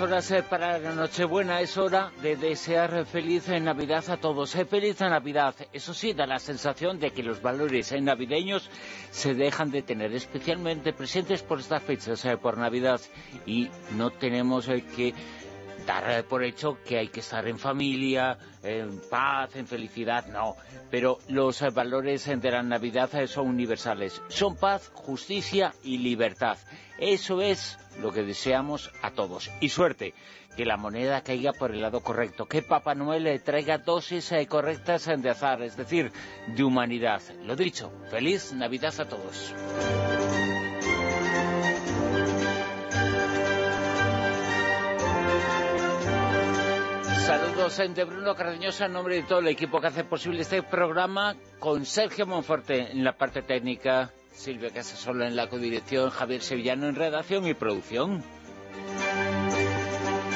Horas eh, para la Nochebuena, es hora de desear feliz Navidad a todos. Eh, feliz Navidad. Eso sí, da la sensación de que los valores navideños se dejan de tener especialmente presentes por estas fechas, eh, por Navidad. Y no tenemos que dar por hecho que hay que estar en familia, en paz, en felicidad, no. Pero los valores de la Navidad son universales. Son paz, justicia y libertad. Eso es lo que deseamos a todos. Y suerte, que la moneda caiga por el lado correcto, que Papá Noel traiga dosis eh, correctas de azar, es decir, de humanidad. Lo dicho, feliz Navidad a todos. Saludos de Bruno Cardeñosa en nombre de todo el equipo que hace posible este programa con Sergio Monforte en la parte técnica Silvia Casasola en la codirección, Javier Sevillano en redacción y producción.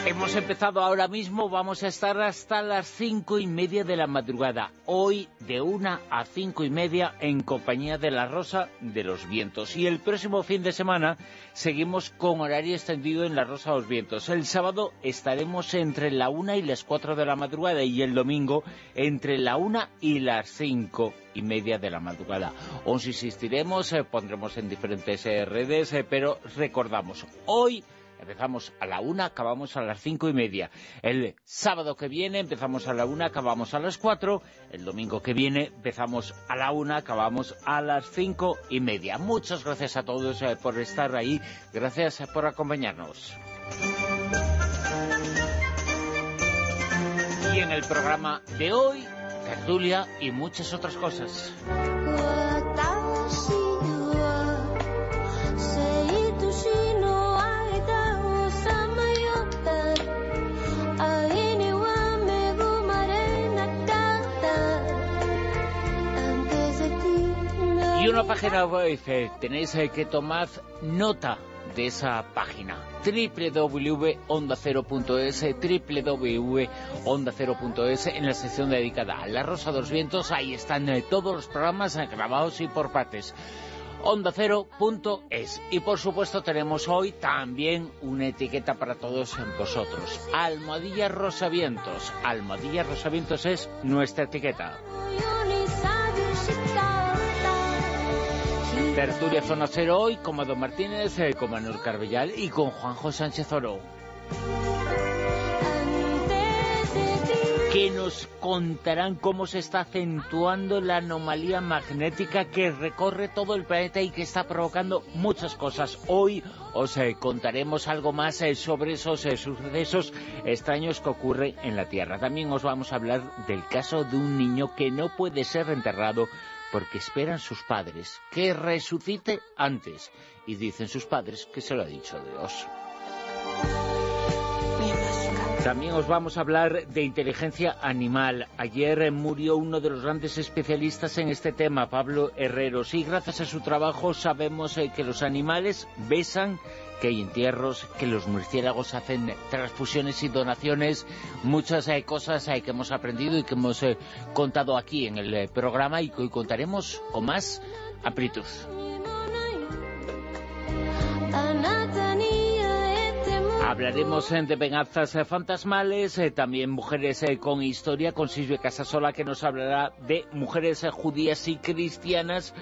Hemos empezado ahora mismo, vamos a estar hasta las cinco y media de la madrugada. Hoy de una a cinco y media en compañía de La Rosa de los Vientos. Y el próximo fin de semana seguimos con horario extendido en La Rosa de los Vientos. El sábado estaremos entre la una y las cuatro de la madrugada y el domingo entre la una y las cinco y media de la madrugada. Os insistiremos, eh, pondremos en diferentes eh, redes, eh, pero recordamos, hoy Empezamos a la una, acabamos a las cinco y media. El sábado que viene empezamos a la una, acabamos a las cuatro. El domingo que viene empezamos a la una, acabamos a las cinco y media. Muchas gracias a todos eh, por estar ahí. Gracias por acompañarnos. Y en el programa de hoy, tertulia y muchas otras cosas. Una página web, eh, tenéis eh, que tomar nota de esa página www.ondacero.es www.ondacero.es en la sección dedicada a La Rosa de los Vientos ahí están eh, todos los programas grabados y por partes ondacero.es y por supuesto tenemos hoy también una etiqueta para todos vosotros Almohadilla Rosavientos Almohadilla Rosavientos es nuestra etiqueta Tertulia Zona Cero hoy con Don Martínez, eh, con Manuel Carbellal y con Juanjo Sánchez Oro. que nos contarán cómo se está acentuando la anomalía magnética que recorre todo el planeta y que está provocando muchas cosas. Hoy os eh, contaremos algo más eh, sobre esos sucesos extraños que ocurren en la Tierra. También os vamos a hablar del caso de un niño que no puede ser enterrado porque esperan sus padres que resucite antes. Y dicen sus padres que se lo ha dicho Dios. También os vamos a hablar de inteligencia animal. Ayer murió uno de los grandes especialistas en este tema, Pablo Herreros, y gracias a su trabajo sabemos eh, que los animales besan que hay entierros, que los murciélagos hacen transfusiones y donaciones, muchas hay cosas hay que hemos aprendido y que hemos eh, contado aquí en el eh, programa y que hoy contaremos con más amplitud. Hablaremos eh, de venganzas fantasmales, también mujeres con historia, con Silvia Casasola que nos hablará de mujeres judías y cristianas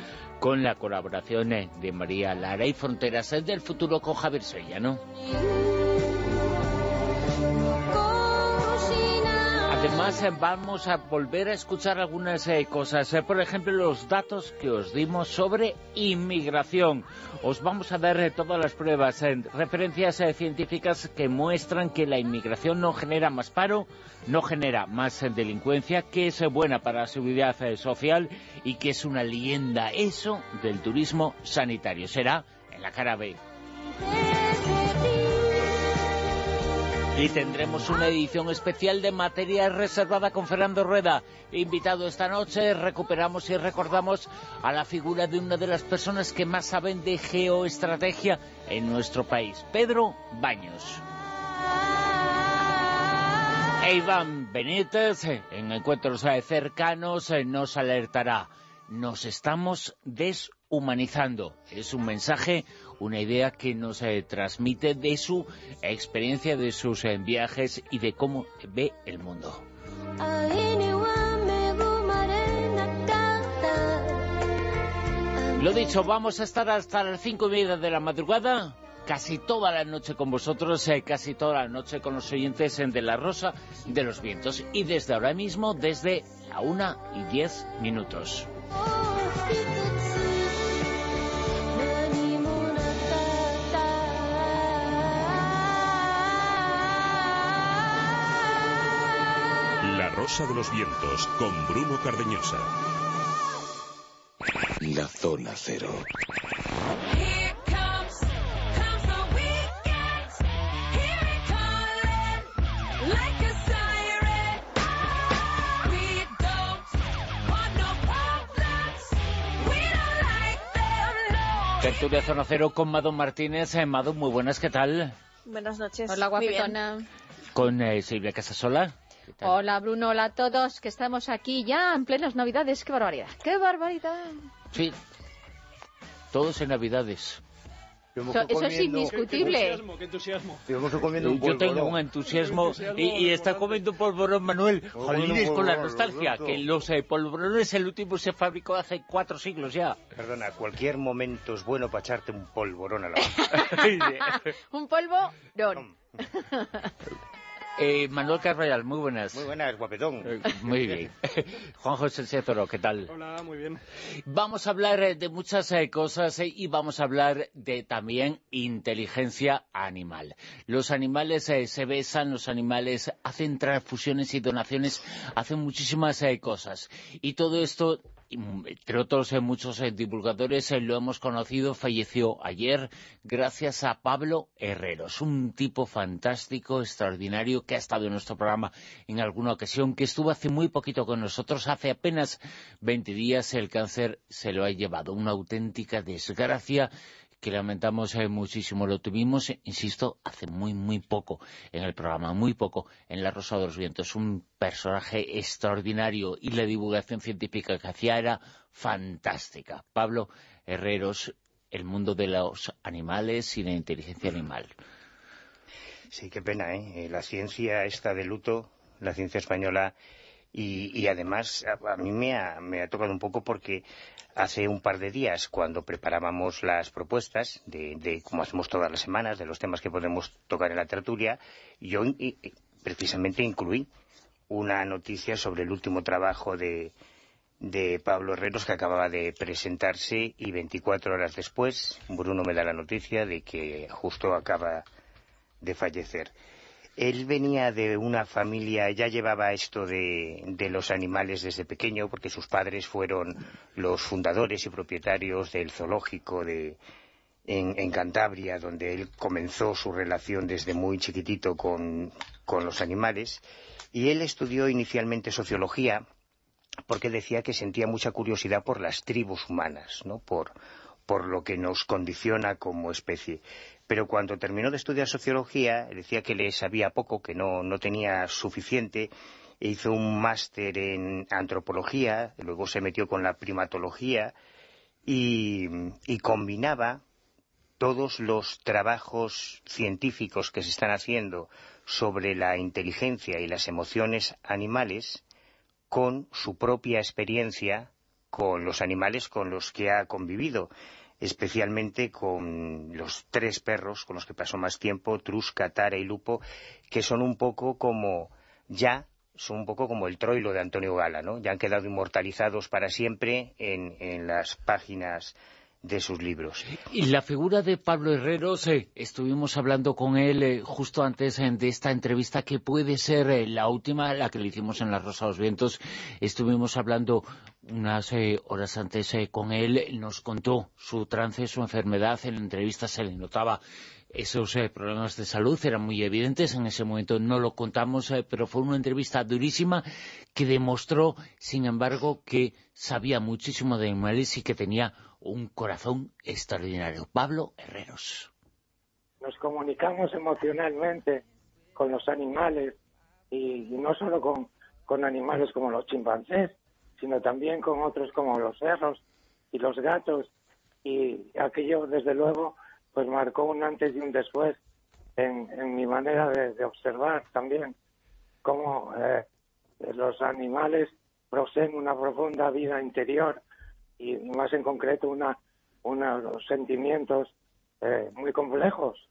con la colaboración de María Lara y Fronteras del Futuro con Javier ¿no? Además eh, vamos a volver a escuchar algunas eh, cosas. Eh, por ejemplo, los datos que os dimos sobre inmigración. Os vamos a dar todas las pruebas, referencias científicas que muestran que la inmigración no genera más paro, no genera más delincuencia, que es buena para la seguridad social y que es una leyenda eso del turismo sanitario. Será en la cara B. Y tendremos una edición especial de materia reservada con Fernando Rueda. Invitado esta noche, recuperamos y recordamos a la figura de una de las personas que más saben de geoestrategia en nuestro país, Pedro Baños. Iván Benítez, en encuentros cercanos, nos alertará. Nos estamos deshumanizando. Es un mensaje una idea que nos eh, transmite de su experiencia, de sus eh, viajes y de cómo ve el mundo. Lo dicho, vamos a estar hasta las cinco y media de la madrugada, casi toda la noche con vosotros, eh, casi toda la noche con los oyentes de La Rosa de los Vientos. Y desde ahora mismo, desde la una y diez minutos. Rosa de los Vientos con Bruno Cardeñosa. La zona cero. Tertulia Zona Cero con Mado Martínez. Eh, Mado, muy buenas, ¿qué tal? Buenas noches. Hola, guapetona. Con eh, Silvia Casasola. Hola Bruno, hola a todos, que estamos aquí ya en plenas Navidades. ¡Qué barbaridad! ¡Qué barbaridad! Sí, todos en Navidades. Eso, es indiscutible. Qué entusiasmo, Yo tengo un entusiasmo y, está comiendo polvorón Manuel. Jolines con la nostalgia, que los eh, polvorones el último se fabricó hace cuatro siglos ya. Perdona, cualquier momento es bueno para echarte un polvorón a la un polvo, no. Eh, Manuel Carvallal, muy buenas. Muy buenas, guapetón. Eh, muy bien. Juan José Cézoro, ¿qué tal? Hola, muy bien. Vamos a hablar eh, de muchas cosas y vamos a hablar de también inteligencia animal. Los animales se besan, los animales hacen transfusiones y donaciones, hacen muchísimas cosas. Y todo esto entre otros muchos eh, divulgadores eh, lo hemos conocido, falleció ayer gracias a Pablo Herreros, un tipo fantástico, extraordinario, que ha estado en nuestro programa en alguna ocasión, que estuvo hace muy poquito con nosotros, hace apenas 20 días el cáncer se lo ha llevado, una auténtica desgracia que lamentamos eh, muchísimo. Lo tuvimos, insisto, hace muy, muy poco en el programa, muy poco, en La Rosa de los Vientos. Un personaje extraordinario y la divulgación científica que hacía era fantástica. Pablo Herreros, el mundo de los animales y la inteligencia animal. Sí, qué pena, ¿eh? La ciencia está de luto, la ciencia española y, además a, mí me ha, tocado un poco porque hace un par de días, cuando preparábamos las propuestas, de, como hacemos todas las semanas, de los temas que podemos tocar en la tertulia, yo precisamente incluí una noticia sobre el último trabajo de, de Pablo Herreros que acababa de presentarse y 24 horas después Bruno me da la noticia de que justo acaba de fallecer. Él venía de una familia, ya llevaba esto de, los animales desde pequeño, porque sus padres fueron los fundadores y propietarios del zoológico de, en, Cantabria, donde él comenzó su relación desde muy chiquitito con, con los animales. Y él estudió inicialmente sociología, porque decía que sentía mucha curiosidad por las tribus humanas, ¿no? por, por lo que nos condiciona como especie. Pero cuando terminó de estudiar sociología decía que le sabía poco, que no, tenía suficiente, e hizo un máster en antropología, luego se metió con la primatología y, y combinaba todos los trabajos científicos que se están haciendo sobre la inteligencia y las emociones animales con su propia experiencia con los animales con los que ha convivido especialmente con los tres perros con los que pasó más tiempo, Trusca, Tara y Lupo, que son un poco como ya son un poco como el troilo de Antonio Gala, ¿no? Ya han quedado inmortalizados para siempre en, en las páginas de sus libros. Y la figura de Pablo Herreros, eh, estuvimos hablando con él eh, justo antes eh, de esta entrevista, que puede ser la última, la que le hicimos en La Rosa los Vientos. Estuvimos hablando unas horas antes con él, nos contó su trance, su enfermedad, en la entrevista se le notaba esos problemas de salud eran muy evidentes, en ese momento no lo contamos, pero fue una entrevista durísima que demostró, sin embargo, que sabía muchísimo de animales y que tenía un corazón extraordinario. Pablo Herreros. Nos comunicamos emocionalmente con los animales y, no solo con, con animales como los chimpancés, sino también con otros como los perros y los gatos. Y aquello, desde luego, pues marcó un antes y un después en, en mi manera de, observar también cómo eh, los animales poseen una profunda vida interior y más en concreto una, unos sentimientos eh, muy complejos.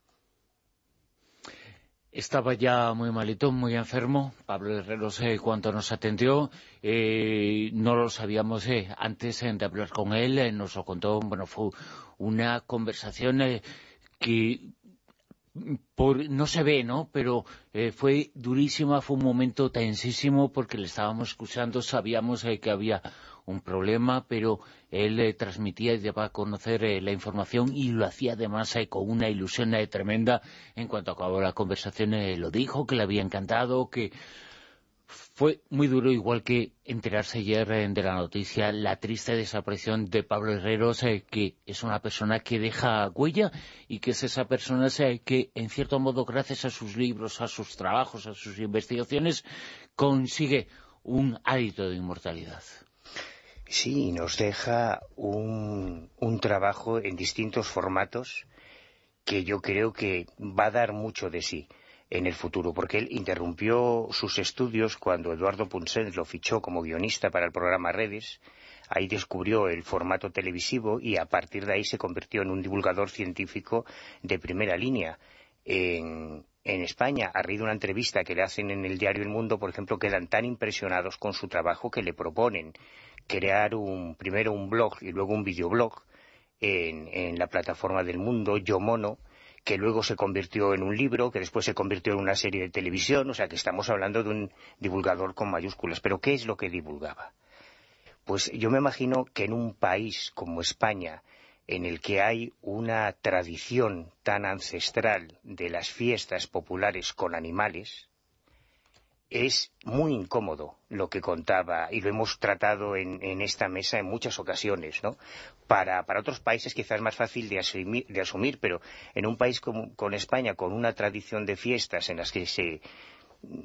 Estaba ya muy malito, muy enfermo. Pablo Herrero, sé cuánto nos atendió. Eh, no lo sabíamos eh, antes de hablar con él. nos lo contó. Bueno, fue una conversación que por, no se ve, ¿no? Pero fue durísima, fue un momento tensísimo porque le estábamos escuchando, sabíamos que había un problema, pero él eh, transmitía y daba a conocer eh, la información y lo hacía además eh, con una ilusión tremenda. En cuanto acabó la conversación lo dijo, que le había encantado, que fue muy duro, igual que enterarse ayer de la noticia, la triste desaparición de Pablo Herreros, que es una persona que deja huella y que es esa persona que, en cierto modo, gracias a sus libros, a sus trabajos, a sus investigaciones, consigue un hábito de inmortalidad. Sí, nos deja un, trabajo en distintos formatos que yo creo que va a dar mucho de sí en el futuro, porque él interrumpió sus estudios cuando Eduardo Punset lo fichó como guionista para el programa Redes, ahí descubrió el formato televisivo y a partir de ahí se convirtió en un divulgador científico de primera línea. En, España, a raíz de una entrevista que le hacen en el diario El Mundo, por ejemplo, quedan tan impresionados con su trabajo que le proponen crear un, primero un blog y luego un videoblog en la plataforma del mundo, Yo Mono, que luego se convirtió en un libro, que después se convirtió en una serie de televisión, o sea que estamos hablando de un divulgador con mayúsculas. Pero ¿qué es lo que divulgaba? Pues yo me imagino que en un país como España, en el que hay una tradición tan ancestral de las fiestas populares con animales, es muy incómodo lo que contaba, y lo hemos tratado en, esta mesa en muchas ocasiones, ¿no? Para, otros países quizás es más fácil de asumir, pero en un país como con España, con una tradición de fiestas en las que se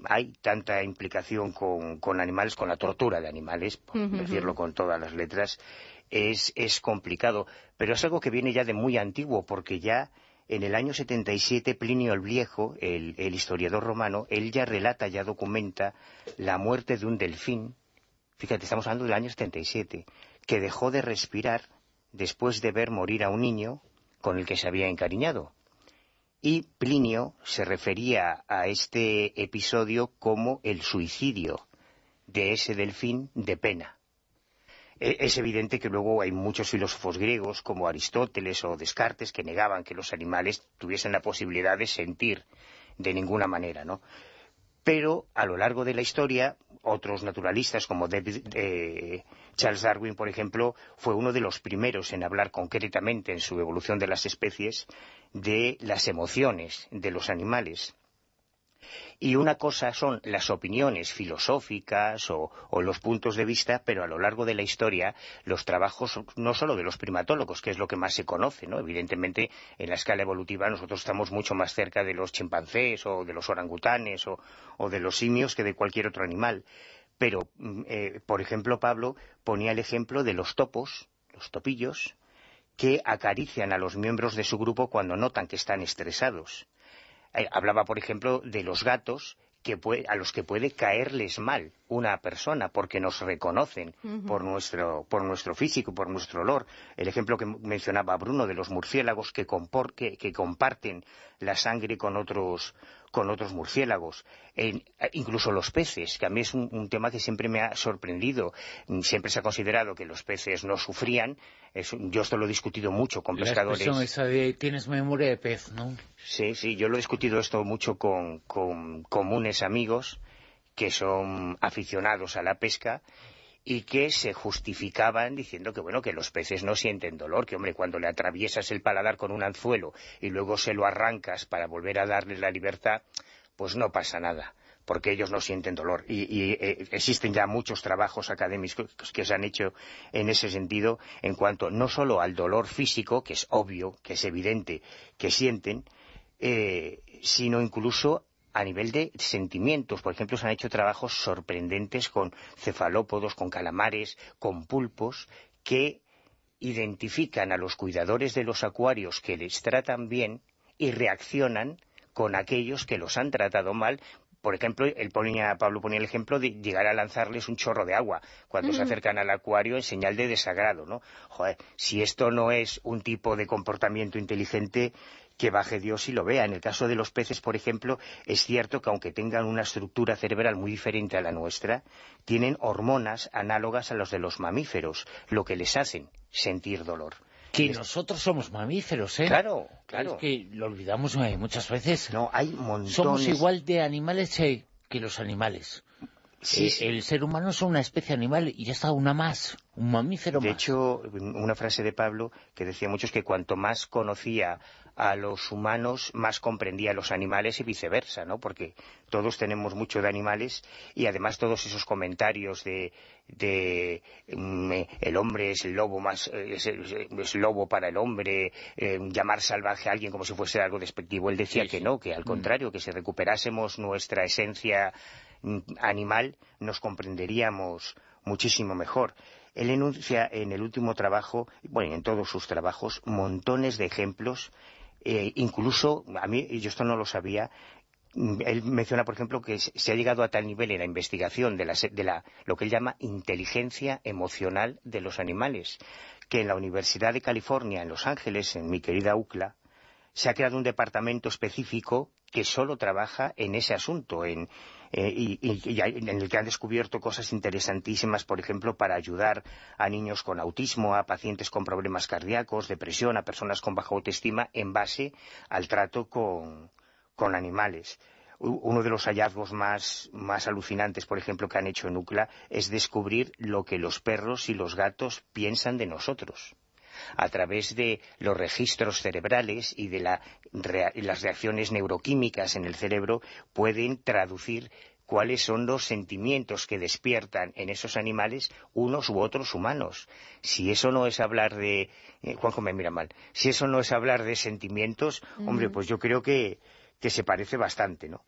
hay tanta implicación con, animales, con la tortura de animales, por decirlo con todas las letras, es, es complicado. Pero es algo que viene ya de muy antiguo, porque ya en el año 77, Plinio el Viejo, el, historiador romano, él ya relata, ya documenta la muerte de un delfín, fíjate, estamos hablando del año 77, que dejó de respirar después de ver morir a un niño con el que se había encariñado. Y Plinio se refería a este episodio como el suicidio de ese delfín de pena. E, es evidente que luego hay muchos filósofos griegos como Aristóteles o Descartes que negaban que los animales tuviesen la posibilidad de sentir de ninguna manera, ¿no? Pero a lo largo de la historia, otros naturalistas como eh, Charles Darwin, por ejemplo, fue uno de los primeros en hablar concretamente en su evolución de las especies de las emociones de los animales y una cosa son las opiniones filosóficas o, los puntos de vista, pero a lo largo de la historia los trabajos no solo de los primatólogos, que es lo que más se conoce, ¿no? Evidentemente en la escala evolutiva nosotros estamos mucho más cerca de los chimpancés o de los orangutanes o, de los simios que de cualquier otro animal. Pero, mm, eh, por ejemplo, Pablo ponía el ejemplo de los topos, los topillos, que acarician a los miembros de su grupo cuando notan que están estresados. Eh, hablaba, por ejemplo, de los gatos a los que puede caerles mal una persona porque nos reconocen por, nuestro, por nuestro físico, por nuestro olor. El ejemplo que mencionaba Bruno de los murciélagos que, que, comparten la sangre con otros, con otros murciélagos, incluso los peces, que a mí es un, tema que siempre me ha sorprendido. Siempre se ha considerado que los peces no sufrían. yo esto lo he discutido mucho con pescadores. Esa de tienes memoria de pez, ¿no? Sí, sí, yo lo he discutido esto mucho con, con comunes amigos que son aficionados a la pesca y que se justificaban diciendo que bueno que los peces no sienten dolor, que hombre cuando le atraviesas el paladar con un anzuelo y luego se lo arrancas para volver a darle la libertad, pues no pasa nada porque ellos no sienten dolor. Y, eh, existen ya muchos trabajos académicos que se han hecho en ese sentido en cuanto no solo al dolor físico, que es obvio, que es evidente que sienten, eh, sino incluso a nivel de sentimientos. Por ejemplo, se han hecho trabajos sorprendentes con cefalópodos, con calamares, con pulpos, que identifican a los cuidadores de los acuarios que les tratan bien y reaccionan con aquellos que los han tratado mal. Por ejemplo, el Pablo ponía el ejemplo de llegar a lanzarles un chorro de agua cuando se acercan al acuario en señal de desagrado, ¿no? Joder, si esto no es un tipo de comportamiento inteligente, que baje Dios y lo vea. En el caso de los peces, por ejemplo, es cierto que aunque tengan una estructura cerebral muy diferente a la nuestra, tienen hormonas análogas a los de los mamíferos, lo que les hacen sentir dolor. Que nosotros somos mamíferos, ¿eh? Claro, claro. Es que lo olvidamos eh, muchas veces. No, hay montones... Somos igual de animales eh, que los animales. Sí, El ser humano es una especie animal y ya está una más, un mamífero más. De hecho, una frase de Pablo que decía mucho es que cuanto más conocía a los humanos, más comprendía a los animales y viceversa, ¿no? Porque todos tenemos mucho de animales y además todos esos comentarios de, de mm, el hombre es el lobo más es, lobo para el hombre, eh, llamar salvaje a alguien como si fuese algo despectivo. Él decía que no, que al mm. contrario, que si recuperásemos nuestra esencia animal nos comprenderíamos muchísimo mejor. Él enuncia en el último trabajo, bueno, en todos sus trabajos, montones de ejemplos, eh, incluso, a mí, yo esto no lo sabía, él menciona, por ejemplo, que se ha llegado a tal nivel en la investigación de, la, lo que él llama inteligencia emocional de los animales, que en la Universidad de California, en Los Ángeles, en mi querida UCLA, se ha creado un departamento específico que solo trabaja en ese asunto, en, eh, y, en el que han descubierto cosas interesantísimas, por ejemplo, para ayudar a niños con autismo, a pacientes con problemas cardíacos, depresión, a personas con baja autoestima, en base al trato con, animales. Uno de los hallazgos más, más, alucinantes, por ejemplo, que han hecho en UCLA es descubrir lo que los perros y los gatos piensan de nosotros a través de los registros cerebrales y de las reacciones neuroquímicas en el cerebro pueden traducir cuáles son los sentimientos que despiertan en esos animales unos u otros humanos. Si eso no es hablar de... Eh, Juanjo me mira mal. Si eso no es hablar de sentimientos, hombre, pues yo creo que, se parece bastante, ¿no?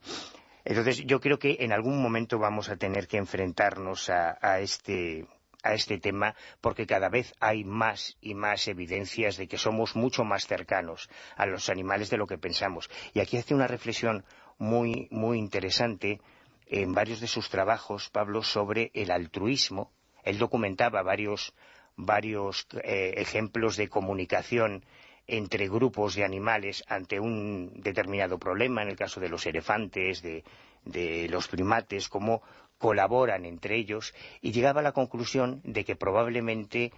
Entonces yo creo que en algún momento vamos a tener que enfrentarnos a este a este tema porque cada vez hay más y más evidencias de que somos mucho más cercanos a los animales de lo que pensamos. Y aquí hace una reflexión muy, muy interesante en varios de sus trabajos, Pablo, sobre el altruismo. Él documentaba varios, varios eh, ejemplos de comunicación entre grupos de animales ante un determinado problema, en el caso de los elefantes, de, de los primates, como colaboran entre ellos y llegaba a la conclusión de que probablemente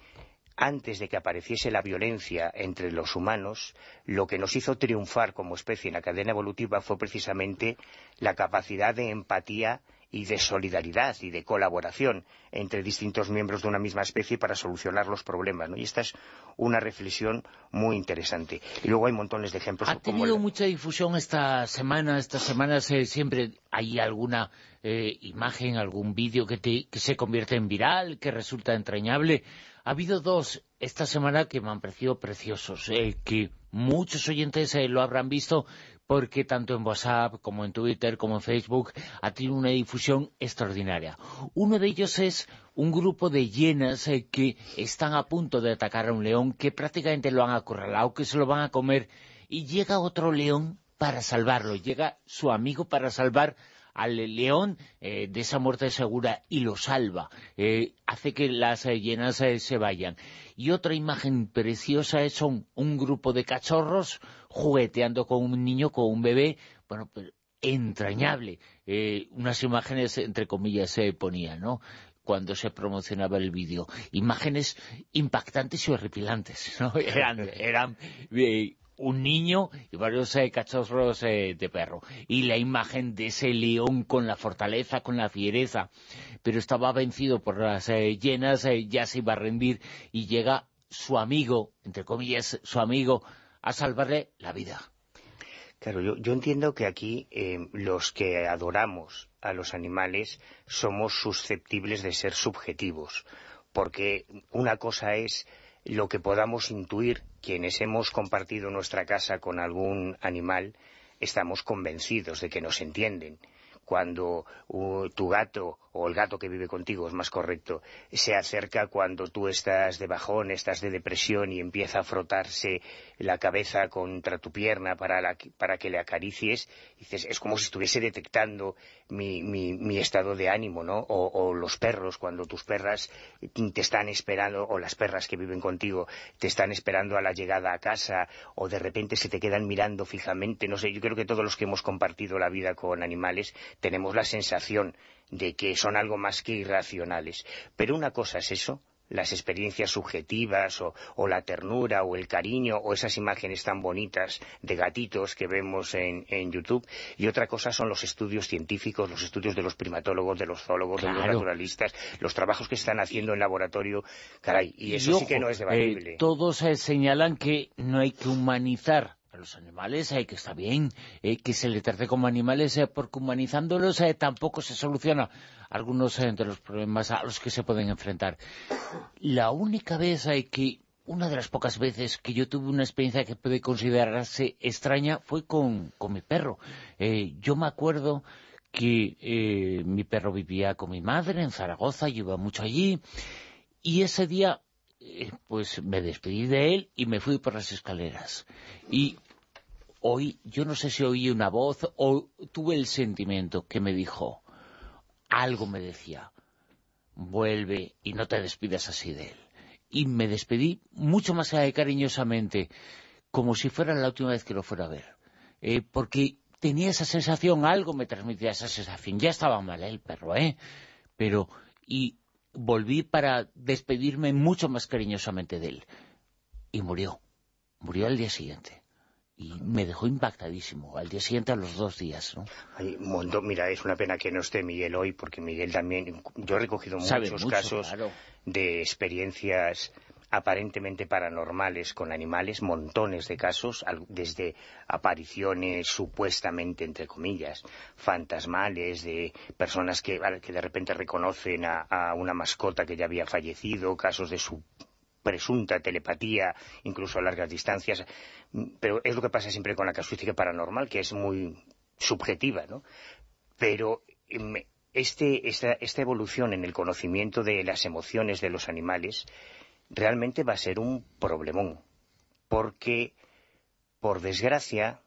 antes de que apareciese la violencia entre los humanos, lo que nos hizo triunfar como especie en la cadena evolutiva fue precisamente la capacidad de empatía y de solidaridad y de colaboración entre distintos miembros de una misma especie para solucionar los problemas. Y esta es una reflexión muy interesante. Y luego hay montones de ejemplos. Ha tenido mucha difusión esta semana, estas semanas eh, siempre hay alguna eh, imagen, algún vídeo que, que se convierte en viral, que resulta entrañable. Ha habido dos esta semana que me han parecido preciosos, eh, que muchos oyentes lo habrán visto porque tanto en WhatsApp como en Twitter como en Facebook ha tenido una difusión extraordinaria. Uno de ellos es un grupo de hienas eh, que están a punto de atacar a un león, que prácticamente lo han acorralado, que se lo van a comer, y llega otro león para salvarlo, llega su amigo para salvar al león eh, de esa muerte segura y lo salva, eh, hace que las hienas se vayan. Y otra imagen preciosa es un grupo de cachorros jugueteando con un niño, con un bebé, bueno, entrañable. Eh, unas imágenes, entre comillas, se ponían, ¿no?, cuando se promocionaba el vídeo. Imágenes impactantes y horripilantes, ¿no? Eran, eran eh, un niño y varios eh, cachorros eh, de perro. Y la imagen de ese león con la fortaleza, con la fiereza. Pero estaba vencido por las llenas, ya se iba a rendir y llega su amigo, entre comillas, su amigo, a salvarle la vida. Claro, yo, yo entiendo que aquí los que adoramos a los animales somos susceptibles de ser subjetivos, porque una cosa es lo que podamos intuir quienes hemos compartido nuestra casa con algún animal, estamos convencidos de que nos entienden. Cuando tu gato o el gato que vive contigo, es más correcto, se acerca cuando tú estás de bajón, estás de depresión y empieza a frotarse la cabeza contra tu pierna para, para que le acaricies, dices, es como si estuviese detectando mi, mi, estado de ánimo, ¿no? O, o, los perros, cuando tus perras te están esperando, o las perras que viven contigo, te están esperando a la llegada a casa, o de repente se te quedan mirando fijamente, no sé, yo creo que todos los que hemos compartido la vida con animales tenemos la sensación de que son algo más que irracionales. Pero una cosa es eso, las experiencias subjetivas o, la ternura o el cariño o esas imágenes tan bonitas de gatitos que vemos en, YouTube y otra cosa son los estudios científicos, los estudios de los primatólogos, de los zoólogos, de los naturalistas, los trabajos que están haciendo en laboratorio, caray, y eso sí que no es debatible. Eh, todos eh, señalan que no hay que humanizar a los animales, eh, que está bien, eh, que se le trate como animales, eh, porque humanizándolos eh, tampoco se soluciona algunos de los problemas a los que se pueden enfrentar. La única vez que, una de las pocas veces que yo tuve una experiencia que puede considerarse extraña fue con, con mi perro. yo me acuerdo que mi perro vivía con mi madre en Zaragoza, yo iba mucho allí, y ese día pues me despedí de él y me fui por las escaleras. Y hoy, yo no sé si oí una voz o tuve el sentimiento que me dijo, algo me decía, vuelve y no te despidas así de él. Y me despedí mucho más cariñosamente, como si fuera la última vez que lo fuera a ver. Eh, porque tenía esa sensación, algo me transmitía esa sensación. Ya estaba mal el perro, ¿eh? Pero, y volví para despedirme mucho más cariñosamente de él. Y murió. Murió al día siguiente. Y me dejó impactadísimo. Al día siguiente, a los dos días, ¿no? mira, es una pena que no esté Miguel hoy, porque Miguel también... Yo he recogido muchos casos de experiencias aparentemente paranormales con animales, montones de casos, desde apariciones supuestamente, entre comillas, fantasmales, de personas que, de repente reconocen a, una mascota que ya había fallecido, casos de su presunta telepatía, incluso a largas distancias, pero es lo que pasa siempre con la casuística paranormal, que es muy subjetiva, ¿no? Pero em, este, esta evolución en el conocimiento de las emociones de los animales realmente va a ser un problemón, porque, por desgracia,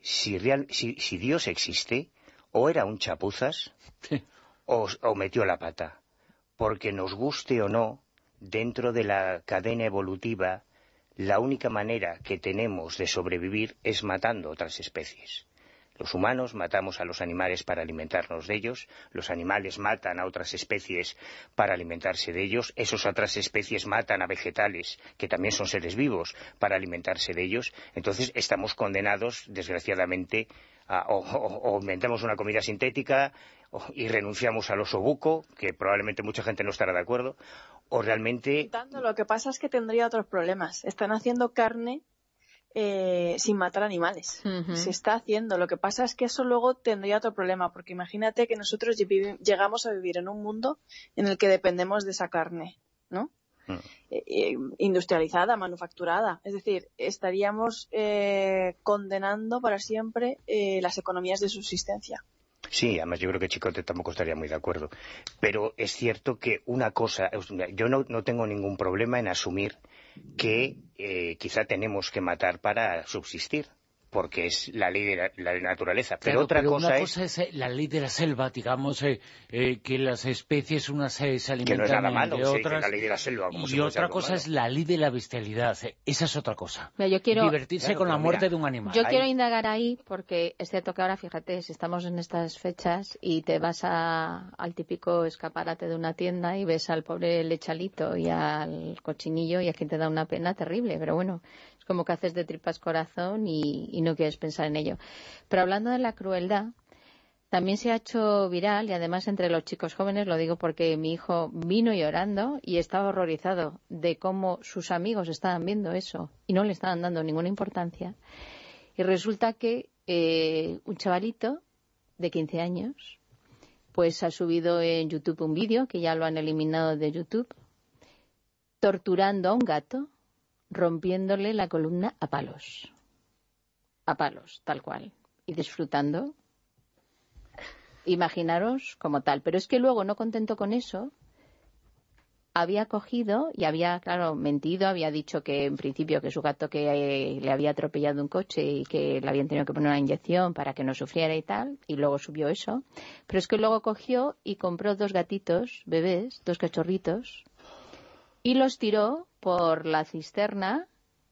si, Dios existe, o era un chapuzas, o, o metió la pata, porque nos guste o no, dentro de la cadena evolutiva, la única manera que tenemos de sobrevivir es matando otras especies. Los humanos matamos a los animales para alimentarnos de ellos, los animales matan a otras especies para alimentarse de ellos, esas otras especies matan a vegetales, que también son seres vivos, para alimentarse de ellos. Entonces estamos condenados, desgraciadamente, a, o, inventamos una comida sintética y renunciamos al oso buco, que probablemente mucha gente no estará de acuerdo, o realmente... Lo que pasa es que tendría otros problemas. Están haciendo carne eh, sin matar animales. Se está haciendo. Lo que pasa es que eso luego tendría otro problema, porque imagínate que nosotros llegamos a vivir en un mundo en el que dependemos de esa carne, ¿no? Mm. Eh, eh, industrializada, manufacturada. Es decir, estaríamos condenando para siempre las economías de subsistencia. Sí, además yo creo que Chicote tampoco estaría muy de acuerdo. Pero es cierto que una cosa, yo no, no tengo ningún problema en asumir que eh, quizá tenemos que matar para subsistir. Porque es la ley de la, naturaleza. Pero otra cosa, una cosa es... Eh, la ley de la selva, digamos, eh, eh, que las especies unas se, alimentan que no es nada malo, de otras. la ley de la selva, y otra cosa es la ley de la bestialidad. Esa es otra cosa. yo quiero... Divertirse con la muerte de un animal. Yo quiero indagar ahí, porque es cierto que ahora, fíjate, si estamos en estas fechas y te vas al típico escaparate de una tienda y ves al pobre lechalito y al cochinillo y a quien te da una pena terrible, pero bueno, es como que haces de tripas corazón y, no quieres pensar en ello. Pero hablando de la crueldad, también se ha hecho viral y además entre los chicos jóvenes, lo digo porque mi hijo vino llorando y estaba horrorizado de cómo sus amigos estaban viendo eso y no le estaban dando ninguna importancia. Y resulta que eh, un chavalito de 15 años pues ha subido en YouTube un vídeo que ya lo han eliminado de YouTube torturando a un gato rompiéndole la columna a palos. A palos, tal cual. Y disfrutando. Imaginaros como tal. Pero es que luego, no contento con eso, había cogido y había, claro, mentido, había dicho que en principio que su gato que eh, le había atropellado un coche y que le habían tenido que poner una inyección para que no sufriera y tal, y luego subió eso. Pero es que luego cogió y compró dos gatitos, bebés, dos cachorritos, y los tiró por la cisterna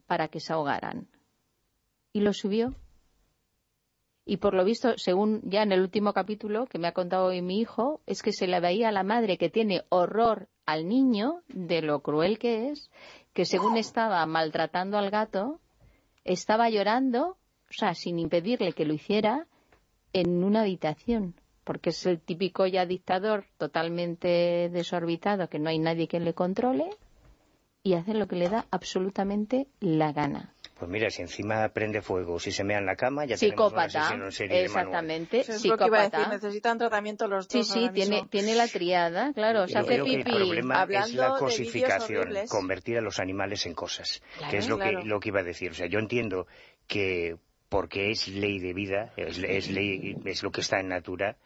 para que se ahogaran. Y los subió. Y por lo visto, según ya en el último capítulo que me ha contado hoy mi hijo, es que se le veía a la madre que tiene horror al niño de lo cruel que es, que según estaba maltratando al gato, estaba llorando, o sea, sin impedirle que lo hiciera, en una habitación porque es el típico ya dictador totalmente desorbitado, que no hay nadie que le controle, y hace lo que le da absolutamente la gana. Pues mira, si encima prende fuego, si se mea en la cama, ya psicópata, tenemos una exactamente, Eso es Lo que iba a decir, necesitan tratamiento los dos. Sí, sí, tiene, tiene la triada, claro, se hace pipí. el problema es la cosificación, convertir a los animales en cosas, que es lo, que, lo que iba a decir. O sea, yo entiendo que porque es ley de vida, es, es, ley, es lo que está en natura,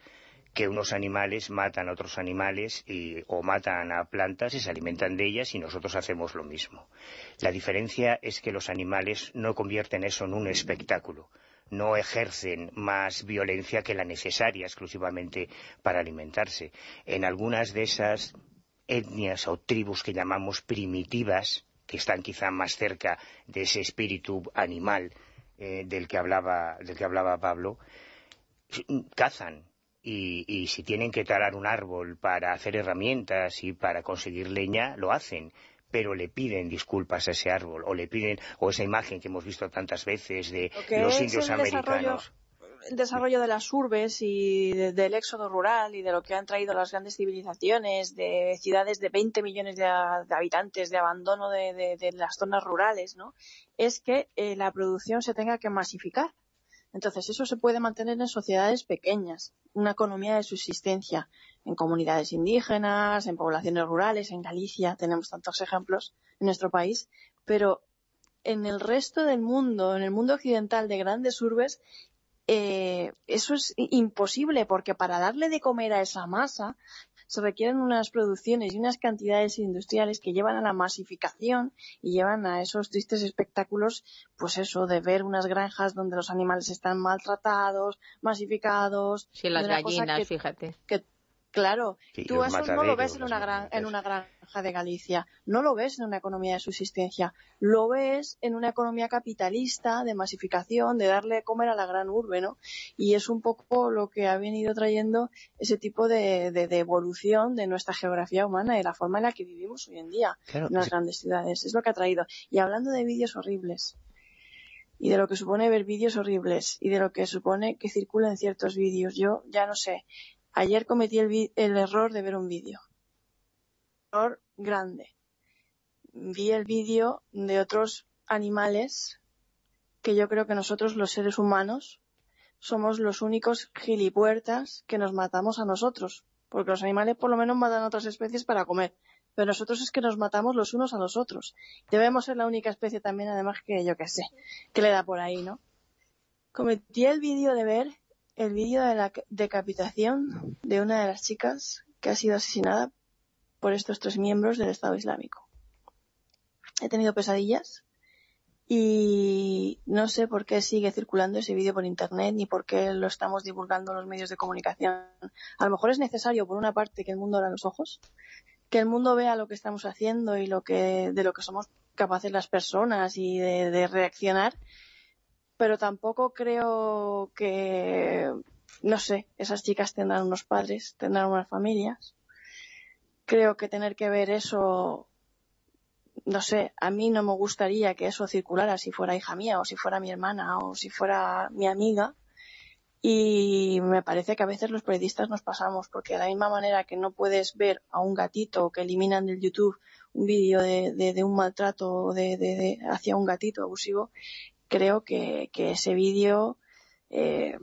que unos animales matan a otros animales y, o matan a plantas y se alimentan de ellas y nosotros hacemos lo mismo. La diferencia es que los animales no convierten eso en un espectáculo, no ejercen más violencia que la necesaria exclusivamente para alimentarse. En algunas de esas etnias o tribus que llamamos primitivas, que están quizá más cerca de ese espíritu animal eh, del, que hablaba, del que hablaba Pablo, cazan, y, si tienen que talar un árbol para hacer herramientas y para conseguir leña, lo hacen pero le piden disculpas a ese árbol o le piden o esa imagen que hemos visto tantas veces de los indios americanos el desarrollo de las urbes y del éxodo rural y de lo que han traído las grandes civilizaciones, de ciudades de 20 millones de, habitantes, de abandono de, las zonas rurales, ¿no? es que eh, la producción se tenga que masificar. Entonces, eso se puede mantener en sociedades pequeñas, una economía de subsistencia, en comunidades indígenas, en poblaciones rurales, en Galicia, tenemos tantos ejemplos en nuestro país, pero en el resto del mundo, en el mundo occidental de grandes urbes, eh, eso es imposible, porque para darle de comer a esa masa se requieren unas producciones y unas cantidades industriales que llevan a la masificación y llevan a esos tristes espectáculos, pues eso, de ver unas granjas donde los animales están maltratados, masificados. Sí, las gallinas, fíjate. Claro, tú eso no lo ves en una, en una granja de Galicia, no lo ves en una economía de subsistencia, lo ves en una economía capitalista de masificación, de darle de comer a la gran urbe, ¿no? Y es un poco lo que ha venido trayendo ese tipo de, evolución de nuestra geografía humana y de la forma en la que vivimos hoy en día en las grandes ciudades. Es lo que ha traído. Y hablando de vídeos horribles, y de lo que supone ver vídeos horribles y de lo que supone que circulen ciertos vídeos. Yo ya no sé, Ayer cometí el, error de ver un vídeo. Error grande. Vi el vídeo de otros animales que yo creo que nosotros, los seres humanos, somos los únicos gilipuertas que nos matamos a nosotros. Porque los animales por lo menos matan a otras especies para comer. Pero nosotros es que nos matamos los unos a los otros. Debemos ser la única especie también, además, que yo que sé, que le da por ahí, ¿no? Cometí el vídeo de ver el vídeo de la decapitación de una de las chicas que ha sido asesinada por estos tres miembros del Estado Islámico. He tenido pesadillas y no sé por qué sigue circulando ese vídeo por internet ni por qué lo estamos divulgando los medios de comunicación. A lo mejor es necesario, por una parte, que el mundo abra los ojos, que el mundo vea lo que estamos haciendo y lo que, de lo que somos capaces las personas y de, reaccionar, pero tampoco creo que, no sé, esas chicas tendrán unos padres, tendrán unas familias. Creo que tener que ver eso no sé, a mí no me gustaría que eso circulara si fuera hija mía o si fuera mi hermana o si fuera mi amiga. Y me parece que a veces los periodistas nos pasamos, porque de la misma manera que no puedes ver a un gatito que eliminan del YouTube un vídeo de, un maltrato de, hacia un gatito abusivo, creo que, ese vídeo eh,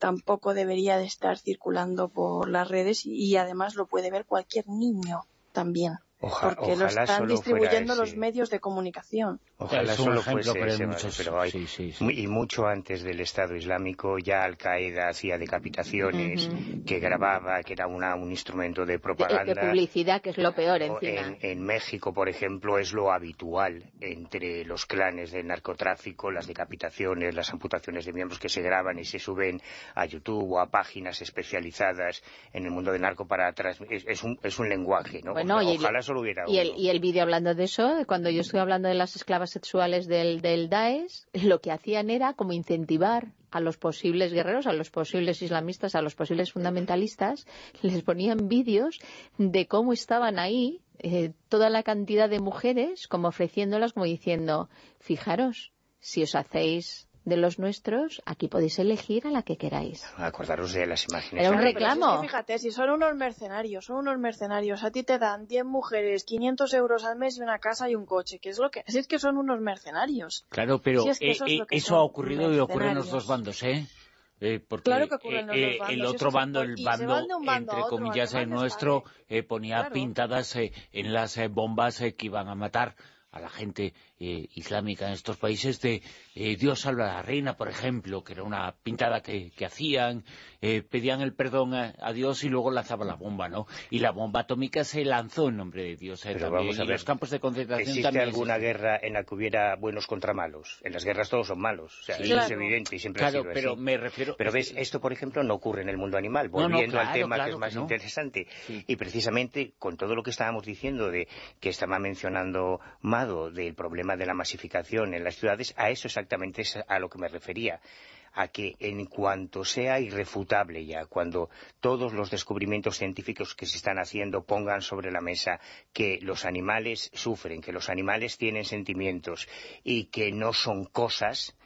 tampoco debería de estar circulando por las redes y además lo puede ver cualquier niño también porque lo están distribuyendo los medios de comunicación. Ojalá solo fuese pero hay, y mucho antes del Estado Islámico ya Al-Qaeda hacía decapitaciones, que grababa, que era una, un instrumento de propaganda. De, publicidad, que es lo peor encima. En, México, por ejemplo, es lo habitual entre los clanes del narcotráfico, las decapitaciones, las amputaciones de miembros que se graban y se suben a YouTube o a páginas especializadas en el mundo del narco para atrás. Es, un, es un lenguaje, ¿no? ojalá y el, y el vídeo hablando de eso, cuando yo estoy hablando de las esclavas sexuales del, del Daesh, lo que hacían era como incentivar a los posibles guerreros, a los posibles islamistas, a los posibles fundamentalistas, les ponían vídeos de cómo estaban ahí eh, toda la cantidad de mujeres, como ofreciéndolas, como diciendo, fijaros, si os hacéis de los nuestros, aquí podéis elegir a la que queráis. Acordaros de las imágenes. Era un reclamo. fíjate, si son unos mercenarios, son unos mercenarios, a ti te dan 10 mujeres, 500 euros al mes y una casa y un coche, que es lo que es que son unos mercenarios. Claro, pero eh, eh, eso, ha ocurrido y ocurre en los dos bandos, ¿eh? Eh, porque claro que ocurre en los dos bandos, el otro bando, el bando, entre comillas nuestro, ponía pintadas en las bombas que iban a matar a la gente eh, islámica en estos países de eh, Dios salva a la reina, por ejemplo, que era una pintada que, hacían, eh, pedían el perdón a, Dios y luego lanzaban la bomba, ¿no? Y la bomba atómica se lanzó en nombre de Dios Pero Vamos a ver, los campos de concentración ¿Existe alguna guerra en la que hubiera buenos contra malos? En las guerras todos son malos, o sea, eso es evidente y siempre ha sido pero me refiero... Pero ves, esto, por ejemplo, no ocurre en el mundo animal, volviendo al tema que es más interesante. Y precisamente con todo lo que estábamos diciendo de que estaba mencionando Mado del problema de la masificación en las ciudades, a eso exactamente es a lo que me refería a que en cuanto sea irrefutable ya, cuando todos los descubrimientos científicos que se están haciendo pongan sobre la mesa que los animales sufren, que los animales tienen sentimientos y que no son cosas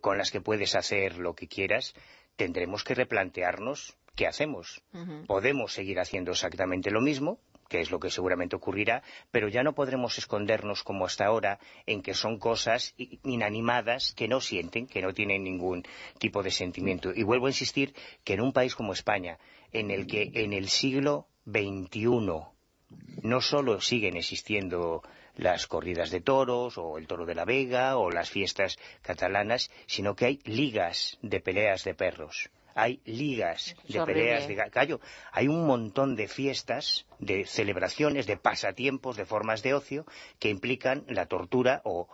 con las que puedes hacer lo que quieras, tendremos que replantearnos qué hacemos. Podemos seguir haciendo exactamente lo mismo, que es lo que seguramente ocurrirá, pero ya no podremos escondernos como hasta ahora en que son cosas inanimadas que no sienten, que no tienen ningún tipo de sentimiento. Y vuelvo a insistir que en un país como España, en el que en el siglo XXI no solo siguen existiendo las corridas de toros o el toro de la Vega o las fiestas catalanas, sino que hay ligas de peleas de perros hay ligas de peleas de gallo, hay un montón de fiestas, de celebraciones, de pasatiempos, de formas de ocio que implican la tortura o,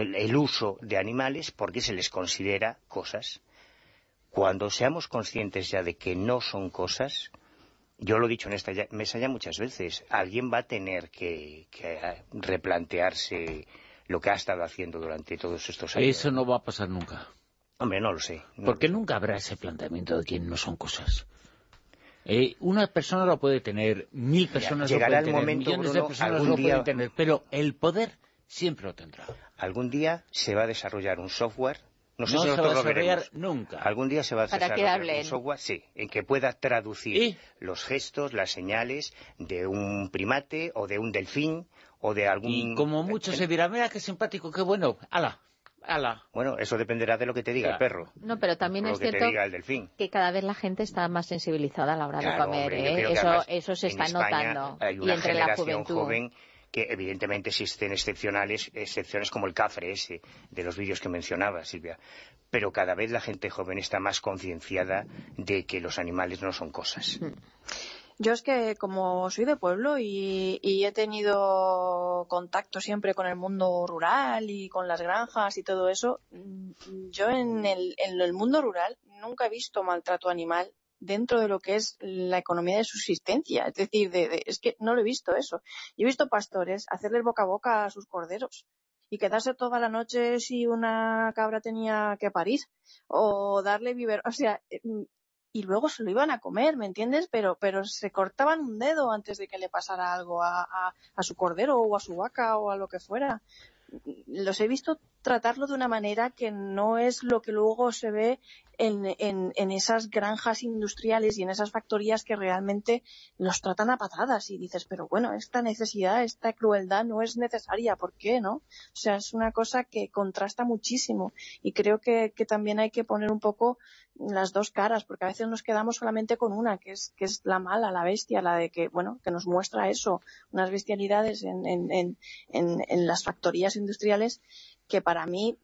el, uso de animales porque se les considera cosas. Cuando seamos conscientes ya de que no son cosas, yo lo he dicho en esta mesa ya muchas veces, alguien va a tener que, que replantearse lo que ha estado haciendo durante todos estos años. Eso no va a pasar nunca. Hombre, no lo sé. Porque nunca habrá ese planteamiento de que no son cosas. Eh, una persona lo puede tener, mil personas lo pueden tener, millones de personas lo pueden tener, pero el poder siempre lo tendrá. Algún día se va a desarrollar un software no sé si se va a desarrollar nunca. Algún día se va a desarrollar un software sí, en que pueda traducir los gestos, las señales de un primate o de un delfín o de algún... Y como mucho se dirá, mira qué simpático, qué bueno, ala, bueno, eso dependerá de lo que te diga el perro. No, pero también es cierto que cada vez la gente está más sensibilizada a la hora de comer. ¿eh? Eso, eso se está notando. Hay una y entre la juventud. joven que evidentemente existen excepcionales, excepciones como el cafre ese, de los vídeos que mencionaba Silvia. Pero cada vez la gente joven está más concienciada de que los animales no son cosas. Mm. Yo es que como soy de pueblo y, he tenido contacto siempre con el mundo rural y con las granjas y todo eso, mm, yo en el, en el mundo rural nunca he visto maltrato animal dentro de lo que es la economía de subsistencia. Es decir, de, es que no lo he visto eso. Yo he visto pastores hacerle boca a boca a sus corderos y quedarse toda la noche si una cabra tenía que parir o darle biberón. O sea, mm, y luego se lo iban a comer, ¿me entiendes? Pero, pero se cortaban un dedo antes de que le pasara algo a, a, a su cordero o a su vaca o a lo que fuera. Los he visto tratarlo de una manera que no es lo que luego se ve en, esas granjas industriales y en esas factorías que realmente los tratan a patadas y dices, pero bueno, esta necesidad, esta crueldad no es necesaria, ¿por qué, no? O sea, es una cosa que contrasta muchísimo y creo que, también hay que poner un poco las dos caras, porque a veces nos quedamos solamente con una, que es, que es la mala, la bestia, la de que, bueno, que nos muestra eso, unas bestialidades en, en, en las factorías industriales que para mí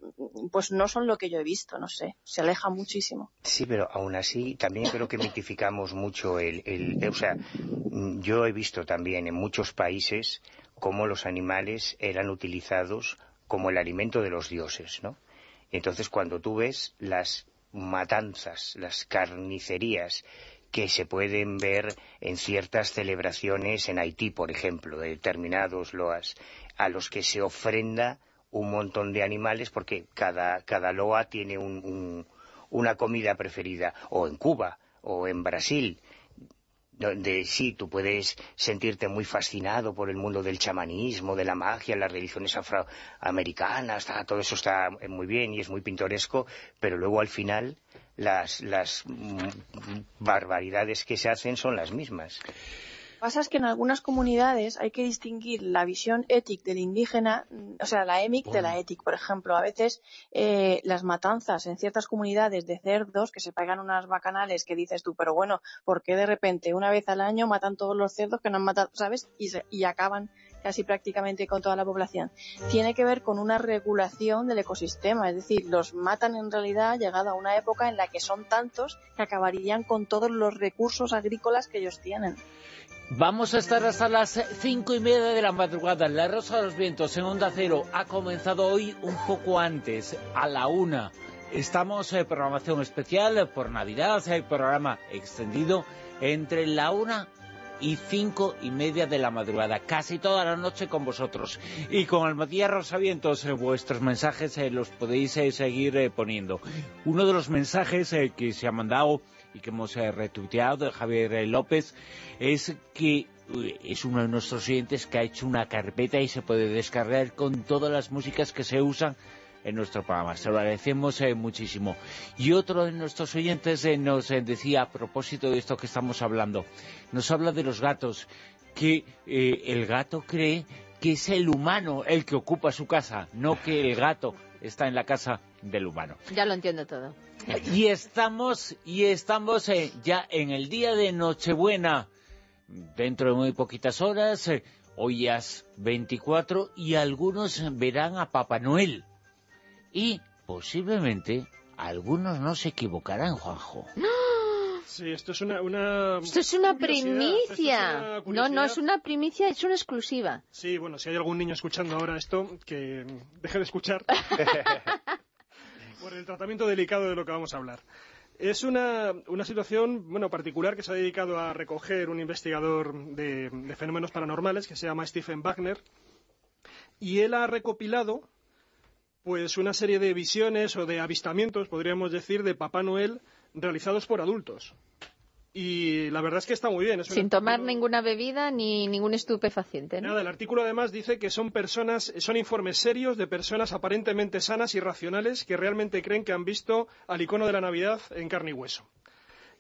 pues no son lo que yo he visto, no sé, se aleja muchísimo. Sí, pero aún así también creo que mitificamos mucho el, el, o sea, yo he visto también en muchos países cómo los animales eran utilizados como el alimento de los dioses, ¿no? Entonces cuando tú ves las matanzas, las carnicerías que se pueden ver en ciertas celebraciones en Haití, por ejemplo, de determinados loas, a los que se ofrenda un montón de animales porque cada, cada loa tiene una comida preferida, o en Cuba, o en Brasil, donde sí, tú puedes sentirte muy fascinado por el mundo del chamanismo, de la magia, las religiones afroamericanas, todo eso está muy bien y es muy pintoresco, pero luego al final las, las mm, barbaridades que se hacen son las mismas pasa es que en algunas comunidades hay que distinguir la visión ética del indígena, mm, o sea, la EMIC de la ética. Por ejemplo, a veces eh, las matanzas en ciertas comunidades de cerdos, que se pagan unas bacanales que dices tú, pero bueno, ¿por qué de repente una vez al año matan todos los cerdos que no han matado, ¿sabes? Y, y acaban casi prácticamente con toda la población. Tiene que ver con una regulación del ecosistema, es decir, los matan en realidad llegado a una época en la que son tantos que acabarían con todos los recursos agrícolas que ellos tienen. Vamos a estar hasta las cinco y media de la madrugada. La Rosa de los Vientos en Onda Cero ha comenzado hoy un poco antes, a la una. Estamos en programación especial por Navidad, hay programa extendido entre la una y cinco y media de la madrugada, casi toda la noche con vosotros. Y con Almadía Rosavientos, eh, vuestros mensajes eh, los podéis eh, seguir poniendo. Uno de los mensajes que se ha mandado y que hemos retuiteado de Javier López es que es uno de nuestros oyentes que ha hecho una carpeta y se puede descargar con todas las músicas que se usan en nuestro programa. Se lo agradecemos eh, muchísimo. Y otro de nuestros oyentes eh, nos eh, decía, a propósito de esto que estamos hablando, nos habla de los gatos, que el gato cree que es el humano el que ocupa su casa, no que el gato está en la casa del humano. Ya lo entiendo todo. Y estamos, y estamos ya en el día de Nochebuena, dentro de muy poquitas horas, hoy ya es 24, y algunos verán a Papá Noel y posiblemente algunos no se equivocarán, Juanjo. Sí, esto es una... esto es una primicia. no, no es una primicia, es una exclusiva. Sí, bueno, si hay algún niño escuchando ahora esto, que deje de escuchar. por el tratamiento delicado de lo que vamos a hablar. Es una, una, situación bueno, particular que se ha dedicado a recoger un investigador de, de fenómenos paranormales que se llama Stephen Wagner y él ha recopilado pues una serie de visiones o de avistamientos, podríamos decir, de Papá Noel realizados por adultos. Y la verdad es que está muy bien. Sin tomar ninguna bebida ni ningún estupefaciente. Nada, el artículo además dice que son personas, son informes serios de personas aparentemente sanas y racionales que realmente creen que han visto al icono de la Navidad en carne y hueso.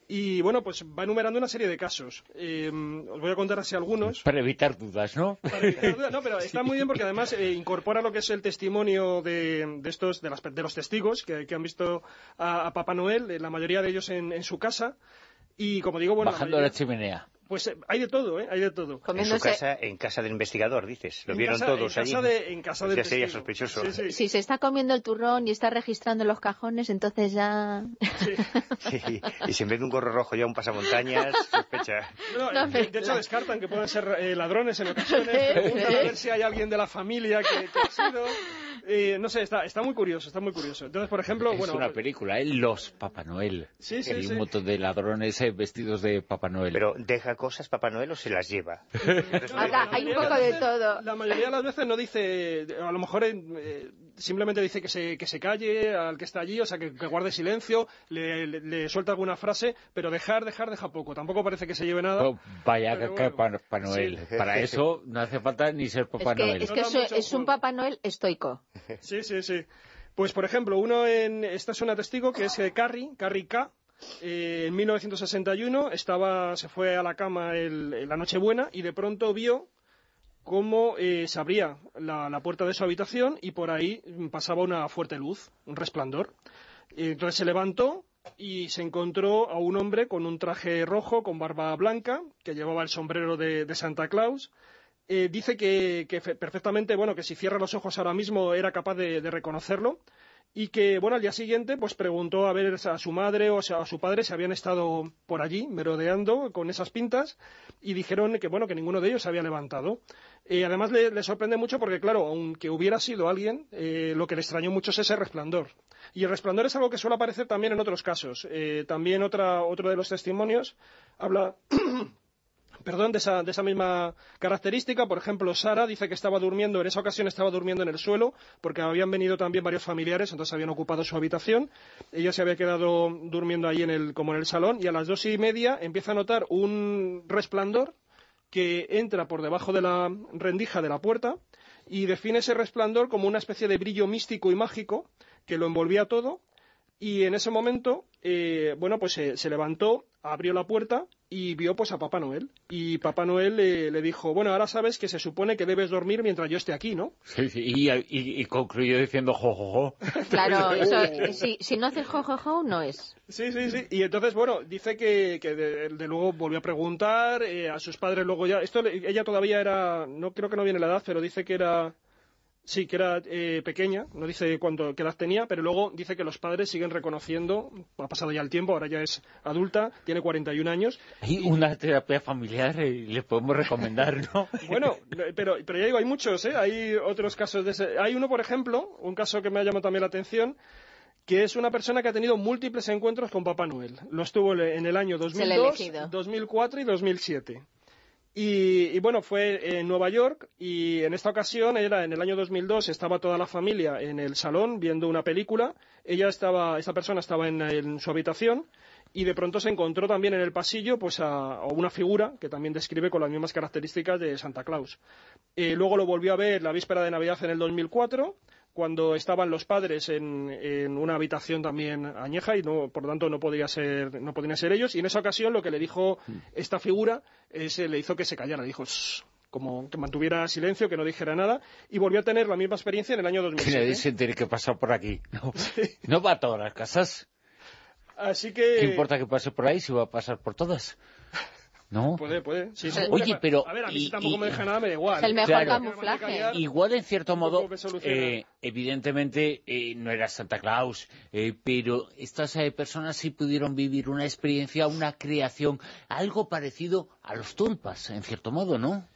Y bueno, pues va enumerando una serie de casos. Eh, os voy a contar así algunos. Para evitar dudas, ¿no? Para evitar dudas, no, pero está muy bien porque además eh, incorpora lo que es el testimonio de, estos, de, los testigos que, han visto a, Papá Noel, eh, la mayoría de ellos en, su casa. Y como digo, bueno. Bajando la, chimenea. Pues eh, hay de todo, ¿eh? Hay de todo. En su casa, en casa del investigador, dices. Lo vieron todos en allí. Casa de, en casa del ya sería sospechoso. Si se está comiendo el turrón y está registrando los cajones, entonces ya... Sí. y si en vez de un gorro rojo ya un pasamontañas, sospecha. No, de, hecho, descartan que puedan ser eh, ladrones en ocasiones. Preguntan a ver si hay alguien de la familia que, que ha sido... Eh, no sé, está, está muy curioso, está muy curioso. Entonces, por ejemplo, es bueno... una película, ¿eh? Los Papá Noel. Sí, sí, Hay sí. un montón de ladrones vestidos de Papá Noel. Pero, ¿deja cosas Papá Noel o se las lleva? Acá hay un poco de todo. La mayoría de las veces no dice, a lo mejor eh, simplemente dice que se, que se calle al que está allí, o sea, que, que guarde silencio, le, le, le, suelta alguna frase, pero dejar, dejar, deja poco. Tampoco parece que se lleve nada. Oh, vaya que bueno, Papá Noel. Sí. Para eso no hace falta ni ser Papá es que, Noel. Es que eso, es un Papá Noel estoico. Sí, sí, sí. Pues, por ejemplo, uno en... Esta es una testigo que es Carrie, Carrie K., eh, en 1961 estaba, se fue a la cama el, la Nochebuena y de pronto vio cómo eh, se abría la, puerta de su habitación y por ahí pasaba una fuerte luz, un resplandor. Entonces se levantó y se encontró a un hombre con un traje rojo, con barba blanca, que llevaba el sombrero de, Santa Claus. Eh, dice que, que, perfectamente, bueno, que si cierra los ojos ahora mismo era capaz de, de reconocerlo y que, bueno, al día siguiente pues preguntó a ver a su madre o a su padre si habían estado por allí merodeando con esas pintas y dijeron que, bueno, que ninguno de ellos se había levantado. Eh, además le, sorprende mucho porque, claro, aunque hubiera sido alguien, eh, lo que le extrañó mucho es ese resplandor. Y el resplandor es algo que suele aparecer también en otros casos. Eh, también otra, otro de los testimonios habla perdón, de esa, de esa, misma característica. Por ejemplo, Sara dice que estaba durmiendo, en esa ocasión estaba durmiendo en el suelo, porque habían venido también varios familiares, entonces habían ocupado su habitación. Ella se había quedado durmiendo ahí en el, como en el salón, y a las dos y media empieza a notar un resplandor que entra por debajo de la rendija de la puerta y define ese resplandor como una especie de brillo místico y mágico que lo envolvía todo. Y en ese momento, eh, bueno, pues se, se levantó, abrió la puerta y vio pues a Papá Noel. Y Papá Noel le, le, dijo, bueno, ahora sabes que se supone que debes dormir mientras yo esté aquí, ¿no? Sí, sí, y, y, y concluyó diciendo jojojo. Jo, jo. Claro, eso, si, si, no haces jojojo, jo, no es. Sí, sí, sí. Y entonces, bueno, dice que, que de, de, luego volvió a preguntar eh, a sus padres luego ya... Esto, ella todavía era, no creo que no viene la edad, pero dice que era Sí, que era eh, pequeña, no dice cuánto, qué edad tenía, pero luego dice que los padres siguen reconociendo, ha pasado ya el tiempo, ahora ya es adulta, tiene 41 años. Hay y... una terapia familiar y le podemos recomendar, ¿no? bueno, pero, pero ya digo, hay muchos, ¿eh? Hay otros casos de ese... Hay uno, por ejemplo, un caso que me ha llamado también la atención, que es una persona que ha tenido múltiples encuentros con Papá Noel. Lo estuvo en el año 2002, 2004 y 2007. Y, bueno, fue en Nueva York y en esta ocasión era en el año 2002, estaba toda la familia en el salón viendo una película. Ella estaba, esta persona estaba en, su habitación y de pronto se encontró también en el pasillo pues a, a, una figura que también describe con las mismas características de Santa Claus. Eh, luego lo volvió a ver la víspera de Navidad en el 2004 cuando estaban los padres en, en, una habitación también añeja y no, por lo tanto no podía ser, no podían ser ellos. Y en esa ocasión lo que le dijo esta figura es, le hizo que se callara, dijo como que mantuviera silencio, que no dijera nada, y volvió a tener la misma experiencia en el año 2007. Que se entere que pasa por aquí. No, sí. no va a todas las casas. Así que... ¿Qué importa que pase por ahí si va a pasar por todas? ¿No? Puede, puede. Sí, sí, Oye, pero... A ver, a mí y, si tampoco y, me deja nada, me da igual. Es el mejor claro, camuflaje. Igual, en cierto modo, eh, evidentemente, eh, no era Santa Claus, eh, pero estas eh, personas sí pudieron vivir una experiencia, una creación, algo parecido a los tulpas, en cierto modo, ¿no?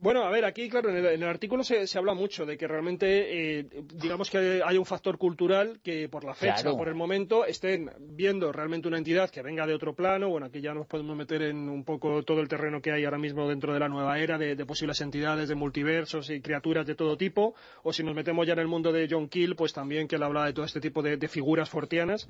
Bueno, a ver, aquí, claro, en el, en el artículo se, se, habla mucho de que realmente, eh, digamos que hay un factor cultural que por la fecha, claro. por el momento, estén viendo realmente una entidad que venga de otro plano. Bueno, aquí ya nos podemos meter en un poco todo el terreno que hay ahora mismo dentro de la nueva era de, de posibles entidades, de multiversos y criaturas de todo tipo. O si nos metemos ya en el mundo de John Keel, pues también que él habla de todo este tipo de, de figuras fortianas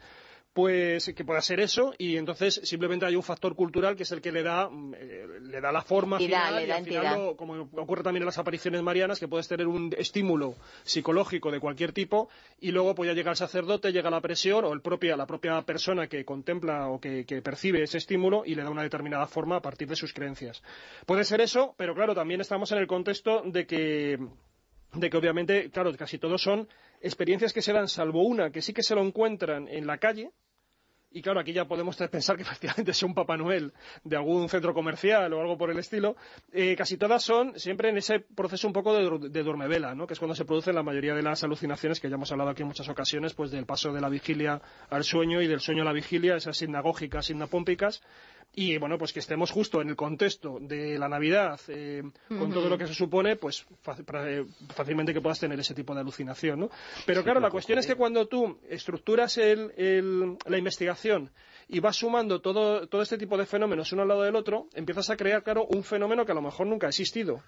pues que pueda ser eso y entonces simplemente hay un factor cultural que es el que le da eh, le da la forma final y al final lo, como ocurre también en las apariciones marianas que puedes tener un estímulo psicológico de cualquier tipo y luego pues ya llega el sacerdote llega la presión o el propia, la propia persona que contempla o que, que percibe ese estímulo y le da una determinada forma a partir de sus creencias. Puede ser eso pero claro también estamos en el contexto de que de que obviamente, claro, casi todos son experiencias que se dan, salvo una que sí que se lo encuentran en la calle, y claro, aquí ya podemos pensar que efectivamente sea un Papá Noel de algún centro comercial o algo por el estilo, eh, casi todas son siempre en ese proceso un poco de, de ¿no? que es cuando se producen la mayoría de las alucinaciones que ya hemos hablado aquí en muchas ocasiones, pues del paso de la vigilia al sueño y del sueño a la vigilia, esas sinagógicas, sinapómpicas, y bueno, pues que estemos justo en el contexto de la Navidad, eh, con todo lo que se supone, pues eh, fácilmente que puedas tener ese tipo de alucinación, ¿no? Pero claro, la cuestión es que cuando tú estructuras la investigación y vas sumando todo, todo este tipo de fenómenos uno al lado del otro, empiezas a crear, claro, un fenómeno que a lo mejor nunca ha existido.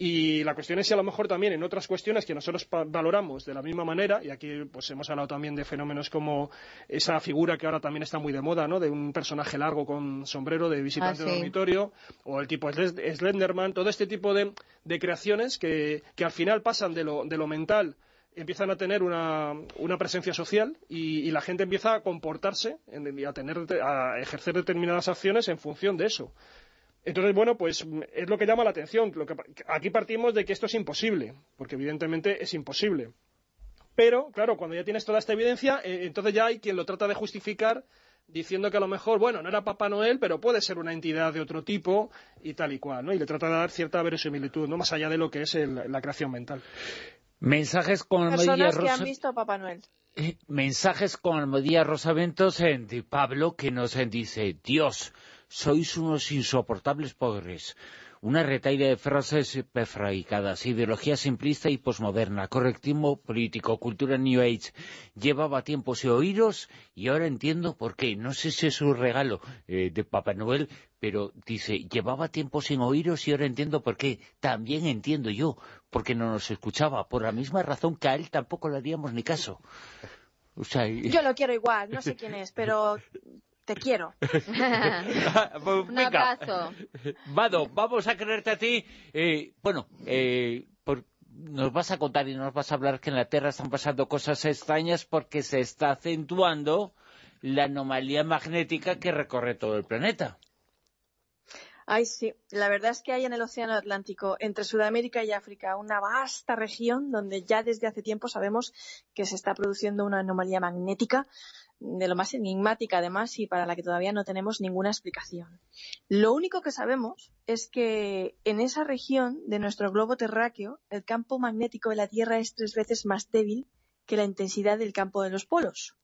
Y la cuestión es si a lo mejor también en otras cuestiones que nosotros valoramos de la misma manera, y aquí pues hemos hablado también de fenómenos como esa figura que ahora también está muy de moda, ¿no? De un personaje largo con sombrero de visitante ah, de dormitorio, o el tipo Slenderman, todo este tipo de, creaciones que, al final pasan de lo, de lo mental empiezan a tener una, una presencia social y, la gente empieza a comportarse y a, tener, a ejercer determinadas acciones en función de eso. Entonces, bueno, pues es lo que llama la atención. aquí partimos de que esto es imposible, porque evidentemente es imposible. Pero, claro, cuando ya tienes toda esta evidencia, eh, entonces ya hay quien lo trata de justificar diciendo que a lo mejor, bueno, no era Papá Noel, pero puede ser una entidad de otro tipo y tal y cual, ¿no? Y le trata de dar cierta verosimilitud, ¿no? Más allá de lo que es la creación mental. Mensajes con Personas que han visto a Papá Noel. Eh, mensajes con Almodía Rosaventos de Pablo que nos dice, Dios, sois unos insoportables pobres. Una retaira de frases perfraicadas, ideología simplista y posmoderna, correctivo político, cultura New Age. Llevaba tiempo sin oíros y ahora entiendo por qué. No sé si es un regalo eh, de Papá Noel, pero dice, llevaba tiempo sin oíros y ahora entiendo por qué. También entiendo yo, porque no nos escuchaba, por la misma razón que a él tampoco le haríamos ni caso. Yo lo quiero igual, no sé quién es, pero te quiero. Pues Un abrazo. Vado, vamos a quererte a ti. Eh, bueno, eh, nos vas a contar y nos vas a hablar que en la Tierra están pasando cosas extrañas porque se está acentuando la anomalía magnética que recorre todo el planeta. Ay, sí. La verdad es que hay en el Océano Atlántico, entre Sudamérica y África, una vasta región donde ya desde hace tiempo sabemos que se está produciendo una anomalía magnética de lo más enigmática además y para la que todavía no tenemos ninguna explicación. Lo único que sabemos es que en esa región de nuestro globo terráqueo el campo magnético de la Tierra es tres veces más débil que la intensidad del campo de los polos.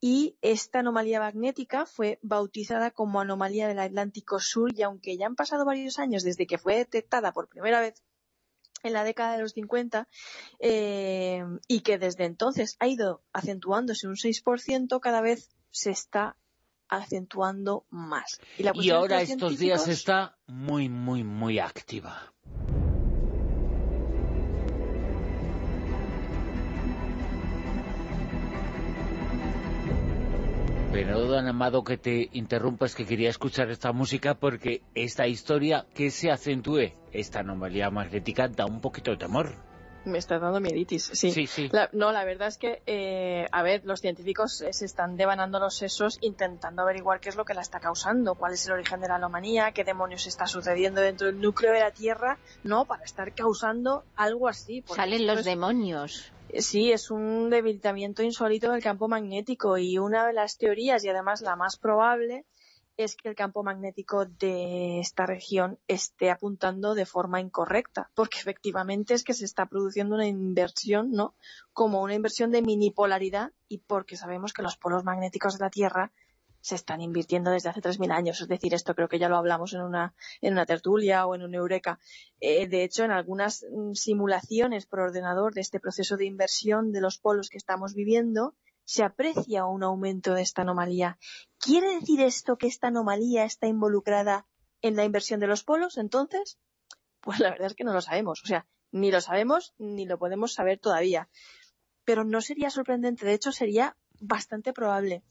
Y esta anomalía magnética fue bautizada como anomalía del Atlántico Sur y aunque ya han pasado varios años desde que fue detectada por primera vez en la década de los 50 eh, y que desde entonces ha ido acentuándose un 6%, cada vez se está acentuando más. Y, ahora estos días está muy, muy, muy activa. Perdón, Amado, que te interrumpas, que quería escuchar esta música porque esta historia que se acentúe, esta anomalía magnética, da un poquito de temor. Me está dando mieditis, sí. sí, sí. no, la verdad es que, eh, a ver, los científicos se están devanando los sesos intentando averiguar qué es lo que la está causando, cuál es el origen de la anomalía, qué demonios está sucediendo dentro del núcleo de la Tierra, no, para estar causando algo así. Salen los demonios. Sí, es un debilitamiento insólito del campo magnético y una de las teorías, y además la más probable, es que el campo magnético de esta región esté apuntando de forma incorrecta, porque efectivamente es que se está produciendo una inversión, ¿no? Como una inversión de minipolaridad y porque sabemos que los polos magnéticos de la Tierra se están invirtiendo desde hace 3.000 años. Es decir, esto creo que ya lo hablamos en una, en una tertulia o en un eureka. Eh, de hecho, en algunas mm, simulaciones por ordenador de este proceso de inversión de los polos que estamos viviendo, se aprecia un aumento de esta anomalía. ¿Quiere decir esto que esta anomalía está involucrada en la inversión de los polos, entonces? Pues la verdad es que no lo sabemos. O sea, ni lo sabemos ni lo podemos saber todavía. Pero no sería sorprendente, de hecho sería bastante probable.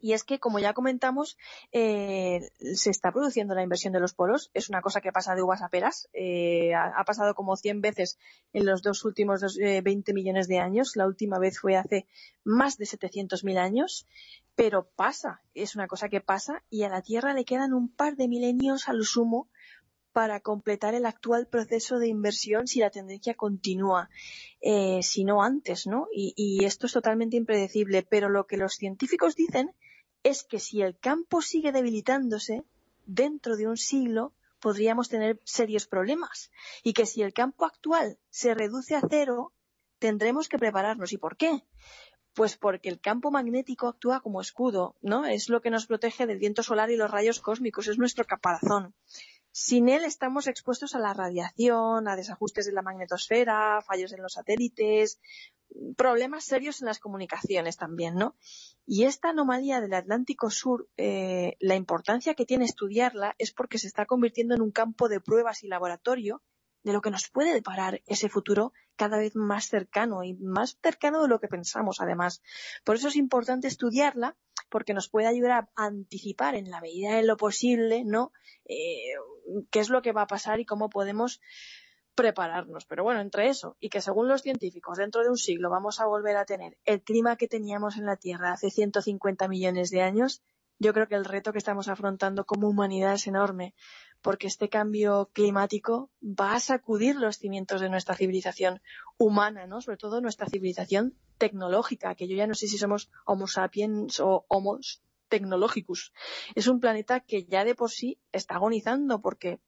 Y es que, como ya comentamos, eh, se está produciendo la inversión de los polos. Es una cosa que pasa de uvas a peras. Eh, ha, pasado como 100 veces en los dos últimos 20 eh, millones de años. La última vez fue hace más de 700.000 años. Pero pasa, es una cosa que pasa y a la Tierra le quedan un par de milenios al sumo para completar el actual proceso de inversión si la tendencia continúa, si no antes, ¿no? y, esto es totalmente impredecible, pero lo que los científicos dicen es que si el campo sigue debilitándose, dentro de un siglo podríamos tener serios problemas y que si el campo actual se reduce a cero, tendremos que prepararnos. ¿Y por qué? Pues porque el campo magnético actúa como escudo, ¿no? Es lo que nos protege del viento solar y los rayos cósmicos, es nuestro caparazón. Sin él estamos expuestos a la radiación, a desajustes de la magnetosfera, fallos en los satélites, problemas serios en las comunicaciones también, ¿no? Y esta anomalía del Atlántico Sur, eh, la importancia que tiene estudiarla es porque se está convirtiendo en un campo de pruebas y laboratorio de lo que nos puede deparar ese futuro cada vez más cercano y más cercano de lo que pensamos, además. Por eso es importante estudiarla, porque nos puede ayudar a anticipar en la medida de lo posible, ¿no? Eh, qué es lo que va a pasar y cómo podemos prepararnos. Pero bueno, entre eso y que según los científicos dentro de un siglo vamos a volver a tener el clima que teníamos en la Tierra hace 150 millones de años, yo creo que el reto que estamos afrontando como humanidad es enorme, porque este cambio climático va a sacudir los cimientos de nuestra civilización humana, ¿no? Sobre todo nuestra civilización tecnológica, que yo ya no sé si somos Homo sapiens o Homos tecnológicos. Es un planeta que ya de por sí está agonizando porque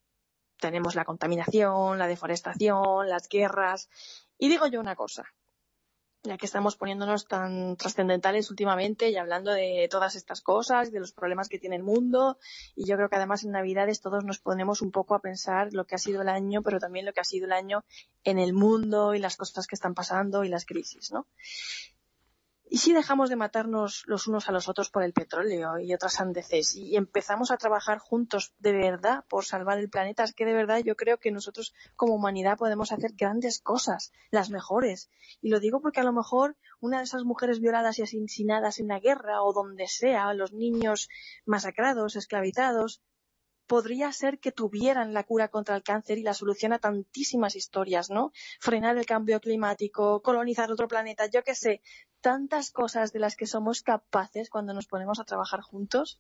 tenemos la contaminación, la deforestación, las guerras. Y digo yo una cosa, ya que estamos poniéndonos tan trascendentales últimamente y hablando de todas estas cosas, de los problemas que tiene el mundo, y yo creo que además en Navidades todos nos ponemos un poco a pensar lo que ha sido el año, pero también lo que ha sido el año en el mundo y las cosas que están pasando y las crisis, ¿no? ¿Y si dejamos de matarnos los unos a los otros por el petróleo y otras andeces y empezamos a trabajar juntos de verdad por salvar el planeta? Es que de verdad yo creo que nosotros como humanidad podemos hacer grandes cosas, las mejores. Y lo digo porque a lo mejor una de esas mujeres violadas y asesinadas en la guerra o donde sea, los niños masacrados, esclavizados, podría ser que tuvieran la cura contra el cáncer y la solución a tantísimas historias, ¿no? Frenar el cambio climático, colonizar otro planeta, yo qué sé, tantas cosas de las que somos capaces cuando nos ponemos a trabajar juntos.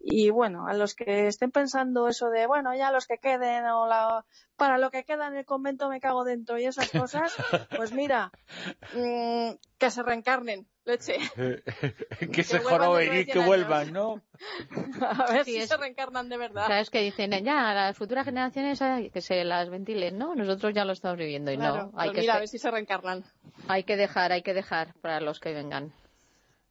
Y bueno, a los que estén pensando eso de, bueno, ya los que queden o la, para lo que queda en el convento me cago dentro y esas cosas, pues mira, mm, que se reencarnen, leche. que se joroben y que vuelvan, ¿no? A ver si se reencarnan de verdad. Sabes que dicen, ya, las futuras generaciones que se las ventilen, ¿no? Nosotros ya lo estamos viviendo y no. Hay pues que mira, a ver si se reencarnan. Hay que dejar, hay que dejar para los que vengan.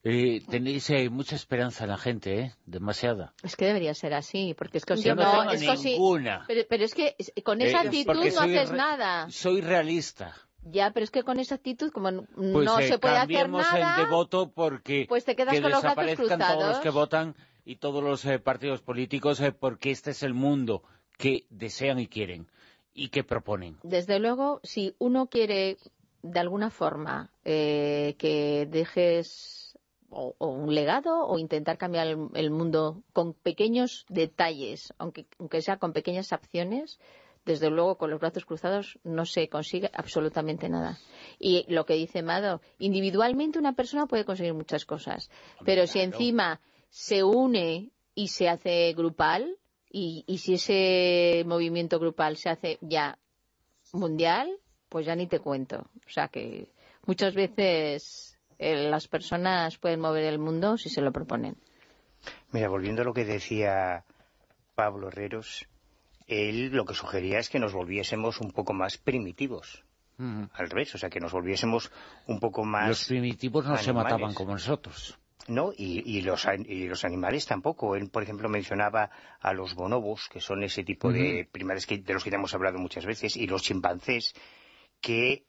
Eh, tenéis eh, mucha esperanza en la gente, ¿eh? Demasiada. Es que debería ser así, porque es que Yo no, tengo ninguna. pero, es que con esa eh, actitud no haces nada. Soy realista. Ya, pero es que con esa actitud, como pues, no se puede hacer nada... el de voto porque pues te quedas con los todos los que votan y todos los partidos políticos porque este es el mundo que desean y quieren y que proponen. Desde luego, si uno quiere de alguna forma eh, que dejes o, un legado o intentar cambiar el, mundo con pequeños detalles, aunque, aunque sea con pequeñas acciones, desde luego con los brazos cruzados no se consigue absolutamente nada. Y lo que dice Mado, individualmente una persona puede conseguir muchas cosas, pero si encima se une y se hace grupal, y, y si ese movimiento grupal se hace ya mundial, pues ya ni te cuento. O sea que muchas veces eh, las personas pueden mover el mundo si se lo proponen. Mira, volviendo a lo que decía Pablo Herreros, él lo que sugería es que nos volviésemos un poco más primitivos. Al revés, o sea, que nos volviésemos un poco más... Los primitivos no se mataban como nosotros. No, y, los, los animales tampoco. Él, por ejemplo, mencionaba a los bonobos, que son ese tipo de primales que, de los que ya hemos hablado muchas veces, y los chimpancés, que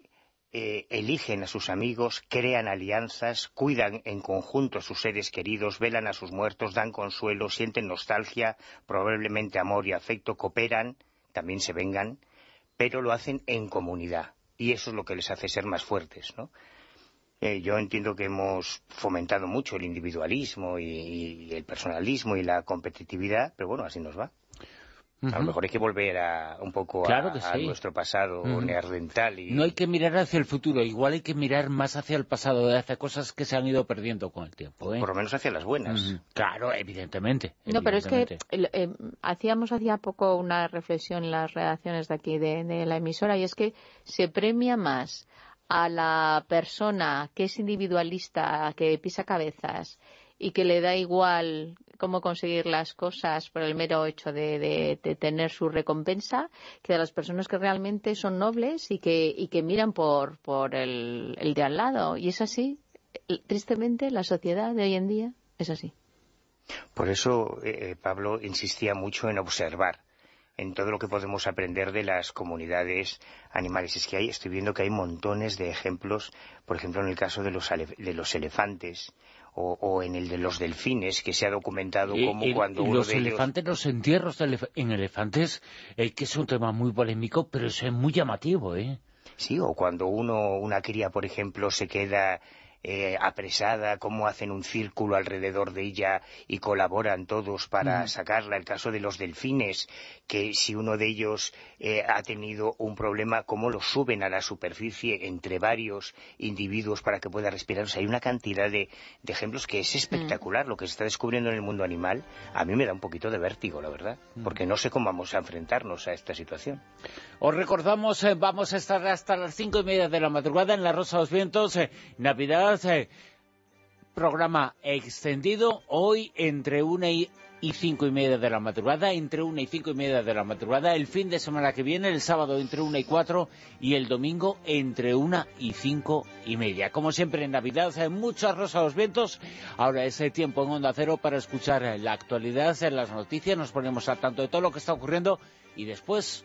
eh, eligen a sus amigos, crean alianzas, cuidan en conjunto a sus seres queridos, velan a sus muertos, dan consuelo, sienten nostalgia, probablemente amor y afecto, cooperan, también se vengan, pero lo hacen en comunidad. Y eso es lo que les hace ser más fuertes, ¿no? Eh, yo entiendo que hemos fomentado mucho el individualismo y, el personalismo y la competitividad, pero bueno, así nos va. A lo mejor hay que volver a, un poco a, nuestro pasado neandertal. Y... No hay que mirar hacia el futuro, igual hay que mirar más hacia el pasado, hacia cosas que se han ido perdiendo con el tiempo. ¿eh? Por lo menos hacia las buenas. Claro, evidentemente. No, pero es que eh, hacíamos hacía poco una reflexión en las redacciones de aquí de la emisora y es que se premia más a la persona que es individualista, que pisa cabezas y que le da igual cómo conseguir las cosas por el mero hecho de, tener su recompensa que de las personas que realmente son nobles y que, y que miran por, por el, el de al lado. Y es así, tristemente, la sociedad de hoy en día es así. Por eso eh, Pablo insistía mucho en observar en todo lo que podemos aprender de las comunidades animales. Es que hay, estoy viendo que hay montones de ejemplos, por ejemplo, en el caso de los, de los elefantes o, en el de los delfines, que se ha documentado como cuando uno los elefantes, los entierros en elefantes, eh, que es un tema muy polémico, pero es muy llamativo, ¿eh? Sí, o cuando uno, una cría, por ejemplo, se queda eh, apresada, cómo hacen un círculo alrededor de ella y colaboran todos para sacarla. El caso de los delfines, que si uno de ellos eh, ha tenido un problema, cómo lo suben a la superficie entre varios individuos para que pueda respirar. O sea, hay una cantidad de, ejemplos que es espectacular. Lo que se está descubriendo en el mundo animal, a mí me da un poquito de vértigo, la verdad, porque no sé cómo vamos a enfrentarnos a esta situación. Os recordamos, eh, vamos a estar hasta las cinco y media de la madrugada en La Rosa de los Vientos, Navidad programa extendido hoy entre una y, cinco y media de la madrugada, entre una y cinco y media de la madrugada, el fin de semana que viene, el sábado entre una y cuatro y el domingo entre una y cinco y media. Como siempre en Navidad, hay muchas rosas los vientos. Ahora es el tiempo en Onda Cero para escuchar la actualidad, las noticias, nos ponemos al tanto de todo lo que está ocurriendo y después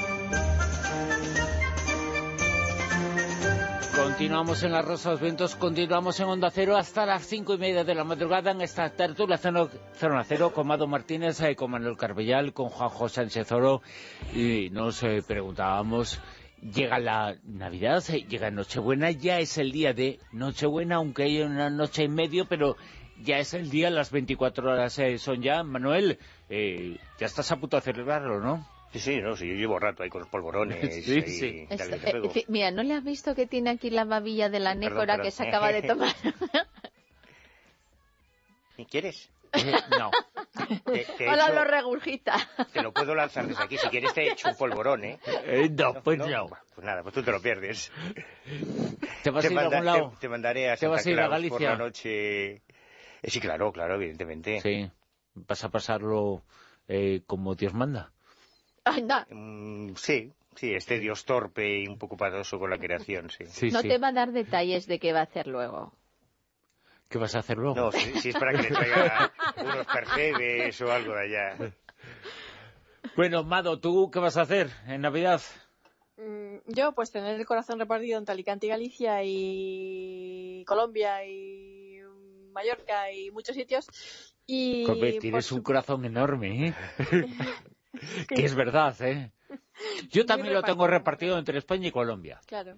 Continuamos en La Rosa de los Vientos, continuamos en Onda Cero hasta las cinco y media de la madrugada en esta tertulia Zona Cero con Mado Martínez, eh, con Manuel Carbellal, con Juanjo Sánchez Oro y nos eh, preguntábamos llega la Navidad, eh, llega Nochebuena, ya es el día de Nochebuena, aunque hay una noche en medio, pero ya es el día, las 24 horas son ya. Manuel, eh, ya estás a punto de celebrarlo, ¿no? Sí, sí, no, sí, yo llevo rato ahí con los polvorones. sí, sí. Eh, mira, ¿no le has visto que tiene aquí la babilla de la nécora que se acaba de tomar? ¿Quieres? no. Hola, lo regurgita. Te lo puedo lanzar desde aquí. Si quieres te he hecho un polvorón, ¿eh? no, pues no, Pues nada, pues tú te lo pierdes. ¿Te vas a ir a algún lado? Te, mandaré a Santa ¿Te vas a ir a Galicia? por la noche eh, sí, claro, claro, evidentemente. Sí, vas a pasarlo eh, como Dios manda. Anda. Mm, sí, sí, este Dios torpe y un poco padoso con la creación, sí. no te va a dar detalles de qué va a hacer luego. ¿Qué vas a hacer luego? No, si, es para que le traiga unos percebes o algo de allá. Bueno, Mado, ¿tú qué vas a hacer en Navidad? Mm, yo, pues tener el corazón repartido entre Alicante y Galicia y Colombia y Mallorca y muchos sitios. Y, tienes un corazón enorme, ¿eh? que es verdad, ¿eh? Yo también lo tengo repartido entre España y Colombia. Claro,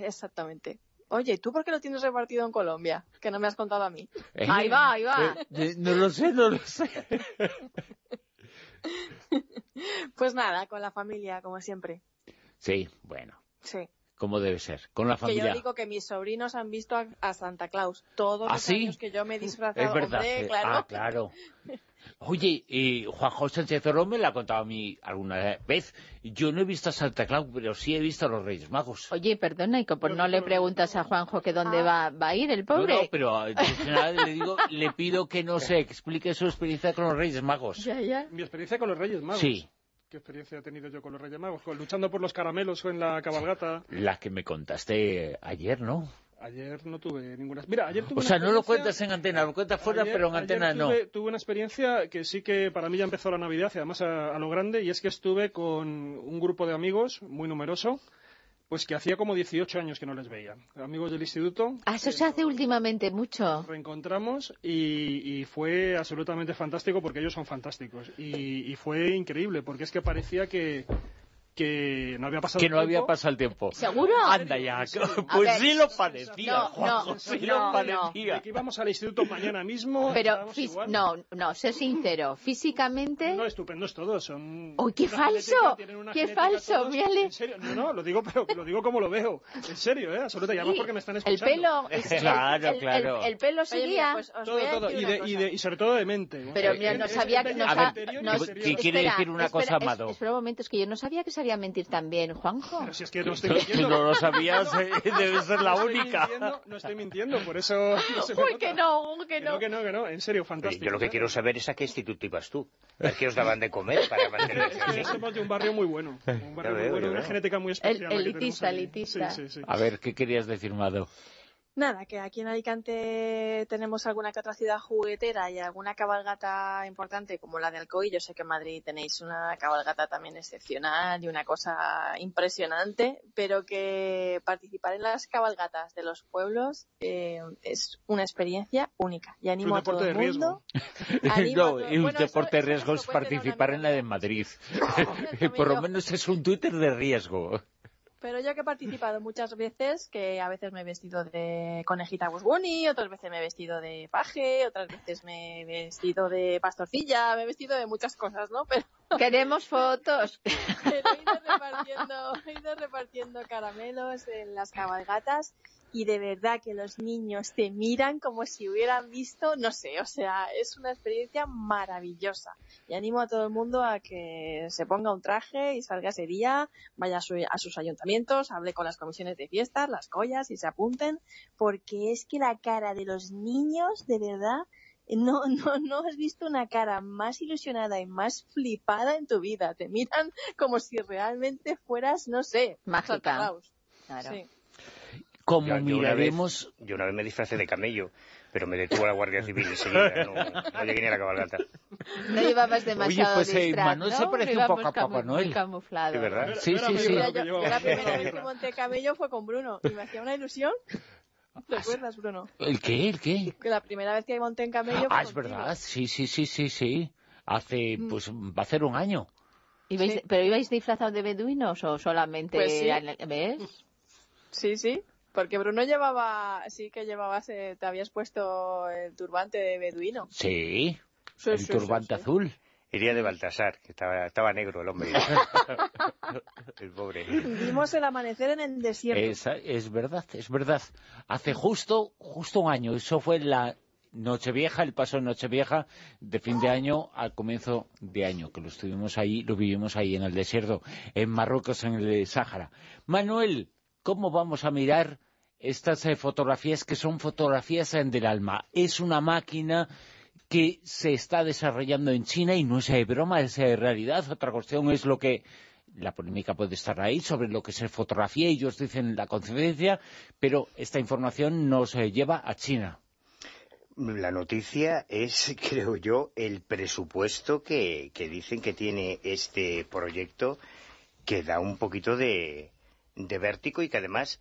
exactamente. Oye, ¿tú por qué lo tienes repartido en Colombia? Que no me has contado a mí. ¿Eh? Ahí va, ahí va. Eh, no lo sé, no lo sé. pues nada, con la familia, como siempre. Sí, bueno. Sí como debe ser, con la familia. Que yo digo que mis sobrinos han visto a, Santa Claus todos ¿Ah, los años que yo me he disfrazado. Es verdad. claro. Ah, claro. Oye, y Juan José Sánchez me lo ha contado a mí alguna vez. Yo no he visto a Santa Claus, pero sí he visto a los Reyes Magos. Oye, perdona, ¿y por no le preguntas a Juanjo que dónde ah. va, a ir el pobre? No, pero le digo, le pido que no se explique su experiencia con los Reyes Magos. Ya, ya. Mi experiencia con los Reyes Magos. Sí. ¿Qué experiencia he tenido yo con los Reyes Magos? ¿Luchando por los caramelos o en la cabalgata? La que me contaste ayer, ¿no? Ayer no tuve ninguna... Mira, ayer tuve O sea, no lo cuentas en antena, lo cuentas fuera, pero en antena no. Tuve una experiencia que sí que para mí ya empezó la Navidad, y además a lo grande, y es que estuve con un grupo de amigos muy numeroso, pues que hacía como 18 años que no les veía. Amigos del instituto. Ah, eso se hace últimamente mucho. Nos reencontramos y, fue absolutamente fantástico porque ellos son fantásticos. Y, fue increíble porque es que parecía que, que no había pasado que el no había tiempo. pasado el tiempo. ¿Seguro? Anda ya, pues ver, sí lo parecía, no, Juanjo, no, sí no, lo parecía. De que íbamos al instituto mañana mismo. Pero, igual. no, no, sé sincero, físicamente... No, estupendos todos, son... ¡Uy, qué falso! genética, ¡Qué falso! Mírale. En serio, no, no, lo digo, pero lo digo como lo veo. En serio, ¿eh? Absoluta, y además Sí, porque me están el escuchando. pelo, el, Claro, el- el- claro. el- el pelo Oye, mira, seguía... pues Todo, todo, y, de, y, de, y sobre todo de mente. Pero Eh, mira, no eh, sabía que eh, no anterior, no- ¿qué- quiere decir una cosa, es- Amado? Espera un momento, es que yo no sabía que sabía mentir también, Juanjo. Pero si es que no estoy Tú mintiendo. no lo sabías, eh, debe ser la No estoy única. mintiendo, no estoy mintiendo, por eso no se me Uy, que no, que Que no. no, que no, que no, en serio, fantástico. Yo lo que ¿eh? quiero saber es a qué instituto ibas tú. ¿A qué os daban de comer para mantenerse así? somos de un barrio muy bueno, un barrio Ya muy veo, bueno, una veo. genética muy especial. tenemos elitista, elitista. Sí, sí, sí. A ver, ¿qué querías decir, Mado? Nada, que aquí en Alicante tenemos alguna que otra ciudad juguetera y alguna cabalgata importante como la de Alcoy. Yo sé que en Madrid tenéis una cabalgata también excepcional y una cosa impresionante, pero que participar en las cabalgatas de los pueblos eh, es una experiencia única. Y animo un a todo deporte el de riesgo. mundo. No, todo- un Bueno, eso- deporte de riesgo es participar en la de. Madrid. Por lo menos es un Twitter de riesgo. Pero yo que he participado muchas veces, que a veces me he vestido de conejita Bugs Bunny, otras veces me he vestido de paje, otras veces me he vestido de pastorcilla, me he vestido de muchas cosas, ¿no? Pero, Queremos fotos. pero he, ido repartiendo, he ido repartiendo caramelos en las cabalgatas y de verdad que los niños te miran como si hubieran visto, no sé, o sea, es una experiencia maravillosa. Y animo a todo el mundo a que se ponga un traje y salga ese día, vaya a, su- a sus ayuntamientos, hable con las comisiones de fiestas, las collas y se apunten, porque es que la cara de los niños, de verdad, no, no, no has visto una cara más ilusionada y más flipada en tu vida. Te miran como si realmente fueras, no sé, Mágica. Claro. Sí. Como Yo- yo una vez- miraremos... Yo una vez me disfracé de camello, pero me detuvo la Guardia Civil enseguida. No, no llegué ni a la cabalgata. No llevabas demasiado pues, eh, Manuel ¿no? se parece un poco a Papá Noel. camuflado. ¿De verdad? Sí, sí, sí. yo, la primera vez que monté camello fue con Bruno y me hacía una ilusión. ¿Te acuerdas, Bruno? ¿El qué? ¿El qué? Que la primera vez que monté en camello fue Ah, es contigo. verdad. Sí, sí, sí, sí, sí. Hace, Mm. pues, va a ser un año. ¿Ibais- Sí. ¿Pero ibais disfrazados de beduinos o solamente... Pues sí. ¿Ves? Sí, sí. Porque Bruno llevaba, sí que llevabas, eh, te habías puesto el turbante de beduino. Sí. Sí, el sí, turbante sí. azul. Iría de Baltasar, que estaba, estaba negro el hombre. el pobre. Vimos el amanecer en el desierto. Esa- es verdad, es verdad. Hace justo, justo un año. Eso fue la Nochevieja, el paso de Nochevieja de fin de año al comienzo de año, que lo estuvimos ahí, lo vivimos ahí en el desierto, en Marruecos, en el Sáhara. Manuel, ¿cómo vamos a mirar estas eh, fotografías que son fotografías eh, del alma? Es una máquina que se está desarrollando en China y no es eh, broma, es eh, realidad. Otra cuestión es lo que la polémica puede estar ahí sobre lo que es fotografía, ellos dicen la confidencia, pero esta información nos lleva a China. La noticia es, creo yo, el presupuesto que, que dicen que tiene este proyecto que da un poquito de, de vértigo y que además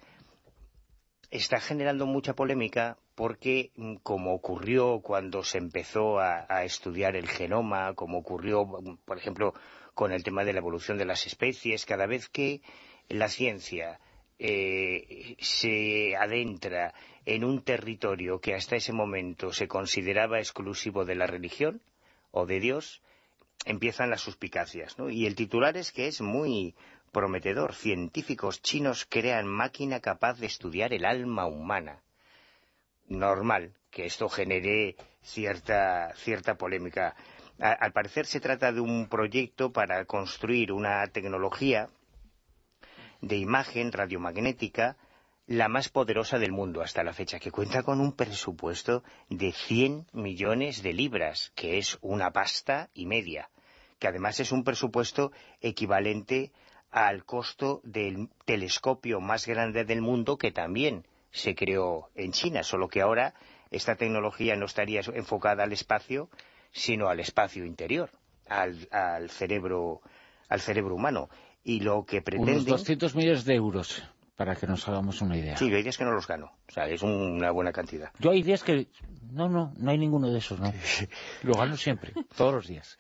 está generando mucha polémica porque, mm, como ocurrió cuando se empezó a, a estudiar el genoma, como ocurrió, mm, por ejemplo, con el tema de la evolución de las especies, cada vez que la ciencia eh, se adentra en un territorio que hasta ese momento se consideraba exclusivo de la religión o de Dios, empiezan las suspicacias. ¿no? Y el titular es que es muy prometedor. Científicos chinos crean máquina capaz de estudiar el alma humana. Normal que esto genere cierta, cierta polémica. Al parecer se trata de un proyecto para construir una tecnología de imagen radiomagnética la más poderosa del mundo hasta la fecha, que cuenta con un presupuesto de 100 millones de libras, que es una pasta y media, que además es un presupuesto equivalente al costo del telescopio más grande del mundo que también se creó en China, solo que ahora esta tecnología no estaría enfocada al espacio, sino al espacio interior, al, al cerebro, al cerebro humano. Y lo que Unos pretenden... 200 millones de euros, para que nos hagamos una idea. Sí, yo hay días que no los gano. O sea, es una buena cantidad. Yo hay días que... No, no, no hay ninguno de esos, no. Lo gano siempre, todos los días.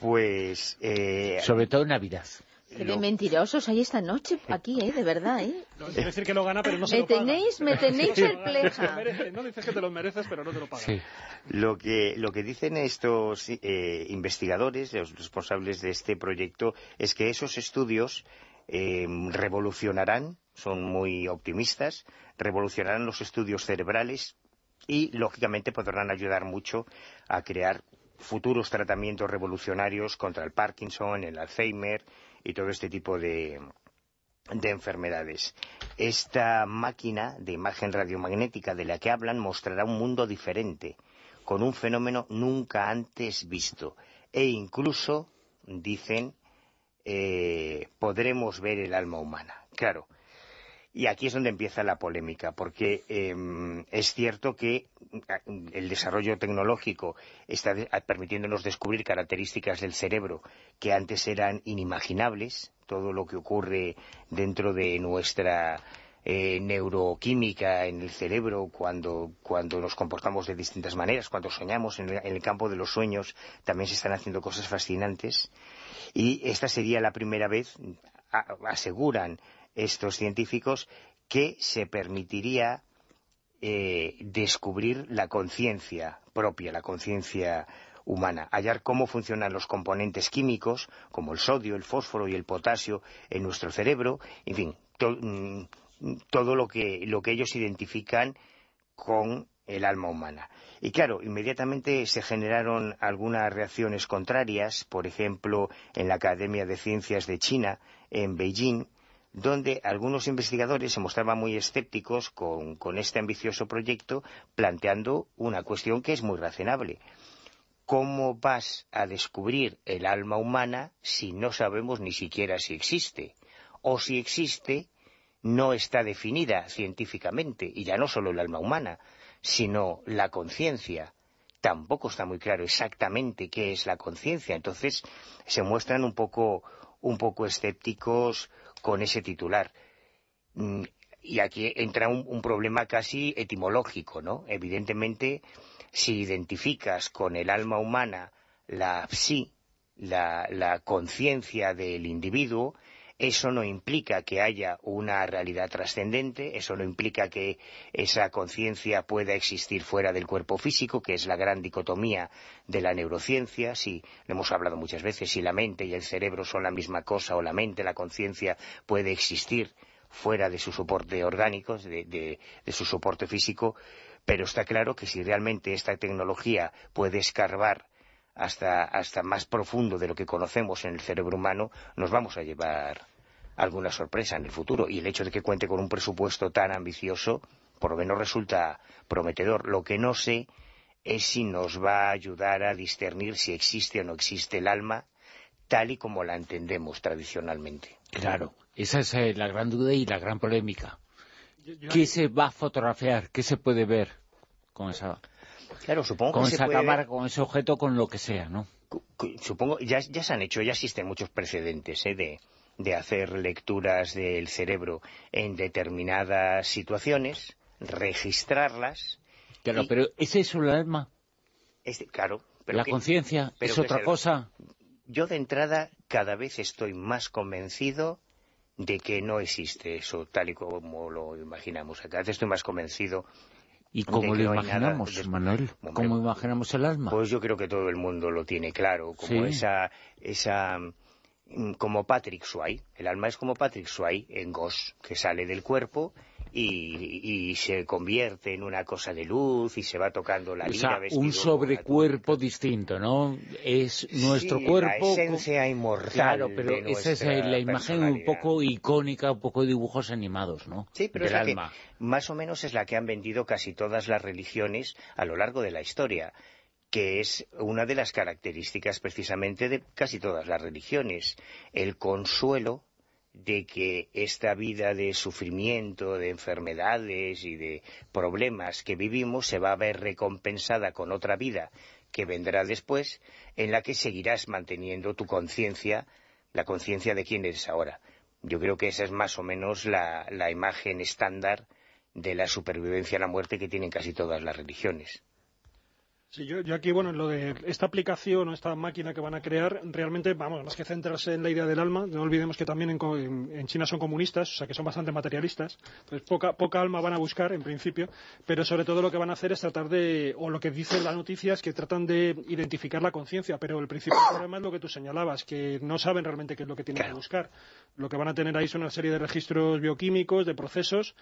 Pues... eh, Sobre todo en Navidad. Qué de mentirosos hay esta noche aquí, ¿eh? De verdad, ¿eh? No, quiere decir que no gana, pero no se me lo paga. Tenéis, me tenéis perpleja. No dices que te lo mereces, pero no te lo pagan. Sí. Lo que, lo que dicen estos eh, investigadores, los responsables de este proyecto, es que esos estudios eh, revolucionarán, son muy optimistas, revolucionarán los estudios cerebrales y, lógicamente, podrán ayudar mucho a crear futuros tratamientos revolucionarios contra el Parkinson, el Alzheimer y todo este tipo de, de enfermedades. Esta máquina de imagen radiomagnética de la que hablan mostrará un mundo diferente, con un fenómeno nunca antes visto. E incluso, dicen, eh, podremos ver el alma humana. Claro, y aquí es donde empieza la polémica, porque em, es cierto que mm, el desarrollo tecnológico está permitiéndonos descubrir características del cerebro que antes eran inimaginables, todo lo que ocurre dentro de nuestra eh, neuroquímica en el cerebro cuando, nos comportamos de distintas maneras, cuando soñamos en el, campo de los sueños, también se están haciendo cosas fascinantes. Y esta sería la primera vez, aseguran estos científicos que se permitiría eh, descubrir la conciencia propia, la conciencia humana, hallar cómo funcionan los componentes químicos, como el sodio, el fósforo y el potasio en nuestro cerebro, en fin, mm, todo lo que, lo que ellos identifican con el alma humana. Y claro, inmediatamente se generaron algunas reacciones contrarias, por ejemplo, en la Academia de Ciencias de China, en Beijing, donde algunos investigadores se mostraban muy escépticos con, este ambicioso proyecto, planteando una cuestión que es muy razonable. ¿Cómo vas a descubrir el alma humana si no sabemos ni siquiera si existe? O si existe, no está definida científicamente, y ya no solo el alma humana, sino la conciencia. Tampoco está muy claro exactamente qué es la conciencia. Entonces se muestran un poco, un poco escépticos con ese titular. Mm, y aquí entra un, problema casi etimológico, ¿no? Evidentemente, si identificas con el alma humana la psi, la conciencia del individuo, eso no implica que haya una realidad trascendente, eso no implica que esa conciencia pueda existir fuera del cuerpo físico, que es la gran dicotomía de la neurociencia, si lo hemos hablado muchas veces, si la mente y el cerebro son la misma cosa o la mente, la conciencia puede existir fuera de su soporte orgánico, de, de su soporte físico, pero está claro que si realmente esta tecnología puede escarbar hasta, hasta más profundo de lo que conocemos en el cerebro humano, nos vamos a llevar alguna sorpresa en el futuro. Y el hecho de que cuente con un presupuesto tan ambicioso, por lo menos resulta prometedor. Lo que no sé es si nos va a ayudar a discernir si existe o no existe el alma tal y como la entendemos tradicionalmente. Claro, esa es eh, la gran duda y la gran polémica. ¿Qué se va a fotografiar? ¿Qué se puede ver con esa Claro, supongo con esa cámara, con ese objeto, con lo que sea, ¿no? Supongo, ya, ya se han hecho, ya existen muchos precedentes ¿eh? de, de hacer lecturas del cerebro en determinadas situaciones, registrarlas. Claro, pero ¿es eso el alma? claro. ¿La conciencia es otra cosa? Yo de entrada cada vez estoy más convencido de que no existe eso tal y como lo imaginamos. Cada vez estoy más convencido ¿Y cómo lo imaginamos, Manuel? ¿Cómo imaginamos el alma? Pues yo creo que todo el mundo lo tiene claro, como esa, esa mm, como Patrick Swayze. El alma es como Patrick Swayze en Ghost, que sale del cuerpo y, se convierte en una cosa de luz y se va tocando la vida. un sobrecuerpo distinto, ¿no? Es nuestro cuerpo... la esencia inmortal Claro, pero esa es la imagen un poco icónica, un poco de dibujos animados, ¿no? Sí, pero alma. más o menos es la que han vendido casi todas las religiones a lo largo de la historia que es una de las características precisamente de casi todas las religiones, el consuelo de que esta vida de sufrimiento, de enfermedades y de problemas que vivimos se va a ver recompensada con otra vida que vendrá después, en la que seguirás manteniendo tu conciencia, la conciencia de quién eres ahora. Yo creo que esa es más o menos la, imagen estándar de la supervivencia a la muerte que tienen casi todas las religiones. Sí, yo, aquí, bueno, en lo de esta aplicación o esta máquina que van a crear, realmente, vamos, más que centrarse en la idea del alma, no olvidemos que también en, China son comunistas, o sea que son bastante materialistas, entonces poca, poca alma van a buscar, en principio, pero sobre todo lo que van a hacer es tratar de, o lo que dicen las noticias, que tratan de identificar la conciencia, pero el principal problema es lo que tú señalabas, que no saben realmente qué es lo que tienen que buscar. Lo que van a tener ahí son una serie de registros bioquímicos, de procesos,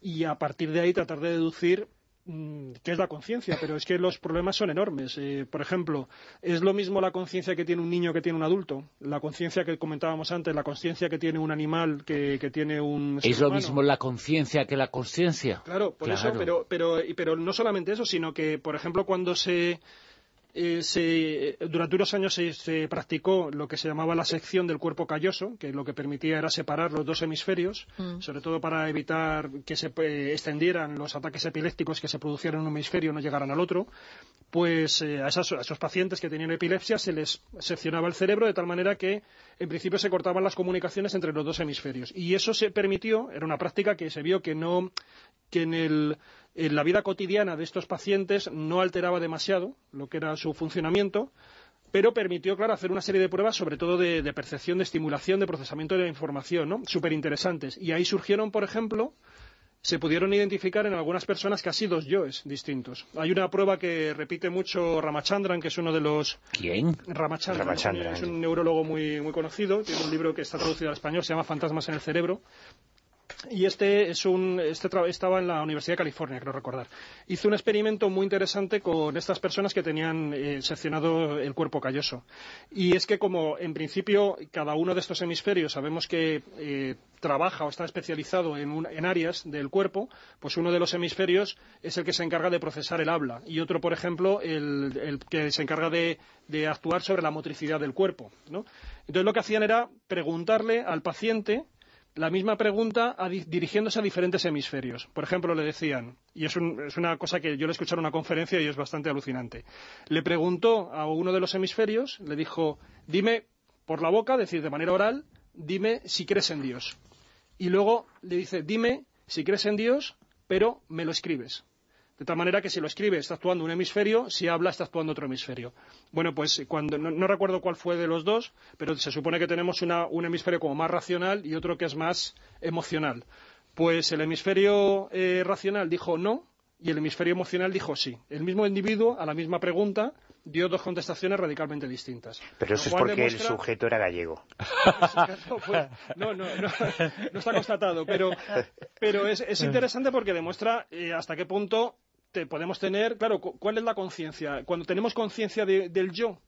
y a partir de ahí tratar de deducir que es la conciencia, pero es que los problemas son enormes. Eh, por ejemplo, ¿es lo mismo la conciencia que tiene un niño que tiene un adulto? La conciencia que comentábamos antes, la conciencia que tiene un animal que, tiene un... ¿Es lo mismo la conciencia que la conciencia? Claro, por eso, pero, pero, pero no solamente eso, sino que, por ejemplo, cuando se eh, durante unos años se, practicó lo que se llamaba la sección del cuerpo calloso, que lo que permitía era separar los dos hemisferios, mm. sobre todo para evitar que se eh, extendieran los ataques epilépticos que se producieran en un hemisferio y no llegaran al otro. Pues eh, a, a, esos, pacientes que tenían epilepsia se les seccionaba el cerebro de tal manera que en principio se cortaban las comunicaciones entre los dos hemisferios. Y eso se permitió, era una práctica que se vio que no que en el en la vida cotidiana de estos pacientes no alteraba demasiado lo que era su funcionamiento, pero permitió, claro, hacer una serie de pruebas, sobre todo de, percepción, de estimulación, de procesamiento de la información, ¿no? Súper interesantes. Y ahí surgieron, por ejemplo, se pudieron identificar en algunas personas casi dos yoes distintos. Hay una prueba que repite mucho Ramachandran, que es uno de los... ¿Quién? Ramachandran. Es un neurólogo muy, muy conocido, tiene un libro que está traducido al español, se llama Fantasmas en el cerebro, y este, es un, este estaba en la Universidad de California, creo recordar. Hizo un experimento muy interesante con estas personas que tenían eh, seccionado el cuerpo calloso. Y es que como en principio cada uno de estos hemisferios sabemos que eh, trabaja o está especializado en, áreas del cuerpo, pues uno de los hemisferios es el que se encarga de procesar el habla y otro, por ejemplo, el, el que se encarga de, de, actuar sobre la motricidad del cuerpo. ¿no? Entonces lo que hacían era preguntarle al paciente la misma pregunta dirigiéndose a diferentes hemisferios. Por ejemplo, le decían, y es, una cosa que yo le escuché en una conferencia y es bastante alucinante, le preguntó a uno de los hemisferios, le dijo, dime por la boca, decir de manera oral, dime si crees en Dios. Y luego le dice, dime si crees en Dios, pero me lo escribes. De tal manera que si lo escribe está actuando un hemisferio, si habla está actuando otro hemisferio. Bueno, pues cuando no, recuerdo cuál fue de los dos, pero se supone que tenemos un hemisferio como más racional y otro que es más emocional. Pues el hemisferio eh, racional dijo no y el hemisferio emocional dijo sí. El mismo individuo, a la misma pregunta, dio dos contestaciones radicalmente distintas. Pero eso es porque el sujeto era gallego. Pues, no, no, no, no, está constatado, pero, pero es, es interesante porque demuestra eh, hasta qué punto podemos tener, claro, ¿cuál es la conciencia? Cuando tenemos conciencia del yo,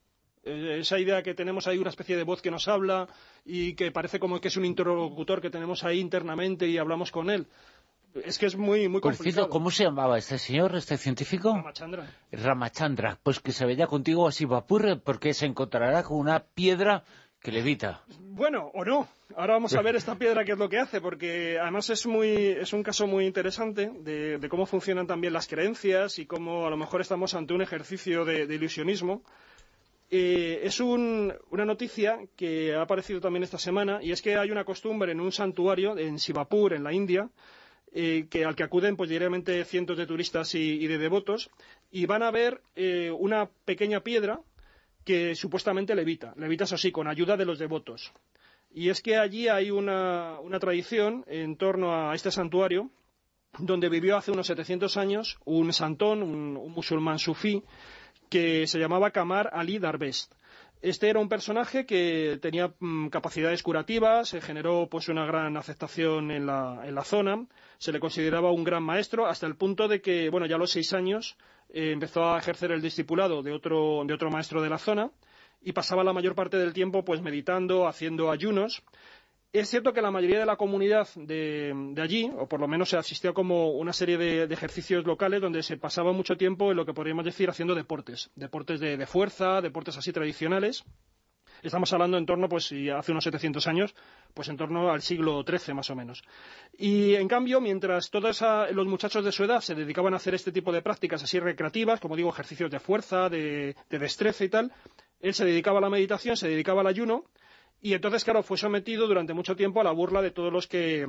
eh, esa idea que tenemos ahí una especie de voz que nos habla y que parece como que es un interlocutor que tenemos ahí internamente y hablamos con él. Es que es muy, muy complicado. ¿cómo se llamaba este señor, este científico? Ramachandra. Ramachandra. Pues que se vaya contigo a Sivapur porque se encontrará con una piedra que levita. Bueno, o no. Ahora vamos a ver esta piedra qué es lo que hace, porque además es, muy, es un caso muy interesante de, cómo funcionan también las creencias y cómo a lo mejor estamos ante un ejercicio de, ilusionismo. Eh, es una noticia que ha aparecido también esta semana y es que hay una costumbre en un santuario en Sivapur, en la India, eh, que, al que acuden pues, diariamente cientos de turistas y, de devotos y van a ver eh, una pequeña piedra que supuestamente levita. Levita, eso sí, con ayuda de los devotos. Y es que allí hay una, tradición en torno a este santuario donde vivió hace unos 700 años un santón, un, musulmán sufí, que se llamaba Kamar Ali Darbest. Este era un personaje que tenía mm, capacidades curativas, se generó pues una gran aceptación en la, en la, zona, se le consideraba un gran maestro hasta el punto de que, bueno, ya a los seis años eh, empezó a ejercer el discipulado de otro, de otro maestro de la zona y pasaba la mayor parte del tiempo pues meditando, haciendo ayunos. Es cierto que la mayoría de la comunidad de, allí, o por lo menos se asistió como una serie de, ejercicios locales donde se pasaba mucho tiempo en lo que podríamos decir haciendo deportes, deportes de, de fuerza, deportes así tradicionales. Estamos hablando en torno, pues, hace unos 700 años, pues en torno al siglo XIII más o menos. Y en cambio, mientras todos los muchachos de su edad se dedicaban a hacer este tipo de prácticas así recreativas, como digo, ejercicios de fuerza, de, destreza y tal, él se dedicaba a la meditación, se dedicaba al ayuno Y entonces, claro, fue sometido durante mucho tiempo a la burla de todos los que,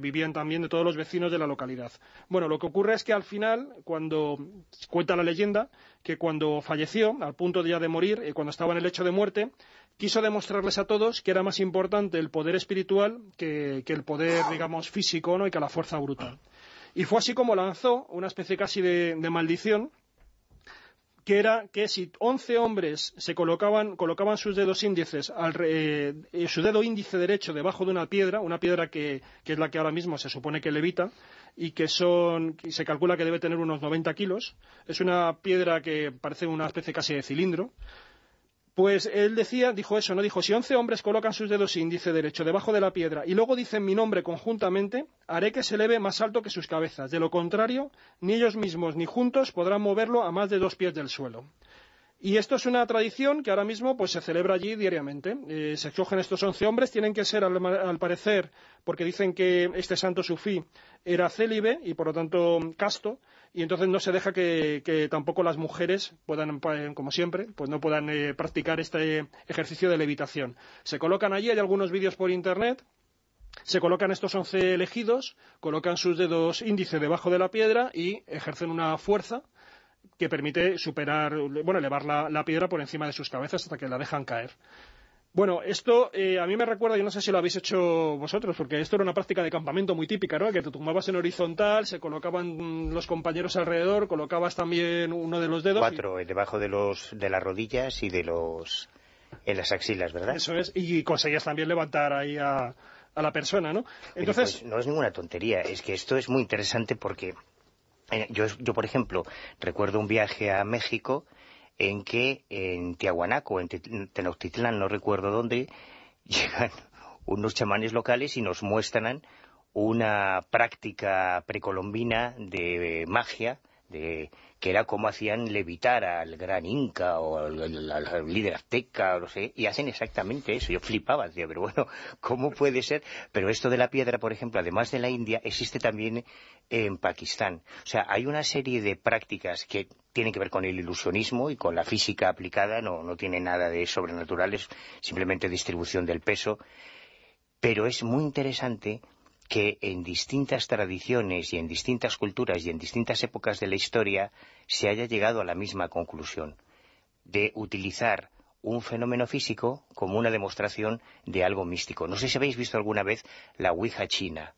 vivían también, de todos los vecinos de la localidad. Bueno, lo que ocurre es que al final, cuando cuenta la leyenda, que cuando falleció, al punto ya de morir, eh, cuando estaba en el lecho de muerte, quiso demostrarles a todos que era más importante el poder espiritual que, el poder, digamos, físico ¿no? y que la fuerza brutal. Y fue así como lanzó una especie casi de maldición que era que si 11 hombres se colocaban, colocaban sus dedos índices, al, eh, su dedo índice derecho debajo de una piedra, una piedra que, que, es la que ahora mismo se supone que levita, y que son, se calcula que debe tener unos 90 kilos, es una piedra que parece una especie casi de cilindro, pues él decía, dijo eso, ¿no? Dijo, si once hombres colocan sus dedos índice derecho debajo de la piedra y luego dicen mi nombre conjuntamente, haré que se eleve más alto que sus cabezas. De lo contrario, ni ellos mismos ni juntos podrán moverlo a más de dos pies del suelo. Y esto es una tradición que ahora mismo pues, se celebra allí diariamente. Eh, se escogen estos once hombres, tienen que ser, al, parecer, porque dicen que este santo sufí era célibe y por lo tanto casto, y entonces no se deja que, tampoco las mujeres puedan, como siempre, pues no puedan eh, practicar este ejercicio de levitación. Se colocan allí, hay algunos vídeos por internet, se colocan estos once elegidos, colocan sus dedos índice debajo de la piedra y ejercen una fuerza que permite superar, bueno, elevar la, piedra por encima de sus cabezas hasta que la dejan caer. Bueno, esto eh, a mí me recuerda, yo no sé si lo habéis hecho vosotros, porque esto era una práctica de campamento muy típica, ¿no? Que te tumbabas en horizontal, se colocaban los compañeros alrededor, colocabas también uno de los dedos. Cuatro, eh, debajo de, los, de las rodillas y de los... en las axilas, ¿verdad? Eso es, y conseguías también levantar ahí a, a la persona, ¿no? Entonces... Pues, no es ninguna tontería, es que esto es muy interesante porque eh, yo, por ejemplo, recuerdo un viaje a México en que en Tiahuanaco, en Tenochtitlán, no recuerdo dónde, llegan unos chamanes locales y nos muestran una práctica precolombina de magia, de que era como hacían levitar al gran inca o al, líder azteca, no sé, y hacen exactamente eso. Yo flipaba, decía, pero bueno, ¿cómo puede ser? Pero esto de la piedra, por ejemplo, además de la India, existe también en Pakistán. O sea, hay una serie de prácticas que tienen que ver con el ilusionismo y con la física aplicada, no, no tiene nada de sobrenatural, es simplemente distribución del peso, pero es muy interesante que en distintas tradiciones y en distintas culturas y en distintas épocas de la historia se haya llegado a la misma conclusión, de utilizar un fenómeno físico como una demostración de algo místico. No sé si habéis visto alguna vez la Ouija china.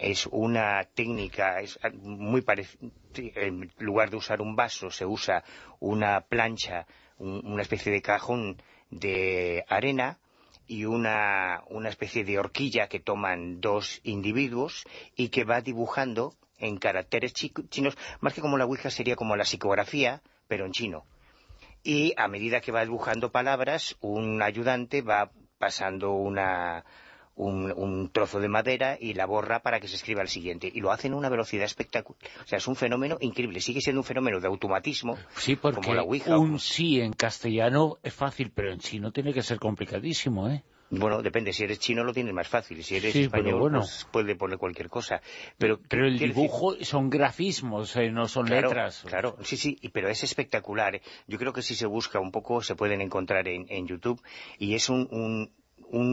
Es una técnica es muy parecida. En lugar de usar un vaso, se usa una plancha, una especie de cajón de arena y una, una especie de horquilla que toman dos individuos y que va dibujando en caracteres chinos, más que como la Ouija sería como la psicografía, pero en chino. Y a medida que va dibujando palabras, un ayudante va pasando una, un, trozo de madera y la borra para que se escriba el siguiente. Y lo hacen a una velocidad espectacular. O sea, es un fenómeno increíble. Sigue siendo un fenómeno de automatismo, sí, porque como la Ouija. un sí en castellano es fácil, pero en chino tiene que ser complicadísimo, ¿eh? Bueno, depende. Si eres chino lo tienes más fácil. Si eres español, pues puede poner cualquier cosa. Pero, pero el dibujo son grafismos, eh, no son letras. Claro, sí, sí. Pero es espectacular. Yo creo que si se busca un poco se pueden encontrar en, en YouTube. Y es un un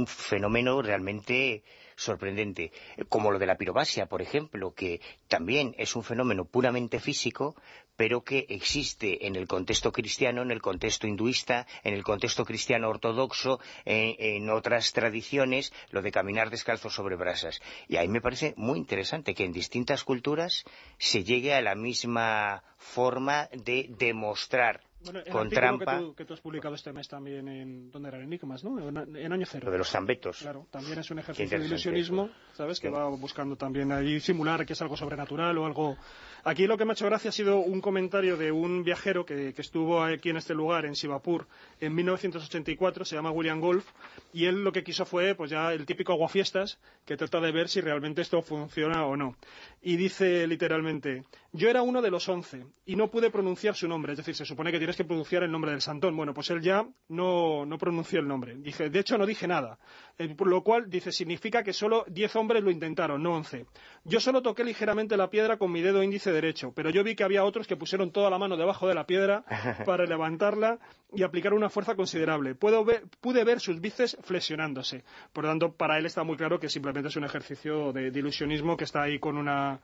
fenómeno realmente sorprendente, como lo de la pirobasia, por ejemplo, que también es un fenómeno puramente físico, pero que existe en el contexto cristiano, en el contexto hinduista, en el contexto cristiano ortodoxo, en, en otras tradiciones, lo de caminar descalzo sobre brasas. Y ahí me parece muy interesante que en distintas culturas se llegue a la misma forma de demostrar bueno, el con trampa. Que tú, que tú, has publicado este mes también en. ¿Dónde eran? Enigmas, ¿no? En, Año Cero. Lo de los zambetos. Claro, también es un ejercicio de ilusionismo, ¿sabes? Que va buscando también ahí simular que es algo sobrenatural o algo Aquí lo que me ha hecho gracia ha sido un comentario de un viajero que, estuvo aquí en este lugar, en Sivapur, en 1984, se llama William Golf, y él lo que quiso fue pues ya el típico aguafiestas, que trata de ver si realmente esto funciona o no. Y dice literalmente, yo era uno de los once, y no pude pronunciar su nombre, es decir, se supone que tiene tienes que pronunciar el nombre del santón. Bueno, pues él ya no, no pronunció el nombre. Dije, de hecho, no dije nada. Eh, por lo cual, dice, significa que solo 10 hombres lo intentaron, no 11. Yo solo toqué ligeramente la piedra con mi dedo índice derecho, pero yo vi que había otros que pusieron toda la mano debajo de la piedra para levantarla y aplicar una fuerza considerable. pude ver sus bíceps flexionándose. Por lo tanto, para él está muy claro que simplemente es un ejercicio de ilusionismo que está ahí con una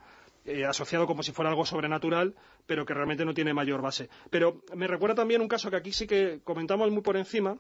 eh, asociado como si fuera algo sobrenatural, pero que realmente no tiene mayor base. Pero me recuerda también un caso que aquí sí que comentamos muy por encima,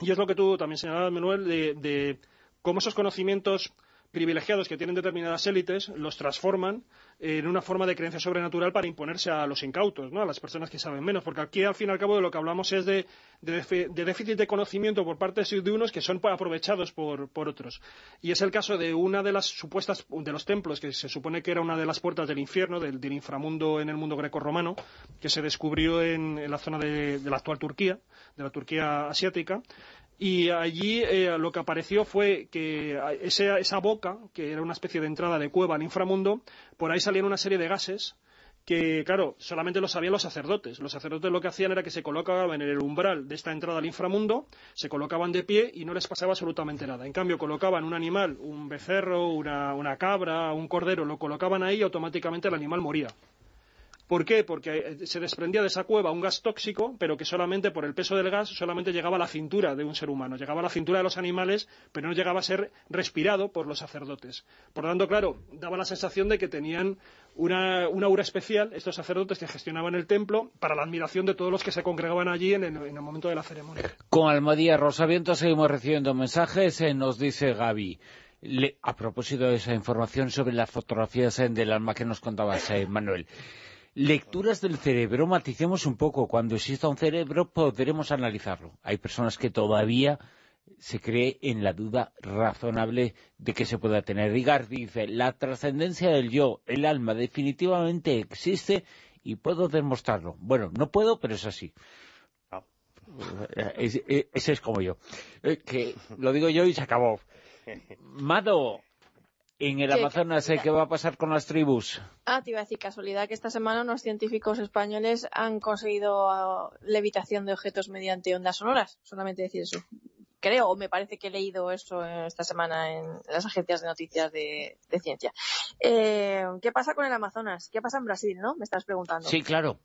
y es lo que tú también señalabas, Manuel, de cómo esos conocimientos privilegiados que tienen determinadas élites los transforman en una forma de creencia sobrenatural para imponerse a los incautos, ¿no? a las personas que saben menos, porque aquí al fin y al cabo de lo que hablamos es de, déficit de conocimiento por parte de unos que son aprovechados por, otros. Y es el caso de una de las supuestas, de los templos, que se supone que era una de las puertas del infierno, del, inframundo en el mundo greco-romano, que se descubrió en, la zona de la actual Turquía, de la Turquía asiática, y allí eh, lo que apareció fue que esa, esa boca, que era una especie de entrada de cueva al inframundo, por ahí salían una serie de gases que, claro, solamente lo sabían los sacerdotes. Los sacerdotes lo que hacían era que se colocaban en el umbral de esta entrada al inframundo, se colocaban de pie y no les pasaba absolutamente nada. En cambio, colocaban un animal, un becerro, una, una cabra, un cordero, lo colocaban ahí y automáticamente el animal moría. ¿Por qué? Porque eh, se desprendía de esa cueva un gas tóxico, pero que solamente por el peso del gas solamente llegaba a la cintura de un ser humano, llegaba a la cintura de los animales, pero no llegaba a ser respirado por los sacerdotes. Por lo tanto, claro, daba la sensación de que tenían una, aura especial estos sacerdotes que gestionaban el templo para la admiración de todos los que se congregaban allí en el, momento de la ceremonia. Con Almadía Rosaviento seguimos recibiendo mensajes, eh, nos dice Gaby. a propósito de esa información sobre las fotografías eh, del alma que nos contabas, Manuel. Lecturas del cerebro, maticemos un poco. Cuando exista un cerebro podremos analizarlo. Hay personas que todavía se cree en la duda razonable de que se pueda tener. Igar dice, la trascendencia del yo, el alma, definitivamente existe y puedo demostrarlo. Bueno, no puedo, pero es así. Ah. Ese es como yo. Eh, que lo digo yo y se acabó. Mado, en el Amazonas, ¿qué va a pasar con las tribus? Ah, te iba a decir casualidad que esta semana unos científicos españoles han conseguido ah, levitación de objetos mediante ondas sonoras. Solamente decir eso. Creo, o me parece que he leído eso esta semana en las agencias de noticias de, ciencia. Eh, ¿Qué pasa con el Amazonas? ¿Qué pasa en Brasil, no? Me estás preguntando. Sí, claro.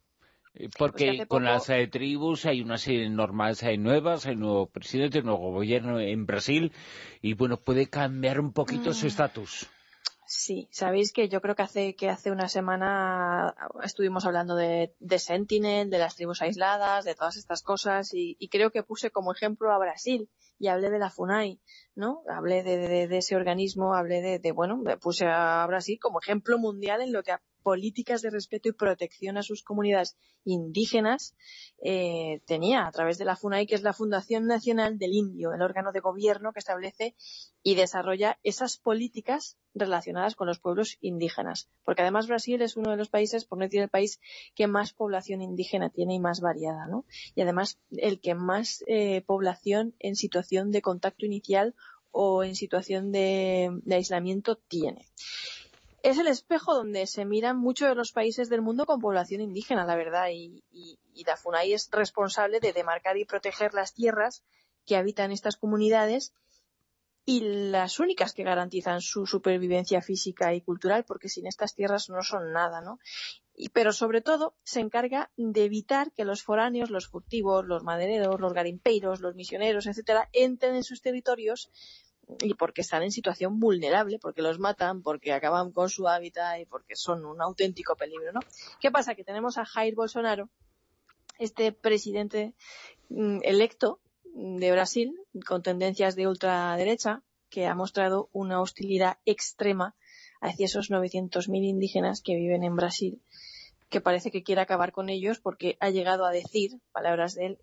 Eh, porque con las eh, tribus hay una serie normales, hay nuevas, hay nuevo presidente, nuevo gobierno en Brasil, y bueno, puede cambiar un poquito su mm. estatus. Sí, sabéis que yo creo que hace que hace una semana estuvimos hablando de, Sentinel, de las tribus aisladas, de todas estas cosas, y, creo que puse como ejemplo a Brasil y hablé de la FUNAI, ¿no? Hablé de, ese organismo, hablé de, de, bueno, puse a Brasil como ejemplo mundial en lo que políticas de respeto y protección a sus comunidades indígenas eh, tenía a través de la FUNAI, que es la Fundación Nacional del Indio, el órgano de gobierno que establece y desarrolla esas políticas relacionadas con los pueblos indígenas. Porque además Brasil es uno de los países, por no decir el país, que más población indígena tiene y más variada, ¿no? Y además el que más eh, población en situación de contacto inicial o en situación de aislamiento tiene es el espejo donde se miran muchos de los países del mundo con población indígena, la verdad, y, y, la FUNAI es responsable de demarcar y proteger las tierras que habitan estas comunidades y las únicas que garantizan su supervivencia física y cultural, porque sin estas tierras no son nada, ¿no? pero sobre todo se encarga de evitar que los foráneos, los furtivos, los madereros, los garimpeiros, los misioneros, etcétera, entren en sus territorios y porque están en situación vulnerable, porque los matan, porque acaban con su hábitat y porque son un auténtico peligro, ¿no? ¿Qué pasa? Que tenemos a Jair Bolsonaro, este presidente mm, electo de Brasil, con tendencias de ultraderecha, que ha mostrado una hostilidad extrema hacia esos 900.000 indígenas que viven en Brasil, que parece que quiere acabar con ellos porque ha llegado a decir, palabras de él,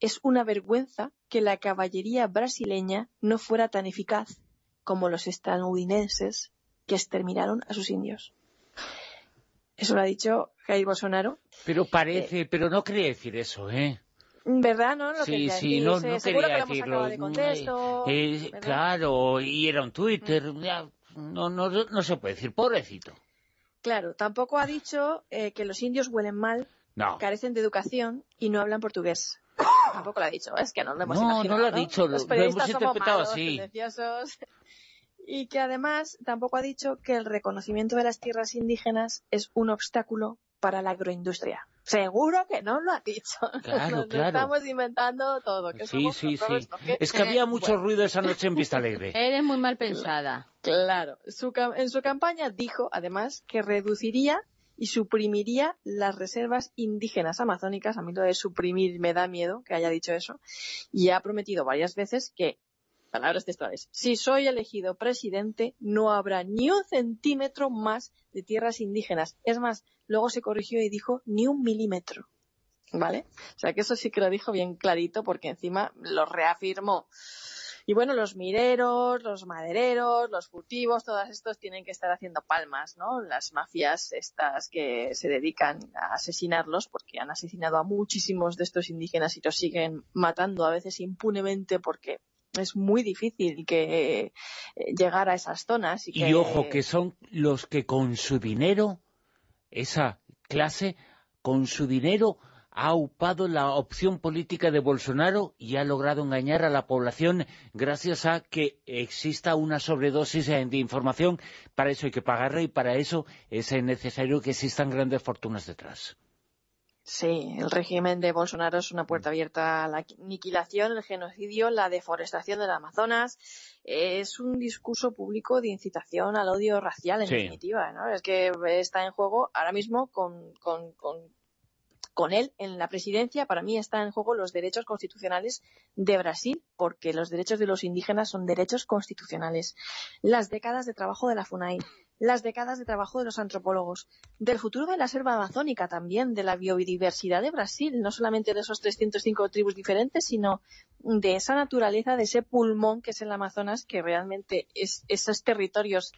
es una vergüenza que la caballería brasileña no fuera tan eficaz como los estadounidenses que exterminaron a sus indios. Eso lo ha dicho Jair Bolsonaro. Pero parece, eh, pero no quería decir eso, ¿eh? ¿Verdad, no? sí, sí, no, no quería decirlo. Eh, claro, y era un Twitter. No, no, no se puede decir, pobrecito. Claro, tampoco ha dicho eh, que los indios huelen mal No. carecen de educación y no hablan portugués. Tampoco lo ha dicho, es que no lo hemos No, imaginado, no lo ha dicho, Los lo- hemos somos interpretado malos, así. Y que además tampoco ha dicho que el reconocimiento de las tierras indígenas es un obstáculo para la agroindustria. Seguro que no lo ha dicho. Claro, Nos claro. estamos inventando todo. Que Sí, somos sí, sí. Es que había mucho Bueno, ruido esa noche en Vista Alegre. Eres muy mal pensada. Claro. Su cam- en su campaña dijo, además, que reduciría y suprimiría las reservas indígenas amazónicas. A mí lo de suprimir me da miedo que haya dicho eso. Y ha prometido varias veces que, palabras textuales, si soy elegido presidente, no habrá ni un centímetro más de tierras indígenas. Es más, luego se corrigió y dijo ni un milímetro. ¿Vale? O sea que eso sí que lo dijo bien clarito porque encima lo reafirmó. Y bueno, los mineros, los madereros, los furtivos, todos estos tienen que estar haciendo palmas, ¿no? Las mafias estas que se dedican a asesinarlos, porque han asesinado a muchísimos de estos indígenas y los siguen matando a veces impunemente porque es muy difícil que eh, llegar a esas zonas. Y, que... Y ojo, que son los que con su dinero, esa clase, con su dinero ha upado la opción política de Bolsonaro y ha logrado engañar a la población gracias a que exista una sobredosis de información. Para eso hay que pagarla y para eso es necesario que existan grandes fortunas detrás. Sí, el régimen de Bolsonaro es una puerta abierta a la aniquilación, el genocidio, la deforestación del Amazonas. Es un discurso público de incitación al odio racial, en Sí. definitiva. ¿no? Es que está en juego ahora mismo con, con, con, con él en la presidencia. Para mí están en juego los derechos constitucionales de Brasil, porque los derechos de los indígenas son derechos constitucionales. Las décadas de trabajo de la FUNAI, las décadas de trabajo de los antropólogos, del futuro de la selva amazónica también, de la biodiversidad de Brasil, no solamente de esos 305 tribus diferentes, sino de esa naturaleza, de ese pulmón que es el Amazonas, que realmente es, esos territorios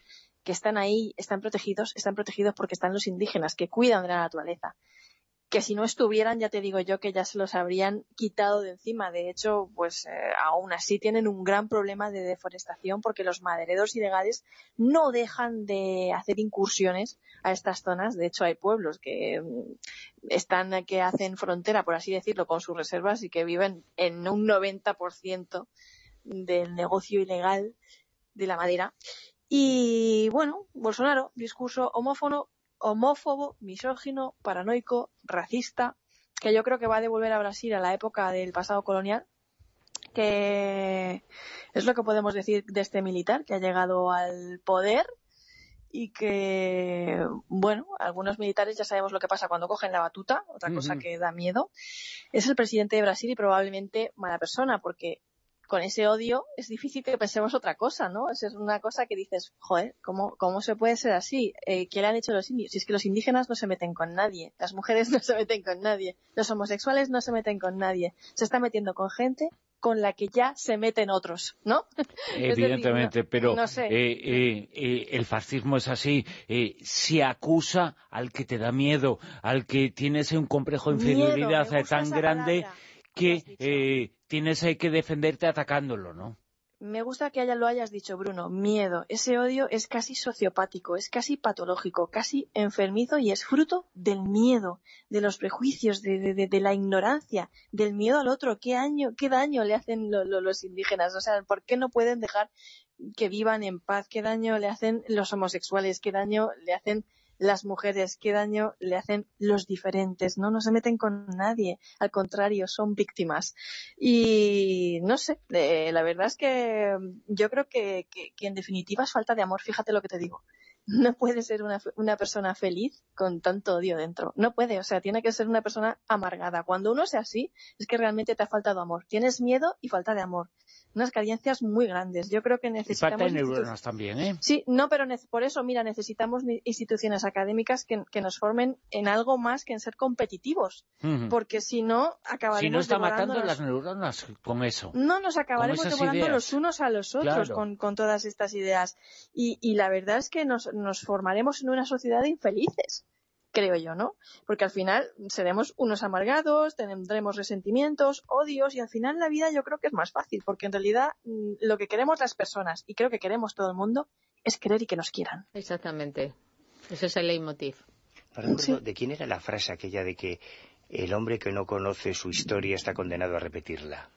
que están ahí, están protegidos, están protegidos porque están los indígenas, que cuidan de la naturaleza que si no estuvieran, ya te digo yo, que ya se los habrían quitado de encima. De hecho, pues eh, aún así tienen un gran problema de deforestación porque los madereros ilegales no dejan de hacer incursiones a estas zonas. De hecho, hay pueblos que mm, están, que hacen frontera, por así decirlo, con sus reservas y que viven en un 90% del negocio ilegal de la madera. Y bueno, Bolsonaro, discurso homófono, homófobo, misógino, paranoico, racista, que yo creo que va a devolver a Brasil a la época del pasado colonial, que es lo que podemos decir de este militar que ha llegado al poder y que, bueno, algunos militares ya sabemos lo que pasa cuando cogen la batuta, otra cosa que da miedo. Es el presidente de Brasil y probablemente mala persona, porque con ese odio es difícil que pensemos otra cosa, ¿no? Es una cosa que dices, joder, ¿cómo, cómo se puede ser así? Eh, ¿Qué le han hecho los indios? Si es que los indígenas no se meten con nadie, las mujeres no se meten con nadie, los homosexuales no se meten con nadie, se está metiendo con gente con la que ya se meten otros, ¿no? Decir, Evidentemente, no- pero no sé. eh, eh, eh, el fascismo es así, eh, se acusa al que te da miedo, al que tienes un complejo de inferioridad tan grande palabra que tienes que defenderte atacándolo, ¿no? Me gusta que haya, lo hayas dicho, Bruno. Miedo. Ese odio es casi sociopático, es casi patológico, casi enfermizo y es fruto del miedo, de los prejuicios, de, de- de- de la ignorancia, del miedo al otro. ¿Qué, año, qué daño le hacen lo- lo- los indígenas? O sea, ¿por qué no pueden dejar que vivan en paz? ¿Qué daño le hacen los homosexuales? ¿Qué daño le hacen las mujeres? ¿Qué daño le hacen los diferentes? No, no se meten con nadie. Al contrario, son víctimas. Y no sé, eh, la verdad es que yo creo que, que- que en definitiva es falta de amor. Fíjate lo que te digo. No puede ser una, una persona feliz con tanto odio dentro. No puede, o sea, tiene que ser una persona amargada. Cuando uno sea así, es que realmente te ha faltado amor. Tienes miedo y falta de amor. Unas carencias muy grandes. Yo creo que Y necesitamos... falta de neuronas también, ¿eh? Sí, no, pero por eso, mira, necesitamos instituciones académicas que, que nos formen en algo más que en ser competitivos. Porque si no, acabaremos Si no está matando las neuronas con eso. no nos acabaremos devorando ideas. los unos a los otros Claro. con, con todas estas ideas. Y, y la verdad es que nos, nos formaremos en una sociedad de infelices, creo yo, ¿no? Porque al final seremos unos amargados, tendremos resentimientos, odios, y al final la vida yo creo que es más fácil, porque en realidad mm, lo que queremos las personas, y creo que queremos todo el mundo, es querer y que nos quieran. Exactamente. Ese es el leitmotiv. No recuerdo Sí. ¿De quién era la frase aquella de que el hombre que no conoce su historia está condenado a repetirla.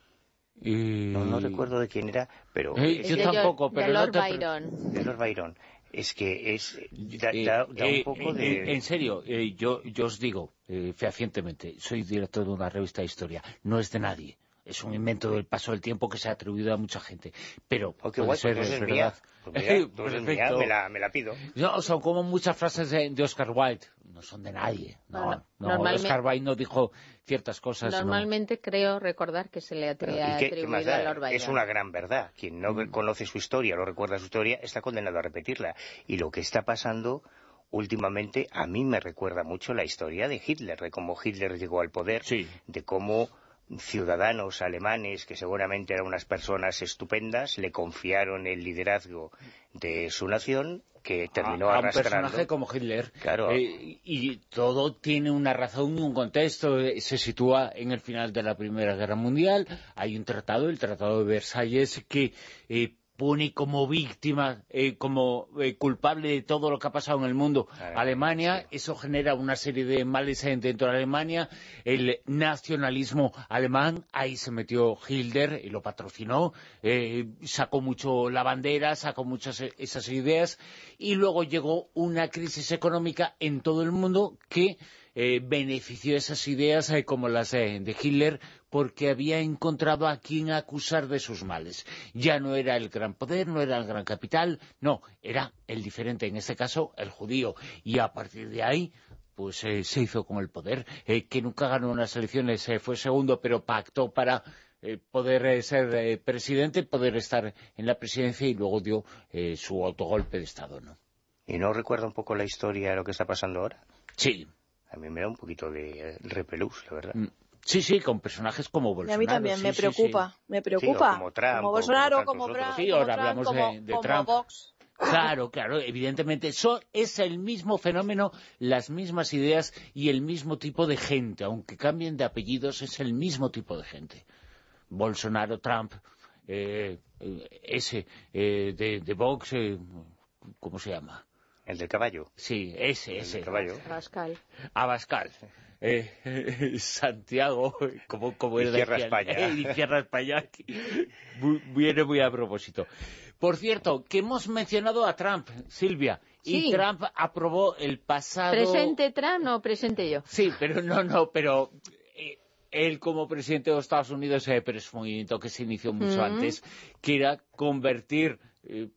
No, recuerdo de quién era, pero... Eh, yo tampoco, pero... De Lord Byron. De Lord Byron. Es que es da, un eh, poco de... en serio, yo, yo os digo fehacientemente, soy director de una revista de historia, no es de nadie es un invento del paso del tiempo que se ha atribuido a mucha gente. Pero oh, puede ser, es verdad. Pues me, la, me, la, pido. No, son como muchas frases de, Oscar Wilde. No son de nadie. No, no, Oscar Wilde no dijo ciertas cosas. Normalmente creo recordar que se le ha atribuido a Lord Byron. Es una gran verdad. Quien no mm. conoce su historia, no recuerda su historia, está condenado a repetirla. Y lo que está pasando últimamente a mí me recuerda mucho la historia de Hitler, de cómo Hitler llegó al poder, de cómo ciudadanos alemanes, que seguramente eran unas personas estupendas, le confiaron el liderazgo de su nación que terminó a, a un personaje como Hitler. Claro. Eh, y todo tiene una razón y un contexto. Se sitúa en el final de la Primera Guerra Mundial. Hay un tratado, el Tratado de Versalles, que eh, pone como víctima, eh, como eh, culpable de todo lo que ha pasado en el mundo. Alemania, eso genera una serie de males dentro de Alemania, el nacionalismo alemán, ahí se metió Hitler y lo patrocinó, eh, sacó mucho la bandera, sacó muchas esas ideas, y luego llegó una crisis económica en todo el mundo que benefició esas ideas como las de Hitler porque había encontrado a quien acusar de sus males. Ya no era el gran poder, no era el gran capital, no, era el diferente, en este caso el judío. Y a partir de ahí pues eh, se hizo con el poder, eh, que nunca ganó unas elecciones, eh, fue segundo, pero pactó para poder ser presidente, poder estar en la presidencia y luego dio su autogolpe de Estado, ¿no? ¿Y no recuerda un poco la historia de lo que está pasando ahora? Sí. A mí me da un poquito de repelús, la verdad. Sí, sí, con personajes como Bolsonaro. a mí también me preocupa, me preocupa. como, Trump, como Bolsonaro, como, Trump, sí, ahora hablamos de, Trump. Claro, claro, evidentemente. Eso es el mismo fenómeno, las mismas ideas y el mismo tipo de gente. Aunque cambien de apellidos, es el mismo tipo de gente. Bolsonaro, Trump, eh, ese eh, de, Vox, eh, ¿cómo se llama? El del caballo. Sí, ese, ese. El caballo. Abascal. Abascal eh, Santiago, como, como y Cierra España. y Cierra España, viene muy a propósito. Por cierto, que hemos mencionado a Trump, Silvia, y Trump aprobó el pasado... ¿Presente Trump o presente yo? Sí, pero no, no, pero eh, él como presidente de los Estados Unidos, eh, pero es un movimiento que se inició mucho antes, que era convertir eh,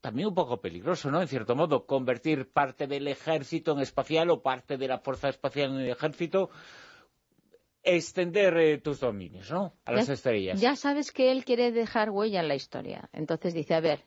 también un poco peligroso, ¿no? En cierto modo, convertir parte del ejército en espacial o parte de la fuerza espacial en el ejército, extender eh, tus dominios, ¿no? A las estrellas. Ya sabes que él quiere dejar huella en la historia. Entonces dice, a ver,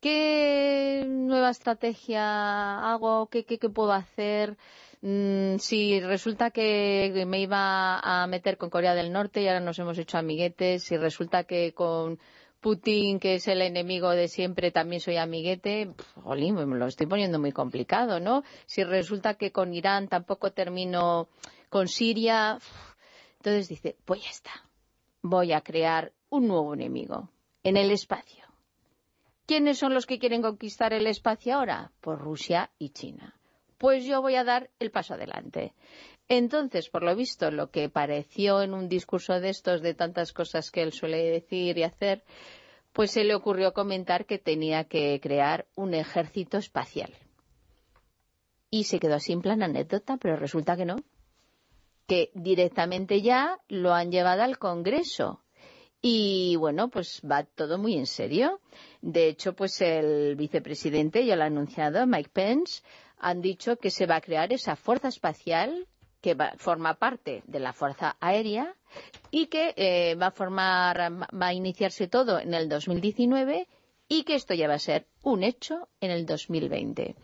¿qué nueva estrategia hago? ¿Qué, qué, puedo hacer? Mm, si resulta que me iba a meter con Corea del Norte y ahora nos hemos hecho amiguetes, si resulta que con Putin, que es el enemigo de siempre, también soy amiguete, me lo estoy poniendo muy complicado, ¿no? Si resulta que con Irán tampoco termino con Siria, entonces dice, pues ya está, voy a crear un nuevo enemigo en el espacio. ¿Quiénes son los que quieren conquistar el espacio ahora? Pues Rusia y China. Pues yo voy a dar el paso adelante. Entonces, por lo visto, lo que pareció en un discurso de estos, de tantas cosas que él suele decir y hacer, pues se le ocurrió comentar que tenía que crear un ejército espacial. Y se quedó así en plan anécdota, pero resulta que no. Que directamente ya lo han llevado al Congreso. Y bueno, pues va todo muy en serio. De hecho, pues el vicepresidente ya lo ha anunciado, Mike Pence, han dicho que se va a crear esa fuerza espacial que forma parte de la Fuerza Aérea y que eh, va a formar, va a iniciarse todo en el 2019 y que esto ya va a ser un hecho en el 2020.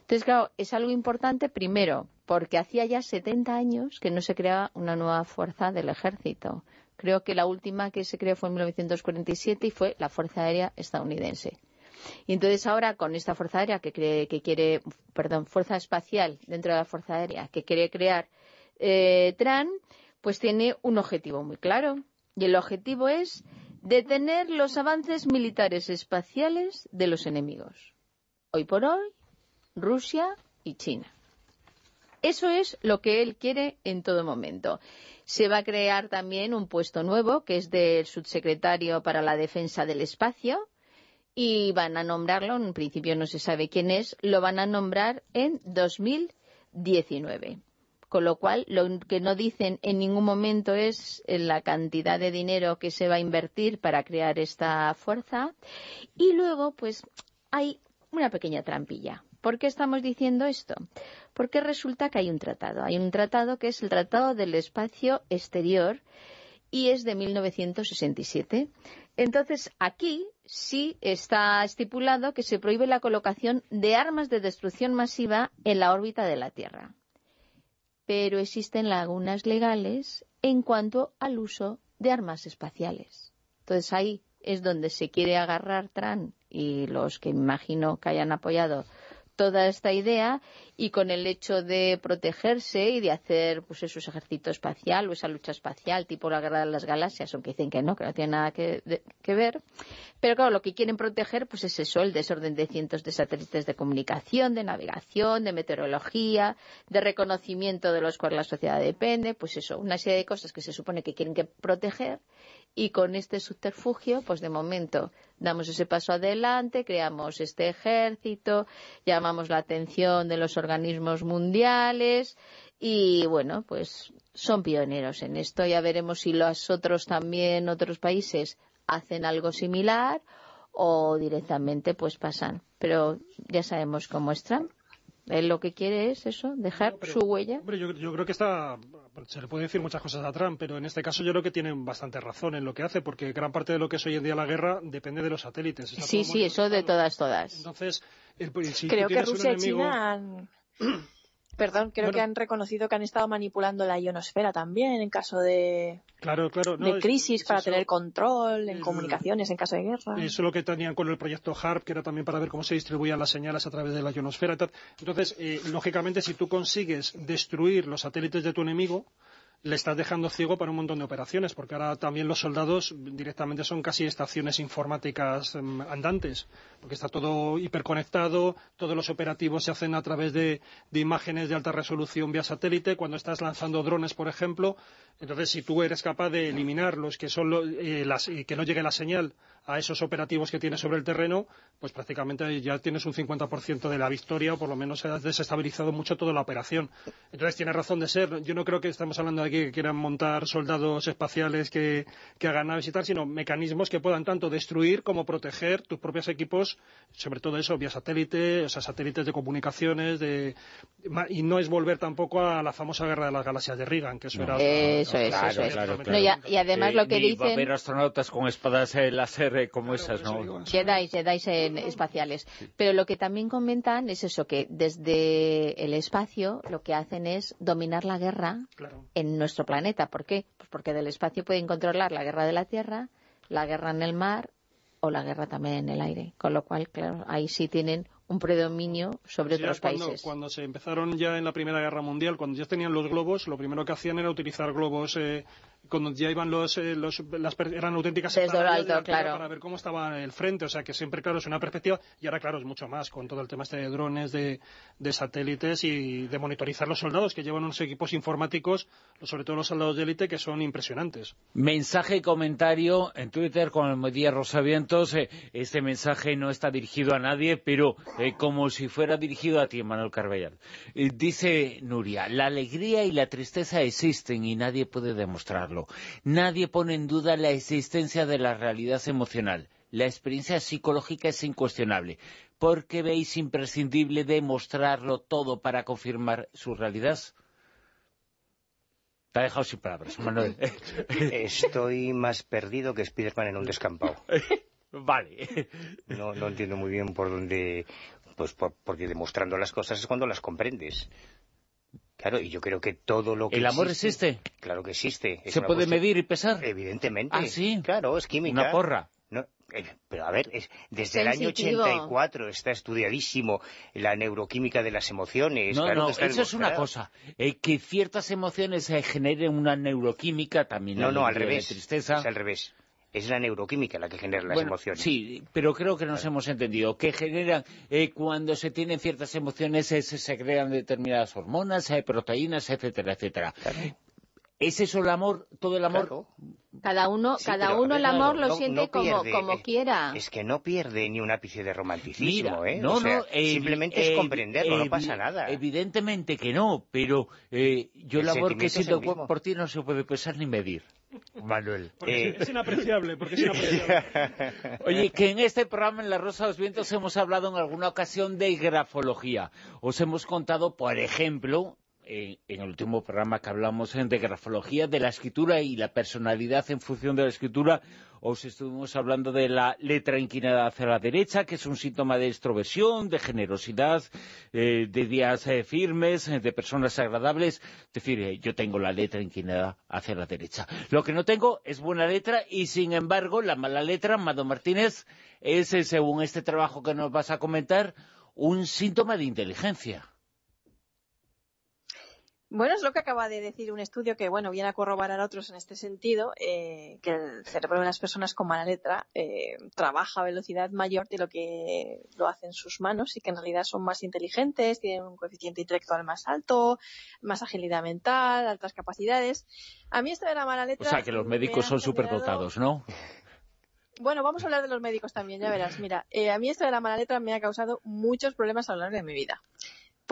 Entonces, claro, es algo importante, primero, porque hacía ya 70 años que no se creaba una nueva fuerza del ejército. Creo que la última que se creó fue en 1947 y fue la Fuerza Aérea estadounidense. Y entonces ahora con esta Fuerza Aérea que, cree, que quiere, perdón, Fuerza Espacial dentro de la Fuerza Aérea que quiere crear eh, Tran, pues tiene un objetivo muy claro. Y el objetivo es detener los avances militares espaciales de los enemigos. Hoy por hoy, Rusia y China. Eso es lo que él quiere en todo momento. Se va a crear también un puesto nuevo, que es del subsecretario para la defensa del espacio, y van a nombrarlo, en principio no se sabe quién es, lo van a nombrar en 2019. Con lo cual, lo que no dicen en ningún momento es la cantidad de dinero que se va a invertir para crear esta fuerza. Y luego, pues, hay una pequeña trampilla. ¿Por qué estamos diciendo esto? Porque resulta que hay un tratado. Hay un tratado que es el Tratado del Espacio Exterior y es de 1967. Entonces, aquí sí está estipulado que se prohíbe la colocación de armas de destrucción masiva en la órbita de la Tierra. Pero existen lagunas legales en cuanto al uso de armas espaciales. Entonces, ahí es donde se quiere agarrar Trump y los que imagino que hayan apoyado toda esta idea y con el hecho de protegerse y de hacer pues eso, ese ejército espacial o esa lucha espacial tipo la guerra de las galaxias, aunque dicen que no, que no tiene nada que, ver. Pero claro, lo que quieren proteger pues es eso, el desorden de cientos de satélites de comunicación, de navegación, de meteorología, de reconocimiento de los cuales la sociedad depende, pues eso, una serie de cosas que se supone que quieren que proteger y con este subterfugio, pues de momento damos ese paso adelante, creamos este ejército, llamamos la atención de los organismos mundiales y bueno, pues son pioneros en esto. Ya veremos si los otros también, otros países, hacen algo similar o directamente pues pasan. Pero ya sabemos cómo es él lo que quiere es eso, dejar su huella. Hombre, yo, creo que está, se le puede decir muchas cosas a Trump, pero en este caso yo creo que tiene bastante razón en lo que hace, porque gran parte de lo que es hoy en día la guerra depende de los satélites. sí, sí, eso de todas, todas. Entonces, creo que Rusia y China han... Perdón, creo que han reconocido que han estado manipulando la ionosfera también en caso de, claro, claro, de crisis para tener control en comunicaciones en caso de guerra. Eso es lo que tenían con el proyecto HARP, que era también para ver cómo se distribuían las señales a través de la ionosfera. Entonces, eh, lógicamente, si tú consigues destruir los satélites de tu enemigo, le estás dejando ciego para un montón de operaciones, porque ahora también los soldados directamente son casi estaciones informáticas em, andantes, porque está todo hiperconectado, todos los operativos se hacen a través de, imágenes de alta resolución vía satélite, cuando estás lanzando drones, por ejemplo, entonces si tú eres capaz de eliminar los que son eh, que no llegue la señal a esos operativos que tienes sobre el terreno, pues prácticamente ya tienes un 50% de la victoria o por lo menos has desestabilizado mucho toda la operación. Entonces tiene razón de ser. Yo no creo que estamos hablando de aquí que quieran montar soldados espaciales que, hagan naves y tal, sino mecanismos que puedan tanto destruir como proteger tus propios equipos, sobre todo eso, vía satélite, o sea, satélites de comunicaciones, de, y no es volver tampoco a la famosa guerra de las galaxias de Reagan, que eso era... Eso es, eso es. y, además lo que dicen... Va a haber astronautas con espadas láser como esas, ¿no? Jedi, espaciales. Pero lo que también comentan es eso, que desde el espacio lo que hacen es dominar la guerra en nuestro planeta. ¿Por qué? Pues porque del espacio pueden controlar la guerra de la Tierra, la guerra en el mar o la guerra también en el aire. Con lo cual, claro, ahí sí tienen un predominio sobre otros países. Cuando se empezaron ya en la Primera Guerra Mundial, cuando ya tenían los globos, lo primero que hacían era utilizar globos eh, cuando ya iban los, eh, los las, eran auténticas alto, claro. para ver cómo estaba el frente, o sea que siempre claro es una perspectiva y ahora claro es mucho más con todo el tema este de drones, de, de satélites y de monitorizar los soldados que llevan unos equipos informáticos, sobre todo los soldados de élite que son impresionantes. Mensaje y comentario en Twitter con el Medía Rosavientos, eh, este mensaje no está dirigido a nadie, pero eh, como si fuera dirigido a ti, Manuel Carballal. dice Nuria, la alegría y la tristeza existen y nadie puede demostrarlo. Nadie pone en duda la existencia de la realidad emocional. La experiencia psicológica es incuestionable. ¿Por qué veis imprescindible demostrarlo todo para confirmar su realidad? Te ha dejado sin palabras, Manuel. Estoy más perdido que Spiderman en un descampado. vale. No, entiendo muy bien por dónde... Pues porque demostrando las cosas es cuando las comprendes. Claro, y yo creo que todo lo que ¿El amor existe? Claro que existe. ¿Se puede medir y pesar? Evidentemente. ¿Ah, sí? Claro, es química. Una porra. Eh, pero a ver, desde el año 84 está estudiadísimo la neuroquímica de las emociones. No, no, eso es una cosa. Eh, que ciertas emociones generen una neuroquímica también. No, no, al revés. tristeza. Es al revés. Es la neuroquímica la que genera las emociones. Sí, pero creo que nos hemos entendido. Que generan, eh, cuando se tienen ciertas emociones, se crean determinadas hormonas, hay proteínas, etcétera, etcétera. ¿Es eso el amor, todo el amor? Cada uno, cada uno el amor lo siente como, como eh, quiera. Es que no pierde ni un ápice de romanticismo, ¿eh? No, no, simplemente es comprenderlo, no pasa nada. Evidentemente que no, pero eh, yo el, amor que siento por ti no se puede pesar ni medir. Manuel. Eh, es inapreciable, porque es inapreciable. Oye, que en este programa en La Rosa de los Vientos hemos hablado en alguna ocasión de grafología. Os hemos contado, por ejemplo, en, el último programa que hablamos de grafología, de la escritura y la personalidad en función de la escritura, os estuvimos hablando de la letra inclinada hacia la derecha, que es un síntoma de extroversión, de generosidad, eh, de días eh, firmes, eh, de personas agradables. Es decir, yo tengo la letra inclinada hacia la derecha. Lo que no tengo es buena letra y, sin embargo, la mala letra, Mado Martínez, es, según este trabajo que nos vas a comentar, un síntoma de inteligencia. Bueno, es lo que acaba de decir un estudio que, bueno, viene a corroborar a otros en este sentido, eh, que el cerebro de las personas con mala letra eh, trabaja a velocidad mayor de lo que lo hacen sus manos y que en realidad son más inteligentes, tienen un coeficiente intelectual más alto, más agilidad mental, altas capacidades. A mí esto de la mala letra... O sea, que los médicos son superdotados, ¿no? Bueno, vamos a hablar de los médicos también, ya verás. Mira, eh, a mí esto de la mala letra me ha causado muchos problemas a lo largo de mi vida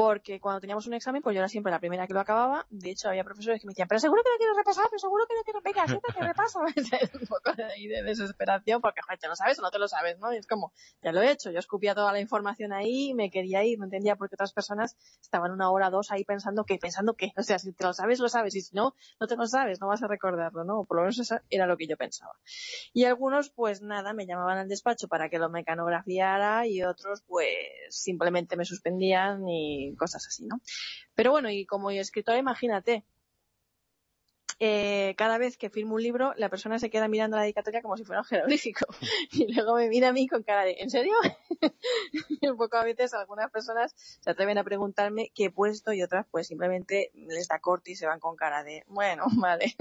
porque cuando teníamos un examen, pues yo era siempre la primera que lo acababa. De hecho, había profesores que me decían, pero seguro que no quiero repasar, pero seguro que no quiero... Venga, siéntate que repasa. un poco de, de desesperación, porque, joder, ¿te lo sabes o no te lo sabes? ¿no? Y es como, ya lo he hecho. Yo escupía toda la información ahí, me quería ir, no entendía por qué otras personas estaban una hora o dos ahí pensando que, pensando que, o sea, si te lo sabes, lo sabes, y si no, no te lo sabes, no vas a recordarlo, ¿no? Por lo menos eso era lo que yo pensaba. Y algunos, pues nada, me llamaban al despacho para que lo mecanografiara y otros, pues, simplemente me suspendían y cosas así, ¿no? Pero bueno, y como escritora, imagínate, eh, cada vez que firmo un libro, la persona se queda mirando la dedicatoria como si fuera un jeroglífico. Y luego me mira a mí con cara de, ¿en serio? y un poco a veces algunas personas se atreven a preguntarme qué he puesto y otras pues simplemente les da corte y se van con cara de, bueno, vale.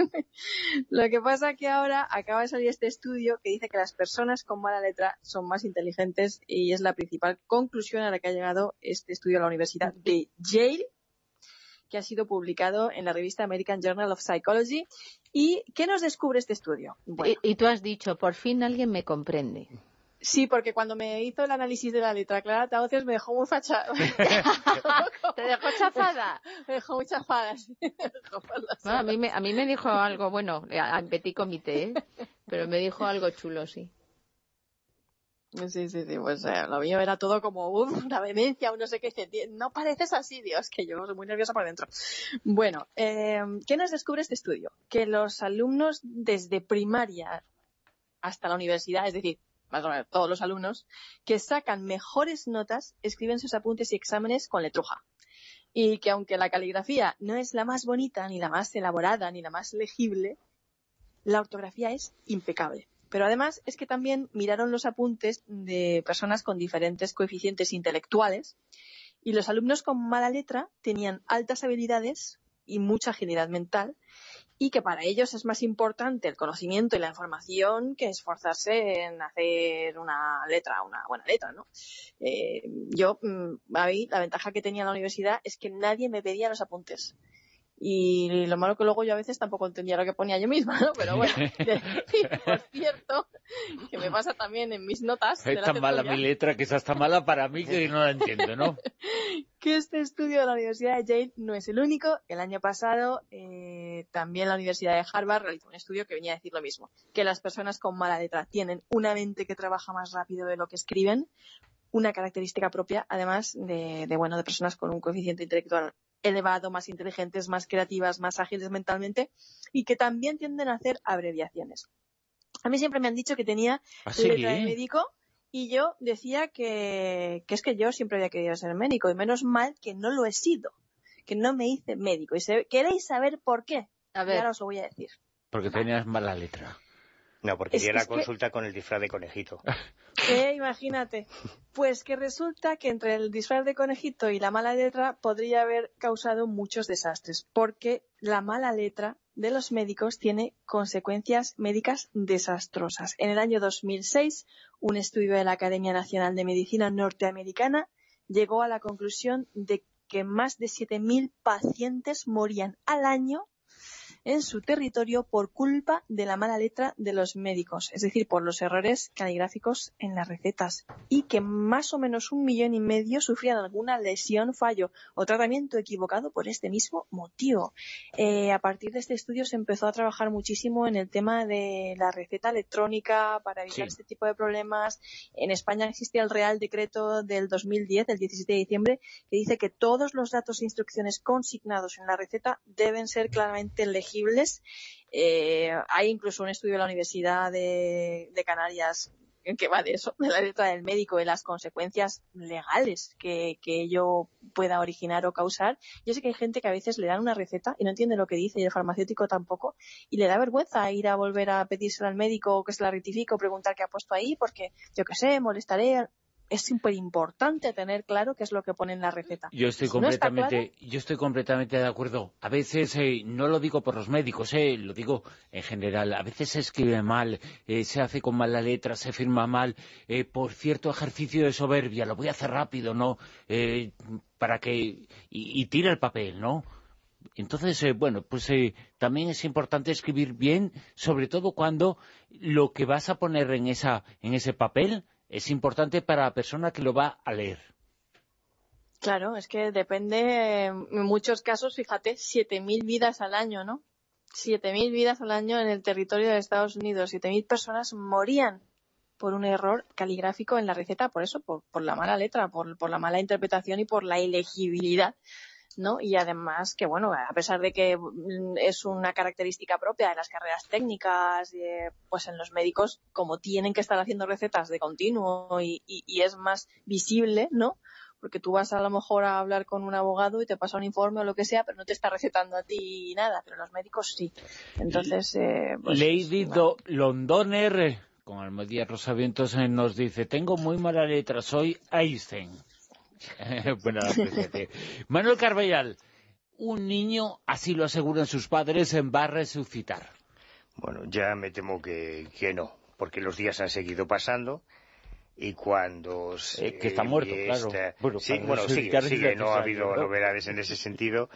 Lo que pasa que ahora acaba de salir este estudio que dice que las personas con mala letra son más inteligentes y es la principal conclusión a la que ha llegado este estudio de la Universidad de Yale que ha sido publicado en la revista American Journal of Psychology. ¿Y qué nos descubre este estudio? Y, tú has dicho, por fin alguien me comprende. Sí, porque cuando me hizo el análisis de la letra Clara Tauces me dejó muy facha. ¿Te dejó chafada? me dejó muy chafada, a, mí me, a mí me dijo algo, bueno, en petit comité, ¿eh? pero me dijo algo chulo, sí. Sí, sí, sí, pues eh, lo mío era todo como una vehemencia, un no sé qué. No pareces así, Dios, que yo soy muy nerviosa por dentro. Bueno, eh, ¿qué nos descubre este estudio? Que los alumnos desde primaria hasta la universidad, es decir, más o menos todos los alumnos, que sacan mejores notas, escriben sus apuntes y exámenes con letruja. Y que aunque la caligrafía no es la más bonita, ni la más elaborada, ni la más legible, la ortografía es impecable. Pero además es que también miraron los apuntes de personas con diferentes coeficientes intelectuales y los alumnos con mala letra tenían altas habilidades y mucha agilidad mental y que para ellos es más importante el conocimiento y la información que esforzarse en hacer una letra, una buena letra, ¿no? Eh, yo, mm, ahí, la ventaja que tenía en la universidad es que nadie me pedía los apuntes. Y lo malo que luego yo a veces tampoco entendía lo que ponía yo misma, ¿no? Pero bueno, por cierto, que me pasa también en mis notas. Es tan mala mi letra que es hasta mala para mí que no la entiendo, ¿no? que este estudio de la Universidad de Yale no es el único. El año pasado eh, también la Universidad de Harvard realizó un estudio que venía a decir lo mismo, que las personas con mala letra tienen una mente que trabaja más rápido de lo que escriben, una característica propia, además de, de bueno, de personas con un coeficiente intelectual elevado, más inteligentes, más creativas, más ágiles mentalmente y que también tienden a hacer abreviaciones. A mí siempre me han dicho que tenía ¿Ah, letra de médico y yo decía que, es que yo siempre había querido ser médico y menos mal que no lo he sido, que no me hice médico. Y ¿Queréis saber por qué? A ver. ahora os lo voy a decir. Porque tenías mala letra. No, porque iría la consulta con el disfraz de conejito. Eh, imagínate. Pues que resulta que entre el disfraz de conejito y la mala letra podría haber causado muchos desastres, porque la mala letra de los médicos tiene consecuencias médicas desastrosas. En el año 2006, un estudio de la Academia Nacional de Medicina norteamericana llegó a la conclusión de que más de 7.000 pacientes morían al año en su territorio por culpa de la mala letra de los médicos, es decir, por los errores caligráficos en las recetas, y que más o menos un millón y medio sufrían alguna lesión, fallo o tratamiento equivocado por este mismo motivo. Eh, a partir de este estudio se empezó a trabajar muchísimo en el tema de la receta electrónica para evitar este tipo de problemas. En España existe el Real Decreto del 2010, del 17 de diciembre, que dice que todos los datos e instrucciones consignados en la receta deben ser claramente legibles eh, hay incluso un estudio de la Universidad de, Canarias que va de eso, de la letra del médico, de las consecuencias legales que, ello pueda originar o causar. Yo sé que hay gente que a veces le dan una receta y no entiende lo que dice y el farmacéutico tampoco y le da vergüenza ir a volver a pedírsela al médico que se la rectifique o preguntar qué ha puesto ahí porque, yo qué sé, molestaré es súper importante tener claro qué es lo que pone en la receta. Yo estoy completamente, yo estoy completamente de acuerdo. A veces eh, no lo digo por los médicos, eh, lo digo en general. A veces se escribe mal, eh, se hace con mala letra, se firma mal eh, por cierto ejercicio de soberbia. Lo voy a hacer rápido, ¿no? para que y, y tira el papel, ¿no? Entonces, bueno, pues también es importante escribir bien, sobre todo cuando lo que vas a poner en, esa, en ese papel es importante para la persona que lo va a leer. Claro, es que depende, en muchos casos, fíjate, 7.000 vidas al año, ¿no? 7.000 vidas al año en el territorio de Estados Unidos. 7.000 personas morían por un error caligráfico en la receta, por eso, por, la mala letra, por, por, la mala interpretación y por la ilegibilidad ¿no? Y además que, bueno, a pesar de que mm, es una característica propia de las carreras técnicas, eh, pues en los médicos, como tienen que estar haciendo recetas de continuo y, es más visible, ¿no? Porque tú vas a lo mejor a hablar con un abogado y te pasa un informe o lo que sea, pero no te está recetando a ti nada, pero los médicos sí. Entonces, eh, pues, Lady Londoner, eh, con Almodía Rosavientos, nos dice, tengo muy mala letra, soy Einstein. Manuel Carballal, un niño, así lo aseguran sus padres, va a resucitar. Bueno, ya me temo que, no, porque los días han seguido pasando y cuando eh, que está muerto, claro. Bueno, sí, bueno, sigue, no ha habido novedades en ese sentido,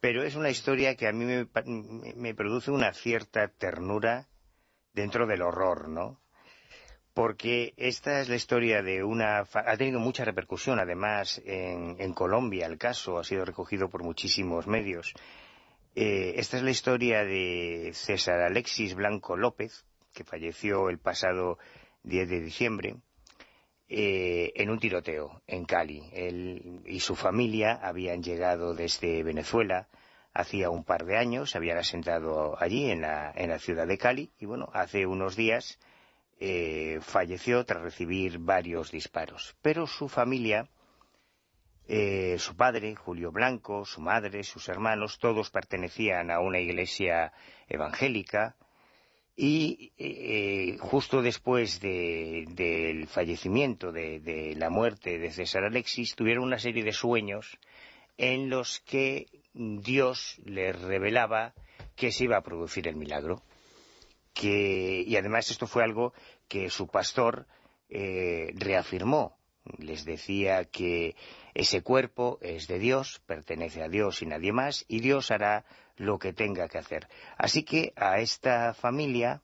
pero es una historia que a mí me produce una cierta ternura dentro del horror, ¿no? Porque esta es la historia de una... ha tenido mucha repercusión, además, en, Colombia el caso, ha sido recogido por muchísimos medios. Eh, esta es la historia de César Alexis Blanco López, que falleció el pasado 10 de diciembre, eh, en un tiroteo en Cali. Él y su familia habían llegado desde Venezuela hacía un par de años, se habían asentado allí, en la, en la ciudad de Cali, y bueno, hace unos días eh, falleció tras recibir varios disparos. Pero su familia, eh, su padre, Julio Blanco, su madre, sus hermanos, todos pertenecían a una iglesia evangélica y eh, justo después del fallecimiento, de, de, la muerte de César Alexis, tuvieron una serie de sueños en los que Dios les revelaba que se iba a producir el milagro y además esto fue algo que su pastor eh, reafirmó. Les decía que ese cuerpo es de Dios, pertenece a Dios y nadie más, y Dios hará lo que tenga que hacer. Así que a esta familia,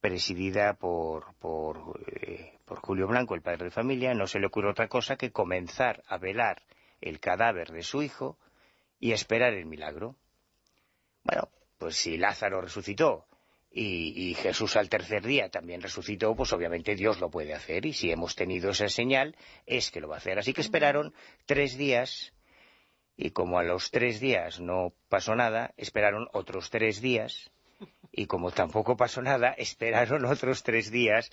presidida por, por, eh, por Julio Blanco, el padre de familia, no se le ocurre otra cosa que comenzar a velar el cadáver de su hijo y esperar el milagro. Bueno, pues si Lázaro resucitó y, Jesús al tercer día también resucitó, pues obviamente Dios lo puede hacer y si hemos tenido esa señal es que lo va a hacer. Así que esperaron tres días y como a los tres días no pasó nada, esperaron otros tres días y como tampoco pasó nada, esperaron otros tres días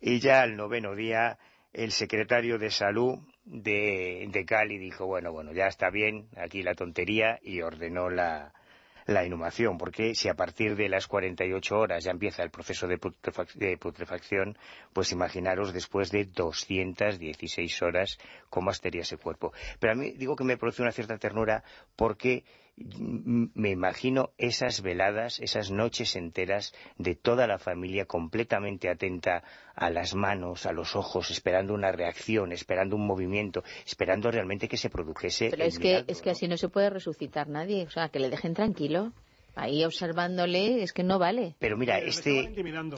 y ya al noveno día el secretario de salud de, de Cali dijo, bueno, bueno, ya está bien aquí la tontería y ordenó la, la inhumación, porque si a partir de las 48 horas ya empieza el proceso de, putrefacción, pues imaginaros después de 216 horas cómo estaría ese cuerpo. Pero a mí digo que me produce una cierta ternura porque me imagino esas veladas, esas noches enteras de toda la familia completamente atenta a las manos, a los ojos, esperando una reacción, esperando un movimiento, esperando realmente que se produjese. Pero es, que, es que así no se puede resucitar nadie, o sea, que le dejen tranquilo. Ahí observándole es que no vale. Pero mira, este...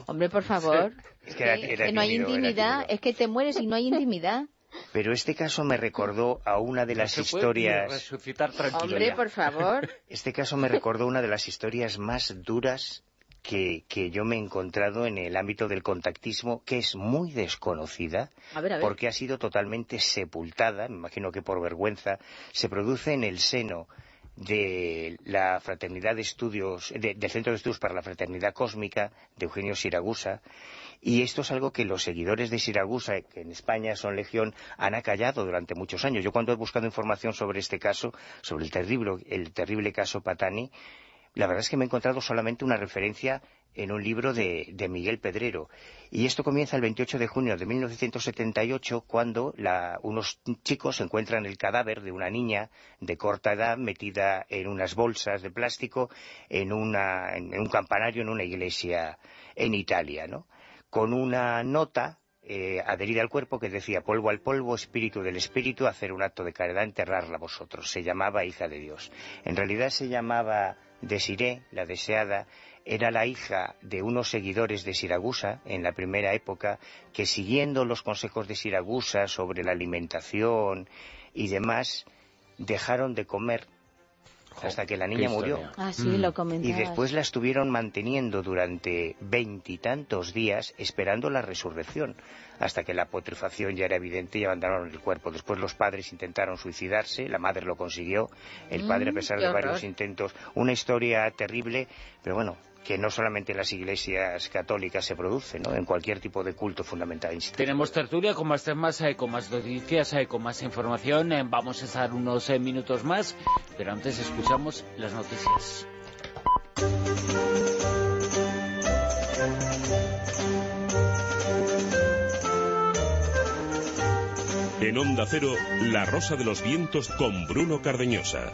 Hombre, por favor. es que, no hay intimidad, es que te mueres y no hay intimidad. Pero este caso me recordó a una de las historias... resucitar Hombre, por favor. Este caso me recordó una de las historias más duras que, yo me he encontrado en el ámbito del contactismo, que es muy desconocida, porque ha sido totalmente sepultada, me imagino que por vergüenza, se produce en el seno de la Fraternidad de Estudios, del Centro de Estudios para la Fraternidad Cósmica de Eugenio Siragusa, y esto es algo que los seguidores de Siragusa, que en España son legión, han acallado durante muchos años. Yo cuando he buscado información sobre este caso, sobre el terrible, el terrible caso Patani, la verdad es que me he encontrado solamente una referencia en un libro de, Miguel Pedrero. Y esto comienza el 28 de junio de 1978, cuando unos chicos encuentran el cadáver de una niña de corta edad metida en unas bolsas de plástico en, en un campanario en una iglesia en Italia, ¿no? Con una nota eh, adherida al cuerpo que decía polvo al polvo, espíritu del espíritu, hacer un acto de caridad, enterrarla vosotros. Se llamaba hija de Dios. En realidad se llamaba Desiré, la deseada, era la hija de unos seguidores de Siragusa en la primera época que siguiendo los consejos de Siragusa sobre la alimentación y demás, dejaron de comer hasta que la niña murió. Ah, sí, lo mm. Y después la estuvieron manteniendo durante veintitantos días esperando la resurrección, hasta que la putrefacción ya era evidente y abandonaron el cuerpo. Después los padres intentaron suicidarse, la madre lo consiguió, el padre a mm, pesar de varios intentos. Una historia terrible, pero bueno, que no solamente en las iglesias católicas se produce, ¿no? en cualquier tipo de culto fundamental. Tenemos tertulia con más temas, eh, con más noticias, eh, con más información. Eh, vamos a estar unos minutos más, pero antes escuchamos las noticias. En Onda Cero, La Rosa de los Vientos con Bruno Cardeñosa.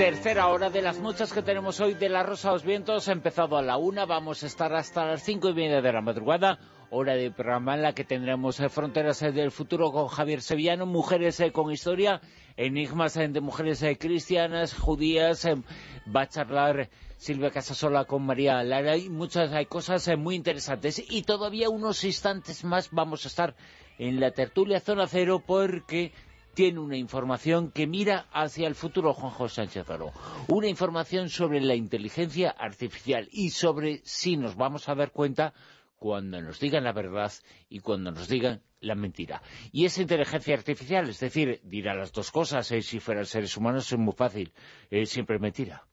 Tercera hora de las muchas que tenemos hoy de La Rosa de los Vientos. Ha empezado a la una, vamos a estar hasta las cinco y media de la madrugada. Hora de programa en la que tendremos eh, Fronteras eh, del Futuro con Javier Sevillano, Mujeres eh, con Historia, Enigmas de Mujeres Cristianas, Judías. Va a charlar Silvia Casasola con María Lara y muchas hay cosas muy interesantes. Y todavía unos instantes más vamos a estar en la tertulia Zona Cero porque tiene una información que mira hacia el futuro Juan José Sánchez Oro. Una información sobre la inteligencia artificial y sobre si nos vamos a dar cuenta cuando nos digan la verdad y cuando nos digan la mentira. Y esa inteligencia artificial, es decir, dirá las dos cosas, eh, si fueran seres humanos es muy fácil, es siempre mentira.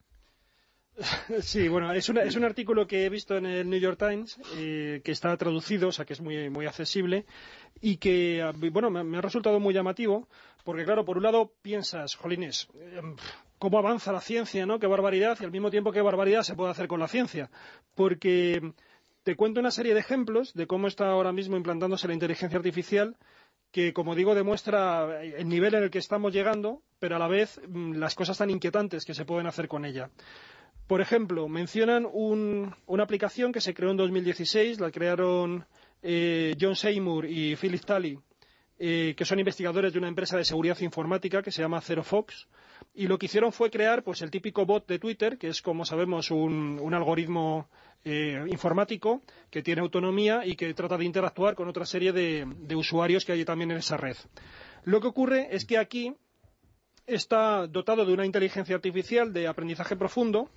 Sí, bueno, es, es, un artículo que he visto en el New York Times, eh, que está traducido, o sea que es muy, muy accesible, y que, ah, bueno, me, ha resultado muy llamativo, porque claro, por un lado piensas, jolines, em, cómo avanza la ciencia, ¿no? Qué barbaridad, y al mismo tiempo qué barbaridad se puede hacer con la ciencia. Porque te cuento una serie de ejemplos de cómo está ahora mismo implantándose la inteligencia artificial, que, como digo, demuestra el nivel en el que estamos llegando, pero a la vez mm, las cosas tan inquietantes que se pueden hacer con ella. Por ejemplo, mencionan una aplicación que se creó en 2016, la crearon eh, John Seymour y Philip Talley, eh, que son investigadores de una empresa de seguridad informática que se llama ZeroFox, y lo que hicieron fue crear pues el típico bot de Twitter, que es, como sabemos, un, algoritmo eh, informático que tiene autonomía y que trata de interactuar con otra serie de, de usuarios que hay también en esa red. Lo que ocurre es que aquí está dotado de una inteligencia artificial de aprendizaje profundo,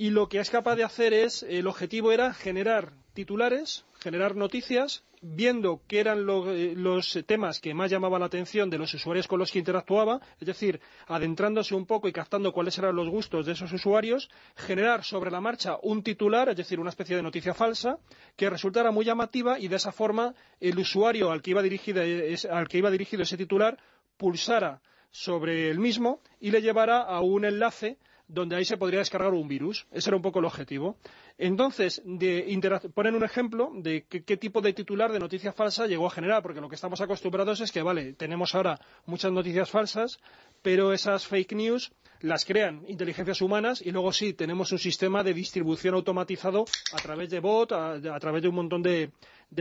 y lo que es capaz de hacer es, el objetivo era generar titulares, generar noticias, viendo qué eran eh, los temas que más llamaban la atención de los usuarios con los que interactuaba, es decir, adentrándose un poco y captando cuáles eran los gustos de esos usuarios, generar sobre la marcha un titular, es decir, una especie de noticia falsa, que resultara muy llamativa y de esa forma el usuario al que iba dirigido, al que iba dirigido ese titular pulsara sobre el mismo y le llevara a un enlace donde ahí se podría descargar un virus. Ese era un poco el objetivo. Entonces, de ponen un ejemplo de qué, tipo de titular de noticia falsa llegó a generar, porque lo que estamos acostumbrados es que, vale, tenemos ahora muchas noticias falsas, pero esas fake news las crean inteligencias humanas y luego sí, tenemos un sistema de distribución automatizado a través de bot, a, través de un montón de,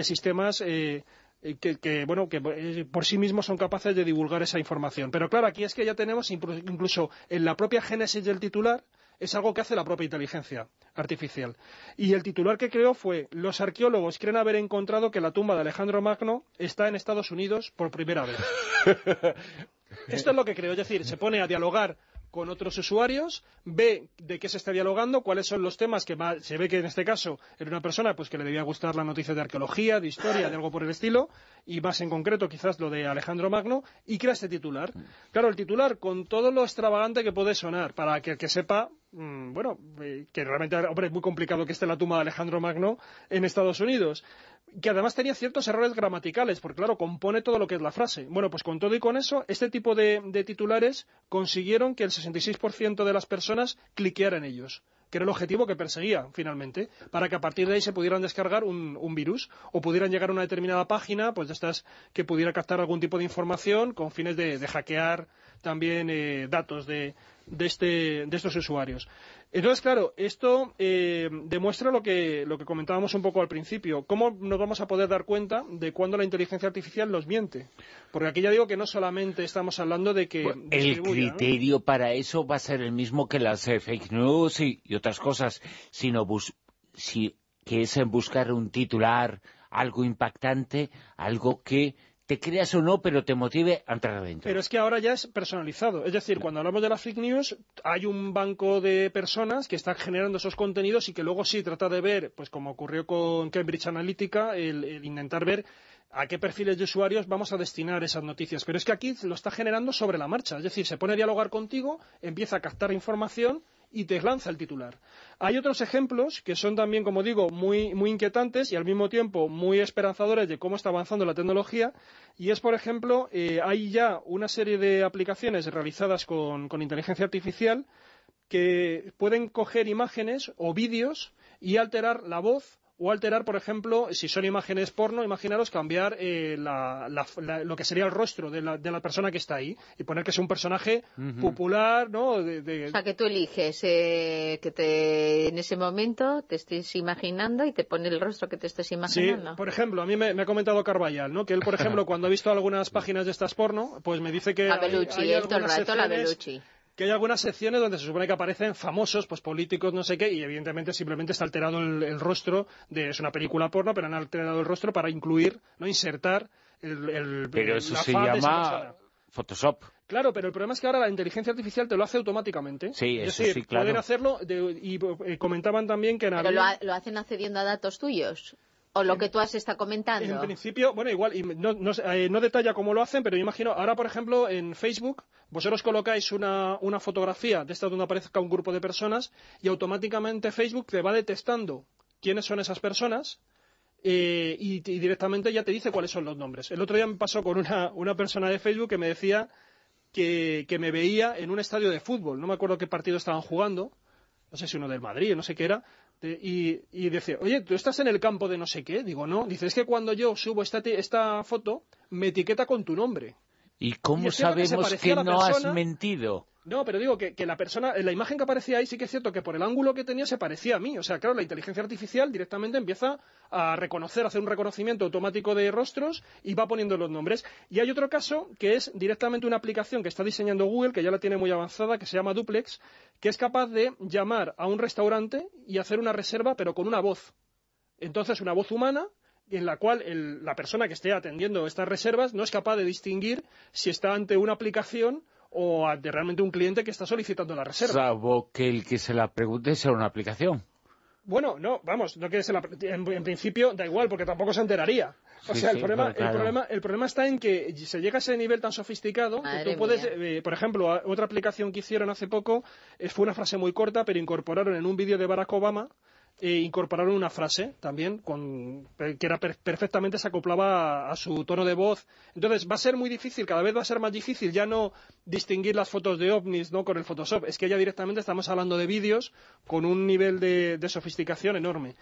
sistemas eh, eh, que, bueno, que eh, por sí mismos son capaces de divulgar esa información. Pero claro, aquí es que ya tenemos incluso en la propia génesis del titular es algo que hace la propia inteligencia artificial. Y el titular que creó fue los arqueólogos creen haber encontrado que la tumba de Alejandro Magno está en Estados Unidos por primera vez. Esto es lo que creo, es decir, se pone a dialogar con otros usuarios, ve de qué se está dialogando, cuáles son los temas que se ve que en este caso era una persona pues que le debía gustar la noticia de arqueología, de historia, de algo por el estilo, y más en concreto quizás lo de Alejandro Magno, y crea este titular. Claro, el titular con todo lo extravagante que puede sonar, para que el que sepa, mm, bueno, eh, que realmente, hombre, es muy complicado que esté la tumba de Alejandro Magno en Estados Unidos, que además tenía ciertos errores gramaticales, porque claro, compone todo lo que es la frase. Bueno, pues con todo y con eso, este tipo de, titulares consiguieron que el 66% de las personas cliquearan en ellos que era el objetivo que perseguía finalmente, para que a partir de ahí se pudieran descargar un, virus o pudieran llegar a una determinada página, pues de estas que pudiera captar algún tipo de información con fines de, hackear también eh, datos de, este, de estos usuarios. Entonces, claro, esto eh, demuestra lo que, lo que comentábamos un poco al principio. ¿Cómo nos vamos a poder dar cuenta de cuándo la inteligencia artificial nos miente? Porque aquí ya digo que no solamente estamos hablando de que... el criterio para eso va a ser el mismo que las eh, fake news y, otras cosas, sino si, que es en buscar un titular, algo impactante, algo que te creas o no, pero te motive a entrar adentro. Pero es que ahora ya es personalizado. Es decir, cuando hablamos de las fake news, hay un banco de personas que están generando esos contenidos y que luego sí trata de ver, pues como ocurrió con Cambridge Analytica, el, intentar ver a qué perfiles de usuarios vamos a destinar esas noticias. Pero es que aquí lo está generando sobre la marcha. Es decir, se pone a dialogar contigo, empieza a captar información y te lanza el titular. Hay otros ejemplos que son también, como digo, muy, muy inquietantes y al mismo tiempo muy esperanzadores de cómo está avanzando la tecnología. Y es, por ejemplo, eh, hay ya una serie de aplicaciones realizadas con, con inteligencia artificial que pueden coger imágenes o vídeos y alterar la voz o alterar, por ejemplo, si son imágenes porno, imaginaros cambiar eh, lo que sería el rostro de la, persona que está ahí y poner que es un personaje popular, ¿no? O sea, que tú eliges eh, que te, en ese momento te estés imaginando y te pone el rostro que te estés imaginando. Sí, por ejemplo, a mí me, ha comentado Carballal, ¿no? Que él, por ejemplo, cuando ha visto algunas páginas de estas porno, pues me dice que... La Belucci, hay, el rato la Belucci que hay algunas secciones donde se supone que aparecen famosos, pues políticos, no sé qué, y evidentemente simplemente está alterado el, rostro, de, es una película porno, pero han alterado el rostro para incluir, no insertar el, pero eso se llama Photoshop. Claro, pero el problema es que ahora la inteligencia artificial te lo hace automáticamente. Sí, es eso sí, claro. Pueden hacerlo, y eh, comentaban también que... En pero lo, hacen accediendo a datos tuyos. O lo que tú has estado comentando. En principio, bueno, igual, y no, no, eh, no, detalla cómo lo hacen, pero yo imagino, ahora por ejemplo en Facebook, vosotros colocáis una, una fotografía de esta donde aparezca un grupo de personas y automáticamente Facebook te va detectando quiénes son esas personas eh, y, directamente ya te dice cuáles son los nombres. El otro día me pasó con una, una persona de Facebook que me decía que, que me veía en un estadio de fútbol, no me acuerdo qué partido estaban jugando, no sé si uno del Madrid, no sé qué era, y, y dice, oye, ¿tú estás en el campo de no sé qué? Digo, no. Dice, es que cuando yo subo esta, esta foto, me etiqueta con tu nombre. ¿Y cómo sabemos que, no has mentido? No, pero digo que, la persona, en la imagen que aparecía ahí sí que es cierto que por el ángulo que tenía se parecía a mí. O sea, claro, la inteligencia artificial directamente empieza a reconocer, a hacer un reconocimiento automático de rostros y va poniendo los nombres. Y hay otro caso que es directamente una aplicación que está diseñando Google, que ya la tiene muy avanzada, que se llama Duplex, que es capaz de llamar a un restaurante y hacer una reserva, pero con una voz. Entonces, una voz humana en la cual la persona que esté atendiendo estas reservas no es capaz de distinguir si está ante una aplicación o ante realmente un cliente que está solicitando la reserva. Salvo que el que se la pregunte sea una aplicación. Bueno, no, vamos, no que se la, en, principio da igual, porque tampoco se enteraría. O sea, el, problema, el, problema, el problema está en que se llega a ese nivel tan sofisticado que tú puedes, eh, por ejemplo, otra aplicación que hicieron hace poco eh, fue una frase muy corta, pero incorporaron en un vídeo de Barack Obama eh, incorporaron una frase también con, que era perfectamente se acoplaba a, su tono de voz. Entonces va a ser muy difícil, cada vez va a ser más difícil ya no distinguir las fotos de ovnis no con el Photoshop, es que ya directamente estamos hablando de vídeos con un nivel de, sofisticación enorme.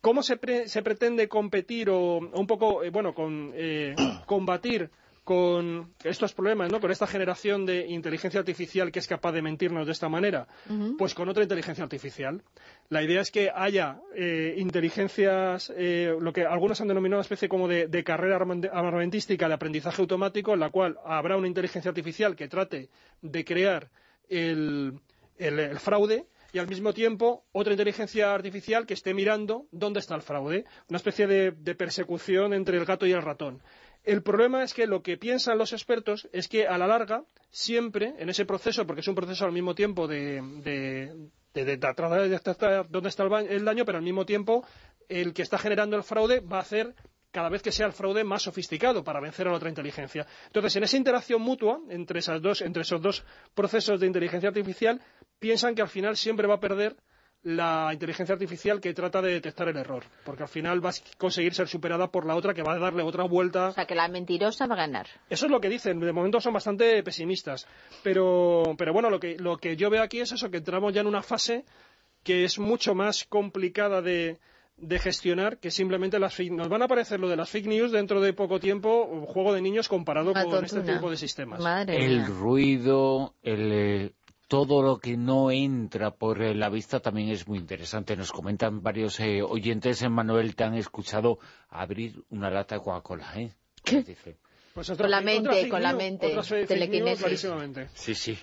¿Cómo se, pretende competir o, un poco, eh, bueno, con, eh, combatir con estos problemas, ¿no? con esta generación de inteligencia artificial que es capaz de mentirnos de esta manera? Pues con otra inteligencia artificial. La idea es que haya eh, inteligencias, eh, lo que algunos han denominado una especie como de, carrera armamentística de aprendizaje automático, en la cual habrá una inteligencia artificial que trate de crear el, fraude y al mismo tiempo otra inteligencia artificial que esté mirando dónde está el fraude. Una especie de persecución entre el gato y el ratón. El problema es que lo que piensan los expertos es que a la larga, siempre, en ese proceso, porque es un proceso al mismo tiempo de, de, de, dónde está el, daño, pero al mismo tiempo el que está generando el fraude va a hacer cada vez que sea el fraude más sofisticado para vencer a la otra inteligencia. Entonces, en esa interacción mutua entre, esas dos, entre esos dos procesos de inteligencia artificial, piensan que al final siempre va a perder la inteligencia artificial que trata de detectar el error, porque al final va a conseguir ser superada por la otra que va a darle otra vuelta. O sea, que la mentirosa va a ganar. Eso es lo que dicen, de momento son bastante pesimistas, pero, pero bueno, lo que, lo que yo veo aquí es eso, que entramos ya en una fase que es mucho más complicada de, de gestionar que simplemente las fake Nos van a aparecer lo de las fake news dentro de poco tiempo, un juego de niños comparado con este tipo de sistemas. el ruido, el todo lo que no entra por eh, la vista también es muy interesante. Nos comentan varios eh, oyentes, en Manuel, te han escuchado abrir una lata de Coca-Cola, ¿eh? ¿Qué? Pues con la mente, con la mente, telequinesis. Sí, sí.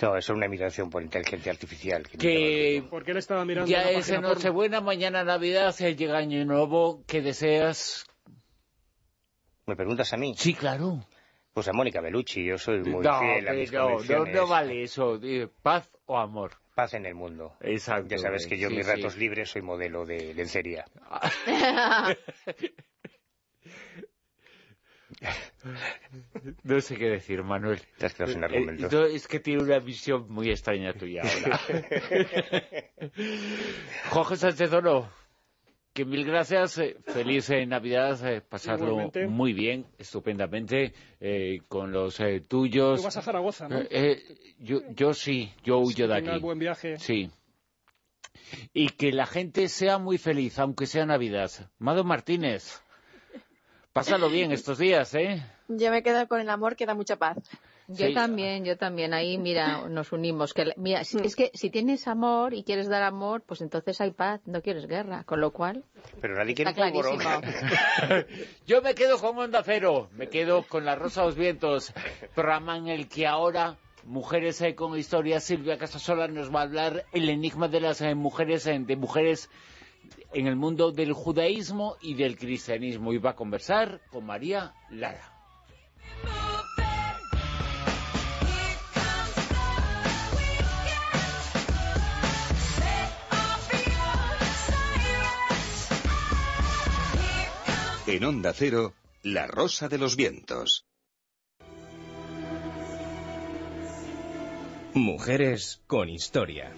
No, eso es una imitación por inteligencia artificial. Que, porque él estaba mirando ya es Nochebuena, mañana Navidad, llega Año Nuevo, ¿qué deseas? ¿Me preguntas a mí? Sí, claro. Pues a Mónica Bellucci, yo soy muy fiel a mis no, no, no vale eso, paz o amor. Paz en el mundo. Exacto. Ya sabes que yo en mis ratos libres soy modelo de lencería. no sé qué decir, Manuel. Te has quedado sin argumentos. Eh, es que tiene una visión muy extraña tuya ahora. Jorge Sánchez Oro. Que mil gracias, eh, feliz eh, Navidad, eh, pasarlo muy bien, estupendamente, con los tuyos. Tú vas a Zaragoza, ¿no? yo, yo sí, yo huyo de aquí. buen viaje. Sí. Y que la gente sea muy feliz, aunque sea Navidad. Mado Martínez, pásalo bien estos días, ¿eh? Yo me quedo con el amor que da mucha paz. Yo también, yo también. Ahí, mira, nos unimos. Que, mira, es que si tienes amor y quieres dar amor, pues entonces hay paz, no quieres guerra. Con lo cual, Pero nadie quiere está clarísimo. yo me quedo con Onda Cero, me quedo con La Rosa de los Vientos, programa en el que ahora Mujeres eh, con Historia, Silvia Casasola nos va a hablar el enigma de las eh, mujeres, eh, de mujeres en el mundo del judaísmo y del cristianismo. Y va a conversar con María Lara. En Onda Cero, La Rosa de los Vientos. Mujeres con historia.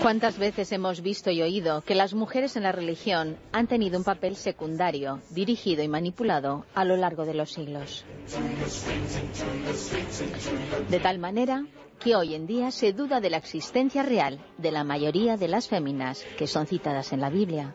¿Cuántas veces hemos visto y oído que las mujeres en la religión han tenido un papel secundario, dirigido y manipulado a lo largo de los siglos? De tal manera que hoy en día se duda de la existencia real de la mayoría de las féminas que son citadas en la Biblia.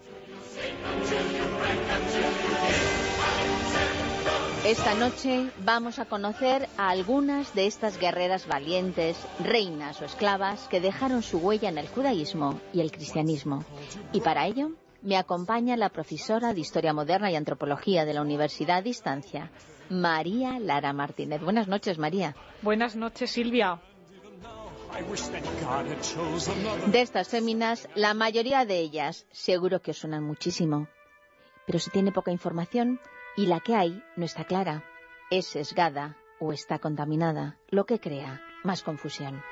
Esta noche vamos a conocer a algunas de estas guerreras valientes, reinas o esclavas que dejaron su huella en el judaísmo y el cristianismo. Y para ello me acompaña la profesora de Historia Moderna y Antropología de la Universidad a Distancia, María Lara Martínez. Buenas noches, María. Buenas noches, Silvia. De estas féminas, la mayoría de ellas seguro que os suenan muchísimo. Pero se tiene poca información y la que hay no está clara, es sesgada o está contaminada, lo que crea más confusión.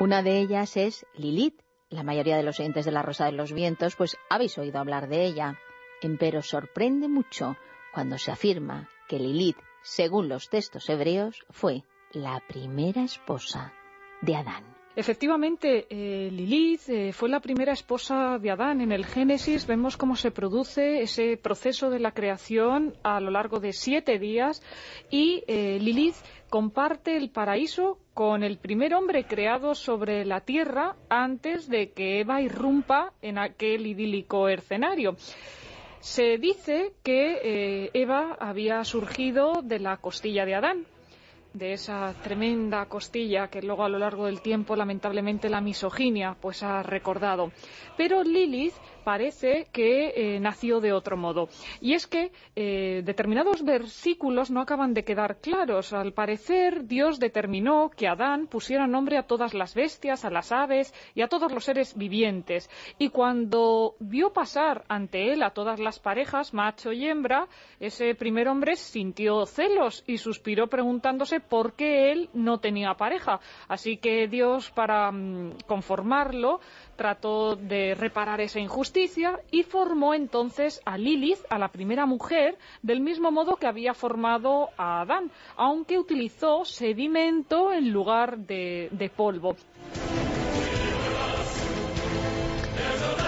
Una de ellas es Lilith. La mayoría de los oyentes de La Rosa de los Vientos pues habéis oído hablar de ella. Empero sorprende mucho cuando se afirma que Lilith, según los textos hebreos, fue la primera esposa de Adán. Efectivamente, eh, Lilith eh, fue la primera esposa de Adán. En el Génesis vemos cómo se produce ese proceso de la creación a lo largo de siete días y eh, Lilith comparte el paraíso con el primer hombre creado sobre la tierra antes de que Eva irrumpa en aquel idílico escenario. Se dice que Eva había surgido de la costilla de Adán, de esa tremenda costilla que luego a lo largo del tiempo lamentablemente la misoginia pues ha recordado. Pero Lilith parece que eh, nació de otro modo. Y es que eh, determinados versículos no acaban de quedar claros. Al parecer, Dios determinó que Adán pusiera nombre a todas las bestias, a las aves y a todos los seres vivientes. Y cuando vio pasar ante él a todas las parejas, macho y hembra, ese primer hombre sintió celos y suspiró preguntándose por qué él no tenía pareja. Así que Dios, para mm, conformarlo, trató de reparar esa injusticia y formó entonces a Lilith, a la primera mujer, del mismo modo que había formado a Adán, aunque utilizó sedimento en lugar de, de polvo.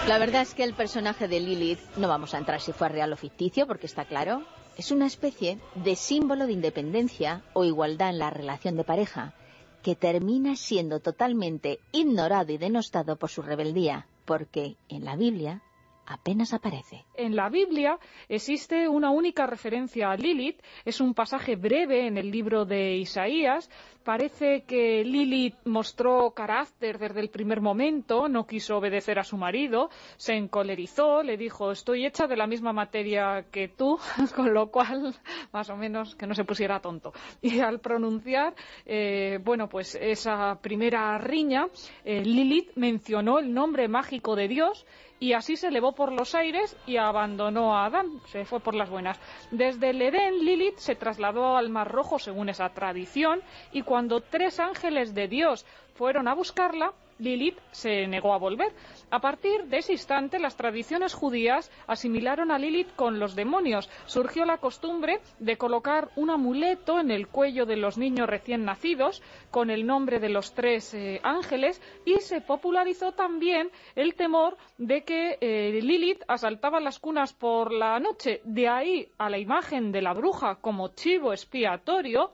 La verdad es que el personaje de Lilith, no vamos a entrar si fue real o ficticio, porque está claro, es una especie de símbolo de independencia o igualdad en la relación de pareja que termina siendo totalmente ignorado y denostado por su rebeldía, porque en la Biblia apenas aparece. En la Biblia existe una única referencia a Lilith, es un pasaje breve en el libro de Isaías. Parece que Lilith mostró carácter desde el primer momento, no quiso obedecer a su marido, se encolerizó, le dijo estoy hecha de la misma materia que tú, con lo cual más o menos que no se pusiera tonto. Y al pronunciar, eh, bueno, pues esa primera riña, eh, Lilith mencionó el nombre mágico de Dios y así se elevó por los aires y abandonó a Adán, se fue por las buenas. Desde el Edén, Lilith se trasladó al Mar Rojo según esa tradición y cuando tres ángeles de Dios fueron a buscarla, Lilith se negó a volver. A partir de ese instante, las tradiciones judías asimilaron a Lilith con los demonios. Surgió la costumbre de colocar un amuleto en el cuello de los niños recién nacidos con el nombre de los tres eh, ángeles y se popularizó también el temor de que eh, Lilith asaltaba las cunas por la noche. De ahí a la imagen de la bruja como chivo expiatorio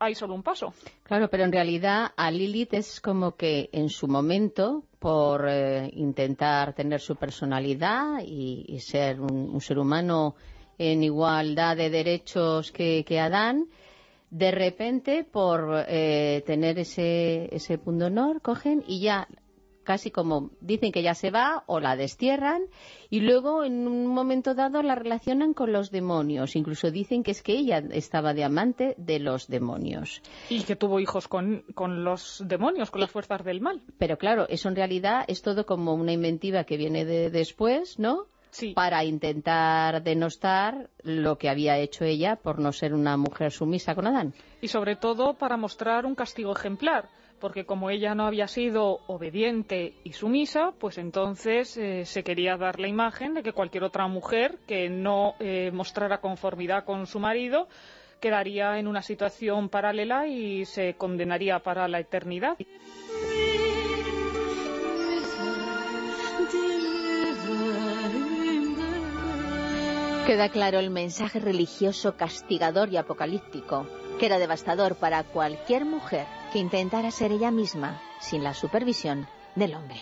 hay solo un paso. Claro, pero en realidad a Lilith es como que en su momento, por eh, intentar tener su personalidad y, ser un, ser humano en igualdad de derechos que, Adán, de repente, por eh, tener ese, ese punto honor, cogen y ya casi como dicen que ya se va o la destierran y luego en un momento dado la relacionan con los demonios. Incluso dicen que es que ella estaba de amante de los demonios. Y que tuvo hijos con, con los demonios, con las fuerzas del mal. Pero claro, eso en realidad es todo como una inventiva que viene de después, ¿no? Sí. para intentar denostar lo que había hecho ella por no ser una mujer sumisa con Adán. Y sobre todo para mostrar un castigo ejemplar porque como ella no había sido obediente y sumisa, pues entonces eh, se quería dar la imagen de que cualquier otra mujer que no eh, mostrara conformidad con su marido quedaría en una situación paralela y se condenaría para la eternidad. Queda claro el mensaje religioso castigador y apocalíptico, que era devastador para cualquier mujer que intentara ser ella misma sin la supervisión del hombre.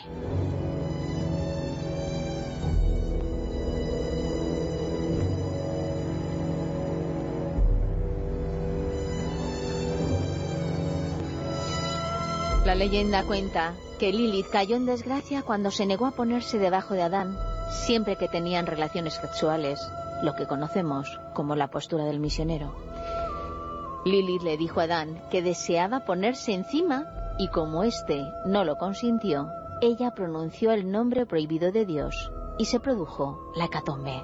La leyenda cuenta que Lilith cayó en desgracia cuando se negó a ponerse debajo de Adán siempre que tenían relaciones sexuales, lo que conocemos como la postura del misionero. Lilith le dijo a Adán que deseaba ponerse encima y como éste no lo consintió, ella pronunció el nombre prohibido de Dios y se produjo la hecatombe.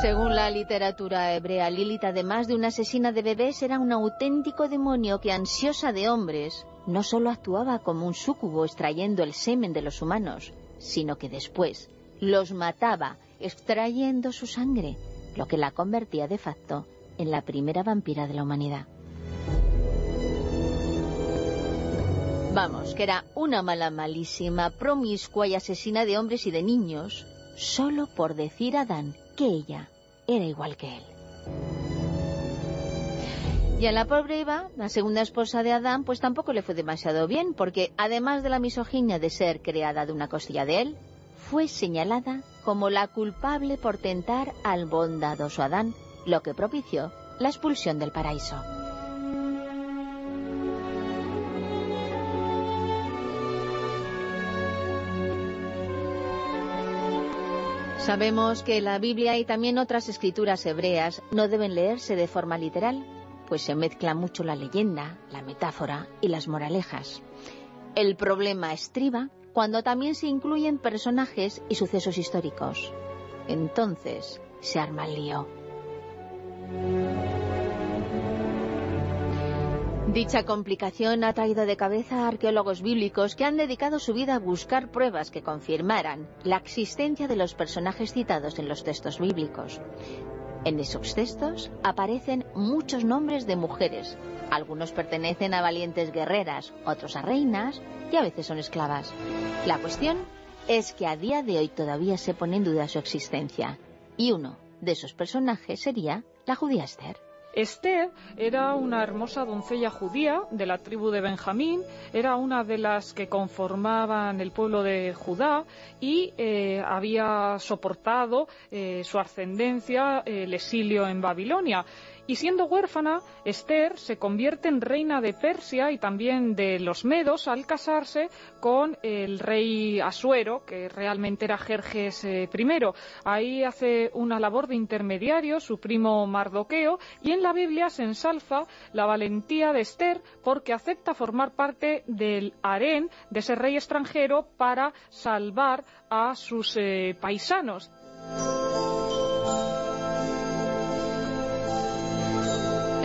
Según la literatura hebrea, Lilith, además de una asesina de bebés, era un auténtico demonio que, ansiosa de hombres, no solo actuaba como un súcubo extrayendo el semen de los humanos, sino que después los mataba extrayendo su sangre, lo que la convertía de facto en la primera vampira de la humanidad. Vamos, que era una mala malísima, promiscua y asesina de hombres y de niños, solo por decir a Adán que ella era igual que él. Y a la pobre Eva, la segunda esposa de Adán, pues tampoco le fue demasiado bien, porque además de la misoginia de ser creada de una costilla de él, fue señalada como la culpable por tentar al bondadoso Adán, lo que propició la expulsión del paraíso. Sabemos que la Biblia y también otras escrituras hebreas no deben leerse de forma literal, pues se mezcla mucho la leyenda, la metáfora y las moralejas. El problema estriba cuando también se incluyen personajes y sucesos históricos. Entonces se arma el lío. Dicha complicación ha traído de cabeza a arqueólogos bíblicos que han dedicado su vida a buscar pruebas que confirmaran la existencia de los personajes citados en los textos bíblicos. En esos textos aparecen muchos nombres de mujeres. Algunos pertenecen a valientes guerreras, otros a reinas y a veces son esclavas. La cuestión es que a día de hoy todavía se pone en duda su existencia. Y uno de esos personajes sería la judía Esther. Esther era una hermosa doncella judía de la tribu de Benjamín, era una de las que conformaban el pueblo de Judá y eh, había soportado eh, su ascendencia el exilio en Babilonia. Y siendo huérfana, Esther se convierte en reina de Persia y también de los Medos al casarse con el rey Asuero, que realmente era Jerjes eh, I. Ahí hace una labor de intermediario su primo Mardoqueo y en la Biblia se ensalza la valentía de Esther porque acepta formar parte del harén de ese rey extranjero para salvar a sus eh, paisanos.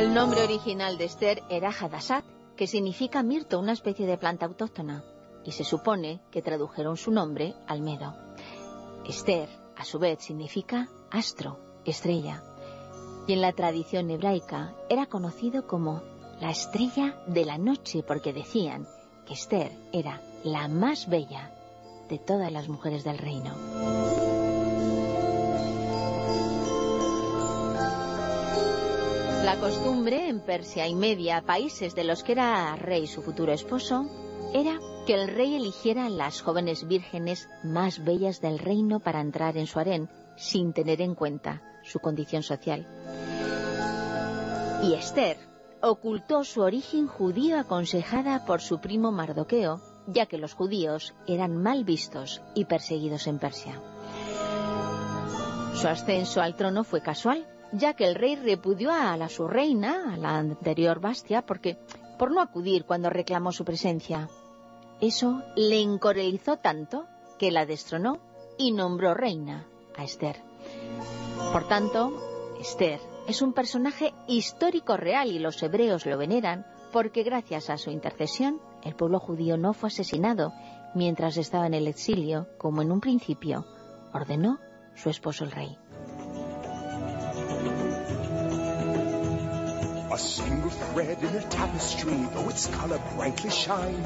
El nombre original de Esther era Hadassat, que significa mirto, una especie de planta autóctona, y se supone que tradujeron su nombre al medo. Esther, a su vez, significa astro, estrella, y en la tradición hebraica era conocido como la estrella de la noche porque decían que Esther era la más bella de todas las mujeres del reino. La costumbre en Persia y Media, países de los que era rey su futuro esposo, era que el rey eligiera las jóvenes vírgenes más bellas del reino para entrar en su harén, sin tener en cuenta su condición social. Y Esther ocultó su origen judío aconsejada por su primo Mardoqueo, ya que los judíos eran mal vistos y perseguidos en Persia. Su ascenso al trono fue casual, ya que el rey repudió a la su reina, a la anterior Bastia, porque por no acudir cuando reclamó su presencia. Eso le encorelizó tanto que la destronó y nombró reina a Esther. Por tanto, Esther es un personaje histórico real y los hebreos lo veneran porque gracias a su intercesión el pueblo judío no fue asesinado mientras estaba en el exilio, como en un principio ordenó su esposo el rey. A single thread in a tapestry, though its color brightly shine,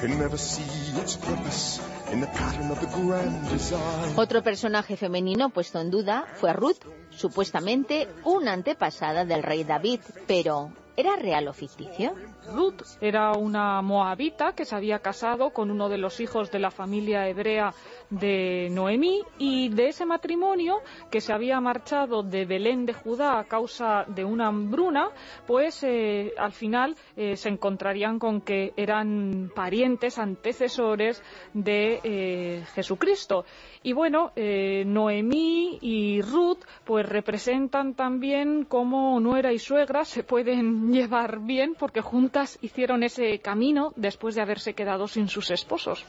can never see its purpose in the pattern of the grand design. Otro personaje femenino puesto en duda fue Ruth, supuestamente una antepasada del rey David, pero ¿era real o ficticio? Ruth era una moabita que se había casado con uno de los hijos de la familia hebrea de Noemí y de ese matrimonio que se había marchado de Belén de Judá a causa de una hambruna, pues eh, al final eh, se encontrarían con que eran parientes, antecesores de eh, Jesucristo. Y bueno, Noemí y Ruth pues representan también cómo nuera y suegra se pueden llevar bien porque juntas hicieron ese camino después de haberse quedado sin sus esposos.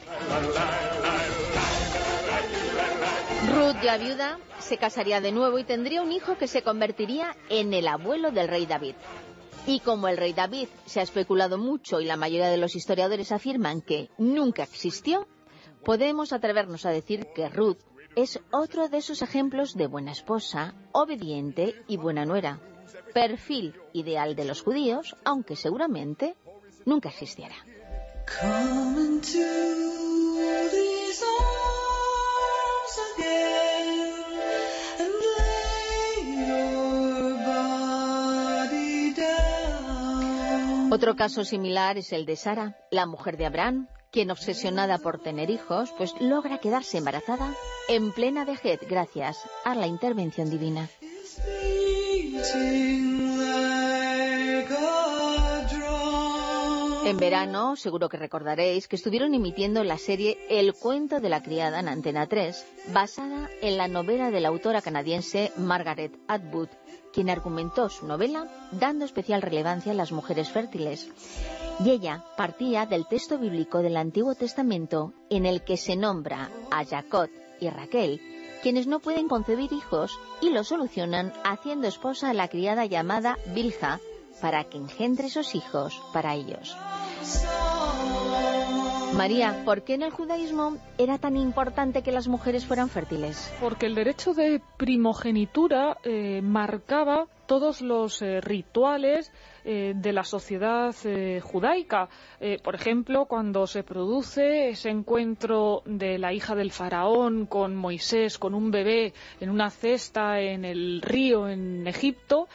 Ruth, ya viuda, se casaría de nuevo y tendría un hijo que se convertiría en el abuelo del rey David. Y como el rey David se ha especulado mucho y la mayoría de los historiadores afirman que nunca existió, podemos atrevernos a decir que Ruth es otro de esos ejemplos de buena esposa, obediente y buena nuera. Perfil ideal de los judíos, aunque seguramente nunca existiera. Otro caso similar es el de Sara, la mujer de Abraham, quien obsesionada por tener hijos, pues logra quedarse embarazada en plena vejez gracias a la intervención divina. En verano, seguro que recordaréis que estuvieron emitiendo la serie El cuento de la criada en Antena 3, basada en la novela de la autora canadiense Margaret Atwood, quien argumentó su novela dando especial relevancia a las mujeres fértiles. Y ella partía del texto bíblico del Antiguo Testamento en el que se nombra a Jacob y Raquel, quienes no pueden concebir hijos y lo solucionan haciendo esposa a la criada llamada Bilha para que engendre esos hijos para ellos. María, ¿por qué en el judaísmo era tan importante que las mujeres fueran fértiles? Porque el derecho de primogenitura eh, marcaba todos los eh, rituales eh, de la sociedad eh, judaica. por ejemplo, cuando se produce ese encuentro de la hija del faraón con Moisés, con un bebé en una cesta en el río en Egipto,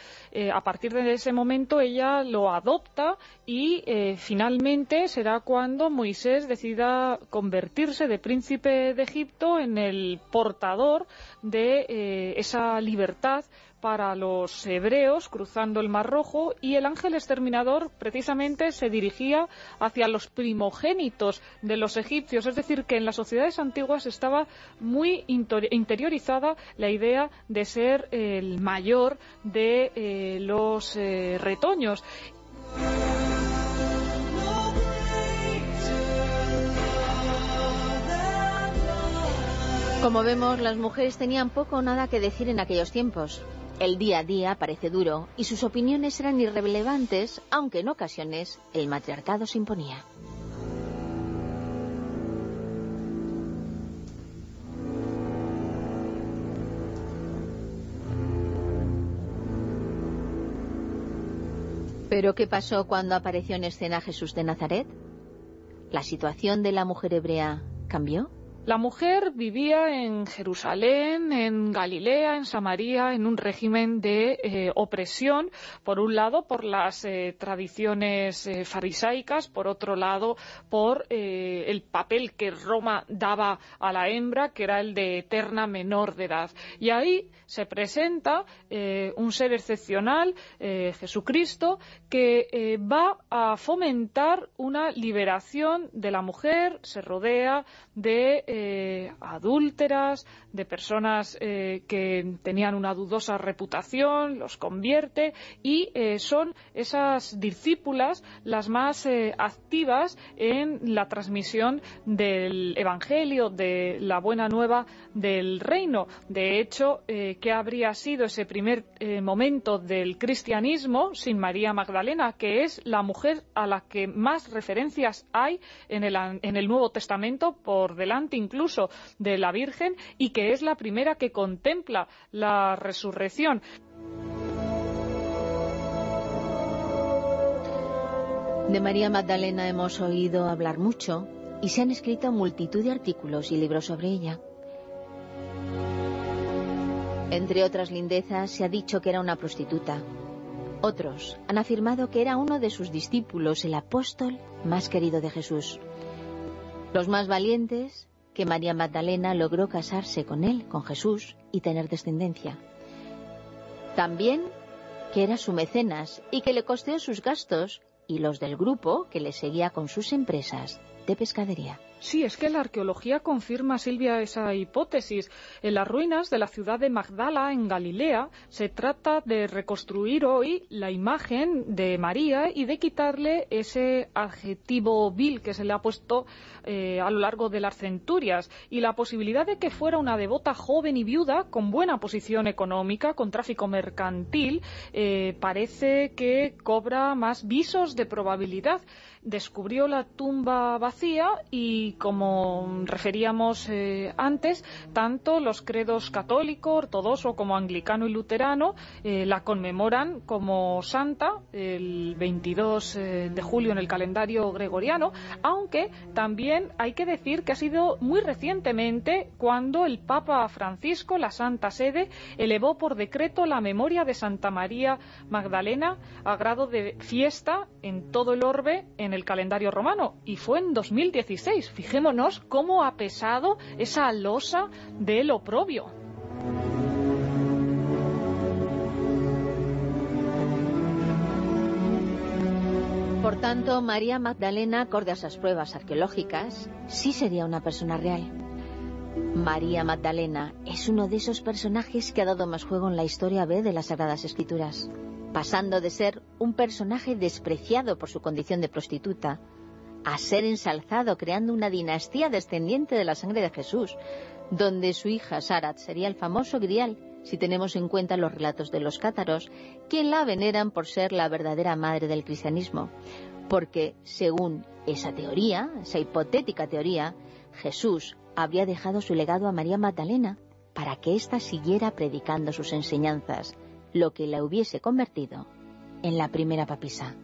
a partir de ese momento ella lo adopta y finalmente será cuando Moisés decida convertirse de príncipe de Egipto en el portador de esa libertad para los hebreos cruzando el Mar Rojo y el ángel exterminador precisamente se dirigía hacia los primogénitos de los egipcios, es decir, que en las sociedades antiguas estaba muy interiorizada la idea de ser el mayor de eh, los eh, retoños. Como vemos, las mujeres tenían poco o nada que decir en aquellos tiempos. El día a día parece duro y sus opiniones eran irrelevantes, aunque en ocasiones el matriarcado se imponía. ¿Pero qué pasó cuando apareció en escena Jesús de Nazaret? ¿La situación de la mujer hebrea cambió? La mujer vivía en Jerusalén, en Galilea, en Samaria, en un régimen de eh, opresión, por un lado por las eh, tradiciones eh, farisaicas, por otro lado por el papel que Roma daba a la hembra, que era el de eterna menor de edad. Y ahí se presenta un ser excepcional, Jesucristo, que va a fomentar una liberación de la mujer, se rodea de eh, adúlteras, de personas eh, que tenían una dudosa reputación, los convierte y eh, son esas discípulas las más activas en la transmisión del Evangelio, de la buena nueva del reino. De hecho, ¿qué habría sido ese primer momento del cristianismo sin María Magdalena, que es la mujer a la que más referencias hay en el, en el Nuevo Testamento por delante incluso de la Virgen y que es la primera que contempla la resurrección. De María Magdalena hemos oído hablar mucho y se han escrito multitud de artículos y libros sobre ella. Entre otras lindezas se ha dicho que era una prostituta. Otros han afirmado que era uno de sus discípulos, el apóstol más querido de Jesús. Los más valientes que María Magdalena logró casarse con él, con Jesús, y tener descendencia. También que era su mecenas y que le costeó sus gastos y los del grupo que le seguía con sus empresas de pescadería. Sí, es que la arqueología confirma, Silvia, esa hipótesis. En las ruinas de la ciudad de Magdala, en Galilea, se trata de reconstruir hoy la imagen de María y de quitarle ese adjetivo vil que se le ha puesto eh, a lo largo de las centurias y la posibilidad de que fuera una devota joven y viuda con buena posición económica, con tráfico mercantil, eh, parece que cobra más visos de probabilidad descubrió la tumba vacía y, como referíamos eh, antes, tanto los credos católico, ortodoxo como anglicano y luterano eh, la conmemoran como santa el 22 eh, de julio en el calendario gregoriano, aunque también hay que decir que ha sido muy recientemente cuando el Papa Francisco, la Santa Sede, elevó por decreto la memoria de Santa María Magdalena a grado de fiesta en todo el orbe en el calendario romano y fue en 2016. Fijémonos cómo ha pesado esa losa del oprobio. Por tanto, María Magdalena, acorde a esas pruebas arqueológicas, sí sería una persona real. María Magdalena es uno de esos personajes que ha dado más juego en la historia B de las Sagradas Escrituras pasando de ser un personaje despreciado por su condición de prostituta a ser ensalzado creando una dinastía descendiente de la sangre de Jesús, donde su hija Sarat sería el famoso grial, si tenemos en cuenta los relatos de los cátaros, quien la veneran por ser la verdadera madre del cristianismo, porque, según esa teoría, esa hipotética teoría, Jesús habría dejado su legado a María Magdalena para que ésta siguiera predicando sus enseñanzas, lo que la hubiese convertido en la primera papisa.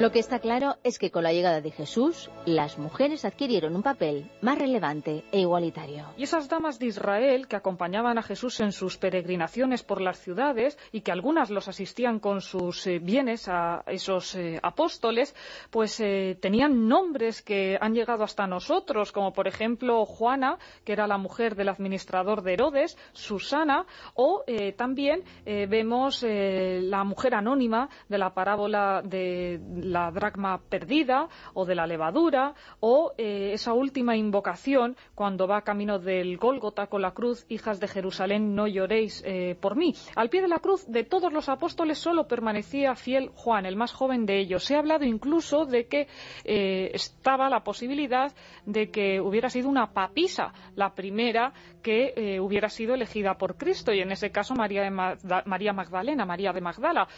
Lo que está claro es que con la llegada de Jesús, las mujeres adquirieron un papel más relevante e igualitario. Y esas damas de Israel que acompañaban a Jesús en sus peregrinaciones por las ciudades y que algunas los asistían con sus eh, bienes a esos eh, apóstoles, pues eh, tenían nombres que han llegado hasta nosotros, como por ejemplo Juana, que era la mujer del administrador de Herodes, Susana, o también vemos la mujer anónima de la parábola de la dracma perdida o de la levadura o eh, esa última invocación cuando va camino del Gólgota con la cruz, hijas de Jerusalén, no lloréis eh, por mí. Al pie de la cruz de todos los apóstoles solo permanecía fiel Juan, el más joven de ellos. Se ha hablado incluso de que eh, estaba la posibilidad de que hubiera sido una papisa la primera que hubiera sido elegida por Cristo y en ese caso María, de María Magdalena, María de Magdala.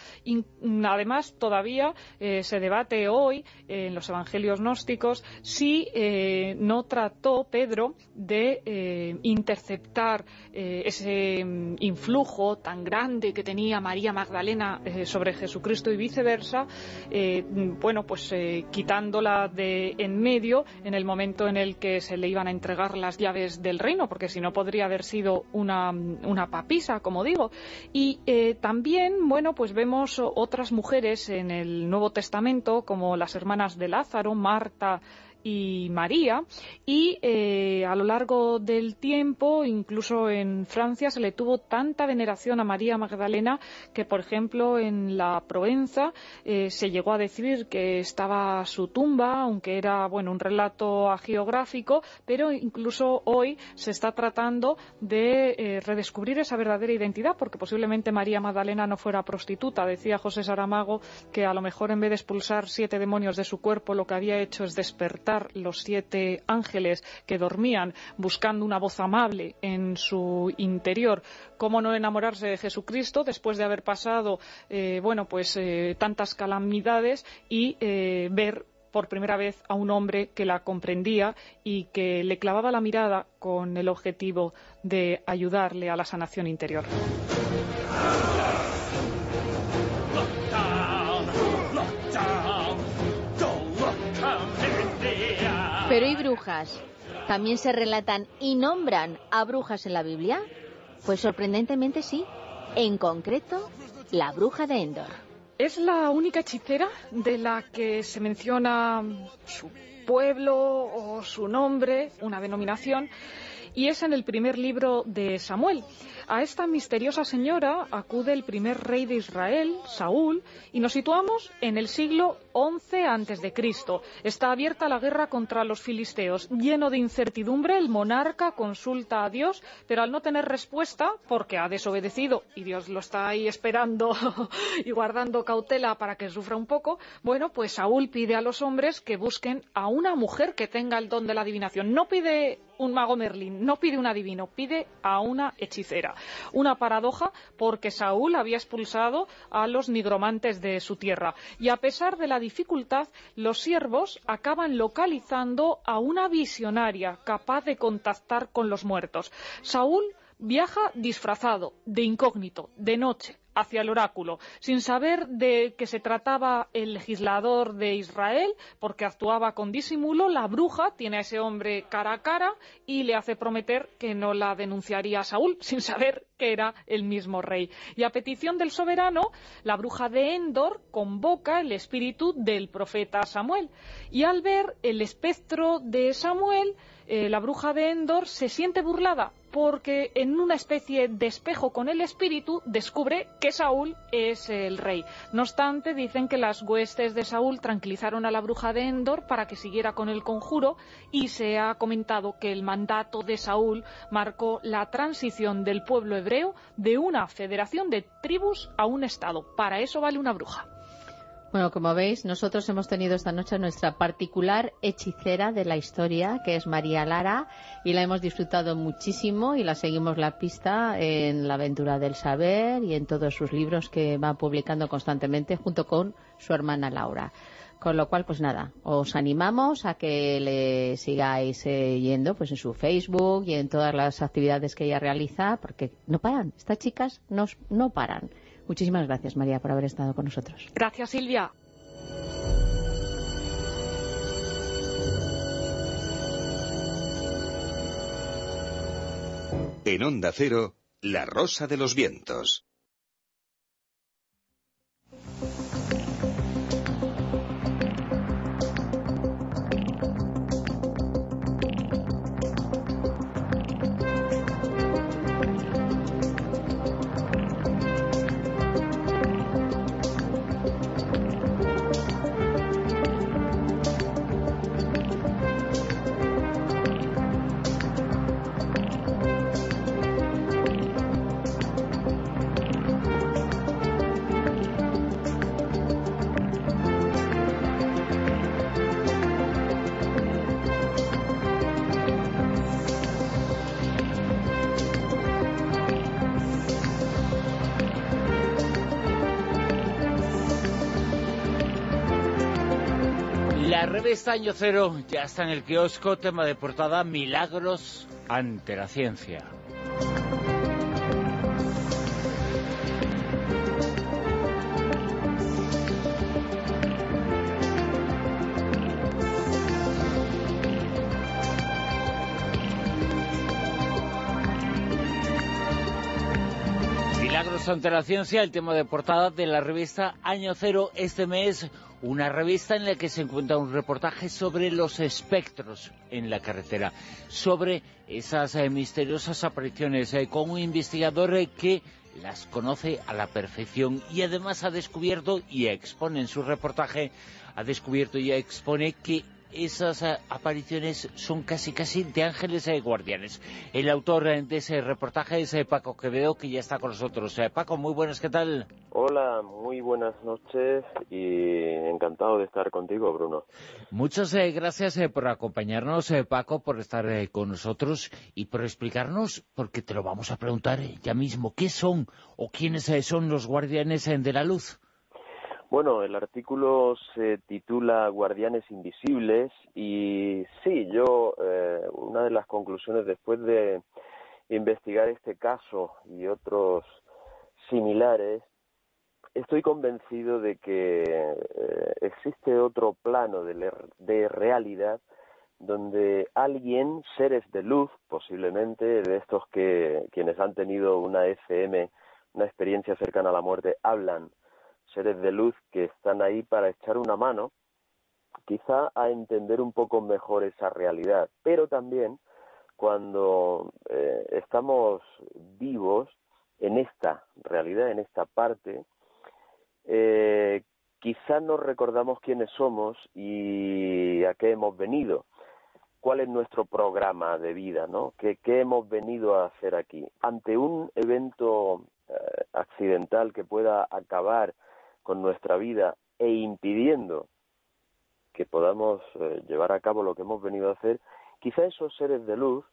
además, todavía se debate hoy en los evangelios gnósticos si eh, no trató Pedro de eh, interceptar eh, ese mm, influjo tan grande que tenía María Magdalena sobre Jesucristo y viceversa, bueno, pues quitándola de en medio en el momento en el que se le iban a entregar las llaves del reino, porque si no podría haber sido una, una papisa, como digo. Y también, bueno, pues vemos otras mujeres en el Nuevo Testamento como las hermanas de Lázaro, Marta y María. Y eh, a lo largo del tiempo incluso en Francia se le tuvo tanta veneración a María Magdalena que por ejemplo en la Provenza eh, se llegó a decir que estaba su tumba aunque era bueno un relato geográfico pero incluso hoy se está tratando de eh, redescubrir esa verdadera identidad porque posiblemente María Magdalena no fuera prostituta. Decía José Saramago que a lo mejor en vez de expulsar siete demonios de su cuerpo lo que había hecho es despertar los siete ángeles que dormían buscando una voz amable en su interior. ¿Cómo no enamorarse de Jesucristo después de haber pasado, eh, bueno, pues eh, tantas calamidades y eh, ver por primera vez a un hombre que la comprendía y que le clavaba la mirada con el objetivo de ayudarle a la sanación interior. Pero ¿y brujas? ¿También se relatan y nombran a brujas en la Biblia? Pues sorprendentemente sí. En concreto, la bruja de Endor. Es la única hechicera de la que se menciona su pueblo o su nombre, una denominación, y es en el primer libro de Samuel. A esta misteriosa señora acude el primer rey de Israel, Saúl, y nos situamos en el siglo XI a.C. Está abierta la guerra contra los filisteos. Lleno de incertidumbre, el monarca consulta a Dios, pero al no tener respuesta, porque ha desobedecido y Dios lo está ahí esperando y guardando cautela para que sufra un poco, bueno, pues Saúl pide a los hombres que busquen a una mujer que tenga el don de la adivinación. No pide un mago Merlín, no pide un adivino, pide a una hechicera. Una paradoja porque Saúl había expulsado a los nigromantes de su tierra. Y a pesar de la dificultad, los siervos acaban localizando a una visionaria capaz de contactar con los muertos. Saúl viaja disfrazado, de incógnito, de noche, hacia el oráculo, sin saber de que se trataba el legislador de Israel, porque actuaba con disimulo, la bruja tiene a ese hombre cara a cara y le hace prometer que no la denunciaría a Saúl, sin saber que era el mismo rey. Y a petición del soberano, la bruja de Endor convoca el espíritu del profeta Samuel. Y al ver el espectro de Samuel, eh, la bruja de Endor se siente burlada porque en una especie de espejo con el espíritu descubre que Saúl es el rey. No obstante, dicen que las huestes de Saúl tranquilizaron a la bruja de Endor para que siguiera con el conjuro y se ha comentado que el mandato de Saúl marcó la transición del pueblo hebreo de una federación de tribus a un estado. Para eso vale una bruja. Bueno, como veis, nosotros hemos tenido esta noche nuestra particular hechicera de la historia, que es María Lara, y la hemos disfrutado muchísimo y la seguimos la pista en La aventura del saber y en todos sus libros que va publicando constantemente junto con su hermana Laura. Con lo cual, pues nada, os animamos a que le sigáis eh, yendo pues en su Facebook y en todas las actividades que ella realiza, porque no paran, estas chicas no, no paran. Muchísimas gracias, María, por haber estado con nosotros. Gracias, Silvia. En Onda Cero, La Rosa de los Vientos. Revista Año Cero ya está en el kiosco, tema de portada Milagros ante la ciencia. Milagros ante la ciencia, el tema de portada de la revista Año Cero este mes una revista en la que se encuentra un reportaje sobre los espectros en la carretera, sobre esas eh, misteriosas apariciones, eh, con un investigador eh, que las conoce a la perfección y además ha descubierto y expone en su reportaje, ha descubierto y expone que esas eh, apariciones son casi casi de ángeles y guardianes. El autor eh, de ese reportaje es eh, Paco Quevedo, que ya está con nosotros. Paco, muy buenas, ¿qué tal? Hola, muy buenas noches y encantado de estar contigo, Bruno. Muchas gracias por acompañarnos, Paco, por estar con nosotros y por explicarnos, porque te lo vamos a preguntar ya mismo, ¿qué son o quiénes son los guardianes de la luz? Bueno, el artículo se titula Guardianes Invisibles y sí, yo eh, una de las conclusiones después de investigar este caso y otros similares, estoy convencido de que eh, existe otro plano de, de realidad donde alguien, seres de luz, posiblemente de estos que quienes han tenido una FM, una experiencia cercana a la muerte, hablan seres de luz que están ahí para echar una mano, quizá a entender un poco mejor esa realidad, pero también cuando eh, estamos vivos en esta realidad, en esta parte, eh, quizá no recordamos quiénes somos y a qué hemos venido, cuál es nuestro programa de vida, ¿no? ¿Qué, hemos venido a hacer aquí? Ante un evento eh, accidental que pueda acabar con nuestra vida e impidiendo que podamos eh, llevar a cabo lo que hemos venido a hacer, quizá esos seres de luz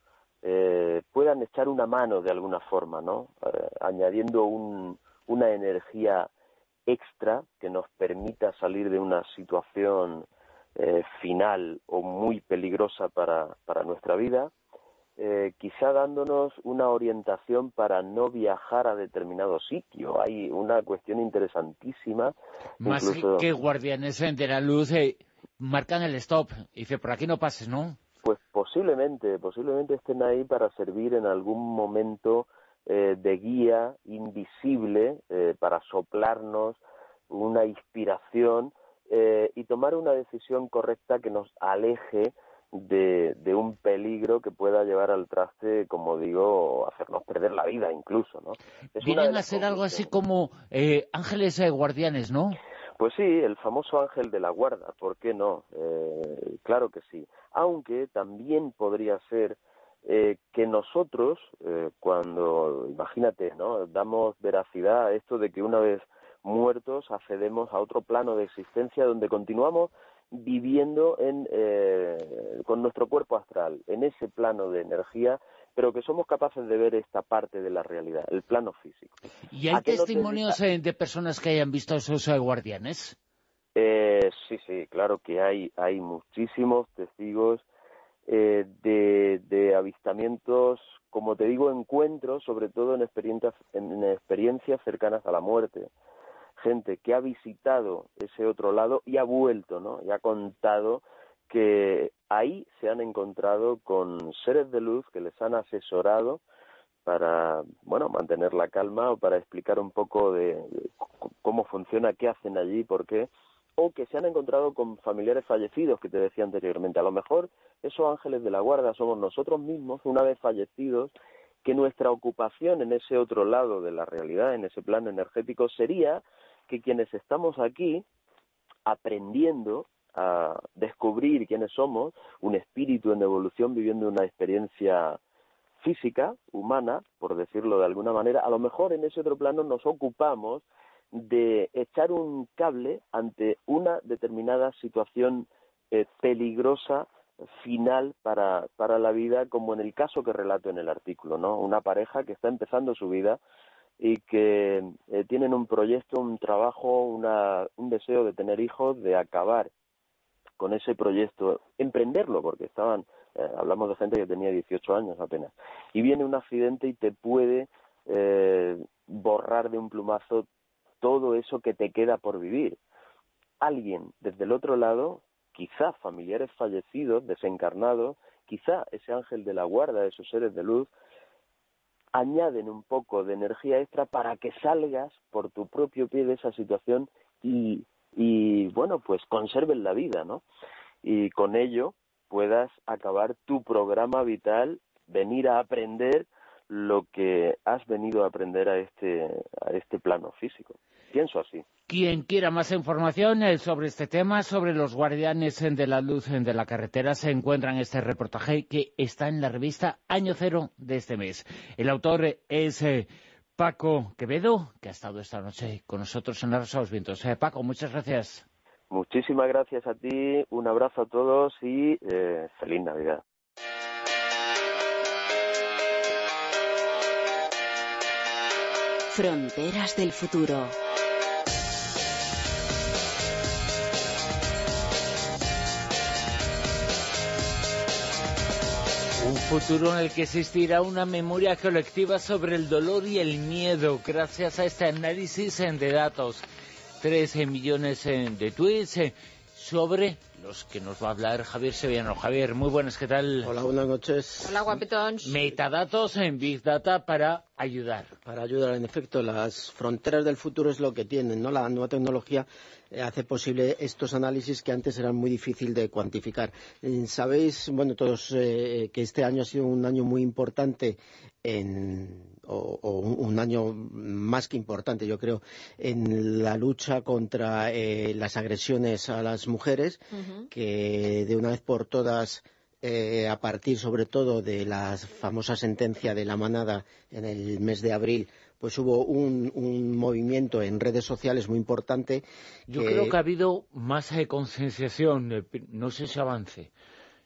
eh, puedan echar una mano de alguna forma, ¿no? añadiendo una energía extra que nos permita salir de una situación eh, final o muy peligrosa para, para nuestra vida, eh, quizá dándonos una orientación para no viajar a determinado sitio. Hay una cuestión interesantísima. Más que guardianes de la luz eh, marcan el stop y dice, por aquí no pases, ¿no? Pues posiblemente, posiblemente estén ahí para servir en algún momento eh, de guía invisible para soplarnos una inspiración eh, y tomar una decisión correcta que nos aleje de, un peligro que pueda llevar al traste, como digo, hacernos perder la vida incluso, ¿no? Vienen a ser algo así como ángeles guardianes, ¿no? Pues sí, el famoso ángel de la guarda, ¿por qué no? claro que sí. Aunque también podría ser eh, que nosotros, eh, cuando, imagínate, ¿no? damos veracidad a esto de que una vez muertos accedemos a otro plano de existencia donde continuamos viviendo en, eh, con nuestro cuerpo astral, en ese plano de energía, pero que somos capaces de ver esta parte de la realidad, el plano físico. ¿Y hay testimonios de personas que hayan visto esos guardianes? sí, sí, claro que hay, hay muchísimos testigos eh, de, avistamientos, como te digo, encuentros, sobre todo en experiencias, en experiencias cercanas a la muerte. Gente que ha visitado ese otro lado y ha vuelto, ¿no? Y ha contado que ahí se han encontrado con seres de luz que les han asesorado para, bueno, mantener la calma o para explicar un poco de cómo funciona, qué hacen allí, por qué o que se han encontrado con familiares fallecidos que te decía anteriormente. A lo mejor esos ángeles de la guarda somos nosotros mismos, una vez fallecidos, que nuestra ocupación en ese otro lado de la realidad, en ese plano energético, sería que quienes estamos aquí aprendiendo a descubrir quiénes somos, un espíritu en evolución viviendo una experiencia física, humana, por decirlo de alguna manera, a lo mejor en ese otro plano nos ocupamos de echar un cable ante una determinada situación eh, peligrosa final para, para la vida, como en el caso que relato en el artículo, ¿no? Una pareja que está empezando su vida y que eh, tienen un proyecto, un trabajo, una, un deseo de tener hijos, de acabar con ese proyecto, emprenderlo, porque estaban, eh, hablamos de gente que tenía 18 años apenas, y viene un accidente y te puede borrar de un plumazo todo eso que te queda por vivir. Alguien desde el otro lado, quizá familiares fallecidos, desencarnados, quizá ese ángel de la guarda, esos seres de luz, añaden un poco de energía extra para que salgas por tu propio pie de esa situación y, y bueno, pues conserven la vida, ¿no? Y con ello puedas acabar tu programa vital, venir a aprender lo que has venido a aprender a este, a este plano físico. Pienso así. Quien quiera más información eh, sobre este tema, sobre los guardianes de la luz de la carretera, se encuentra en este reportaje que está en la revista Año Cero de este mes. El autor es eh, Paco Quevedo, que ha estado esta noche con nosotros en la Rosa de los Vientos. Eh, Paco, muchas gracias. Muchísimas gracias a ti, un abrazo a todos y feliz Navidad. Fronteras del futuro. Futuro en el que existirá una memoria colectiva sobre el dolor y el miedo gracias a este análisis de datos. 13 millones de tweets sobre los que nos va a hablar Javier Sevillano. Javier, muy buenas, ¿qué tal? Hola, buenas noches. Hola, guapetons. Metadatos en Big Data para ayudar. Para ayudar, en efecto, las fronteras del futuro es lo que tienen, ¿no? La nueva tecnología eh, hace posible estos análisis que antes eran muy difícil de cuantificar. Eh, sabéis, bueno, todos, eh, que este año ha sido un año muy importante en o, un año más que importante, yo creo, en la lucha contra eh, las agresiones a las mujeres, que de una vez por todas eh, a partir sobre todo de la famosa sentencia de la manada en el mes de abril, pues hubo un, movimiento en redes sociales muy importante. Yo creo que ha habido más concienciación, no sé si avance.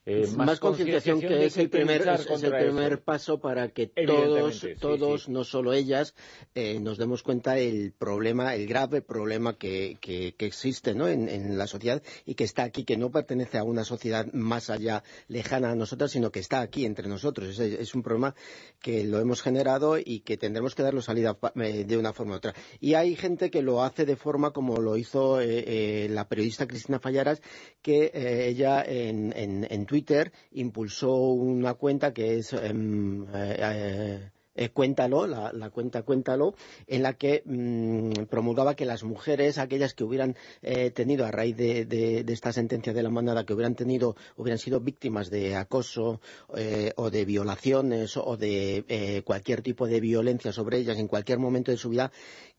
Eh, más, concienciación que es el primer, es el primer paso para que todos, todos no solo ellas, eh, nos demos cuenta del problema, el grave problema que, que, existe ¿no? en, la sociedad y que está aquí, que no pertenece a una sociedad más allá lejana a nosotras, sino que está aquí entre nosotros. Es, un problema que lo hemos generado y que tendremos que darlo salida eh, de una forma u otra. Y hay gente que lo hace de forma como lo hizo la periodista Cristina Fallaras, que ella en, en, en Twitter impulsó una cuenta que es em, eh, eh, eh, Cuéntalo, la, cuenta Cuéntalo, en la que mm, promulgaba que las mujeres, aquellas que hubieran tenido a raíz de, esta sentencia de la manada, que hubieran tenido, hubieran sido víctimas de acoso o de violaciones o de cualquier tipo de violencia sobre ellas en cualquier momento de su vida,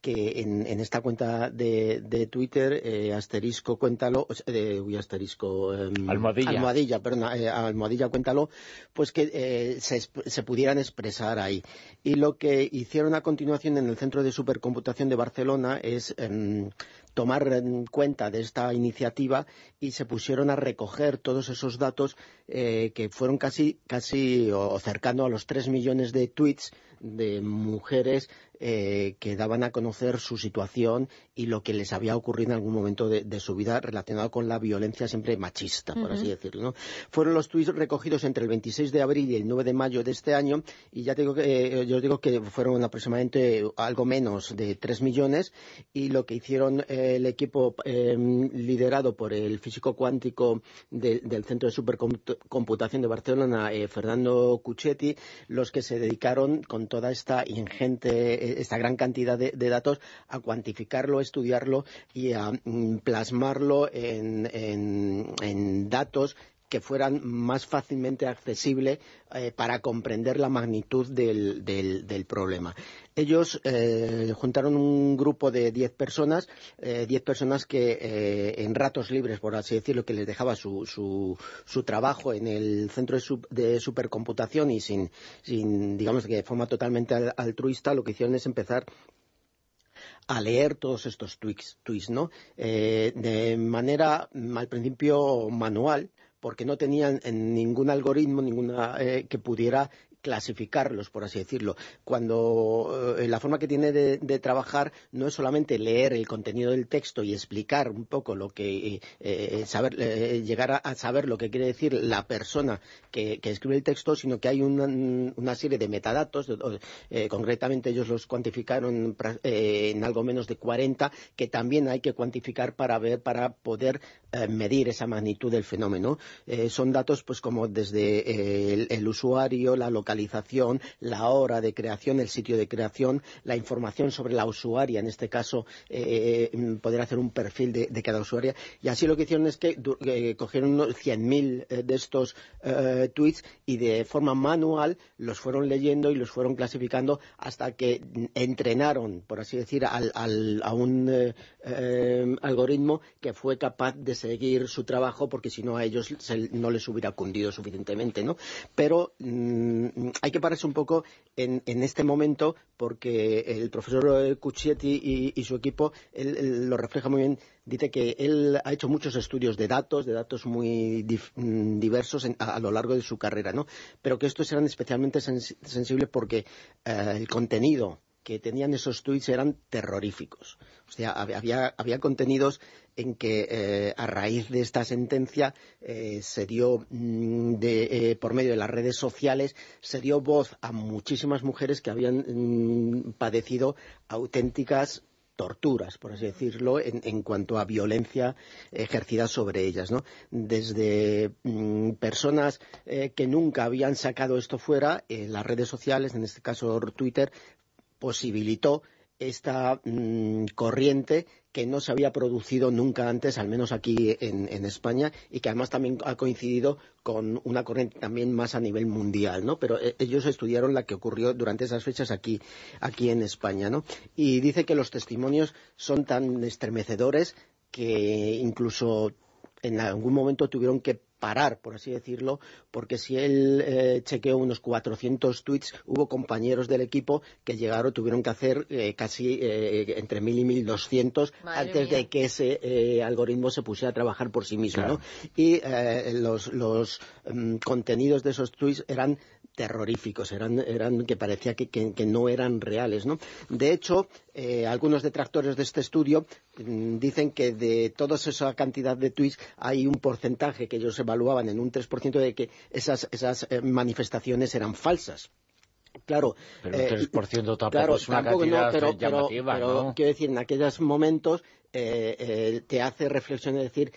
que en, esta cuenta de, Twitter, eh, asterisco cuéntalo, eh, uy, asterisco, em, almohadilla, almohadilla, perdón, eh, almohadilla cuéntalo, pues que eh, se, pudieran expresar ahí. Y lo que hicieron a continuación en el Centro de Supercomputación de Barcelona es em, tomar en cuenta de esta iniciativa y se pusieron a recoger todos esos datos que fueron casi, casi o cercano a los tres millones de tweets de mujeres eh, que daban a conocer su situación y lo que les había ocurrido en algún momento de, su vida relacionado con la violencia siempre machista, por así decirlo. Fueron los tuits recogidos entre el 26 de abril y el 9 de mayo de este año y ya digo que, eh, yo digo que fueron aproximadamente algo menos de 3 millones y lo que hicieron eh, el equipo liderado por el físico cuántico del Centro de Supercomputación de Barcelona, Fernando Cuchetti, los que se dedicaron con toda esta ingente esta gran cantidad de, datos, a cuantificarlo, estudiarlo y a mm, plasmarlo en, datos que fueran más fácilmente accesibles eh, para comprender la magnitud del, problema. Ellos eh, juntaron un grupo de 10 personas, 10 eh, personas que en ratos libres, por así decirlo, que les dejaba su, su, trabajo en el centro de, supercomputación y sin, sin, digamos, de forma totalmente altruista, lo que hicieron es empezar a leer todos estos tweets ¿no? de manera al principio manual, porque no tenían ningún algoritmo ninguna eh, que pudiera clasificarlos, por así decirlo. Cuando eh, la forma que tiene de, trabajar no es solamente leer el contenido del texto y explicar un poco lo que eh, saber llegar a, saber lo que quiere decir la persona que, escribe el texto, sino que hay una, serie de metadatos, concretamente ellos los cuantificaron en algo menos de 40, que también hay que cuantificar para ver, para poder medir esa magnitud del fenómeno. Eh, son datos pues como desde eh, el, usuario, la localización, la hora de creación, el sitio de creación, la información sobre la usuaria, en este caso eh, poder hacer un perfil de, cada usuaria. Y así lo que hicieron es que cogieron 100.000 de estos tweets y de forma manual los fueron leyendo y los fueron clasificando hasta que entrenaron, por así decir, a un algoritmo que fue capaz de seguir su trabajo porque si no a ellos no les hubiera cundido suficientemente, ¿no? Pero mm, hay que pararse un poco en, este momento porque el profesor Cuccietti y, su equipo lo refleja muy bien. Dice que él ha hecho muchos estudios de datos, de datos muy mm, diversos a, lo largo de su carrera, ¿no? Pero que estos eran especialmente sensibles porque eh, el contenido que tenían esos tweets eran terroríficos. O sea, había, contenidos en que eh, a raíz de esta sentencia eh, se dio mm, eh, por medio de las redes sociales se dio voz a muchísimas mujeres que habían mm, padecido auténticas torturas, por así decirlo, en, cuanto a violencia ejercida sobre ellas, ¿no? Desde mm, personas eh, que nunca habían sacado esto fuera, en las redes sociales, en este caso Twitter, posibilitó esta mm, corriente que no se había producido nunca antes, al menos aquí en, España, y que además también ha coincidido con una corriente también más a nivel mundial, ¿no? Pero eh, ellos estudiaron la que ocurrió durante esas fechas aquí, aquí en España, ¿no? Y dice que los testimonios son tan estremecedores que incluso en algún momento tuvieron que parar, por así decirlo, porque si él eh, chequeó unos 400 tweets, hubo compañeros del equipo que llegaron, tuvieron que hacer eh, casi eh, entre 1.000 y 1.200 antes de que ese algoritmo se pusiera a trabajar por sí mismo. ¿no? Y los, los mm, contenidos de esos tweets eran terroríficos, eran, eran que parecía que, que, no eran reales. ¿no? De hecho, eh, algunos detractores de este estudio mm, dicen que de toda esa cantidad de tweets hay un porcentaje que ellos evaluaban en un 3% de que esas, esas eh, manifestaciones eran falsas. Claro, pero un 3% eh, tampoco es una cantidad pero, llamativa, pero, quiero decir, en aquellos momentos te hace reflexionar y decir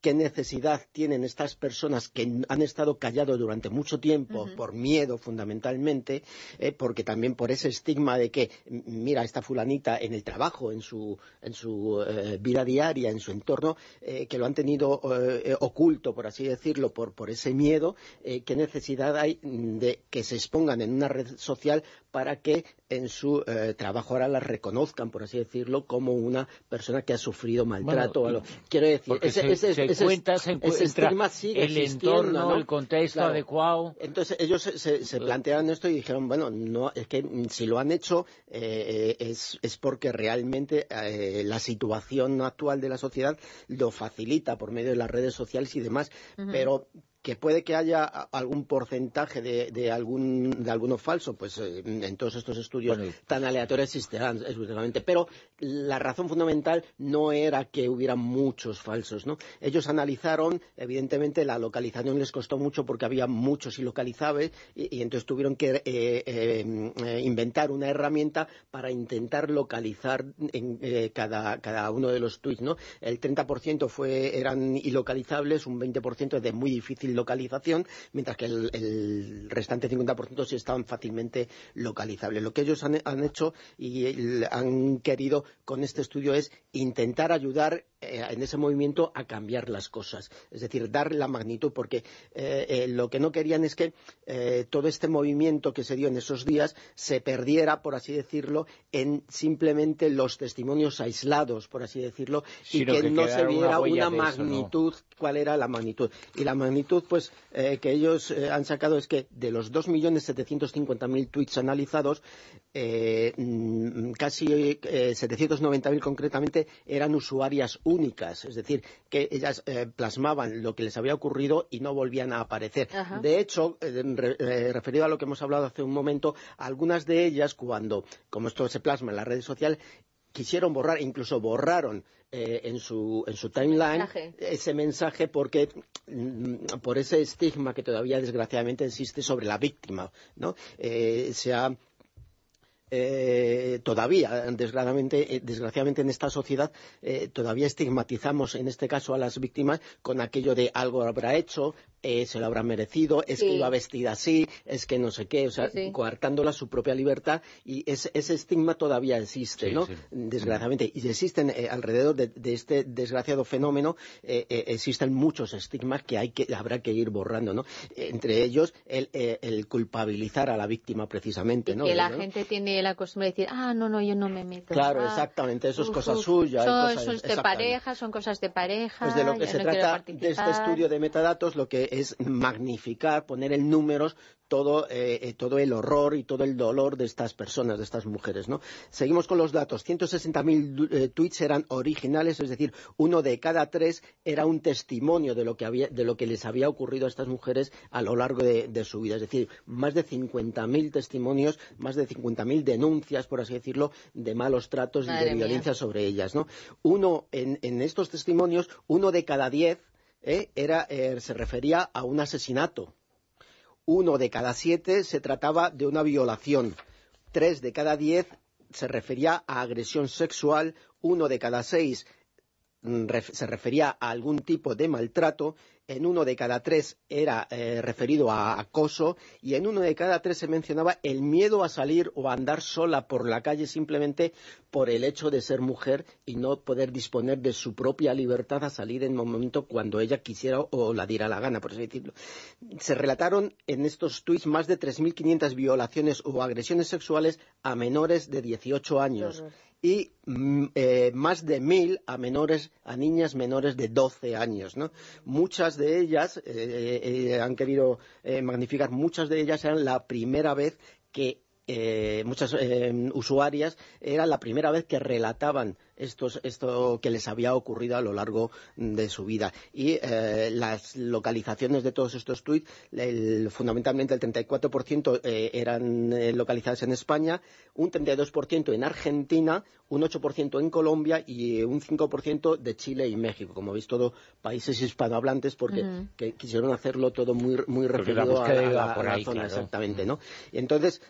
qué necesidad tienen estas personas que han estado callados durante mucho tiempo por miedo fundamentalmente, eh, porque también por ese estigma de que, mira, esta fulanita en el trabajo, en su, en su eh, vida diaria, en su entorno, eh, que lo han tenido oculto, por así decirlo, por, por ese miedo, qué necesidad hay de que se expongan en una red social para que en su trabajo ahora las reconozcan, por así decirlo, como una persona que ha sufrido maltrato. Quiero decir, ese, cuenta, se el entorno, el contexto adecuado. Entonces ellos se, se, plantearon esto y dijeron, bueno, no es que si lo han hecho eh, es, es, porque realmente eh, la situación actual de la sociedad lo facilita por medio de las redes sociales y demás, pero que puede que haya algún porcentaje de, de, algún, de alguno falso, pues eh, en todos estos estudios tan aleatorios existirán, exclusivamente. Pero la razón fundamental no era que hubiera muchos falsos, ¿no? Ellos analizaron, evidentemente la localización les costó mucho porque había muchos ilocalizables y, entonces tuvieron que eh, eh, inventar una herramienta para intentar localizar en, cada, cada, uno de los tweets, ¿no? El 30% fue, eran ilocalizables, un 20% de muy difícil localización, mientras que el, restante 50% sí estaban fácilmente localizables. Lo que ellos han, hecho y han querido con este estudio es intentar ayudar en ese movimiento a cambiar las cosas, es decir, dar la magnitud, porque eh, eh, lo que no querían es que todo este movimiento que se dio en esos días se perdiera, por así decirlo, en simplemente los testimonios aislados, por así decirlo, y que, no se viera una, magnitud, cuál era la magnitud. Y la magnitud pues eh, que ellos eh, han sacado es que de los 2.750.000 tweets analizados, eh, mm, casi 790.000 concretamente eran usuarias únicas, es decir, que ellas plasmaban lo que les había ocurrido y no volvían a aparecer. De hecho, referido a lo que hemos hablado hace un momento, algunas de ellas, cuando, como esto se plasma en las redes sociales, quisieron borrar, incluso borraron eh, en, su, en su timeline ese mensaje porque mm, por ese estigma que todavía desgraciadamente existe sobre la víctima, ¿no? Eh, se ha eh, todavía, desgraciadamente, desgraciadamente, en esta sociedad, todavía estigmatizamos, en este caso, a las víctimas con aquello de algo habrá hecho, eh, se lo habrá merecido, es que iba vestida así, es que no sé qué, o sea, coartándola su propia libertad y ese estigma todavía existe, ¿no? Desgraciadamente. Y existen eh, alrededor de, este desgraciado fenómeno, eh, existen muchos estigmas que, hay que habrá que ir borrando, ¿no? Entre ellos, el, culpabilizar a la víctima precisamente, ¿no? que la gente tiene la costumbre de decir, ah, no, no, yo no me meto. Claro, exactamente, eso es cosa suya. Son, de pareja, son cosas de pareja. Pues de lo que se trata de este estudio de metadatos, lo que es magnificar, poner en números todo, eh, eh, todo el horror y todo el dolor de estas personas, de estas mujeres. ¿no? Seguimos con los datos. 160.000 eh, tweets eran originales, es decir, uno de cada tres era un testimonio de lo que, había, de lo que les había ocurrido a estas mujeres a lo largo de, su vida. Es decir, más de 50.000 testimonios, más de 50.000 denuncias, por así decirlo, de malos tratos y de violencia sobre ellas. ¿no? Uno, en, en estos testimonios, uno de cada diez ¿eh? era, eh, se refería a un asesinato. Uno de cada siete se trataba de una violación. Tres de cada diez se refería a agresión sexual, uno de cada seis mm, se refería a algún tipo de maltrato en uno de cada tres era eh, referido a acoso y en uno de cada tres se mencionaba el miedo a salir o a andar sola por la calle simplemente por el hecho de ser mujer y no poder disponer de su propia libertad a salir en un momento cuando ella quisiera o la diera la gana, por así decirlo. Se relataron en estos tuits más de 3.500 violaciones o agresiones sexuales a menores de 18 años y mm, eh, más de mil a menores, a niñas menores de 12 años. ¿no? Muchas de ellas, eh, eh, han querido magnificar, muchas de ellas eran la primera vez que muchas usuarias era la primera vez que relataban esto que les había ocurrido a lo largo de su vida. Y eh, las localizaciones de todos estos tweets, fundamentalmente el 34% eh, eran eh, localizadas en España, un 32% en Argentina, un 8% en Colombia y un 5% de Chile y México. Como veis, todo países hispanohablantes porque quisieron hacerlo todo muy, muy referido a, la, zona. Exactamente, ¿no? Y entonces,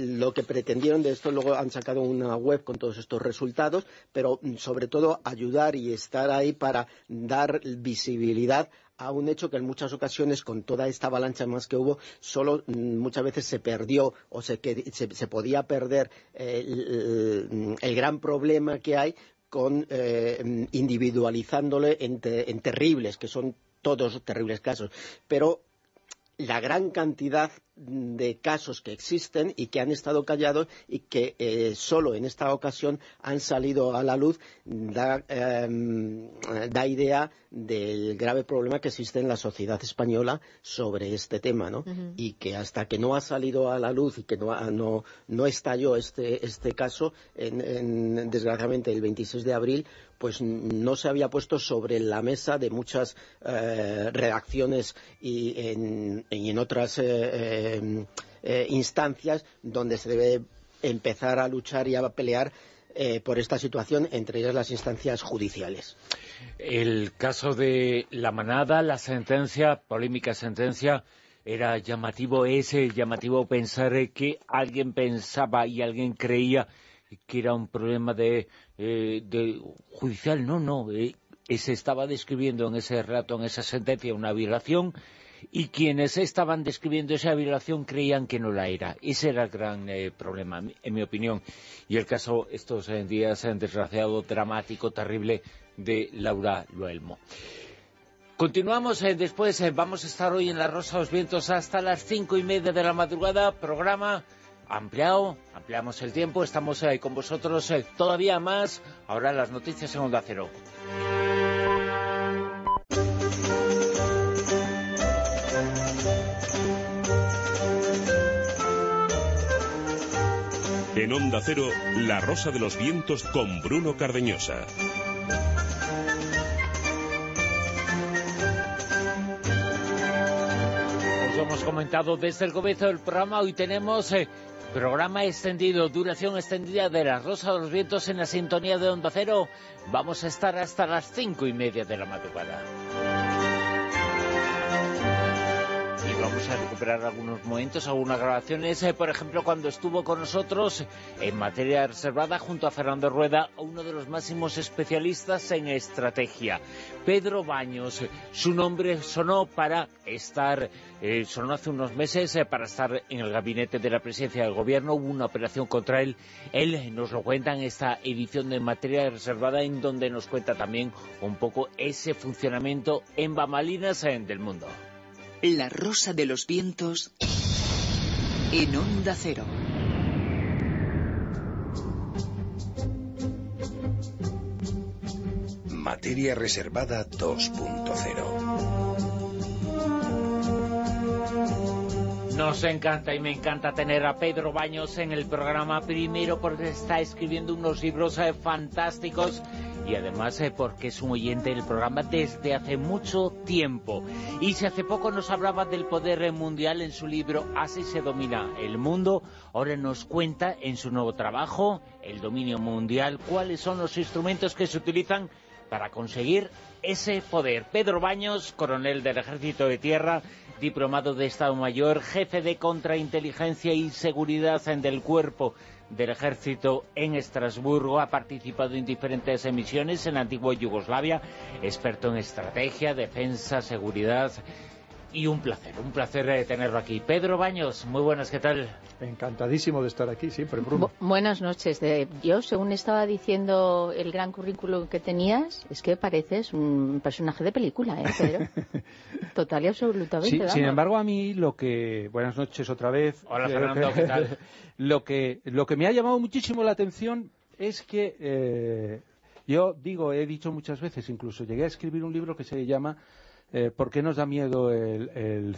lo que pretendieron de esto, luego han sacado una web con todos estos resultados, pero Mm, sobre todo ayudar y estar ahí para dar visibilidad a un hecho que en muchas ocasiones, con toda esta avalancha más que hubo, solo mm, muchas veces se perdió o se, podía perder eh, el, gran problema que hay con eh, individualizándole en, en terribles, que son todos terribles casos. Pero la gran cantidad de casos que existen y que han estado callados y que eh, solo en esta ocasión han salido a la luz da, em, idea del grave problema que existe en la sociedad española sobre este tema, ¿no? Y que hasta que no ha salido a la luz y que no, no, estalló este, este caso, en, desgraciadamente el 26 de abril, pues no se había puesto sobre la mesa de muchas eh, redacciones y en, otras eh, eh, instancias donde se debe empezar a luchar y a pelear por esta situación, entre ellas las instancias judiciales. El caso de la manada, la sentencia, polémica sentencia, era llamativo ese, llamativo pensar que alguien pensaba y alguien creía que era un problema de, de judicial. No, no, se estaba describiendo en ese relato, en esa sentencia, una violación y quienes estaban describiendo esa violación creían que no la era. Ese era el gran eh, problema, en mi opinión. Y el caso estos eh, días desgraciado, dramático, terrible de Laura Loelmo. Continuamos eh, después, vamos a estar hoy en La Rosa de los Vientos hasta las cinco y media de la madrugada, programa ampliado, ampliamos el tiempo, estamos ahí con vosotros todavía más, ahora las noticias en Onda Cero. En Onda Cero, La Rosa de los Vientos con Bruno Cardeñosa. Os hemos comentado desde el comienzo del programa, hoy tenemos eh, programa extendido, duración extendida de La Rosa de los Vientos en la sintonía de Onda Cero. Vamos a estar hasta las cinco y media de la madrugada. Vamos a recuperar algunos momentos, algunas grabaciones, eh, por ejemplo, cuando estuvo con nosotros en materia reservada junto a Fernando Rueda, uno de los máximos especialistas en estrategia. Pedro Baños, su nombre sonó para estar, eh, sonó hace unos meses eh, para estar en el gabinete de la presidencia del gobierno, hubo una operación contra él, él nos lo cuenta en esta edición de materia reservada en donde nos cuenta también un poco ese funcionamiento en Bamalinas del mundo. La rosa de los vientos en onda cero. Materia reservada 2.0. Nos encanta y me encanta tener a Pedro Baños en el programa, primero porque está escribiendo unos libros eh, fantásticos y además eh, porque es un oyente del programa desde hace mucho tiempo. Y si hace poco nos hablaba del poder mundial en su libro Así se domina el mundo, ahora nos cuenta en su nuevo trabajo, El dominio mundial, cuáles son los instrumentos que se utilizan para conseguir ese poder. Pedro Baños, coronel del Ejército de Tierra, diplomado de Estado Mayor, jefe de contrainteligencia y seguridad del cuerpo del ejército en Estrasburgo, ha participado en diferentes emisiones en la antigua Yugoslavia, experto en estrategia, defensa, seguridad y un placer, un placer eh, tenerlo aquí. Pedro Baños, muy buenas, ¿qué tal? Encantadísimo de estar aquí siempre, Bruno. buenas noches. yo, según estaba diciendo el gran currículum que tenías, es que pareces un personaje de película, ¿eh, Pedro? Total y absolutamente. sin embargo, a mí lo que... Buenas noches otra vez. Hola, Fernando, ¿qué tal? lo, que, lo que me ha llamado muchísimo la atención es que... Eh, yo digo, he dicho muchas veces, incluso llegué a escribir un libro que se llama eh, ¿por qué nos da miedo el, el?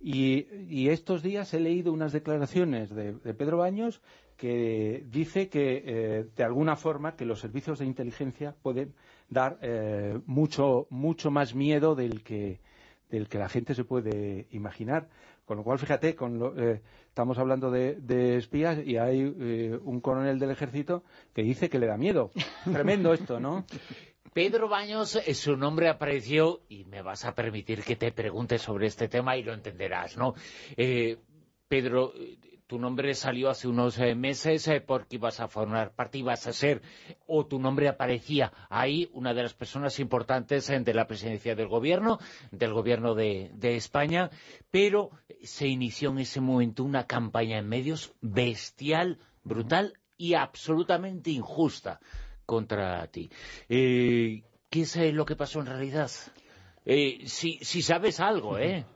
Y, estos días he leído unas declaraciones de, Pedro Baños que dice que, eh, de alguna forma, que los servicios de inteligencia pueden dar eh, mucho, mucho más miedo del que, del que la gente se puede imaginar. Con lo cual, fíjate, estamos hablando de, de, espías y hay un coronel del ejército que dice que le da miedo. Tremendo esto, ¿no? Pedro Baños, eh, su nombre apareció, y me vas a permitir que te pregunte sobre este tema y lo entenderás, ¿no? Eh, Pedro, tu nombre salió hace unos eh, meses porque ibas a formar parte, ibas a ser, o tu nombre aparecía ahí, una de las personas importantes de la presidencia del gobierno, del gobierno de España, pero se inició en ese momento una campaña en medios bestial, brutal y absolutamente injusta contra ti. Eh, ¿Qué es lo que pasó en realidad? Eh, si, si sabes algo, ¿eh?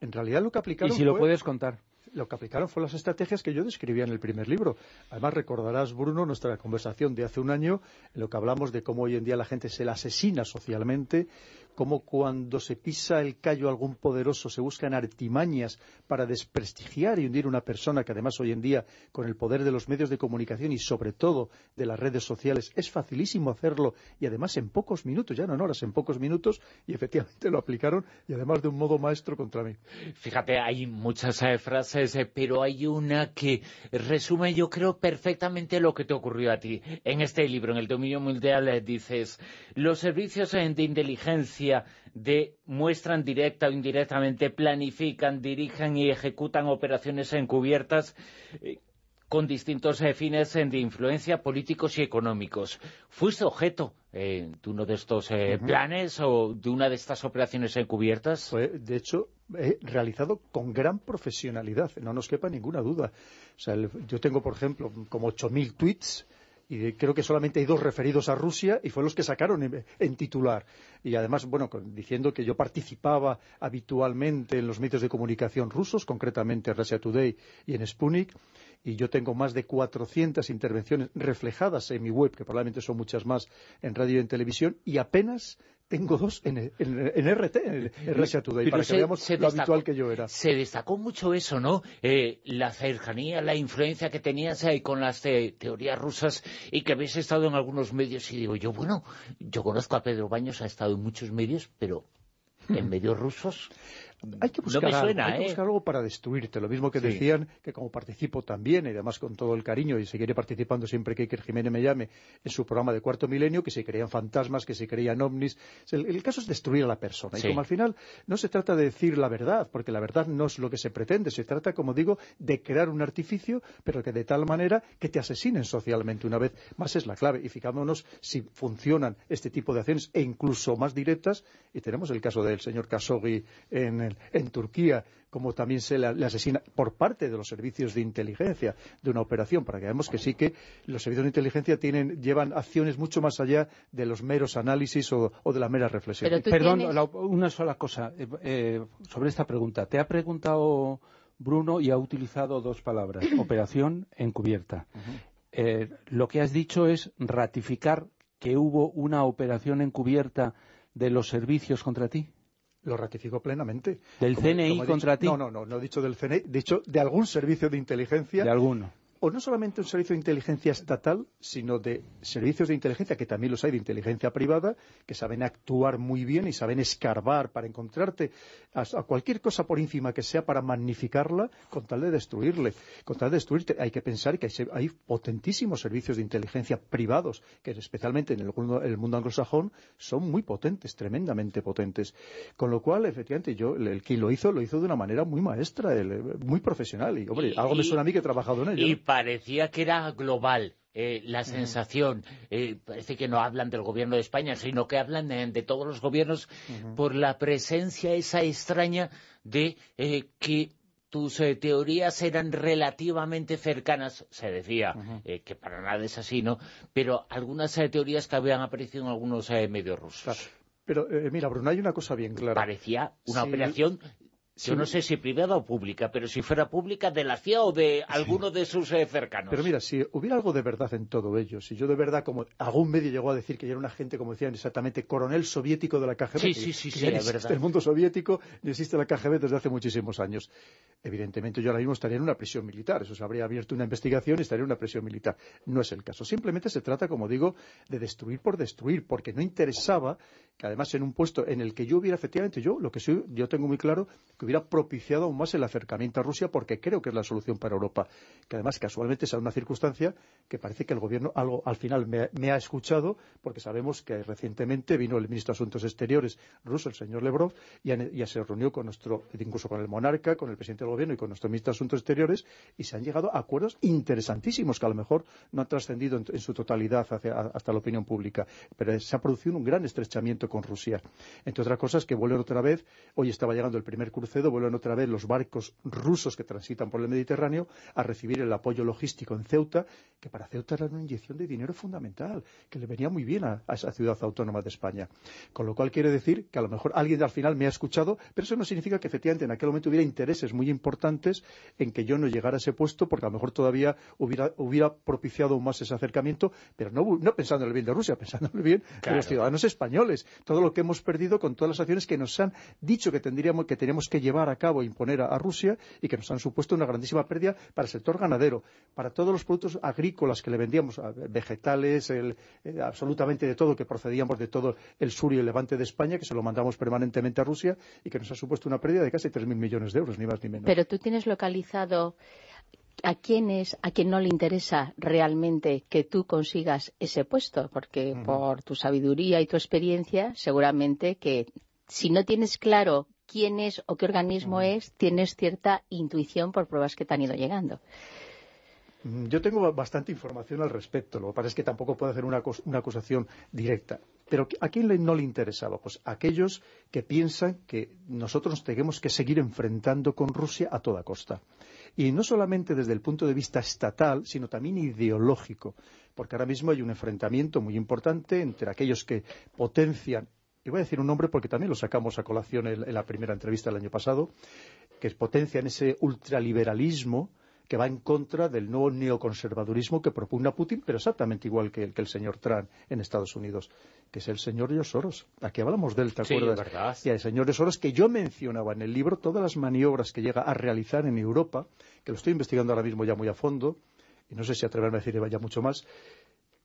En realidad lo que aplicaron Y si lo puedes contar. Lo que aplicaron fueron las estrategias que yo describía en el primer libro. Además, recordarás, Bruno, nuestra conversación de hace un año, en lo que hablamos de cómo hoy en día la gente se la asesina socialmente, como cuando se pisa el callo a algún poderoso se buscan artimañas para desprestigiar y hundir una persona que además hoy en día con el poder de los medios de comunicación y sobre todo de las redes sociales es facilísimo hacerlo y además en pocos minutos, ya no en horas, en pocos minutos y efectivamente lo aplicaron y además de un modo maestro contra mí. Fíjate, hay muchas eh, frases, eh, pero hay una que resume yo creo perfectamente lo que te ocurrió a ti. En este libro, en el dominio mundial, eh, dices, los servicios de inteligencia de muestran directa o indirectamente, planifican, dirigen y ejecutan operaciones encubiertas eh, con distintos eh, fines eh, de influencia políticos y económicos. ¿Fuiste objeto de uno de estos planes o de una de estas operaciones encubiertas? de hecho, he realizado con gran profesionalidad, no nos quepa ninguna duda. yo tengo, por ejemplo, como 8.000 tweets y creo que solamente hay dos referidos a Rusia y fue los que sacaron en, titular. Y además, bueno, diciendo que yo participaba habitualmente en los medios de comunicación rusos, concretamente en Russia Today y en Sputnik, y yo tengo más de 400 intervenciones reflejadas en mi web, que probablemente son muchas más en radio y en televisión, y apenas tengo dos en, RT, en, Russia Today, para que veamos lo habitual que yo era. Se destacó mucho eso, ¿no? Eh, la cercanía, la influencia que tenías ahí con las teorías rusas y que habéis estado en algunos medios. Y digo yo, bueno, yo conozco a Pedro Baños, ha estado en muchos medios, pero en medios rusos hay que buscar, algo, para destruirte. Lo mismo que decían, que como participo también, y además con todo el cariño, y seguiré participando siempre que Iker Jiménez me llame, en su programa de Cuarto Milenio, que se creían fantasmas, que se creían ovnis. El, caso es destruir a la persona. Y como al final no se trata de decir la verdad, porque la verdad no es lo que se pretende. Se trata, como digo, de crear un artificio, pero que de tal manera que te asesinen socialmente. Una vez más es la clave. Y fijémonos si funcionan este tipo de acciones, e incluso más directas. Y tenemos el caso del señor Khashoggi en en Turquía, como también se le, asesina por parte de los servicios de inteligencia de una operación, para que veamos que sí que los servicios de inteligencia tienen, llevan acciones mucho más allá de los meros análisis o, de la mera reflexión. Perdón, una sola cosa eh, eh, sobre esta pregunta. Te ha preguntado Bruno y ha utilizado dos palabras, operación encubierta. Eh, lo que has dicho es ratificar que hubo una operación encubierta de los servicios contra ti. Lo ratifico plenamente. ¿Del CNI contra ti? No, no, no, no he dicho del CNI, he dicho de algún servicio de inteligencia. De alguno. O no solamente un servicio de inteligencia estatal, sino de servicios de inteligencia, que también los hay de inteligencia privada, que saben actuar muy bien y saben escarbar para encontrarte a, cualquier cosa por ínfima que sea para magnificarla con tal de destruirle. Con tal de destruirte hay que pensar que hay, potentísimos servicios de inteligencia privados, que especialmente en el, mundo anglosajón son muy potentes, tremendamente potentes. Con lo cual, efectivamente, yo, el, quien lo hizo, lo hizo de una manera muy maestra, muy profesional. Y, hombre, algo me suena a mí que he trabajado en ello parecía que era global. Eh, la sensación, eh, parece que no hablan del gobierno de España, sino que hablan de, todos los gobiernos por la presencia esa extraña de eh, que tus teorías eran relativamente cercanas, se decía, que para nada es así, ¿no? Pero algunas teorías que habían aparecido en algunos medios rusos. Pero mira, Bruno, hay una cosa bien clara. Parecía una operación yo no sé si privada o pública, pero si fuera pública de la CIA o de alguno de sus eh, cercanos. Pero mira, si hubiera algo de verdad en todo ello, si yo de verdad, como algún medio llegó a decir que yo era un agente, como decían exactamente, coronel soviético de la KGB, sí, sí, sí, sí, existe el mundo soviético ni existe la KGB desde hace muchísimos años. Evidentemente yo ahora mismo estaría en una prisión militar, eso se habría abierto una investigación y estaría en una prisión militar. No es el caso. Simplemente se trata, como digo, de destruir por destruir, porque no interesaba que además en un puesto en el que yo hubiera efectivamente, yo lo que soy, yo tengo muy claro que hubiera propiciado aún más el acercamiento a Rusia porque creo que es la solución para Europa. Que además casualmente es una circunstancia que parece que el gobierno algo al final me, ha escuchado porque sabemos que recientemente vino el ministro de Asuntos Exteriores ruso, el señor Lebrov, y ya se reunió con nuestro, incluso con el monarca, con el presidente del gobierno y con nuestro ministro de Asuntos Exteriores y se han llegado a acuerdos interesantísimos que a lo mejor no han trascendido en, su totalidad hasta la opinión pública. Pero se ha producido un gran estrechamiento con Rusia. Entre otras cosas, que vuelven otra vez, hoy estaba llegando el primer crucero, vuelven otra vez los barcos rusos que transitan por el Mediterráneo a recibir el apoyo logístico en Ceuta, que para Ceuta era una inyección de dinero fundamental, que le venía muy bien a, esa ciudad autónoma de España. Con lo cual quiere decir que a lo mejor alguien al final me ha escuchado, pero eso no significa que efectivamente en aquel momento hubiera intereses muy importantes en que yo no llegara a ese puesto, porque a lo mejor todavía hubiera, propiciado aún más ese acercamiento, pero no, pensando en el bien de Rusia, pensando en el bien de los ciudadanos españoles todo lo que hemos perdido con todas las acciones que nos han dicho que tendríamos que teníamos que llevar a cabo e imponer a, Rusia y que nos han supuesto una grandísima pérdida para el sector ganadero, para todos los productos agrícolas que le vendíamos, vegetales, eh, absolutamente de todo, que procedíamos de todo el sur y el levante de España, que se lo mandamos permanentemente a Rusia y que nos ha supuesto una pérdida de casi 3.000 millones de euros, ni más ni menos. Pero tú tienes localizado a quién es, a quién no le interesa realmente que tú consigas ese puesto, porque por tu sabiduría y tu experiencia, seguramente que si no tienes claro quién es o qué organismo es, tienes cierta intuición por pruebas que te han ido llegando. Mm, yo tengo bastante información al respecto, lo que pasa es que tampoco puedo hacer una, acusación directa. Pero ¿a quién no le interesaba? Pues a aquellos que piensan que nosotros tenemos que seguir enfrentando con Rusia a toda costa. Y no solamente desde el punto de vista estatal, sino también ideológico, porque ahora mismo hay un enfrentamiento muy importante entre aquellos que potencian, y voy a decir un nombre porque también lo sacamos a colación en, la primera entrevista del año pasado, que potencian ese ultraliberalismo que va en contra del nuevo neoconservadurismo que propugna Putin, pero exactamente igual que, el señor Trump en Estados Unidos, que es el señor George Soros. Aquí hablamos de él, ¿te acuerdas? Verdad. Y el señor Soros, que yo mencionaba en el libro todas las maniobras que llega a realizar en Europa, que lo estoy investigando ahora mismo ya muy a fondo, y no sé si atreverme a decir vaya mucho más,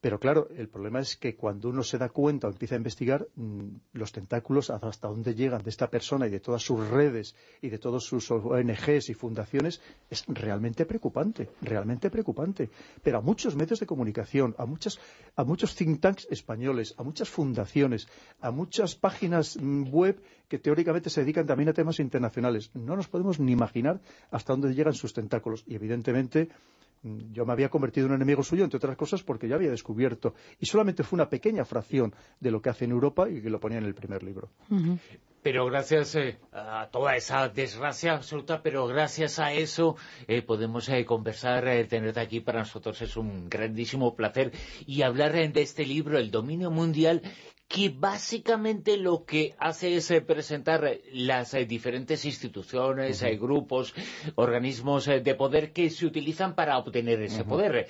pero claro, el problema es que cuando uno se da cuenta o empieza a investigar mm, los tentáculos hasta dónde llegan de esta persona y de todas sus redes y de todos sus ONGs y fundaciones es realmente preocupante, realmente preocupante. Pero a muchos medios de comunicación, a, muchas, a muchos think tanks españoles, a muchas fundaciones, a muchas páginas mm, web que teóricamente se dedican también a temas internacionales, no nos podemos ni imaginar hasta dónde llegan sus tentáculos. Y evidentemente yo me había convertido en un enemigo suyo, entre otras cosas, porque ya había descubierto, y solamente fue una pequeña fracción de lo que hace en Europa y que lo ponía en el primer libro. Pero gracias eh, a toda esa desgracia absoluta, pero gracias a eso eh, podemos eh, conversar, tenerte aquí. Para nosotros es un grandísimo placer. Y hablar de este libro, El dominio mundial, que básicamente lo que hace es eh, presentar las eh, diferentes instituciones, uh grupos, organismos de poder que se utilizan para obtener ese poder,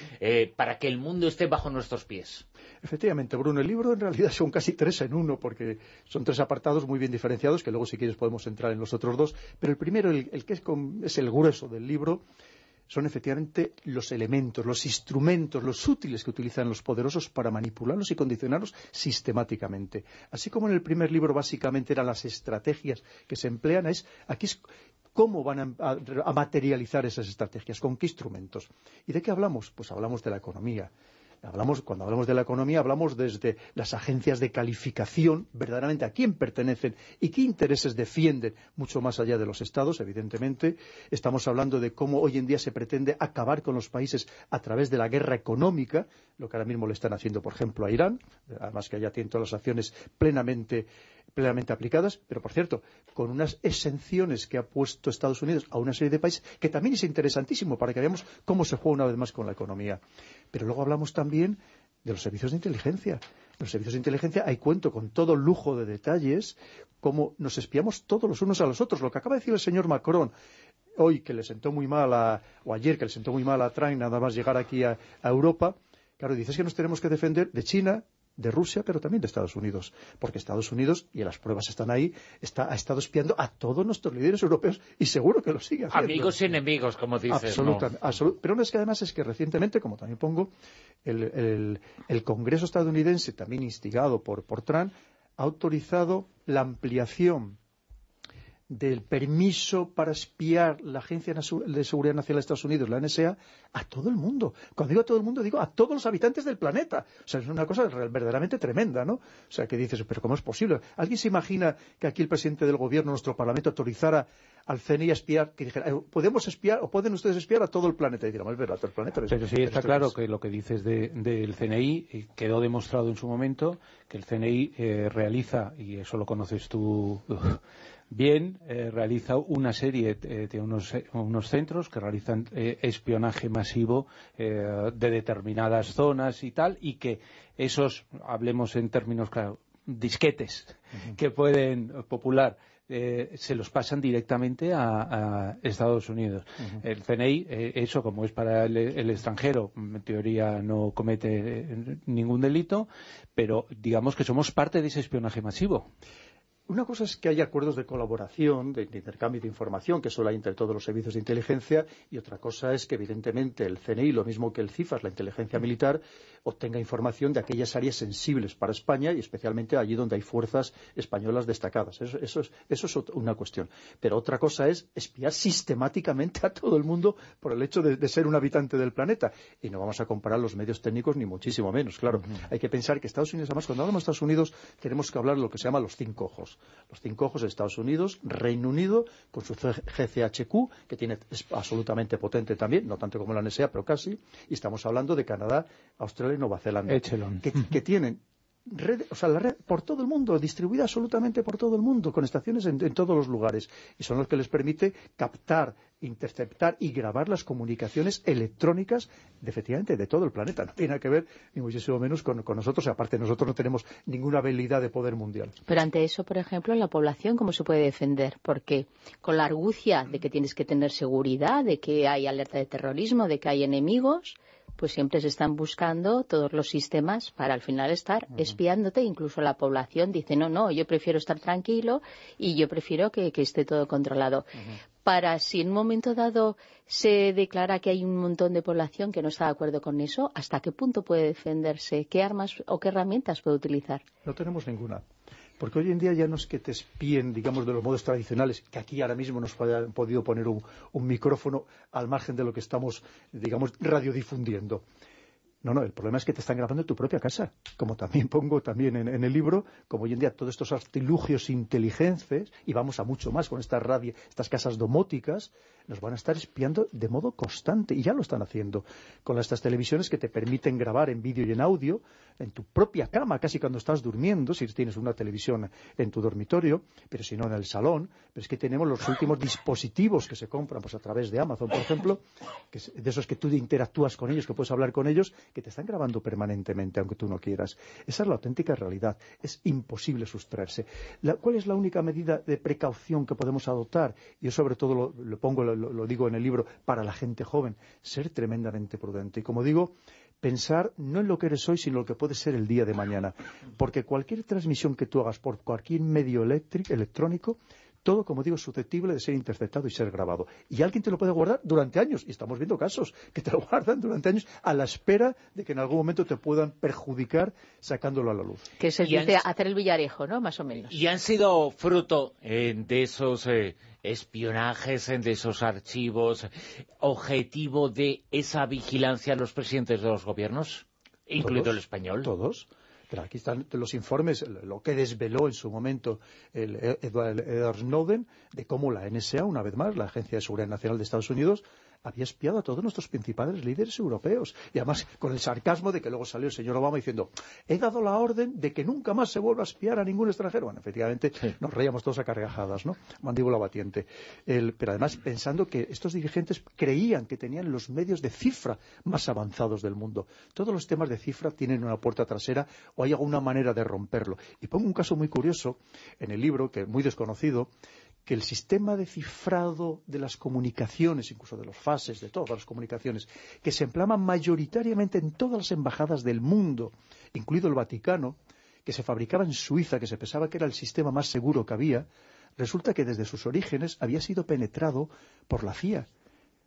para que el mundo esté bajo nuestros pies. Efectivamente, Bruno, el libro en realidad son casi tres en uno, porque son tres apartados muy bien diferenciados, que luego si quieres podemos entrar en los otros dos, pero el primero, el, que es, es el grueso del libro, son efectivamente los elementos, los instrumentos, los útiles que utilizan los poderosos para manipularlos y condicionarlos sistemáticamente. Así como en el primer libro básicamente eran las estrategias que se emplean, es aquí es cómo van a, a materializar esas estrategias, con qué instrumentos. ¿Y de qué hablamos? Pues hablamos de la economía, cuando hablamos de la economía, hablamos desde las agencias de calificación, verdaderamente a quién pertenecen y qué intereses defienden, mucho más allá de los estados, evidentemente. Estamos hablando de cómo hoy en día se pretende acabar con los países a través de la guerra económica, lo que ahora mismo le están haciendo, por ejemplo, a Irán, además que allá tienen todas las acciones plenamente plenamente aplicadas, pero por cierto, con unas exenciones que ha puesto Estados Unidos a una serie de países, que también es interesantísimo para que veamos cómo se juega una vez más con la economía. Pero luego hablamos también de los servicios de inteligencia. En los servicios de inteligencia hay cuento con todo lujo de detalles, cómo nos espiamos todos los unos a los otros. Lo que acaba de decir el señor Macron, hoy que le sentó muy mal, a, o ayer que le sentó muy mal a Trump nada más llegar aquí a, a Europa, claro, dices que nos tenemos que defender de China, de Rusia, pero también de Estados Unidos. Porque Estados Unidos, y las pruebas están ahí, está, ha estado espiando a todos nuestros líderes europeos y seguro que lo sigue haciendo. Amigos y enemigos, como dices. Absolutamente. pero es que además es que recientemente, como también pongo, el, Congreso estadounidense, también instigado por, por Trump, ha autorizado la ampliación del permiso para espiar la Agencia de Seguridad Nacional de Estados Unidos, la NSA, a todo el mundo. Cuando digo a todo el mundo, digo a todos los habitantes del planeta. O sea, es una cosa verdaderamente tremenda, ¿no? O sea, que dices, pero ¿cómo es posible? ¿Alguien se imagina que aquí el presidente del gobierno, nuestro parlamento, autorizara al CNI a espiar, que dijera, eh, podemos espiar o pueden ustedes espiar a todo el planeta? Y digamos, es verdad, a todo el planeta. Pero sí, está claro que lo que dices del CNI eh, quedó demostrado en su momento, que el CNI eh, realiza, y eso lo conoces tú bien eh, realiza una serie de eh, unos, unos, centros que realizan eh, espionaje masivo de determinadas zonas y tal, y que esos, hablemos en términos claro, disquetes que pueden popular, se los pasan directamente a, Estados Unidos. El CNI, eso como es para el, el, extranjero, en teoría no comete ningún delito, pero digamos que somos parte de ese espionaje masivo. Una cosa es que haya acuerdos de colaboración, de, intercambio de información, que solo hay entre todos los servicios de inteligencia, y otra cosa es que, evidentemente, el CNI, lo mismo que el CIFAS, la inteligencia militar, obtenga información de aquellas áreas sensibles para España y especialmente allí donde hay fuerzas españolas destacadas. Eso, es, una cuestión. Pero otra cosa es espiar sistemáticamente a todo el mundo por el hecho de, ser un habitante del planeta. Y no vamos a comparar los medios técnicos ni muchísimo menos, claro. Hay que pensar que Estados Unidos, además, cuando hablamos de Estados Unidos, tenemos que hablar de lo que se llama los cinco ojos los cinco ojos de Estados Unidos, Reino Unido, con su GCHQ, que tiene, es absolutamente potente también, no tanto como la NSA, pero casi, y estamos hablando de Canadá, Australia y Nueva Zelanda, que, tienen o sea, la red por todo el mundo, distribuida absolutamente por todo el mundo, con estaciones en, todos los lugares. Y son los que les permite captar, interceptar y grabar las comunicaciones electrónicas, de, efectivamente, de todo el planeta. No tiene que ver, ni muchísimo menos, con, nosotros. Aparte, nosotros no tenemos ninguna habilidad de poder mundial. Pero ante eso, por ejemplo, la población, ¿cómo se puede defender? Porque con la argucia de que tienes que tener seguridad, de que hay alerta de terrorismo, de que hay enemigos pues siempre se están buscando todos los sistemas para al final estar espiándote. Incluso la población dice, no, no, yo prefiero estar tranquilo y yo prefiero que, esté todo controlado. Para si en un momento dado se declara que hay un montón de población que no está de acuerdo con eso, ¿hasta qué punto puede defenderse? ¿Qué armas o qué herramientas puede utilizar? No tenemos ninguna. Porque hoy en día ya no es que te espíen, digamos, de los modos tradicionales, que aquí ahora mismo nos han podido poner un, micrófono al margen de lo que estamos, digamos, radiodifundiendo. No, no, el problema es que te están grabando en tu propia casa, como también pongo también en, el libro, como hoy en día todos estos artilugios inteligentes, y vamos a mucho más con estas radio, estas casas domóticas, nos van a estar espiando de modo constante, y ya lo están haciendo, con estas televisiones que te permiten grabar en vídeo y en audio, en tu propia cama, casi cuando estás durmiendo, si tienes una televisión en tu dormitorio, pero si no en el salón, pero es que tenemos los últimos dispositivos que se compran pues a través de Amazon, por ejemplo, de esos que tú interactúas con ellos, que puedes hablar con ellos, que te están grabando permanentemente, aunque tú no quieras. Esa es la auténtica realidad. Es imposible sustraerse. ¿Cuál es la única medida de precaución que podemos adoptar? Yo sobre todo lo, pongo, lo, digo en el libro, para la gente joven, ser tremendamente prudente. Y como digo, pensar no en lo que eres hoy, sino en lo que puede ser el día de mañana. Porque cualquier transmisión que tú hagas por cualquier medio electrónico todo, como digo, es susceptible de ser interceptado y ser grabado. Y alguien te lo puede guardar durante años, y estamos viendo casos que te lo guardan durante años a la espera de que en algún momento te puedan perjudicar sacándolo a la luz. Que se dice hacer el villarejo, ¿no? Más o menos. Y han sido fruto eh, de esos... Eh, espionajes de esos archivos, objetivo de esa vigilancia a los presidentes de los gobiernos, incluido el español. Todos. Pero aquí están los informes, lo que desveló en su momento el Edward Snowden, de cómo la NSA, una vez más, la Agencia de Seguridad Nacional de Estados Unidos, había espiado a todos nuestros principales líderes europeos. Y además con el sarcasmo de que luego salió el señor Obama diciendo he dado la orden de que nunca más se vuelva a espiar a ningún extranjero. Bueno, efectivamente nos reíamos todos a cargajadas, ¿no? Mandíbula batiente. pero además pensando que estos dirigentes creían que tenían los medios de cifra más avanzados del mundo. Todos los temas de cifra tienen una puerta trasera o hay alguna manera de romperlo. Y pongo un caso muy curioso en el libro, que es muy desconocido, que el sistema de cifrado de las comunicaciones, incluso de los fases, de todas las comunicaciones, que se empleaban mayoritariamente en todas las embajadas del mundo, incluido el Vaticano, que se fabricaba en Suiza, que se pensaba que era el sistema más seguro que había, resulta que desde sus orígenes había sido penetrado por la CIA.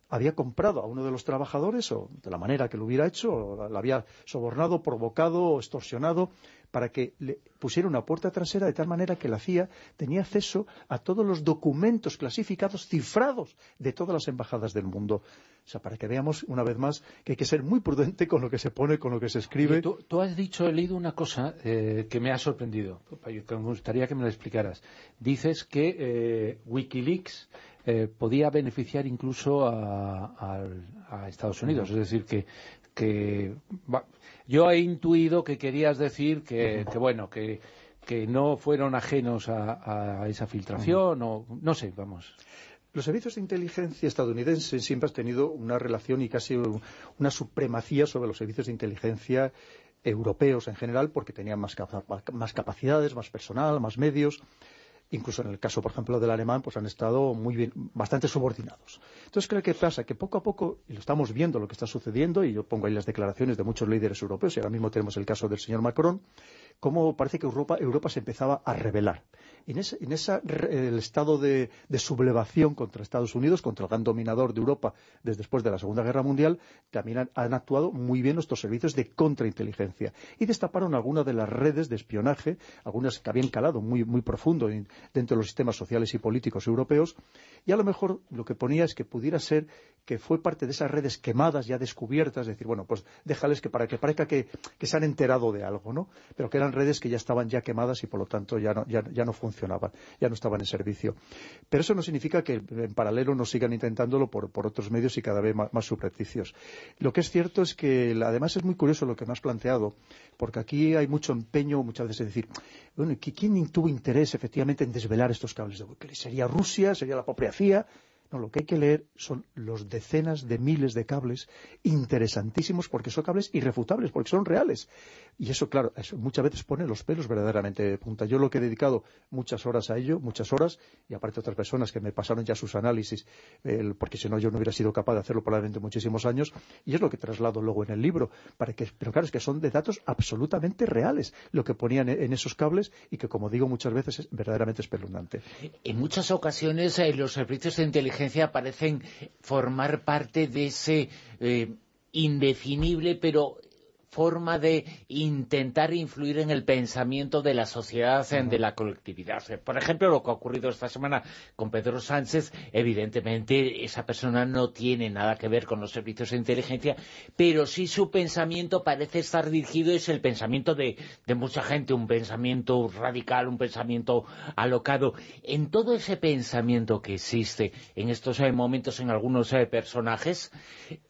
Había comprado a uno de los trabajadores, o de la manera que lo hubiera hecho, o lo había sobornado, provocado, extorsionado, para que le pusiera una puerta trasera de tal manera que la CIA tenía acceso a todos los documentos clasificados, cifrados de todas las embajadas del mundo. O sea, para que veamos una vez más que hay que ser muy prudente con lo que se pone, con lo que se escribe. Tú, has dicho, he leído una cosa eh, que me ha sorprendido, me gustaría que me lo explicaras. Dices que eh, Wikileaks eh, podía beneficiar incluso a, Estados Unidos. Es decir, que, que yo he intuido que querías decir que, bueno, que, no fueron ajenos a, esa filtración, o no sé, vamos. Los servicios de inteligencia estadounidenses siempre han tenido una relación y casi una supremacía sobre los servicios de inteligencia europeos en general porque tenían más, más capacidades, más personal, más medios incluso en el caso, por ejemplo, del alemán, pues han estado muy bien, bastante subordinados. Entonces, ¿qué pasa? Que poco a poco, y lo estamos viendo lo que está sucediendo, y yo pongo ahí las declaraciones de muchos líderes europeos, y ahora mismo tenemos el caso del señor Macron, cómo parece que Europa, Europa se empezaba a rebelar. En ese, el estado de, sublevación contra Estados Unidos, contra el gran dominador de Europa desde después de la Segunda Guerra Mundial, también han, actuado muy bien nuestros servicios de contrainteligencia y destaparon algunas de las redes de espionaje, algunas que habían calado muy, profundo dentro de los sistemas sociales y políticos europeos, y a lo mejor lo que ponía es que pudiera ser que fue parte de esas redes quemadas, ya descubiertas, es decir, bueno, pues déjales que para que parezca que, que se han enterado de algo, ¿no? Pero que eran redes que ya estaban ya quemadas y por lo tanto ya no, ya, no funcionaban, ya no estaban en servicio. Pero eso no significa que en paralelo no sigan intentándolo por, otros medios y cada vez más, más Lo que es cierto es que además es muy curioso lo que me has planteado, porque aquí hay mucho empeño muchas veces decir, bueno, ¿quién tuvo interés efectivamente en desvelar estos cables de Wikileaks? ¿Sería Rusia? ¿Sería la propia CIA? No, lo que hay que leer son los decenas de miles de cables interesantísimos porque son cables irrefutables, porque son reales. Y eso, claro, muchas veces pone los pelos verdaderamente de punta. Yo lo que he dedicado muchas horas a ello, muchas horas, y aparte otras personas que me pasaron ya sus análisis, porque si no yo no hubiera sido capaz de hacerlo probablemente muchísimos años, y es lo que traslado luego en el libro. Para que, pero claro, es que son de datos absolutamente reales lo que ponían en esos cables y que, como digo muchas veces, es verdaderamente espeluznante. En muchas ocasiones eh, los servicios de inteligencia parecen formar parte de ese eh, indefinible pero forma de intentar influir en el pensamiento de la sociedad, de la colectividad. Por ejemplo, lo que ha ocurrido esta semana con Pedro Sánchez, evidentemente esa persona no tiene nada que ver con los servicios de inteligencia, pero sí su pensamiento parece estar dirigido, es el pensamiento de, mucha gente, un pensamiento radical, un pensamiento alocado. En todo ese pensamiento que existe en estos eh, momentos en algunos eh, personajes,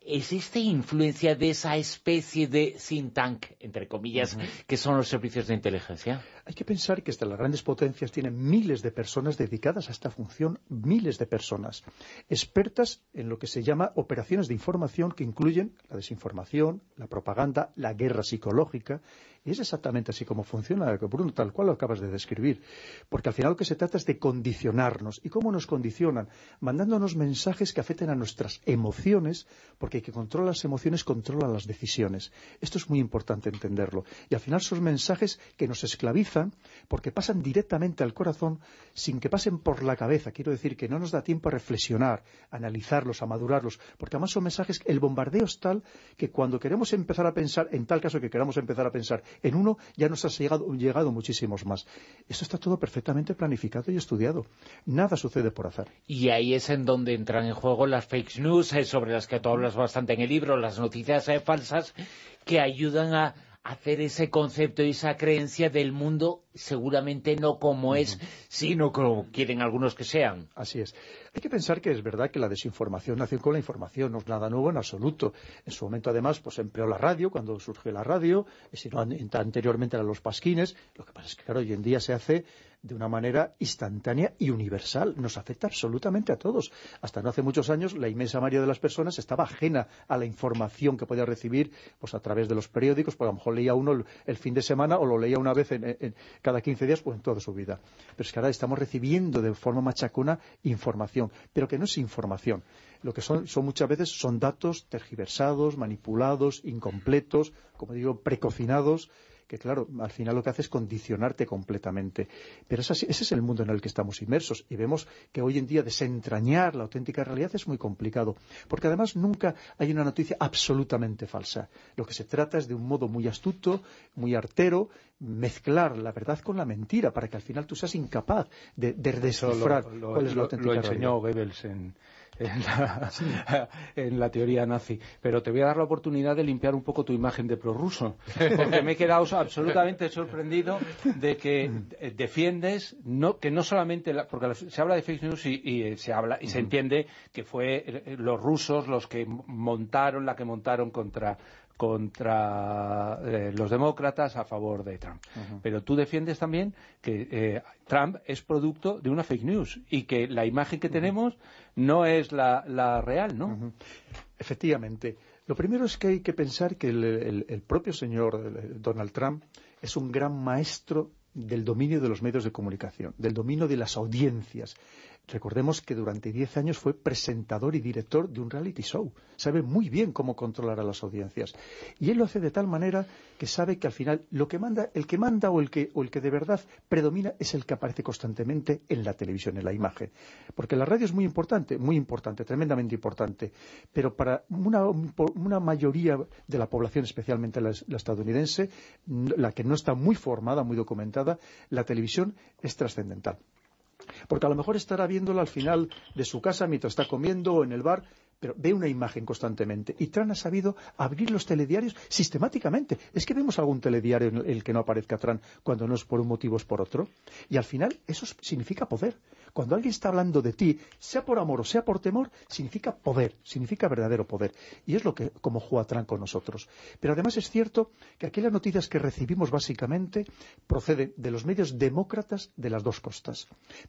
¿existe influencia de esa especie de tank, entre comillas, que son los servicios de inteligencia? Hay que pensar que hasta las grandes potencias tienen miles de personas dedicadas a esta función, miles de personas, expertas en lo que se llama operaciones de información que incluyen la desinformación, la propaganda, la guerra psicológica, y es exactamente así como funciona, Bruno, tal cual lo acabas de describir. Porque al final lo que se trata es de condicionarnos. ¿Y cómo nos condicionan? Mandándonos mensajes que afecten a nuestras emociones, porque el que controla las emociones controla las decisiones. Esto es muy importante entenderlo. Y al final son mensajes que nos esclavizan porque pasan directamente al corazón sin que pasen por la cabeza. Quiero decir que no nos da tiempo a reflexionar, analizarlos, a madurarlos, porque además son mensajes, el bombardeo es tal que cuando queremos empezar a pensar, en tal caso que queramos empezar a pensar en uno, ya nos ha llegado, llegado muchísimos más. Esto está todo perfectamente planificado y estudiado. Nada sucede por azar. Y ahí es en donde entran en juego las fake news, eh, sobre las que tú hablas bastante en el libro, las noticias eh, falsas, que ayudan a hacer ese concepto y esa creencia del mundo seguramente no como es, sino como quieren algunos que sean. Así es. Hay que pensar que es verdad que la desinformación nació con la información, no es nada nuevo en absoluto. En su momento, además, pues empleó la radio, cuando surgió la radio, si no anteriormente eran los pasquines. Lo que pasa es que, claro, hoy en día se hace de una manera instantánea y universal. Nos afecta absolutamente a todos. Hasta no hace muchos años, la inmensa mayoría de las personas estaba ajena a la información que podía recibir pues a través de los periódicos, pues a lo mejor leía uno el, fin de semana o lo leía una vez en, cada 15 días, pues en toda su vida. Pero es que ahora estamos recibiendo de forma machacona información, pero que no es información. Lo que son muchas veces son datos tergiversados, manipulados, incompletos, como digo, precocinados, que claro, al final lo que hace es condicionarte completamente. Pero ese es el mundo en el que estamos inmersos y vemos que hoy en día desentrañar la auténtica realidad es muy complicado, porque además nunca hay una noticia absolutamente falsa. Lo que se trata es de un modo muy astuto, muy artero, mezclar la verdad con la mentira para que al final tú seas incapaz de, descifrar cuál es la auténtica lo enseñó Goebbels en en la, teoría nazi. Pero te voy a dar la oportunidad de limpiar un poco tu imagen de prorruso, porque me he quedado absolutamente sorprendido de que defiendes no, que no solamente, porque se habla de fake news y, eh, se habla y se entiende que fue eh, los rusos los que montaron la que montaron contra contra eh, los demócratas a favor de Trump. Pero tú defiendes también que eh, Trump es producto de una fake news y que la imagen que tenemos no es la, real, ¿no? Efectivamente. Lo primero es que hay que pensar que el propio señor Donald Trump es un gran maestro del dominio de los medios de comunicación, del dominio de las audiencias. Recordemos que durante diez años fue presentador y director de un reality show. Sabe muy bien cómo controlar a las audiencias. Y él lo hace de tal manera que sabe que al final lo que manda, el que manda o el que, o el que de verdad predomina es el que aparece constantemente en la televisión, en la imagen. Porque la radio es muy importante, muy importante, tremendamente importante. Pero para una, mayoría de la población, especialmente la estadounidense, la que no está muy formada, muy documentada, la televisión es trascendental. Porque a lo mejor estará viéndola al final de su casa mientras está comiendo o en el bar pero ve una imagen constantemente. Y Tran ha sabido abrir los telediarios sistemáticamente. Es que vemos algún telediario en el que no aparezca Tran cuando no es por un motivo es por otro. Y al final eso significa poder. Cuando alguien está hablando de ti, sea por amor o sea por temor, significa poder, significa verdadero poder. Y es lo que como juega Tran con nosotros. Pero además es cierto que aquellas noticias que recibimos básicamente proceden de los medios demócratas de las dos costas.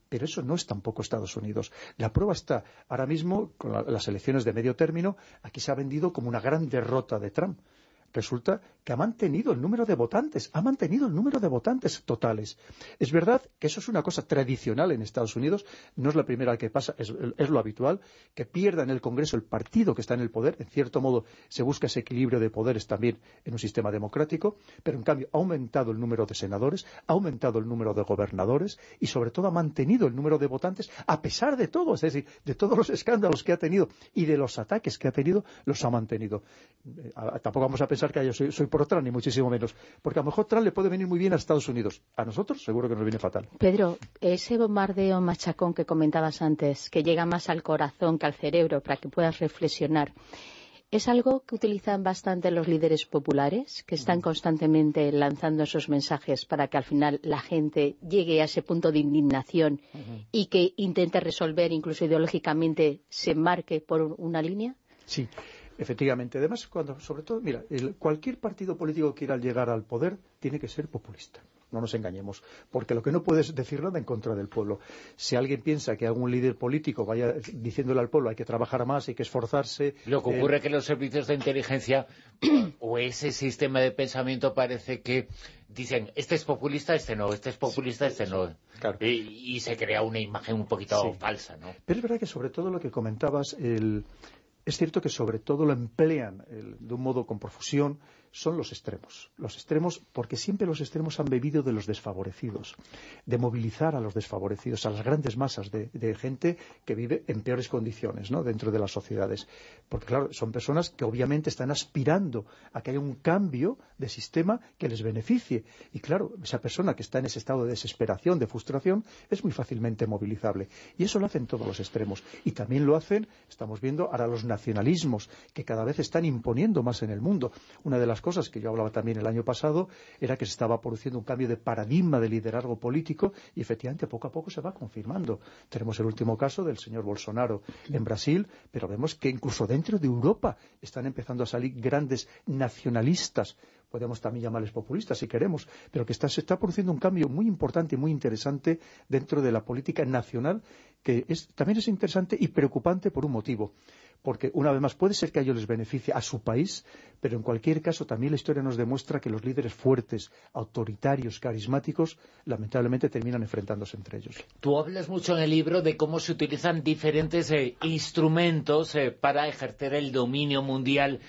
Pero eso no es tampoco Estados Unidos. La prueba está ahora mismo con las elecciones de medio término, aquí se ha vendido como una gran derrota de Trump resulta que ha mantenido el número de votantes, ha mantenido el número de votantes totales. Es verdad que eso es una cosa tradicional en Estados Unidos, no es la primera que pasa, es, lo habitual, que pierda en el Congreso el partido que está en el poder, en cierto modo se busca ese equilibrio de poderes también en un sistema democrático, pero en cambio ha aumentado el número de senadores, ha aumentado el número de gobernadores y sobre todo ha mantenido el número de votantes a pesar de todo, es decir, de todos los escándalos que ha tenido y de los ataques que ha tenido, los ha mantenido. Eh, tampoco vamos a pensar que yo soy, por Trump, ni muchísimo menos. Porque a lo mejor Trump le puede venir muy bien a Estados Unidos. A nosotros seguro que nos viene fatal. Pedro, ese bombardeo machacón que comentabas antes, que llega más al corazón que al cerebro para que puedas reflexionar, ¿Es algo que utilizan bastante los líderes populares, que están constantemente lanzando esos mensajes para que al final la gente llegue a ese punto de indignación y que intente resolver, incluso ideológicamente, se marque por una línea? Sí. Efectivamente. Además, cuando, sobre todo, mira, cualquier partido político que quiera llegar al poder tiene que ser populista. No nos engañemos, porque lo que no puedes decir nada en contra del pueblo. Si alguien piensa que algún líder político vaya diciéndole al pueblo hay que trabajar más, hay que esforzarse... Lo que ocurre es que los servicios de inteligencia o ese sistema de pensamiento parece que dicen, este es populista, este no, este es populista, este no. Y, se crea una imagen un poquito falsa, ¿no? Pero es verdad que sobre todo lo que comentabas, el, es cierto que sobre todo lo emplean de un modo con profusión son los extremos. Los extremos, porque siempre los extremos han bebido de los desfavorecidos, de movilizar a los desfavorecidos, a las grandes masas de, gente que vive en peores condiciones dentro de las sociedades. Porque, claro, son personas que obviamente están aspirando a que haya un cambio de sistema que les beneficie. Y, claro, esa persona que está en ese estado de desesperación, de frustración, es muy fácilmente movilizable. Y eso lo hacen todos los extremos. Y también lo hacen, estamos viendo, ahora los nacionalismos, que cada vez están imponiendo más en el mundo. Una de las cosas que yo hablaba también el año pasado era que se estaba produciendo un cambio de paradigma de liderazgo político y efectivamente poco a poco se va confirmando. Tenemos el último caso del señor Bolsonaro en Brasil, pero vemos que incluso dentro de Europa están empezando a salir grandes nacionalistas podemos también llamarles populistas si queremos, pero que se está produciendo un cambio muy importante y muy interesante dentro de la política nacional, que también es interesante y preocupante por un motivo porque una vez más puede ser que a ellos les beneficie a su país, pero en cualquier caso también la historia nos demuestra que los líderes fuertes, autoritarios, carismáticos, lamentablemente terminan enfrentándose entre ellos. Tú hablas mucho en el libro de cómo se utilizan diferentes eh, instrumentos eh, para ejercer el dominio mundial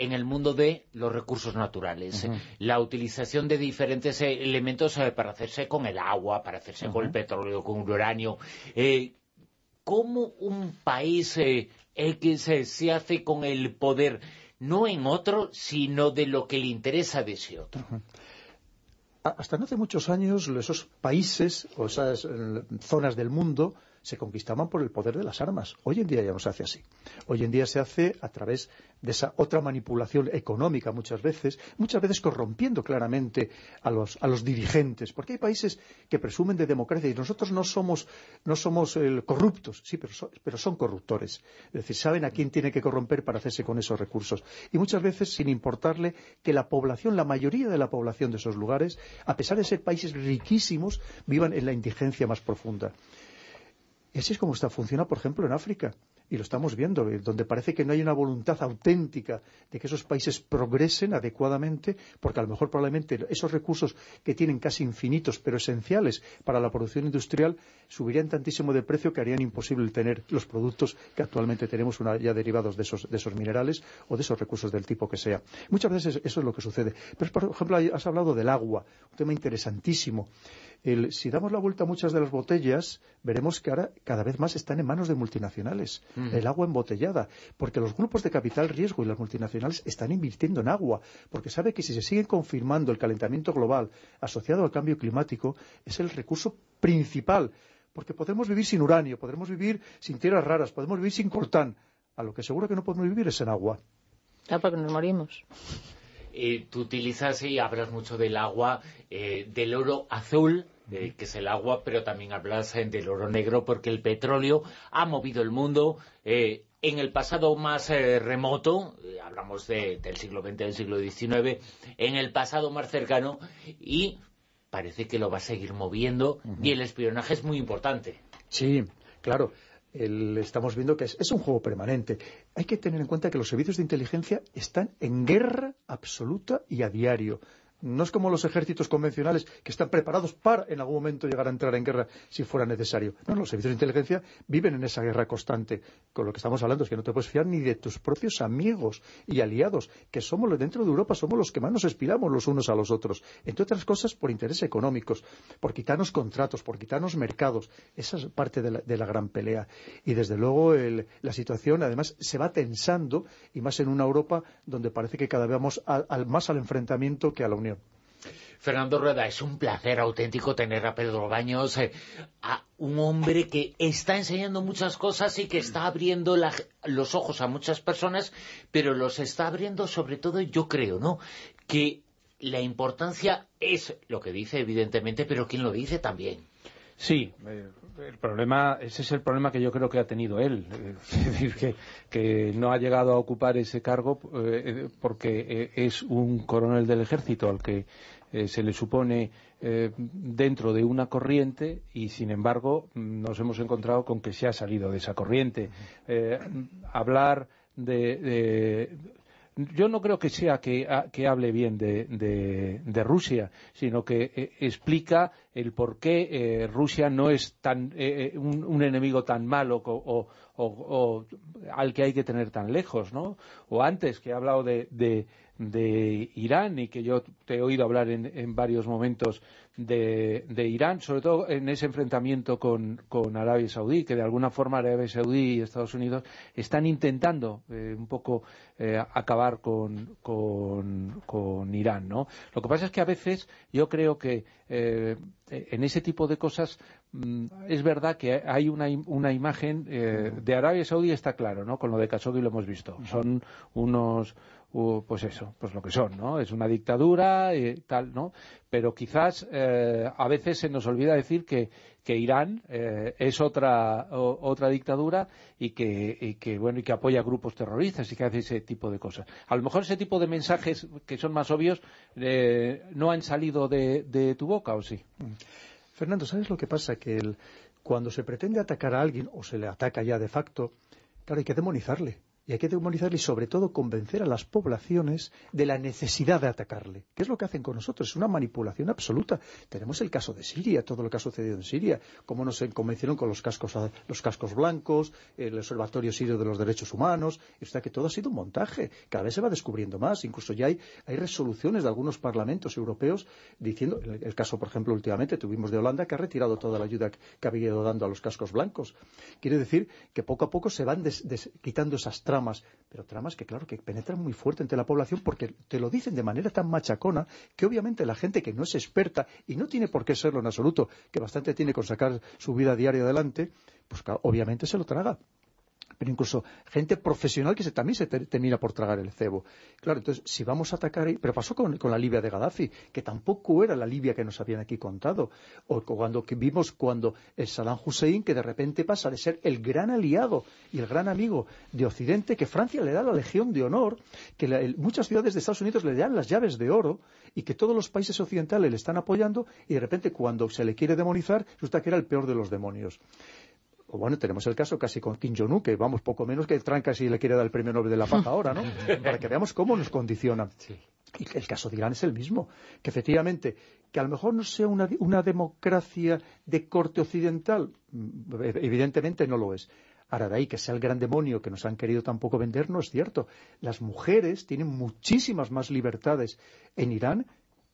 en el mundo de los recursos naturales. La utilización de diferentes eh, elementos para hacerse con el agua, para hacerse con el petróleo, con el uranio. ¿Cómo un país que se hace con el poder no en otro, sino de lo que le interesa de ese otro. Hasta no hace muchos años esos países o esas eh, zonas del mundo se conquistaban por el poder de las armas. Hoy en día ya no se hace así. Hoy en día se hace a través de esa otra manipulación económica muchas veces, muchas veces corrompiendo claramente a los, dirigentes, porque hay países que presumen de democracia y nosotros no somos, no somos corruptos, sí, pero, pero son corruptores. Es decir, saben a quién tiene que corromper para hacerse con esos recursos. Y muchas veces sin importarle que la población, la mayoría de la población de esos lugares, a pesar de ser países riquísimos, vivan en la indigencia más profunda. Y así es como está, funciona, por ejemplo, en África y lo estamos viendo, eh, donde parece que no hay una voluntad auténtica de que esos países progresen adecuadamente, porque a lo mejor probablemente esos recursos que tienen casi infinitos, pero esenciales para la producción industrial, subirían tantísimo de precio que harían imposible tener los productos que actualmente tenemos ya derivados de esos, minerales o de esos recursos del tipo que sea. Muchas veces eso es lo que sucede. Pero, por ejemplo, has hablado del agua, un tema interesantísimo. Si damos la vuelta a muchas de las botellas, veremos que ahora cada vez más están en manos de multinacionales. El agua embotellada, porque los grupos de capital riesgo y las multinacionales están invirtiendo en agua, porque sabe que si se sigue confirmando el calentamiento global asociado al cambio climático, es el recurso principal, porque podemos vivir sin uranio, podremos vivir sin tierras raras, podemos vivir sin coltán, a lo que seguro que no podemos vivir es en agua. Ah, porque nos morimos. Eh, tú utilizas y hablas mucho del agua, eh, del oro azul, que es el agua, pero también hablas eh, del oro negro porque el petróleo ha movido el mundo. Eh, en el pasado más eh, remoto, hablamos del siglo XX, del siglo XIX, en el pasado más cercano, y parece que lo va a seguir moviendo, y el espionaje es muy importante. Sí, claro. Estamos viendo que es, es, un juego permanente. Hay que tener en cuenta que los servicios de inteligencia están en guerra absoluta y a diario. No es como los ejércitos convencionales que están preparados para en algún momento llegar a entrar en guerra si fuera necesario. No, los servicios de inteligencia viven en esa guerra constante. Con lo que estamos hablando es que no te puedes fiar ni de tus propios amigos y aliados, que somos dentro de Europa, somos los que más nos expiramos los unos a los otros. Entre otras cosas, por intereses económicos, por quitarnos contratos, por quitarnos mercados. Esa es parte de la, gran pelea. Y desde luego la situación, además, se va tensando, y más en una Europa donde parece que cada vez vamos más al enfrentamiento que a la unión. Fernando Rueda, es un placer auténtico tener a Pedro Baños, eh, a un hombre que está enseñando muchas cosas y que está abriendo los ojos a muchas personas, pero los está abriendo sobre todo, yo creo, ¿no?, que la importancia es lo que dice, evidentemente, pero quien lo dice también. Sí, eh, el problema, ese es el problema que yo creo que ha tenido él, es decir, que, no ha llegado a ocupar ese cargo eh, porque es un coronel del ejército al que eh, se le supone eh, dentro de una corriente y sin embargo nos hemos encontrado con que se ha salido de esa corriente. Eh, hablar de, yo no creo que sea que, hable bien de, Rusia, sino que explica el por qué eh, Rusia no es tan eh, un, enemigo tan malo o, al que hay que tener tan lejos, ¿no? O antes, que he hablado de, de Irán y que yo te he oído hablar en, en varios momentos de, de, Irán, sobre todo en ese enfrentamiento con, con, Arabia Saudí, que de alguna forma Arabia Saudí y Estados Unidos están intentando eh, un poco eh, acabar con, con, con, Irán, ¿no? Lo que pasa es que a veces yo creo que eh, en ese tipo de cosas mm, es verdad que hay una, una imagen de Arabia Saudí está claro, ¿no? Con lo de Khashoggi lo hemos visto. Son unos pues eso, pues lo que son, ¿no? Es una dictadura y tal, ¿no? Pero quizás eh, a veces se nos olvida decir que, que Irán eh, es otra otra dictadura y que, y que bueno y que apoya grupos terroristas y que hace ese tipo de cosas. A lo mejor ese tipo de mensajes que son más obvios eh, no han salido de, de, tu boca, ¿o sí? Fernando, ¿sabes lo que pasa? Que el, cuando se pretende atacar a alguien o se le ataca ya de facto, claro, hay que demonizarle y hay que demonizarle y sobre todo convencer a las poblaciones de la necesidad de atacarle. ¿Qué es lo que hacen con nosotros? Es una manipulación absoluta. Tenemos el caso de Siria, todo lo que ha sucedido en Siria, cómo nos convencieron con los cascos, los cascos blancos, el Observatorio Sirio de los Derechos Humanos, y está que todo ha sido un montaje. Cada vez se va descubriendo más. Incluso ya hay, resoluciones de algunos parlamentos europeos diciendo, el, caso, por ejemplo, últimamente tuvimos de Holanda que ha retirado toda la ayuda que había ido dando a los cascos blancos. Quiere decir que poco a poco se van quitando esas tramas pero tramas que claro, que penetran muy fuerte entre la población porque te lo dicen de manera tan machacona que obviamente la gente que no es experta y no tiene por qué serlo en absoluto, que bastante tiene con sacar su vida diaria adelante, pues obviamente se lo traga pero incluso gente profesional que también se termina por tragar el cebo. Claro, entonces, si vamos a atacar pero pasó con, la Libia de Gaddafi, que tampoco era la Libia que nos habían aquí contado, o cuando vimos cuando el Saddam Hussein, que de repente pasa de ser el gran aliado y el gran amigo de Occidente, que Francia le da la Legión de Honor, que muchas ciudades de Estados Unidos le dan las llaves de oro, y que todos los países occidentales le están apoyando, y de repente cuando se le quiere demonizar, resulta que era el peor de los demonios o bueno, tenemos el caso casi con Kim Jong-un, que vamos poco menos que tranca si le quiere dar el premio Nobel de la Paz ahora, ¿no? Para que veamos cómo nos condiciona. Y el caso de Irán es el mismo, que efectivamente, que a lo mejor no sea una, una democracia de corte occidental, mm, evidentemente no lo es. Ahora, de ahí que sea el gran demonio que nos han querido tampoco vender, no es cierto. Las mujeres tienen muchísimas más libertades en Irán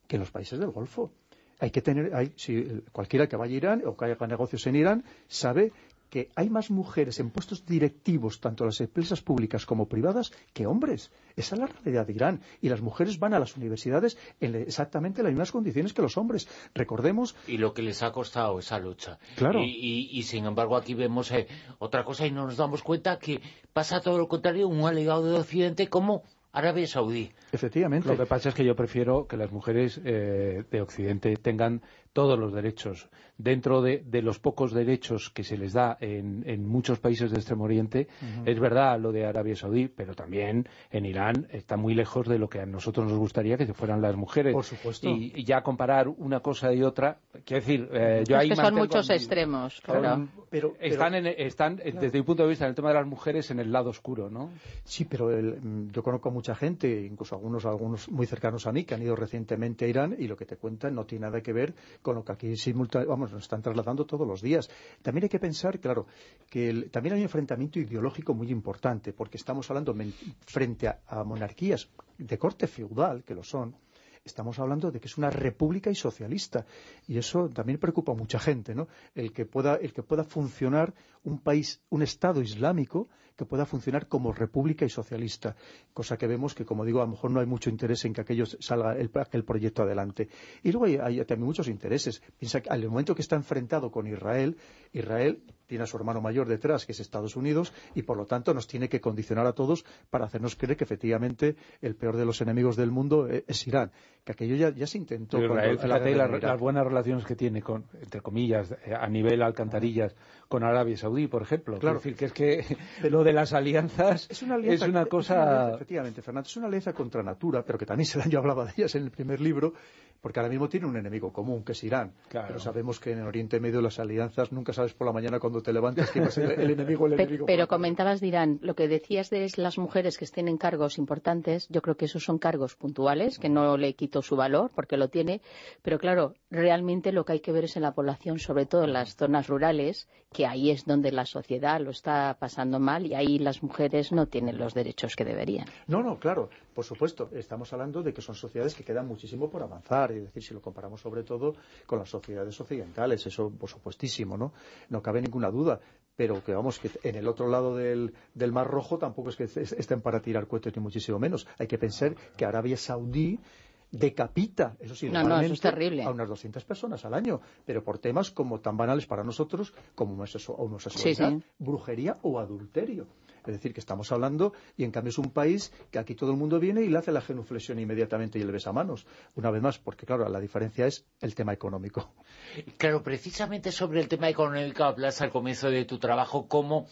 que en los países del Golfo hay que tener, hay, si cualquiera que vaya a Irán o que haga negocios en Irán sabe que hay más mujeres en puestos directivos, tanto en las empresas públicas como privadas, que hombres. Esa es la realidad de Irán. Y las mujeres van a las universidades en exactamente las mismas condiciones que los hombres. Recordemos... Y lo que les ha costado esa lucha. Claro. Y, sin embargo aquí vemos eh, otra cosa y no nos damos cuenta que pasa todo lo contrario, un alegado de Occidente como Arabia Saudí. Efectivamente. Lo que pasa es que yo prefiero que las mujeres eh, de Occidente tengan todos los derechos. Dentro de, los pocos derechos que se les da en, muchos países de Extremo Oriente, es verdad lo de Arabia Saudí, pero también en Irán está muy lejos de lo que a nosotros nos gustaría que se fueran las mujeres. Por supuesto. Y, ya comparar una cosa y otra, quiero decir, eh, yo es que son muchos extremos, claro. Pero, están, están desde mi punto de vista, en el tema de las mujeres, en el lado oscuro, ¿no? Sí, pero yo conozco a mucha gente, incluso algunos, algunos muy cercanos a mí, que han ido recientemente a Irán y lo que te cuentan no tiene nada que ver con lo que aquí nos están trasladando todos los días. También hay que pensar, claro, que también hay un enfrentamiento ideológico muy importante, porque estamos hablando frente a, monarquías de corte feudal, que lo son, estamos hablando de que es una república y socialista y eso también preocupa a mucha gente ¿no? el que pueda el que pueda funcionar un país un estado islámico que pueda funcionar como república y socialista, cosa que vemos que, como digo, a lo mejor no hay mucho interés en que aquello salga el, el proyecto adelante. Y luego hay, también muchos intereses. Piensa que al momento que está enfrentado con Israel, Israel tiene a su hermano mayor detrás, que es Estados Unidos, y por lo tanto nos tiene que condicionar a todos para hacernos creer que efectivamente el peor de los enemigos del mundo e, es, Irán. Que aquello ya, se intentó. Israel, las buenas relaciones que tiene con, entre comillas, eh, a nivel alcantarillas, con Arabia Saudí, por ejemplo. Claro. Es decir, que es que lo de las alianzas es una, cosa... efectivamente, Fernando, es una alianza contra natura, pero que también se yo hablaba de ellas en el primer libro, porque ahora mismo tiene un enemigo común, que es Irán. Pero sabemos que en el Oriente Medio las alianzas nunca sabes por la mañana cuando te levantas quién va a ser el enemigo o el enemigo. Pero, comentabas de Irán, lo que decías de las mujeres que estén en cargos importantes, yo creo que esos son cargos puntuales, que no le quito su valor, porque lo tiene, pero claro, realmente lo que hay que ver es en la población, sobre todo en las zonas rurales, que ahí es donde la sociedad lo está pasando mal y ahí las mujeres no tienen los derechos que deberían. No, no, claro, por supuesto, estamos hablando de que son sociedades que quedan muchísimo por avanzar es decir, si lo comparamos sobre todo con las sociedades occidentales, eso por supuestísimo, ¿no? No cabe ninguna duda, pero que vamos, que en el otro lado del, del Mar Rojo tampoco es que estén para tirar cohetes ni muchísimo menos. Hay que pensar que Arabia Saudí decapita, eso sí, no, no, es terrible. a unas 200 personas al año, pero por temas como tan banales para nosotros como homosexualidad, brujería o adulterio. Es decir, que estamos hablando, y en cambio es un país que aquí todo el mundo viene y le hace la genuflexión inmediatamente y le besa manos. Una vez más, porque claro, la diferencia es el tema económico. Claro, precisamente sobre el tema económico hablas al comienzo de tu trabajo, cómo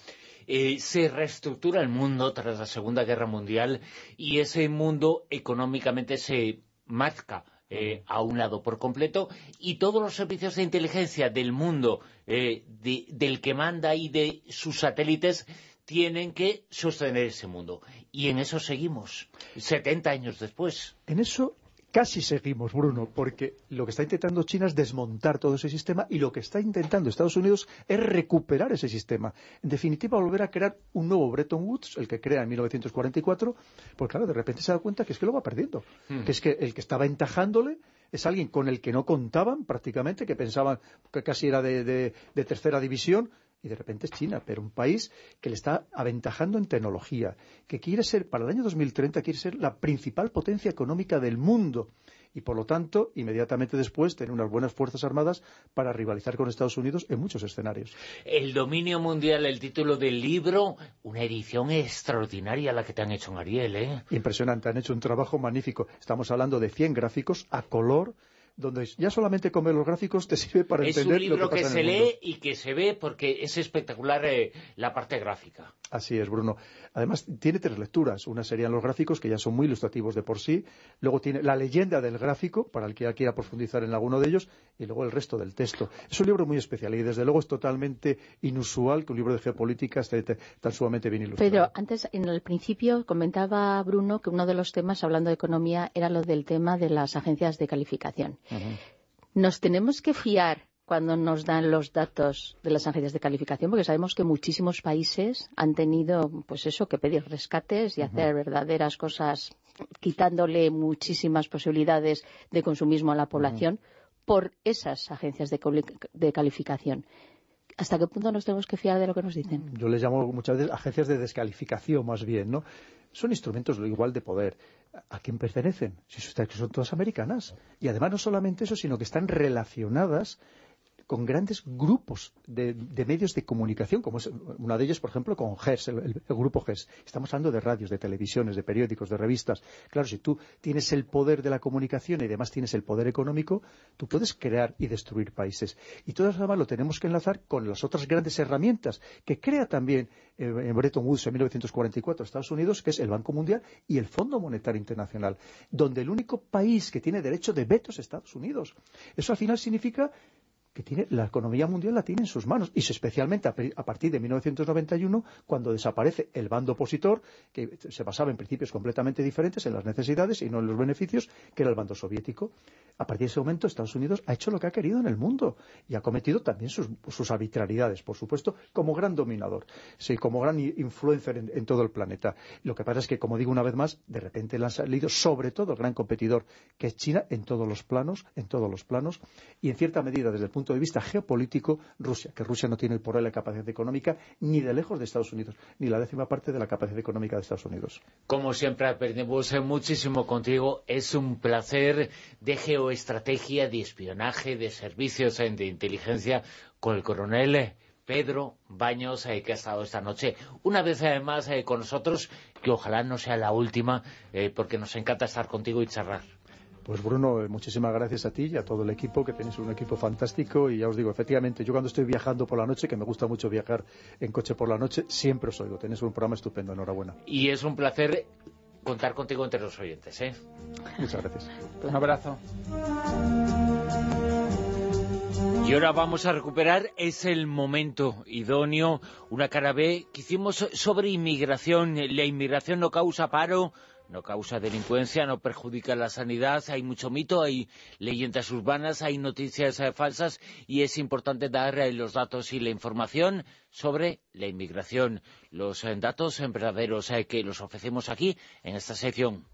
eh, se reestructura el mundo tras la Segunda Guerra Mundial y ese mundo económicamente se marca eh, a un lado por completo y todos los servicios de inteligencia del mundo eh, del que manda y de sus satélites tienen que sostener ese mundo. Y en eso seguimos, 70 años después. En eso casi seguimos, Bruno, porque lo que está intentando China es desmontar todo ese sistema y lo que está intentando Estados Unidos es recuperar ese sistema. En definitiva, volver a crear un nuevo Bretton Woods, el que crea en 1944, porque claro, de repente se da cuenta que es que lo va perdiendo, hmm. que es que el que estaba entajándole es alguien con el que no contaban prácticamente, que pensaban que casi era de tercera división, y de repente es China, pero un país que le está aventajando en tecnología, que quiere ser, para el año 2030, quiere ser la principal potencia económica del mundo y por lo tanto, inmediatamente después, tener unas buenas fuerzas armadas para rivalizar con Estados Unidos en muchos escenarios. El dominio mundial, el título del libro, una edición extraordinaria la que te han hecho en Ariel, ¿eh? Impresionante, han hecho un trabajo magnífico. Estamos hablando de 100 gráficos a color, donde ya solamente con ver los gráficos te sirve para entender lo que pasa Es un libro que se lee y que se ve porque es espectacular eh, la parte gráfica. Así es, Bruno. Además, tiene tres lecturas. Una serían los gráficos, que ya son muy ilustrativos de por sí. Luego tiene la leyenda del gráfico, para el que ya quiera profundizar en alguno de ellos. Y luego el resto del texto. Es un libro muy especial y desde luego es totalmente inusual que un libro de geopolítica esté tan sumamente bien ilustrado. Pero antes, en el principio, comentaba Bruno que uno de los temas, hablando de economía, era lo del tema de las agencias de calificación. Nos tenemos que fiar cuando nos dan los datos de las agencias de calificación, porque sabemos que muchísimos países han tenido, pues eso, que pedir rescates y hacer verdaderas cosas, quitándole muchísimas posibilidades de consumismo a la población por esas agencias de, calificación. ¿Hasta qué punto nos tenemos que fiar de lo que nos dicen? Yo les llamo muchas veces agencias de descalificación, más bien, ¿no? Son instrumentos igual de poder. ¿A quién pertenecen? Si son todas americanas. Y además no solamente eso, sino que están relacionadas con grandes grupos de, medios de comunicación, como es una de ellas, por ejemplo, con GES, el, grupo GES. Estamos hablando de radios, de televisiones, de periódicos, de revistas. Claro, si tú tienes el poder de la comunicación y además tienes el poder económico, tú puedes crear y destruir países. Y todo eso además lo tenemos que enlazar con las otras grandes herramientas que crea también eh, en Bretton Woods en 1944 Estados Unidos, que es el Banco Mundial y el Fondo Monetario Internacional, donde el único país que tiene derecho de veto es Estados Unidos. Eso al final significa que tiene, la economía mundial la tiene en sus manos, y especialmente a, partir de 1991, cuando desaparece el bando opositor, que se basaba en principios completamente diferentes, en las necesidades y no en los beneficios, que era el bando soviético. A partir de ese momento, Estados Unidos ha hecho lo que ha querido en el mundo, y ha cometido también sus, arbitrariedades, por supuesto, como gran dominador, sí, como gran influencer en, en, todo el planeta. Lo que pasa es que, como digo una vez más, de repente le han salido, sobre todo, el gran competidor, que es China, en todos los planos, en todos los planos, y en cierta medida, desde el punto punto de vista geopolítico, Rusia, que Rusia no tiene poder y la capacidad económica ni de lejos de Estados Unidos, ni la décima parte de la capacidad económica de Estados Unidos. Como siempre aprendemos muchísimo contigo, es un placer de geoestrategia, de espionaje, de servicios de inteligencia con el coronel Pedro Baños, eh, que ha estado esta noche una vez además eh, con nosotros, que ojalá no sea la última, eh, porque nos encanta estar contigo y charlar. Pues Bruno, eh, muchísimas gracias a ti y a todo el equipo, que tenéis un equipo fantástico y ya os digo, efectivamente, yo cuando estoy viajando por la noche, que me gusta mucho viajar en coche por la noche, siempre os oigo, tenéis un programa estupendo, enhorabuena. Y es un placer contar contigo entre los oyentes. ¿eh? Muchas gracias. Un abrazo. Y ahora vamos a recuperar, es el momento idóneo, una cara B que hicimos sobre inmigración. La inmigración no causa paro, no causa delincuencia, no perjudica la sanidad, hay mucho mito, hay leyendas urbanas, hay noticias eh, falsas y es importante dar eh, los datos y la información sobre la inmigración, los eh, datos verdaderos que los ofrecemos aquí en esta sección.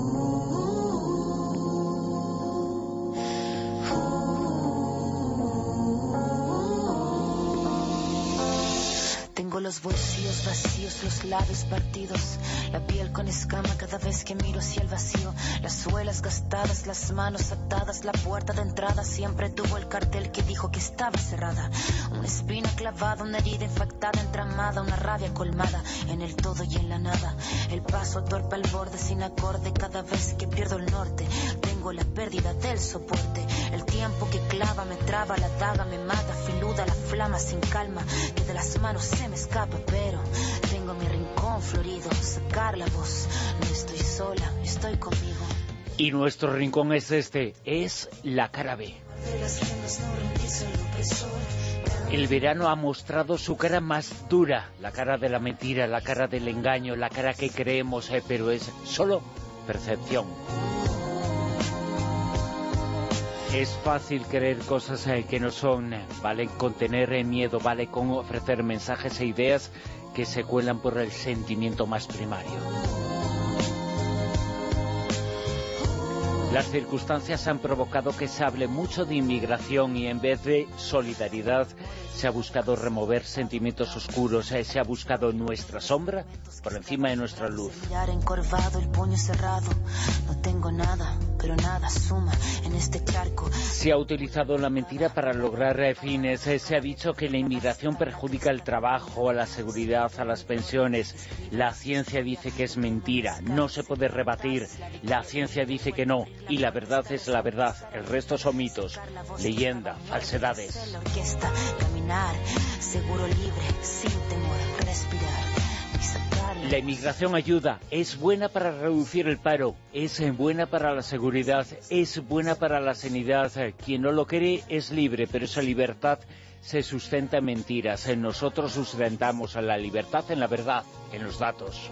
los bolsillos vacíos, los labios partidos, la piel con escama cada vez que miro hacia el vacío, las suelas gastadas, las manos atadas, la puerta de entrada siempre tuvo el cartel que dijo que estaba cerrada, una espina clavada, una herida infectada, entramada, una rabia colmada, en el todo y en la nada, el paso torpe al borde sin acorde cada vez que pierdo el norte, tengo la pérdida del soporte, el tiempo que clava me traba, la daga me mata, filuda la flama sin calma, que de las manos se me escapa, pero tengo mi rincón florido, sacar la voz, no estoy sola, estoy conmigo. Y nuestro rincón es este, es la cara B. El verano ha mostrado su cara más dura, la cara de la mentira, la cara del engaño, la cara que creemos, eh, pero es solo percepción. Es fácil creer cosas eh, que no son, vale con tener eh, miedo, vale con ofrecer mensajes e ideas que se cuelan por el sentimiento más primario. Las circunstancias han provocado que se hable mucho de inmigración y en vez de solidaridad se ha buscado remover sentimientos oscuros, eh, se ha buscado nuestra sombra por encima de nuestra luz. el puño cerrado, no tengo nada, pero nada suma en este charco. Se ha utilizado la mentira para lograr eh, fines, eh, se ha dicho que la inmigración perjudica el trabajo, a la seguridad, a las pensiones. La ciencia dice que es mentira, no se puede rebatir. La ciencia dice que no, y la verdad es la verdad, el resto son mitos, leyenda, falsedades. La inmigración ayuda, es buena para reducir el paro, es buena para la seguridad, es buena para la sanidad. Quien no lo cree es libre, pero esa libertad se sustenta en mentiras. Nosotros sustentamos a la libertad en la verdad, en los datos.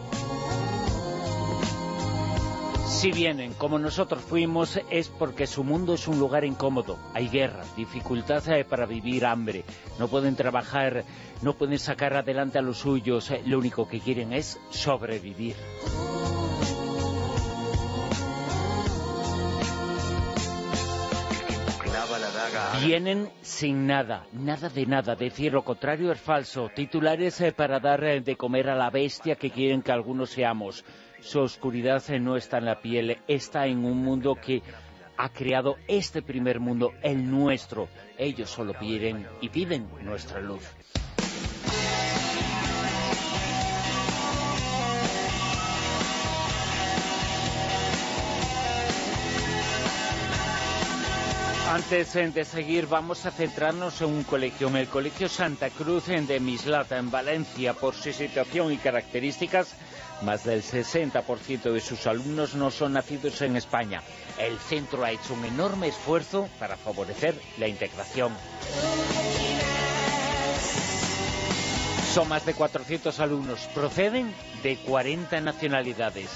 Si vienen como nosotros fuimos es porque su mundo es un lugar incómodo. Hay guerra, dificultad eh, para vivir, hambre. No pueden trabajar, no pueden sacar adelante a los suyos. Eh, lo único que quieren es sobrevivir. Vienen sin nada, nada de nada, decir lo contrario es falso. Titulares eh, para dar de comer a la bestia que quieren que algunos seamos. Su oscuridad no está en la piel, está en un mundo que ha creado este primer mundo, el nuestro. Ellos solo piden y piden nuestra luz. Antes de seguir, vamos a centrarnos en un colegio, en el Colegio Santa Cruz de Mislata, en Valencia, por su situación y características más del 60% de sus alumnos no son nacidos en España. El centro ha hecho un enorme esfuerzo para favorecer la integración. Son más de 400 alumnos, proceden de 40 nacionalidades.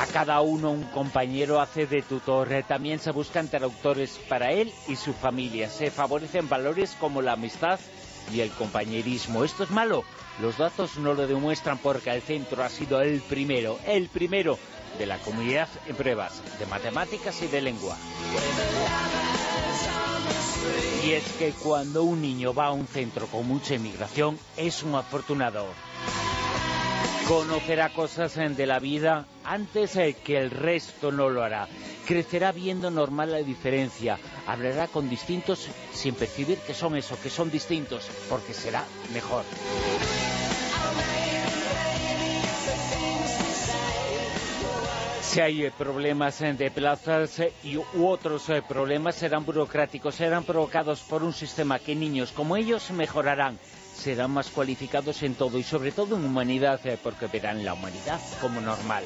A cada uno un compañero hace de tutor. También se buscan traductores para él y su familia. Se favorecen valores como la amistad y el compañerismo. ¿Esto es malo? Los datos no lo demuestran porque el centro ha sido el primero, el primero de la comunidad en pruebas de matemáticas y de lengua. Y es que cuando un niño va a un centro con mucha inmigración es un afortunado. Conocerá cosas de la vida, antes que el resto no lo hará. Crecerá viendo normal la diferencia, hablará con distintos sin percibir que son eso, que son distintos, porque será mejor. Si hay eh, problemas eh, de plazas y u otros problemas serán burocráticos, serán provocados por un sistema que niños como ellos mejorarán serán más cualificados en todo y sobre todo en humanidad, eh, porque verán la humanidad como normal.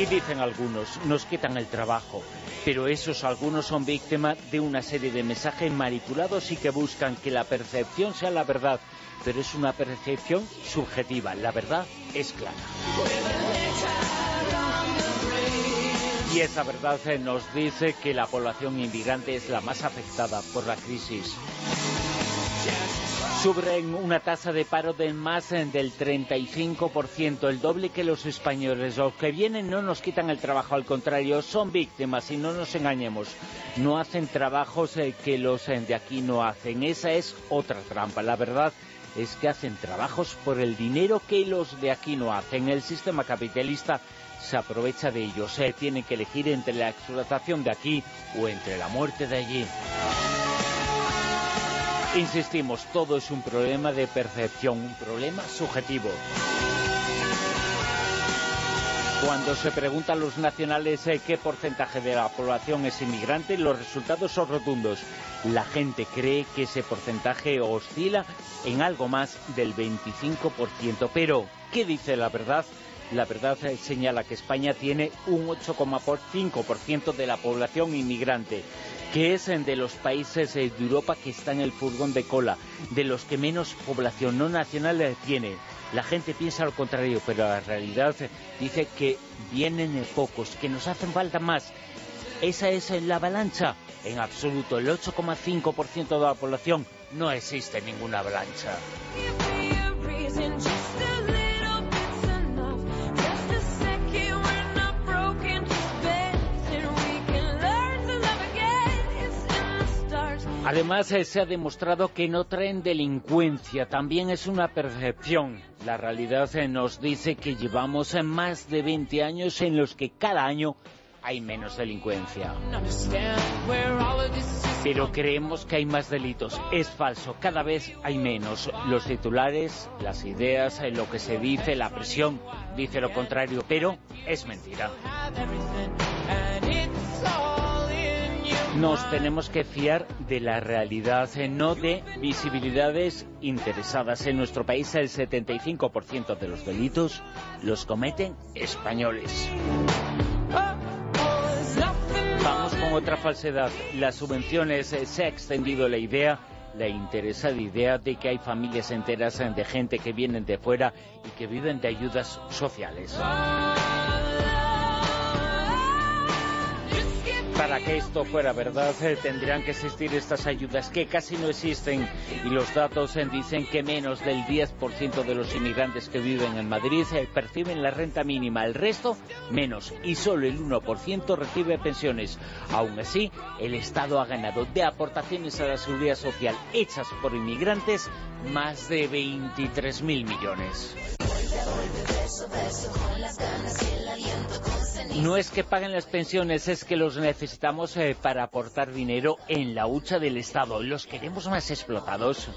Y dicen algunos, nos quitan el trabajo, pero esos algunos son víctimas de una serie de mensajes manipulados y que buscan que la percepción sea la verdad, pero es una percepción subjetiva, la verdad es clara. Y esa verdad nos dice que la población inmigrante es la más afectada por la crisis. Sufren una tasa de paro de más eh, del 35%, el doble que los españoles. Los que vienen no nos quitan el trabajo, al contrario, son víctimas y no nos engañemos. No hacen trabajos eh, que los de aquí no hacen. Esa es otra trampa. La verdad es que hacen trabajos por el dinero que los de aquí no hacen. El sistema capitalista se aprovecha de ellos. Se tiene que elegir entre la explotación de aquí o entre la muerte de allí. Insistimos, todo es un problema de percepción, un problema subjetivo. Cuando se preguntan a los nacionales eh, qué porcentaje de la población es inmigrante, los resultados son rotundos. La gente cree que ese porcentaje oscila en algo más del 25%. Pero, ¿qué dice la verdad? La verdad eh, señala que España tiene un 8,5% de la población inmigrante, que es de los países de Europa que está en el furgón de cola, de los que menos población no nacional eh, tiene. La gente piensa lo contrario, pero la realidad eh, dice que vienen pocos, que nos hacen falta más. Esa es la avalancha. En absoluto, el 8,5% de la población no existe ninguna avalancha. Además, eh, se ha demostrado que no traen delincuencia, también es una percepción. La realidad eh, nos dice que llevamos eh, más de 20 años en los que cada año hay menos delincuencia. Pero creemos que hay más delitos. Es falso, cada vez hay menos. Los titulares, las ideas, lo que se dice, la presión, dice lo contrario, pero es mentira. Nos tenemos que fiar de la realidad, eh, no de visibilidades interesadas. En nuestro país el 75% de los delitos los cometen españoles. Vamos con otra falsedad. Las subvenciones, eh, se ha extendido la idea la interesada idea de que hay familias enteras eh, de gente que vienen de fuera y que viven de ayudas sociales. Para que esto fuera verdad, eh, tendrían que existir estas ayudas que casi no existen y los datos eh, dicen que menos del 10% de los inmigrantes que viven en Madrid eh, perciben la renta mínima, el resto menos y solo el 1% recibe pensiones. Aún así, el Estado ha ganado de aportaciones a la seguridad social hechas por inmigrantes más de 23.000 millones. No es que paguen las pensiones, es que los necesitamos eh, para aportar dinero en la hucha del Estado. Los queremos más explotados.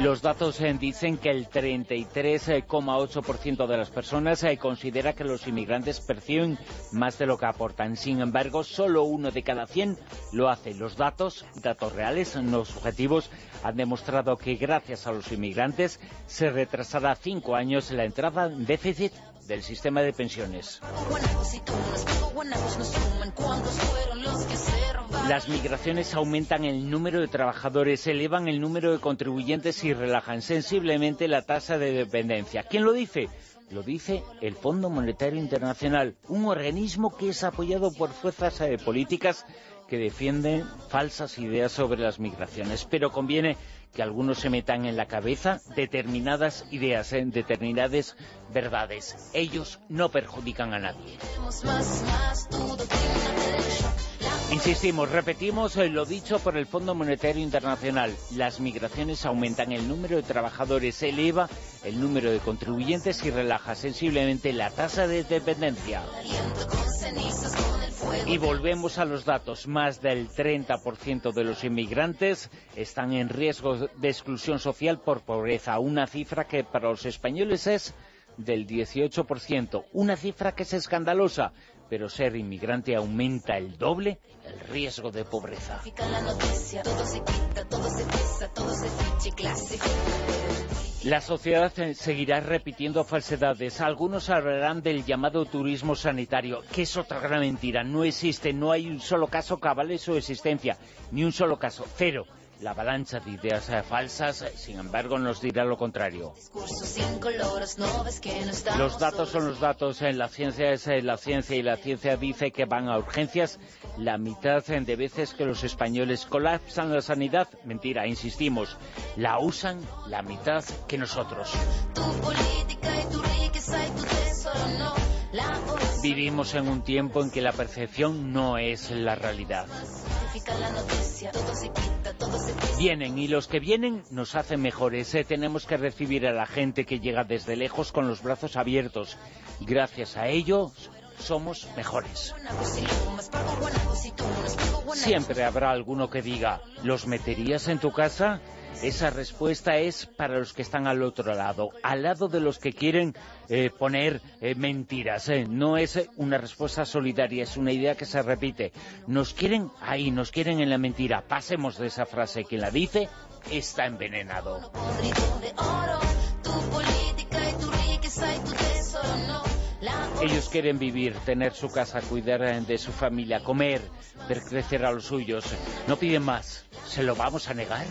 Los datos eh, dicen que el 33,8% de las personas eh, considera que los inmigrantes perciben más de lo que aportan. Sin embargo, solo uno de cada 100 lo hace. Los datos, datos reales, no subjetivos, han demostrado que gracias a los inmigrantes se retrasará cinco años la entrada en del sistema de pensiones. Las migraciones aumentan el número de trabajadores, elevan el número de contribuyentes y relajan sensiblemente la tasa de dependencia. ¿Quién lo dice? Lo dice el Fondo Monetario Internacional, un organismo que es apoyado por fuerzas eh, políticas que defienden falsas ideas sobre las migraciones. Pero conviene que algunos se metan en la cabeza determinadas ideas, en determinadas verdades. Ellos no perjudican a nadie. Insistimos, repetimos eh, lo dicho por el Fondo Monetario Internacional. Las migraciones aumentan el número de trabajadores, eleva el número de contribuyentes y relaja sensiblemente la tasa de dependencia. Y volvemos a los datos. Más del 30% de los inmigrantes están en riesgo de exclusión social por pobreza, una cifra que para los españoles es del 18%, una cifra que es escandalosa, pero ser inmigrante aumenta el doble el riesgo de pobreza. La sociedad seguirá repitiendo falsedades. Algunos hablarán del llamado turismo sanitario, que es otra gran mentira. No existe, no hay un solo caso que avale su existencia, ni un solo caso, cero. La avalancha de ideas eh, falsas, eh, sin embargo, nos dirá lo contrario. Los datos son los datos, en la ciencia es eh, la ciencia y la ciencia dice que van a urgencias la mitad de veces que los españoles colapsan la sanidad. Mentira, insistimos, la usan la mitad que nosotros. Vivimos en un tiempo en que la percepción no es la realidad. Vienen y los que vienen nos hacen mejores. ¿eh? Tenemos que recibir a la gente que llega desde lejos con los brazos abiertos. Gracias a ellos somos mejores. Siempre habrá alguno que diga, ¿los meterías en tu casa? Esa respuesta es para los que están al otro lado, al lado de los que quieren eh, poner eh, mentiras. Eh. No es una respuesta solidaria, es una idea que se repite. Nos quieren ahí, nos quieren en la mentira. Pasemos de esa frase. Quien la dice está envenenado. Ellos quieren vivir, tener su casa, cuidar de su familia, comer, ver crecer a los suyos. No piden más. ¿Se lo vamos a negar?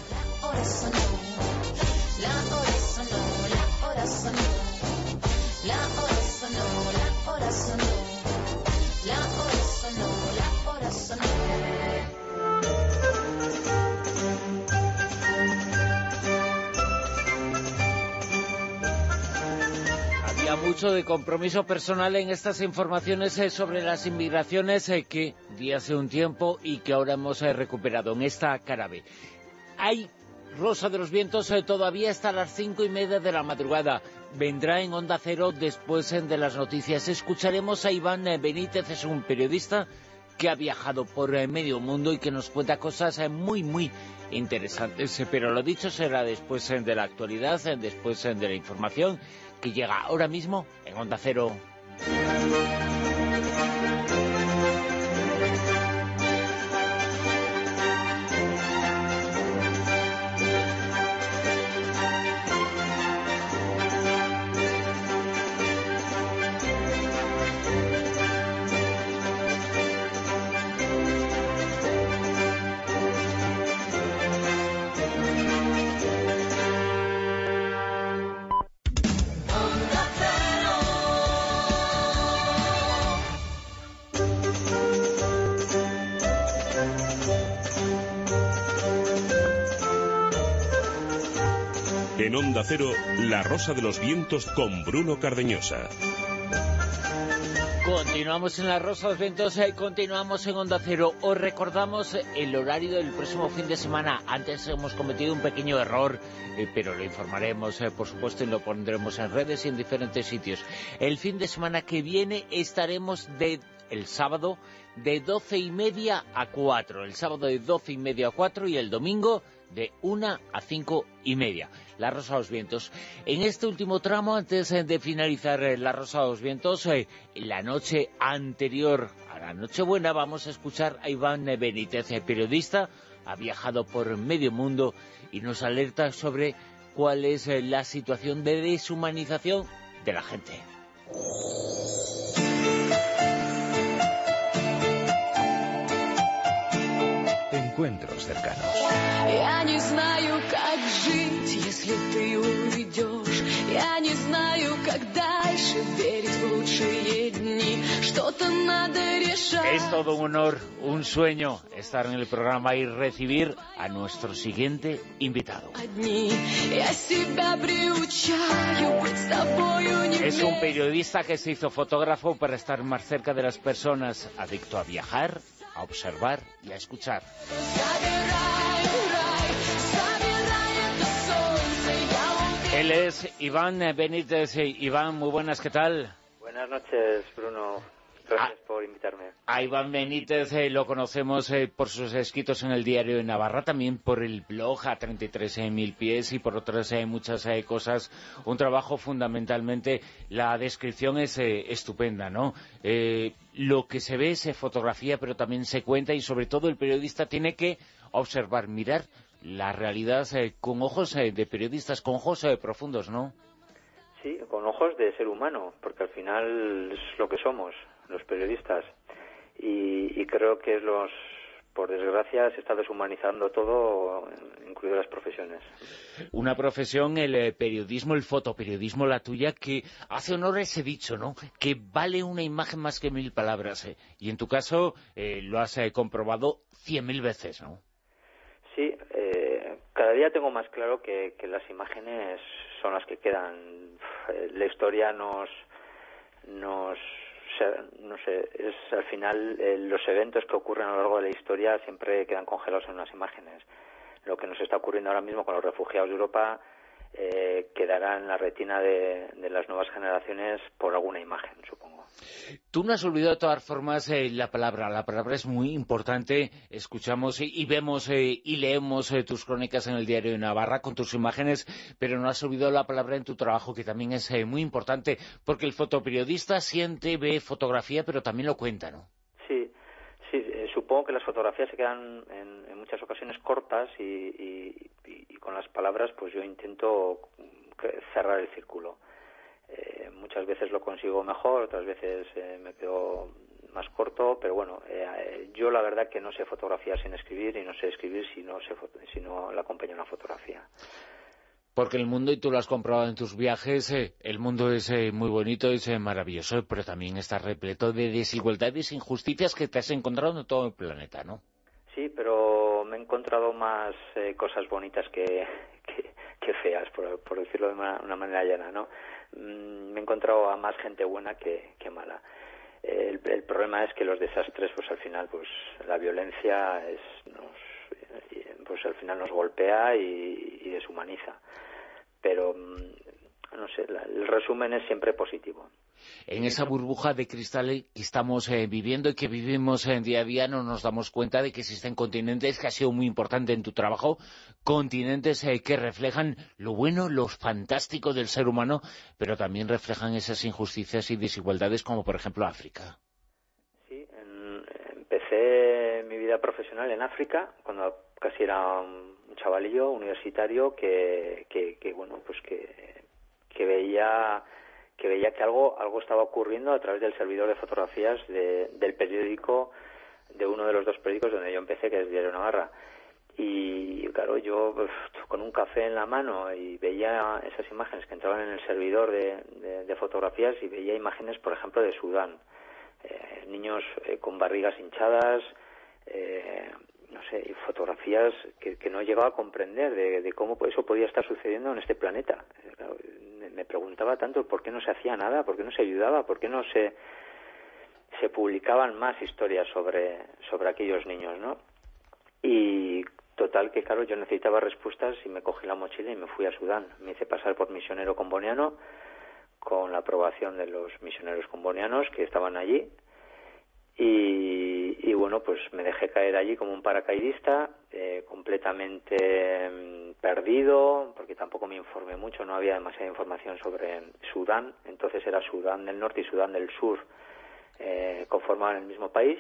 Mucho de compromiso personal en estas informaciones eh, sobre las inmigraciones eh, que di hace un tiempo y que ahora hemos eh, recuperado en esta carabe. Hay Rosa de los Vientos todavía hasta las cinco y media de la madrugada. Vendrá en Onda Cero después de las noticias. Escucharemos a Iván Benítez, es un periodista que ha viajado por medio mundo y que nos cuenta cosas muy, muy interesantes. Pero lo dicho será después de la actualidad, después de la información que llega ahora mismo en Onda Cero. Onda Cero, La Rosa de los Vientos con Bruno Cardeñosa. Continuamos en La Rosa de los Vientos, y eh, continuamos en Onda Cero. Os recordamos el horario del próximo fin de semana. Antes hemos cometido un pequeño error, eh, pero lo informaremos, eh, por supuesto, y lo pondremos en redes y en diferentes sitios. El fin de semana que viene estaremos de el sábado de doce y media a cuatro. El sábado de doce y media a cuatro y el domingo de una a cinco y media. La Rosa de los Vientos. En este último tramo, antes eh, de finalizar eh, La Rosa de los Vientos, eh, la noche anterior a la Nochebuena vamos a escuchar a Iván Benítez, periodista, ha viajado por medio mundo y nos alerta sobre cuál es la situación de deshumanización de la gente. Encuentros cercanos. Es todo un honor, un sueño estar en el programa y recibir a nuestro siguiente invitado. Es un periodista que se hizo fotógrafo para estar más cerca de las personas, adicto a viajar a observar y a escuchar. Él es Iván Benítez. Iván, muy buenas, ¿qué tal? Buenas noches, Bruno. Gracias ah, por invitarme. A Iván Benítez eh, lo conocemos eh, por sus escritos en el diario de Navarra, también por el blog a 33.000 pies y por otras eh, muchas cosas. Un trabajo fundamentalmente, la descripción es estupenda, ¿no? lo que se ve es fotografía, pero también se cuenta y sobre todo el periodista tiene que observar, mirar la realidad eh, con ojos eh, de periodistas, con ojos eh, profundos, ¿no? Sí, con ojos de ser humano, porque al final es lo que somos, los periodistas. Y, creo que los, por desgracia, se está deshumanizando todo, incluidas las profesiones. Una profesión, el periodismo, el fotoperiodismo, la tuya, que hace honor a ese dicho, ¿no? Que vale una imagen más que mil palabras. Y en tu caso lo has comprobado cien mil veces, ¿no? Sí, eh, cada día tengo más claro que, las imágenes son las que quedan. La historia nos, nos no sé, es al final eh, los eventos que ocurren a lo largo de la historia siempre quedan congelados en unas imágenes. Lo que nos está ocurriendo ahora mismo con los refugiados de Europa eh, quedará en la retina de, las nuevas generaciones por alguna imagen, supongo. Tú no has olvidado de todas formas eh, la palabra. La palabra es muy importante. Escuchamos y, vemos eh, y leemos tus crónicas en el diario de Navarra con tus imágenes, pero no has olvidado la palabra en tu trabajo, que también es muy importante, porque el fotoperiodista siente, ve fotografía, pero también lo cuenta, ¿no? Supongo que las fotografías se quedan en, muchas ocasiones cortas y con las palabras pues yo intento cerrar el círculo. Eh, muchas veces lo consigo mejor, otras veces eh, me quedo más corto, pero bueno, eh, yo la verdad que no sé fotografiar sin escribir y no sé escribir si no, sé, si no la acompaño una fotografía. Porque el mundo, y tú lo has comprobado en tus viajes, el mundo es muy bonito, es maravilloso, pero también está repleto de desigualdades e injusticias que te has encontrado en todo el planeta, ¿no? Sí, pero me he encontrado más eh, cosas bonitas que, feas, por, decirlo de una, manera llana, ¿no? Mm, me he encontrado a más gente buena que, mala. El, problema es que los desastres, pues al final, pues la violencia es, nos, pues al final nos golpea y, deshumaniza. Pero, mm, no sé, el resumen es siempre positivo en esa burbuja de cristal que estamos eh, viviendo y que vivimos en día a día no nos damos cuenta de que existen continentes que ha sido muy importante en tu trabajo, continentes eh, que reflejan lo bueno, lo fantástico del ser humano, pero también reflejan esas injusticias y desigualdades como por ejemplo África. Empecé mi vida profesional en África cuando casi era un chavalillo universitario que, bueno, pues que, que veía que veía que algo, algo estaba ocurriendo a través del servidor de fotografías del periódico, de uno de los dos periódicos donde yo empecé, que es Diario Navarra. Y claro, yo con un café en la mano y veía esas imágenes que entraban en el servidor de, fotografías y veía imágenes, por ejemplo, de Sudán. Eh, niños eh, con barrigas hinchadas, eh, no sé, y fotografías que, no llegaba a comprender de, cómo eso podía estar sucediendo en este planeta me preguntaba tanto por qué no se hacía nada, por qué no se ayudaba, por qué no se, se publicaban más historias sobre, sobre aquellos niños, ¿no? Y total que, claro, yo necesitaba respuestas y me cogí la mochila y me fui a Sudán. Me hice pasar por misionero comboniano con la aprobación de los misioneros combonianos que estaban allí y, bueno, pues me dejé caer allí como un paracaidista, eh, completamente mm, perdido, porque tampoco me informé mucho, no había demasiada información sobre Sudán, entonces era Sudán del Norte y Sudán del Sur, eh, conformaban el mismo país.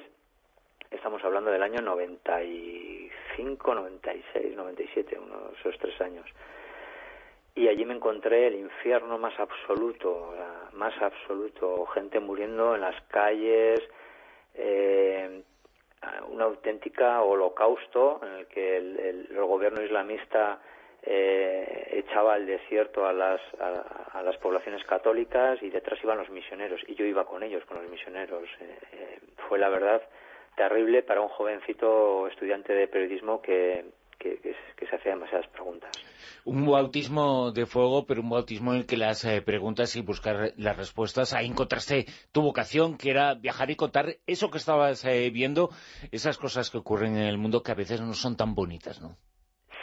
Estamos hablando del año 95, 96, 97, unos esos tres años. Y allí me encontré el infierno más absoluto, más absoluto, gente muriendo en las calles, eh, una auténtica holocausto en el que el, gobierno islamista eh, echaba al desierto a las, a, las poblaciones católicas y detrás iban los misioneros y yo iba con ellos, con los misioneros. Eh, eh, fue la verdad terrible para un jovencito estudiante de periodismo que, que, se hacía demasiadas preguntas. Un bautismo de fuego, pero un bautismo en el que las eh, preguntas y buscar las respuestas, ahí encontraste tu vocación, que era viajar y contar eso que estabas eh, viendo, esas cosas que ocurren en el mundo que a veces no son tan bonitas, ¿no?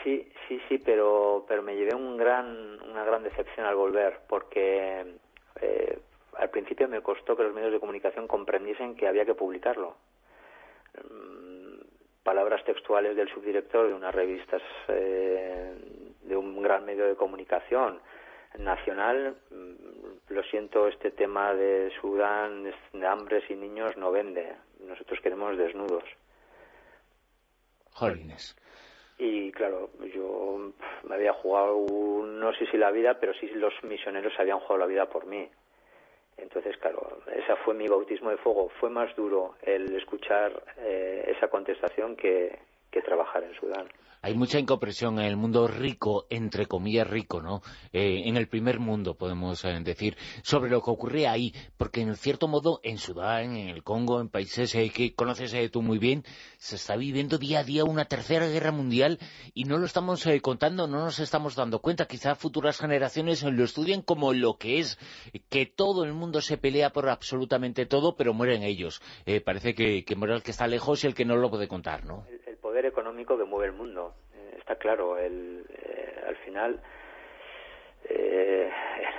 Sí, sí, sí, pero, pero me llevé un gran, una gran decepción al volver, porque eh, al principio me costó que los medios de comunicación comprendiesen que había que publicarlo. Mm, palabras textuales del subdirector de unas revistas eh, de un gran medio de comunicación nacional. Mm, lo siento, este tema de Sudán, de hambres y niños no vende. Nosotros queremos desnudos. Jolines. Y claro, yo me había jugado, no sé si la vida, pero sí los misioneros habían jugado la vida por mí. Entonces, claro, ese fue mi bautismo de fuego. Fue más duro el escuchar eh, esa contestación que, que trabajar en Sudán hay mucha incomprensión en el mundo rico, entre comillas rico, ¿no? Eh, en el primer mundo, podemos eh, decir, sobre lo que ocurre ahí, porque en cierto modo en Sudán, en el Congo, en países eh, que conoces tú muy bien, se está viviendo día a día una tercera guerra mundial y no lo estamos contando, no nos estamos dando cuenta. Quizá futuras generaciones lo estudien como lo que es, que todo el mundo se pelea por absolutamente todo, pero mueren ellos. parece que, que muere el que está lejos y el que no lo puede contar, ¿no? Poder económico que mueve el mundo. Eh, está claro, el, eh, al final eh,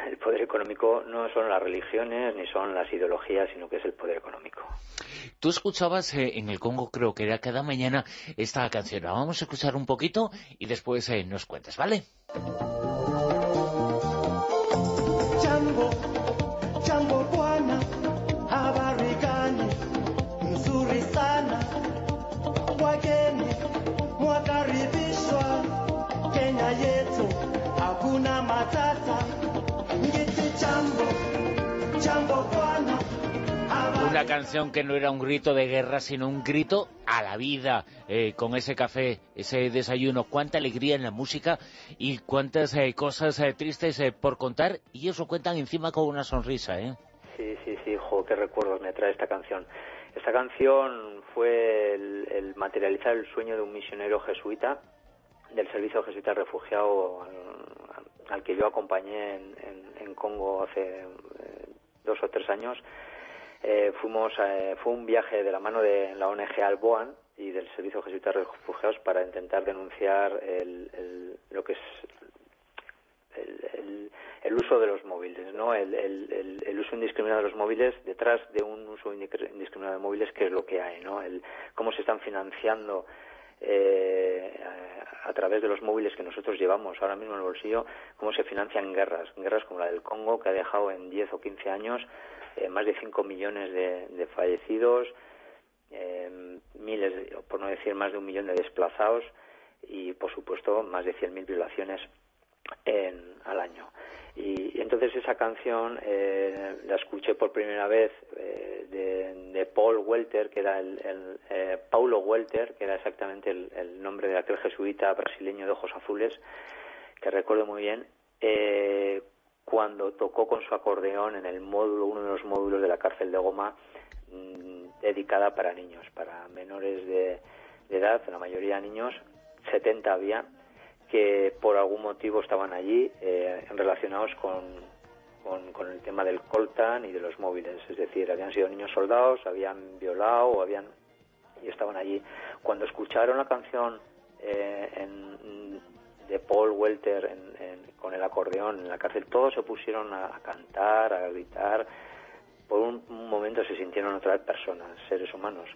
el poder económico no son las religiones ni son las ideologías, sino que es el poder económico. Tú escuchabas en el Congo, creo que era cada mañana, esta canción. vamos a escuchar un poquito y después nos cuentas, ¿vale? Una canción que no era un grito de guerra, sino un grito a la vida, eh, con ese café, ese desayuno. Cuánta alegría en la música y cuántas eh, cosas eh, tristes por contar, y eso cuentan encima con una sonrisa, ¿eh? Sí, sí, sí, jo, qué recuerdos me trae esta canción. Esta canción fue el, materializar el sueño de un misionero jesuita del Servicio Jesuita Refugiado al, que yo acompañé en, Congo hace dos o tres años eh, fuimos eh, fue un viaje de la mano de la ONG Alboan y del Servicio Jesuita de Refugiados para intentar denunciar el, lo que es el, el, uso de los móviles, ¿no? El, uso indiscriminado de los móviles, detrás de un uso indiscriminado de móviles, ¿qué es lo que hay, ¿no? El, cómo se están financiando eh, a través de los móviles que nosotros llevamos ahora mismo en el bolsillo, cómo se financian guerras, guerras como la del Congo, que ha dejado en 10 o 15 años eh, más de 5 millones de, fallecidos, eh, miles, por no decir más de un millón de desplazados y, por supuesto, más de 100.000 violaciones en, al año. Y, entonces esa canción eh, la escuché por primera vez de, Paul Welter, que era el, Paulo Welter, que era exactamente el, el, nombre de aquel jesuita brasileño de ojos azules, que recuerdo muy bien, cuando tocó con su acordeón en el módulo, uno de los módulos de la cárcel de Goma, mm, dedicada para niños, para menores de, edad, la mayoría niños, 70 había, que por algún motivo estaban allí eh, relacionados con, con, el tema del coltan y de los móviles, es decir, habían sido niños soldados, habían violado o habían y estaban allí. Cuando escucharon la canción eh, en, de Paul Welter con el acordeón en la cárcel, todos se pusieron a, cantar, a gritar. Por un, momento se sintieron otra vez personas, seres humanos.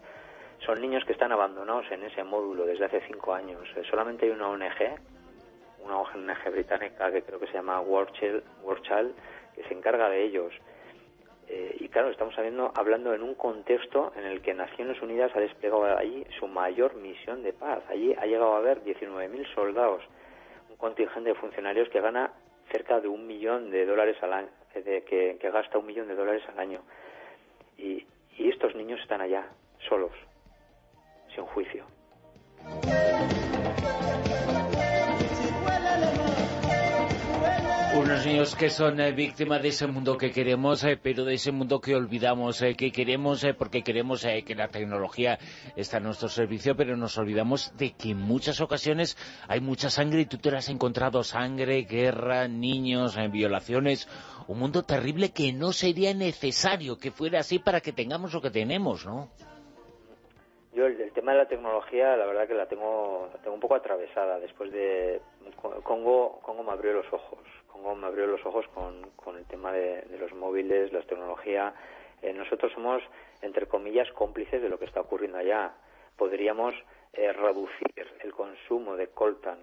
Son niños que están abandonados en ese módulo desde hace cinco años. Eh, solamente hay una ONG, una ONG británica que creo que se llama World Child, que se encarga de ellos. Eh, y claro, estamos hablando, hablando en un contexto en el que Naciones Unidas ha desplegado allí su mayor misión de paz. Allí ha llegado a haber 19.000 soldados contingente de funcionarios que gana cerca de un millón de dólares al año, eh, que, gasta un millón de dólares al año. Y, y estos niños están allá, solos, sin juicio. Unos niños que son eh, víctimas de ese mundo que queremos, eh, pero de ese mundo que olvidamos, eh, que queremos porque queremos que la tecnología está a nuestro servicio, pero nos olvidamos de que en muchas ocasiones hay mucha sangre y tú te has encontrado sangre, guerra, niños, violaciones, un mundo terrible que no sería necesario que fuera así para que tengamos lo que tenemos, ¿no? Yo el, tema de la tecnología, la verdad que la tengo, la tengo un poco atravesada. Después de Congo, Congo me abrió los ojos. Congo me abrió los ojos con, con el tema de, los móviles, la tecnología. Eh, nosotros somos, entre comillas, cómplices de lo que está ocurriendo allá. Podríamos eh, reducir el consumo de coltan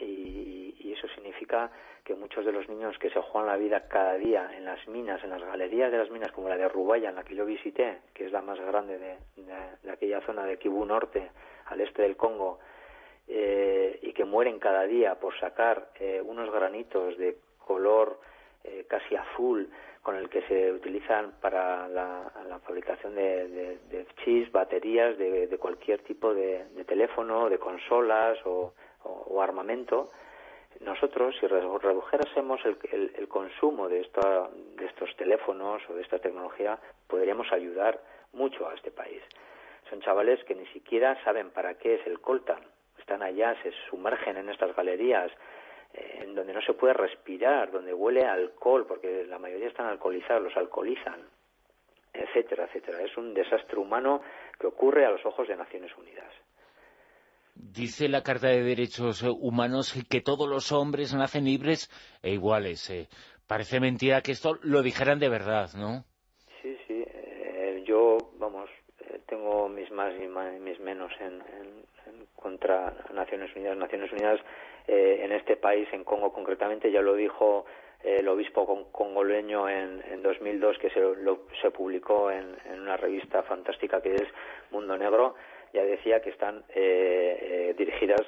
y, y eso significa que muchos de los niños que se juegan la vida cada día en las minas, en las galerías de las minas, como la de Rubaya, en la que yo visité, que es la más grande de, de, aquella zona de Kivu Norte, al este del Congo, eh, y que mueren cada día por sacar eh, unos granitos de color eh, casi azul, con el que se utilizan para la, fabricación de, de, chips, baterías, de, cualquier tipo de, teléfono, de consolas o armamento, nosotros, si redujéramos el, el, consumo de, de estos teléfonos o de esta tecnología, podríamos ayudar mucho a este país. Son chavales que ni siquiera saben para qué es el coltan. Están allá, se sumergen en estas galerías, eh, en donde no se puede respirar, donde huele alcohol, porque la mayoría están alcoholizados, los alcoholizan, etcétera, etcétera. Es un desastre humano que ocurre a los ojos de Naciones Unidas. Dice la Carta de Derechos Humanos que todos los hombres nacen libres e iguales. Eh. Parece mentira que esto lo dijeran de verdad, ¿no? Sí, sí. Eh, yo, vamos, eh, tengo mis más y mis menos en, contra Naciones Unidas. Naciones Unidas en este país, en Congo concretamente, ya lo dijo el obispo congoleño en, en 2002, que se, se publicó en una revista fantástica que es Mundo Negro, ya decía que están eh, eh, dirigidas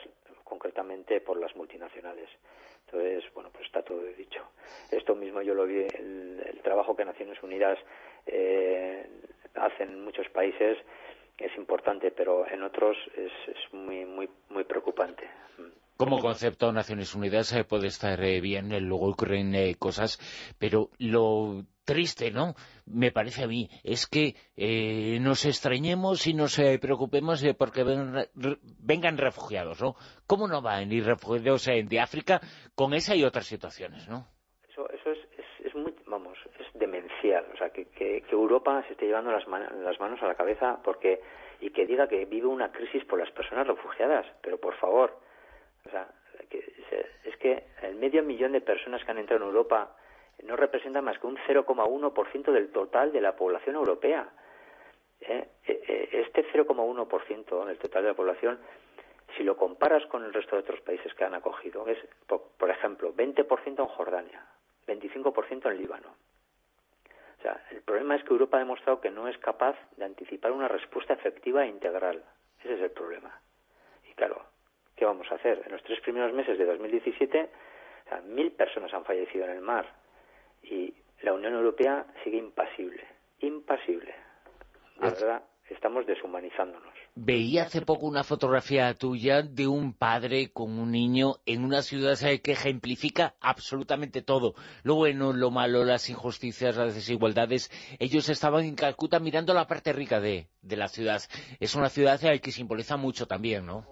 concretamente por las multinacionales. Entonces, bueno, pues está todo dicho. Esto mismo yo lo vi, el, trabajo que Naciones Unidas eh, hace en muchos países es importante, pero en otros es, es muy, muy, muy preocupante. Como concepto, Naciones Unidas eh, puede estar eh, bien, eh, luego ocurren cosas, pero lo triste, ¿no?, me parece a mí, es que nos extrañemos y nos preocupemos porque vengan refugiados, ¿no? ¿Cómo no van a refugiados de África con esa y otras situaciones, no? Eso, eso es, es, muy, vamos, es demencial, o sea, que, que, Europa se esté llevando las, las manos a la cabeza porque y que diga que vive una crisis por las personas refugiadas, pero por favor, o sea, es que el medio millón de personas que han entrado en Europa no representa más que un 0,1% del total de la población europea. ¿Eh? E, e, este 0,1% del total de la población, si lo comparas con el resto de otros países que han acogido, es, por, ejemplo, 20% en Jordania, 25% en Líbano. O sea, el problema es que Europa ha demostrado que no es capaz de anticipar una respuesta efectiva e integral. Ese es el problema. Y claro, ¿qué vamos a hacer? En los tres primeros meses de 2017, mil personas han fallecido en el mar y la Unión Europea sigue impasible, impasible. De verdad, estamos deshumanizándonos. Veía hace poco una fotografía tuya de un padre con un niño en una ciudad que ejemplifica absolutamente todo. Lo bueno, lo malo, las injusticias, las desigualdades. Ellos estaban en Calcuta mirando la parte rica de, de la ciudad. Es una ciudad que simboliza mucho también, ¿no?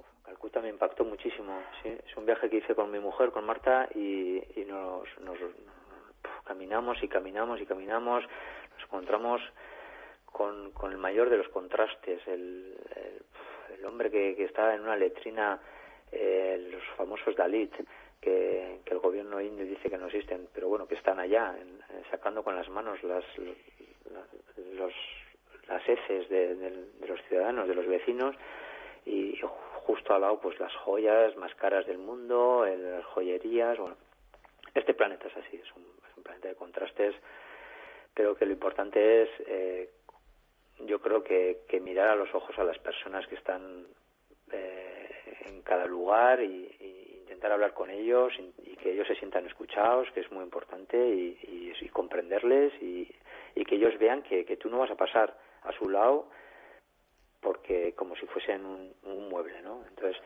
¿Sí? Es un viaje que hice con mi mujer, con Marta, y, nos, caminamos y caminamos y caminamos. Nos encontramos con, con el mayor de los contrastes. El, el, hombre que, que, está en una letrina, eh, los famosos Dalit, que, que, el gobierno indio dice que no existen, pero bueno, que están allá, sacando con las manos las, los, las heces de, de los ciudadanos, de los vecinos, y justo al lado pues las joyas más caras del mundo, las joyerías, bueno, este planeta es así, es un, planeta de contrastes, pero que lo importante es, eh, yo creo que, que, mirar a los ojos a las personas que están eh, en cada lugar y, intentar hablar con ellos y, que ellos se sientan escuchados, que es muy importante, y, y comprenderles y, que ellos vean que, que tú no vas a pasar a su lado porque como si fuesen un, mueble, ¿no? Entonces,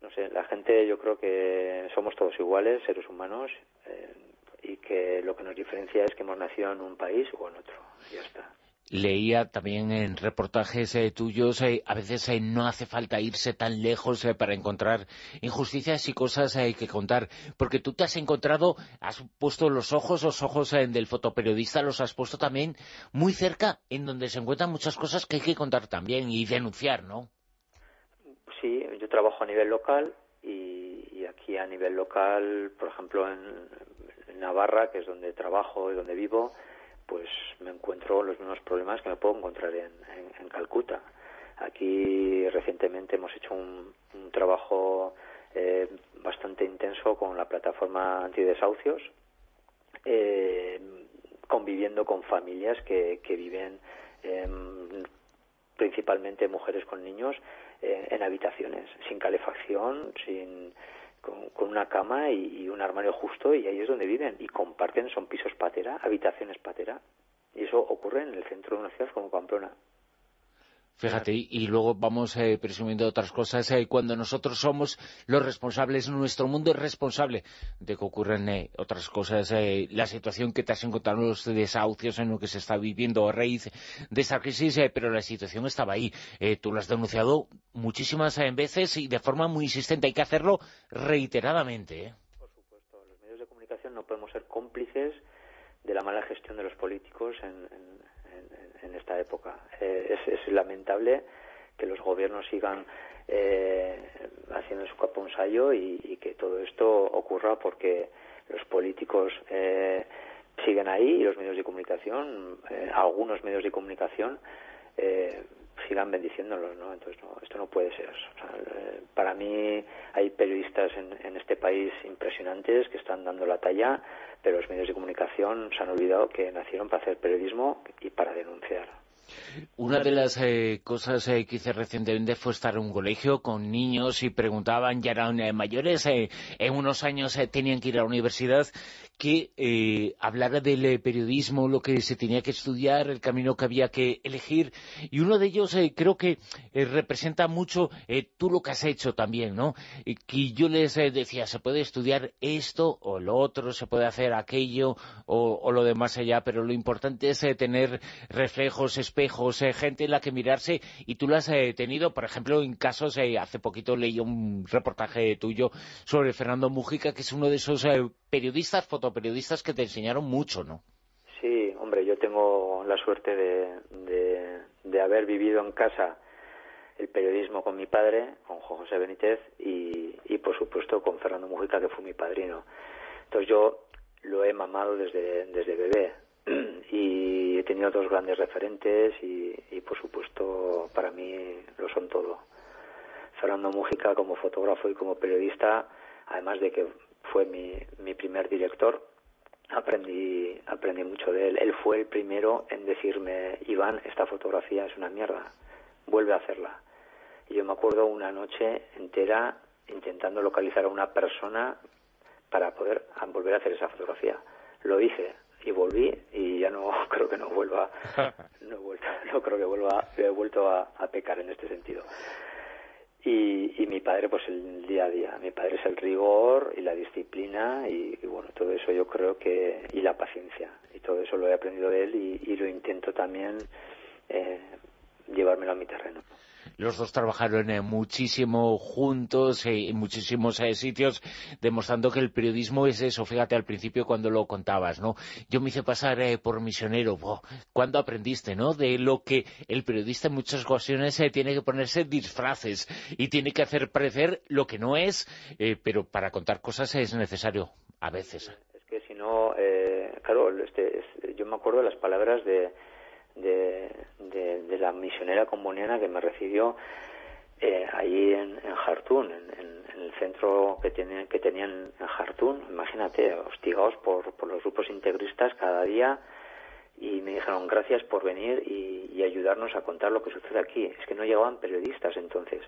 no sé, sé, la gente yo creo que somos todos iguales, seres humanos, eh, y que lo que nos diferencia es que hemos nacido en un país o en otro, ya está. Leía también en reportajes eh, tuyos, eh, a veces eh, no hace falta irse tan lejos para encontrar injusticias y cosas que contar, porque tú te has encontrado, has puesto los ojos, los ojos del fotoperiodista, los has puesto también muy cerca, en donde se encuentran muchas cosas que hay que contar también y denunciar, ¿no? Sí, yo trabajo a nivel local y, aquí a nivel local, por ejemplo, en Navarra, que es donde trabajo y donde vivo, pues me encuentro los mismos problemas que me puedo encontrar en, Calcuta. Aquí recientemente hemos hecho un, trabajo eh, bastante intenso con la plataforma antidesahucios, eh, conviviendo con familias que, que viven em, principalmente mujeres con niños eh, en habitaciones, sin calefacción, sin con, una cama y, un armario justo y ahí es donde viven y comparten, son pisos patera, habitaciones patera y eso ocurre en el centro de una ciudad como Pamplona. Fíjate, y luego vamos eh, presumiendo otras cosas. Eh, cuando nosotros somos los responsables, nuestro mundo es responsable de que ocurran eh, otras cosas. la situación que te has encontrado, los desahucios en lo que se está viviendo a raíz de esa crisis, pero la situación estaba ahí. tú lo has denunciado muchísimas veces y de forma muy insistente. Hay que hacerlo reiteradamente. Por supuesto, los medios de comunicación no podemos ser cómplices de la mala gestión de los políticos en esta época. Eh, es, lamentable que los gobiernos sigan eh, haciendo su caponsayo y, y, que todo esto ocurra porque los políticos eh, siguen ahí y los medios de comunicación, algunos medios de comunicación, sigan bendiciéndolos, ¿no? Entonces, no, esto no puede ser. para mí hay periodistas en, en, este país impresionantes que están dando la talla, pero los medios de comunicación se han olvidado que nacieron para hacer periodismo y para denunciar. Una de las eh, cosas eh, que hice recientemente fue estar en un colegio con niños y preguntaban, ya eran eh, mayores, en unos años tenían que ir a la universidad, que hablara del periodismo, lo que se tenía que estudiar, el camino que había que elegir, y uno de ellos creo que representa mucho tú lo que has hecho también, ¿no? que yo les decía, se puede estudiar esto o lo otro, se puede hacer aquello o, o lo demás allá, pero lo importante es tener reflejos, espejos, eh, gente en la que mirarse, y tú lo has eh, tenido, por ejemplo, en casos, eh, hace poquito leí un reportaje tuyo sobre Fernando Mujica, que es uno de esos periodistas, fotoperiodistas que te enseñaron mucho, ¿no? Sí, hombre, yo tengo la suerte de, de, haber vivido en casa el periodismo con mi padre, con José Benítez, y, y por supuesto con Fernando Mujica, que fue mi padrino. Entonces yo lo he mamado desde, desde bebé y he tenido dos grandes referentes y, por supuesto para mí lo son todo. Fernando Mújica como fotógrafo y como periodista, además de que fue mi, mi primer director, aprendí, aprendí mucho de él. Él fue el primero en decirme, Iván, esta fotografía es una mierda, vuelve a hacerla. Y yo me acuerdo una noche entera intentando localizar a una persona para poder volver a hacer esa fotografía. Lo hice, y volví y ya no creo que no vuelva no, vuelto, no creo que vuelva he vuelto a, pecar en este sentido y, y, mi padre pues el día a día. Mi padre es el rigor y la disciplina y, bueno todo eso yo creo que y la paciencia. Y todo eso lo he aprendido de él y, lo intento también eh, llevármelo a mi terreno los dos trabajaron eh, muchísimo juntos eh, en muchísimos eh, sitios, demostrando que el periodismo es eso, fíjate al principio cuando lo contabas, ¿no? Yo me hice pasar por misionero, ¿cuándo aprendiste, no? De lo que el periodista en muchas ocasiones tiene que ponerse disfraces y tiene que hacer parecer lo que no es, pero para contar cosas es necesario, a veces. Es que si no, claro, este, yo me acuerdo de las palabras de de, la misionera comboniana que me recibió eh, allí en, en Jartún, en, el centro que, tienen, que tenían en Jartún, imagínate, hostigados por, por los grupos integristas cada día y me dijeron gracias por venir y, y, ayudarnos a contar lo que sucede aquí. Es que no llegaban periodistas entonces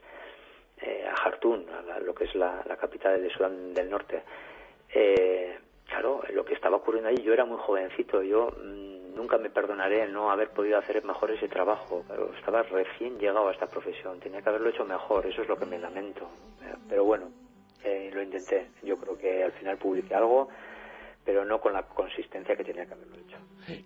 eh, a Jartún, a lo que es la, la, capital de Sudán del Norte. Eh, claro, lo que estaba ocurriendo allí, yo era muy jovencito, yo mm, nunca me perdonaré no haber podido hacer mejor ese trabajo. Estaba recién llegado a esta profesión, tenía que haberlo hecho mejor, eso es lo que me lamento. Pero bueno, Eh, lo intenté. Yo creo que al final publiqué algo pero no con la consistencia que tenía que haberlo hecho.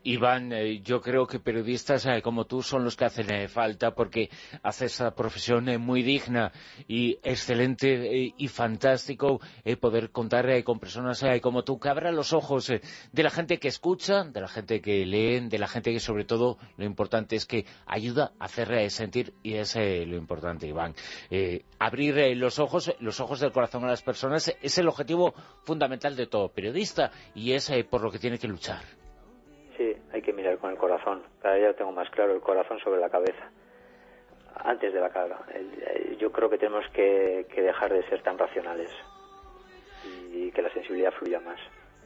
Iván, eh, yo creo que periodistas eh, como tú son los que hacen eh, falta porque haces esa profesión muy digna y excelente y fantástico poder contar con personas como tú que abran los ojos de la gente que escucha, de la gente que lee, de la gente que sobre todo lo importante es que ayuda a hacer sentir y es lo importante, Iván. abrir los ojos, los ojos del corazón a las personas es el objetivo fundamental de todo periodista y es eh, por lo que tiene que luchar. Sí, hay que mirar con el corazón. Cada día tengo más claro el corazón sobre la cabeza. Antes de la cara. Yo creo que tenemos que, dejar de ser tan racionales y que la sensibilidad fluya más.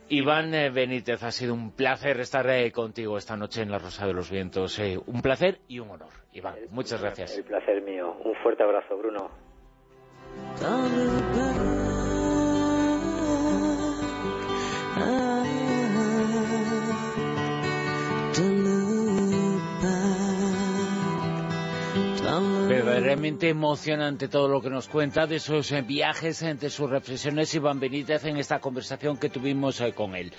Iván eh, Benítez, ha sido un placer estar eh, contigo esta noche en La Rosa de los Vientos. un placer y un honor. Iván, muchas gracias. El placer mío. Un fuerte abrazo, Bruno. Oh. Verdaderamente emocionante todo lo que nos cuenta de sus eh, viajes, entre sus reflexiones, Iván Benítez, en esta conversación que tuvimos eh, con él.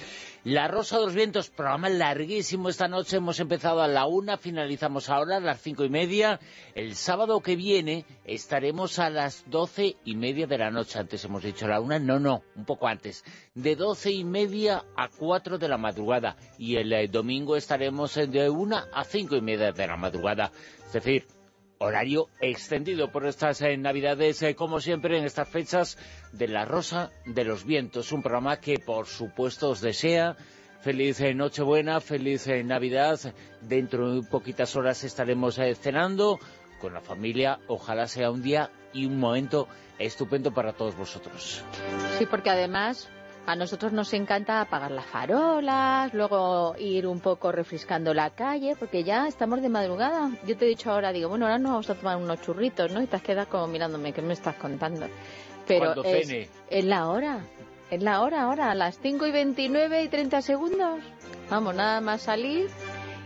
La Rosa de los Vientos, programa larguísimo esta noche, hemos empezado a la una, finalizamos ahora a las cinco y media. El sábado que viene estaremos a las doce y media de la noche, antes hemos dicho la una, no, no, un poco antes, de doce y media a cuatro de la madrugada, y el eh, domingo estaremos de una a cinco y media de la madrugada. Es decir, horario extendido por estas eh, navidades, eh, como siempre en estas fechas de La Rosa de los Vientos, un programa que por supuesto os desea feliz eh, Nochebuena, feliz Navidad, dentro de poquitas horas estaremos cenando con la familia, ojalá sea un día y un momento estupendo para todos vosotros. Sí, porque además a nosotros nos encanta apagar las farolas, luego ir un poco refrescando la calle, porque ya estamos de madrugada. Yo te he dicho ahora, digo, bueno, ahora nos vamos a tomar unos churritos, ¿no? Y te has quedado como mirándome, ¿qué me estás contando? Pero es, es la hora, es la hora ahora, a las 5 y 29 y 30 segundos. Vamos, nada más salir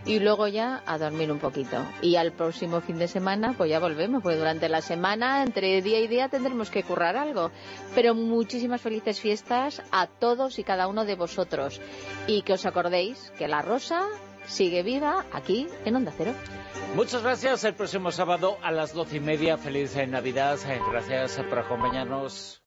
y luego ya a dormir un poquito. Y al próximo fin de semana pues ya volvemos, porque durante la semana, entre día y día, tendremos que currar algo. Pero muchísimas felices fiestas a todos y cada uno de vosotros. Y que os acordéis que la rosa sigue viva aquí en Onda Cero. Muchas gracias. El próximo sábado a las doce y media. Feliz Navidad. Gracias por acompañarnos.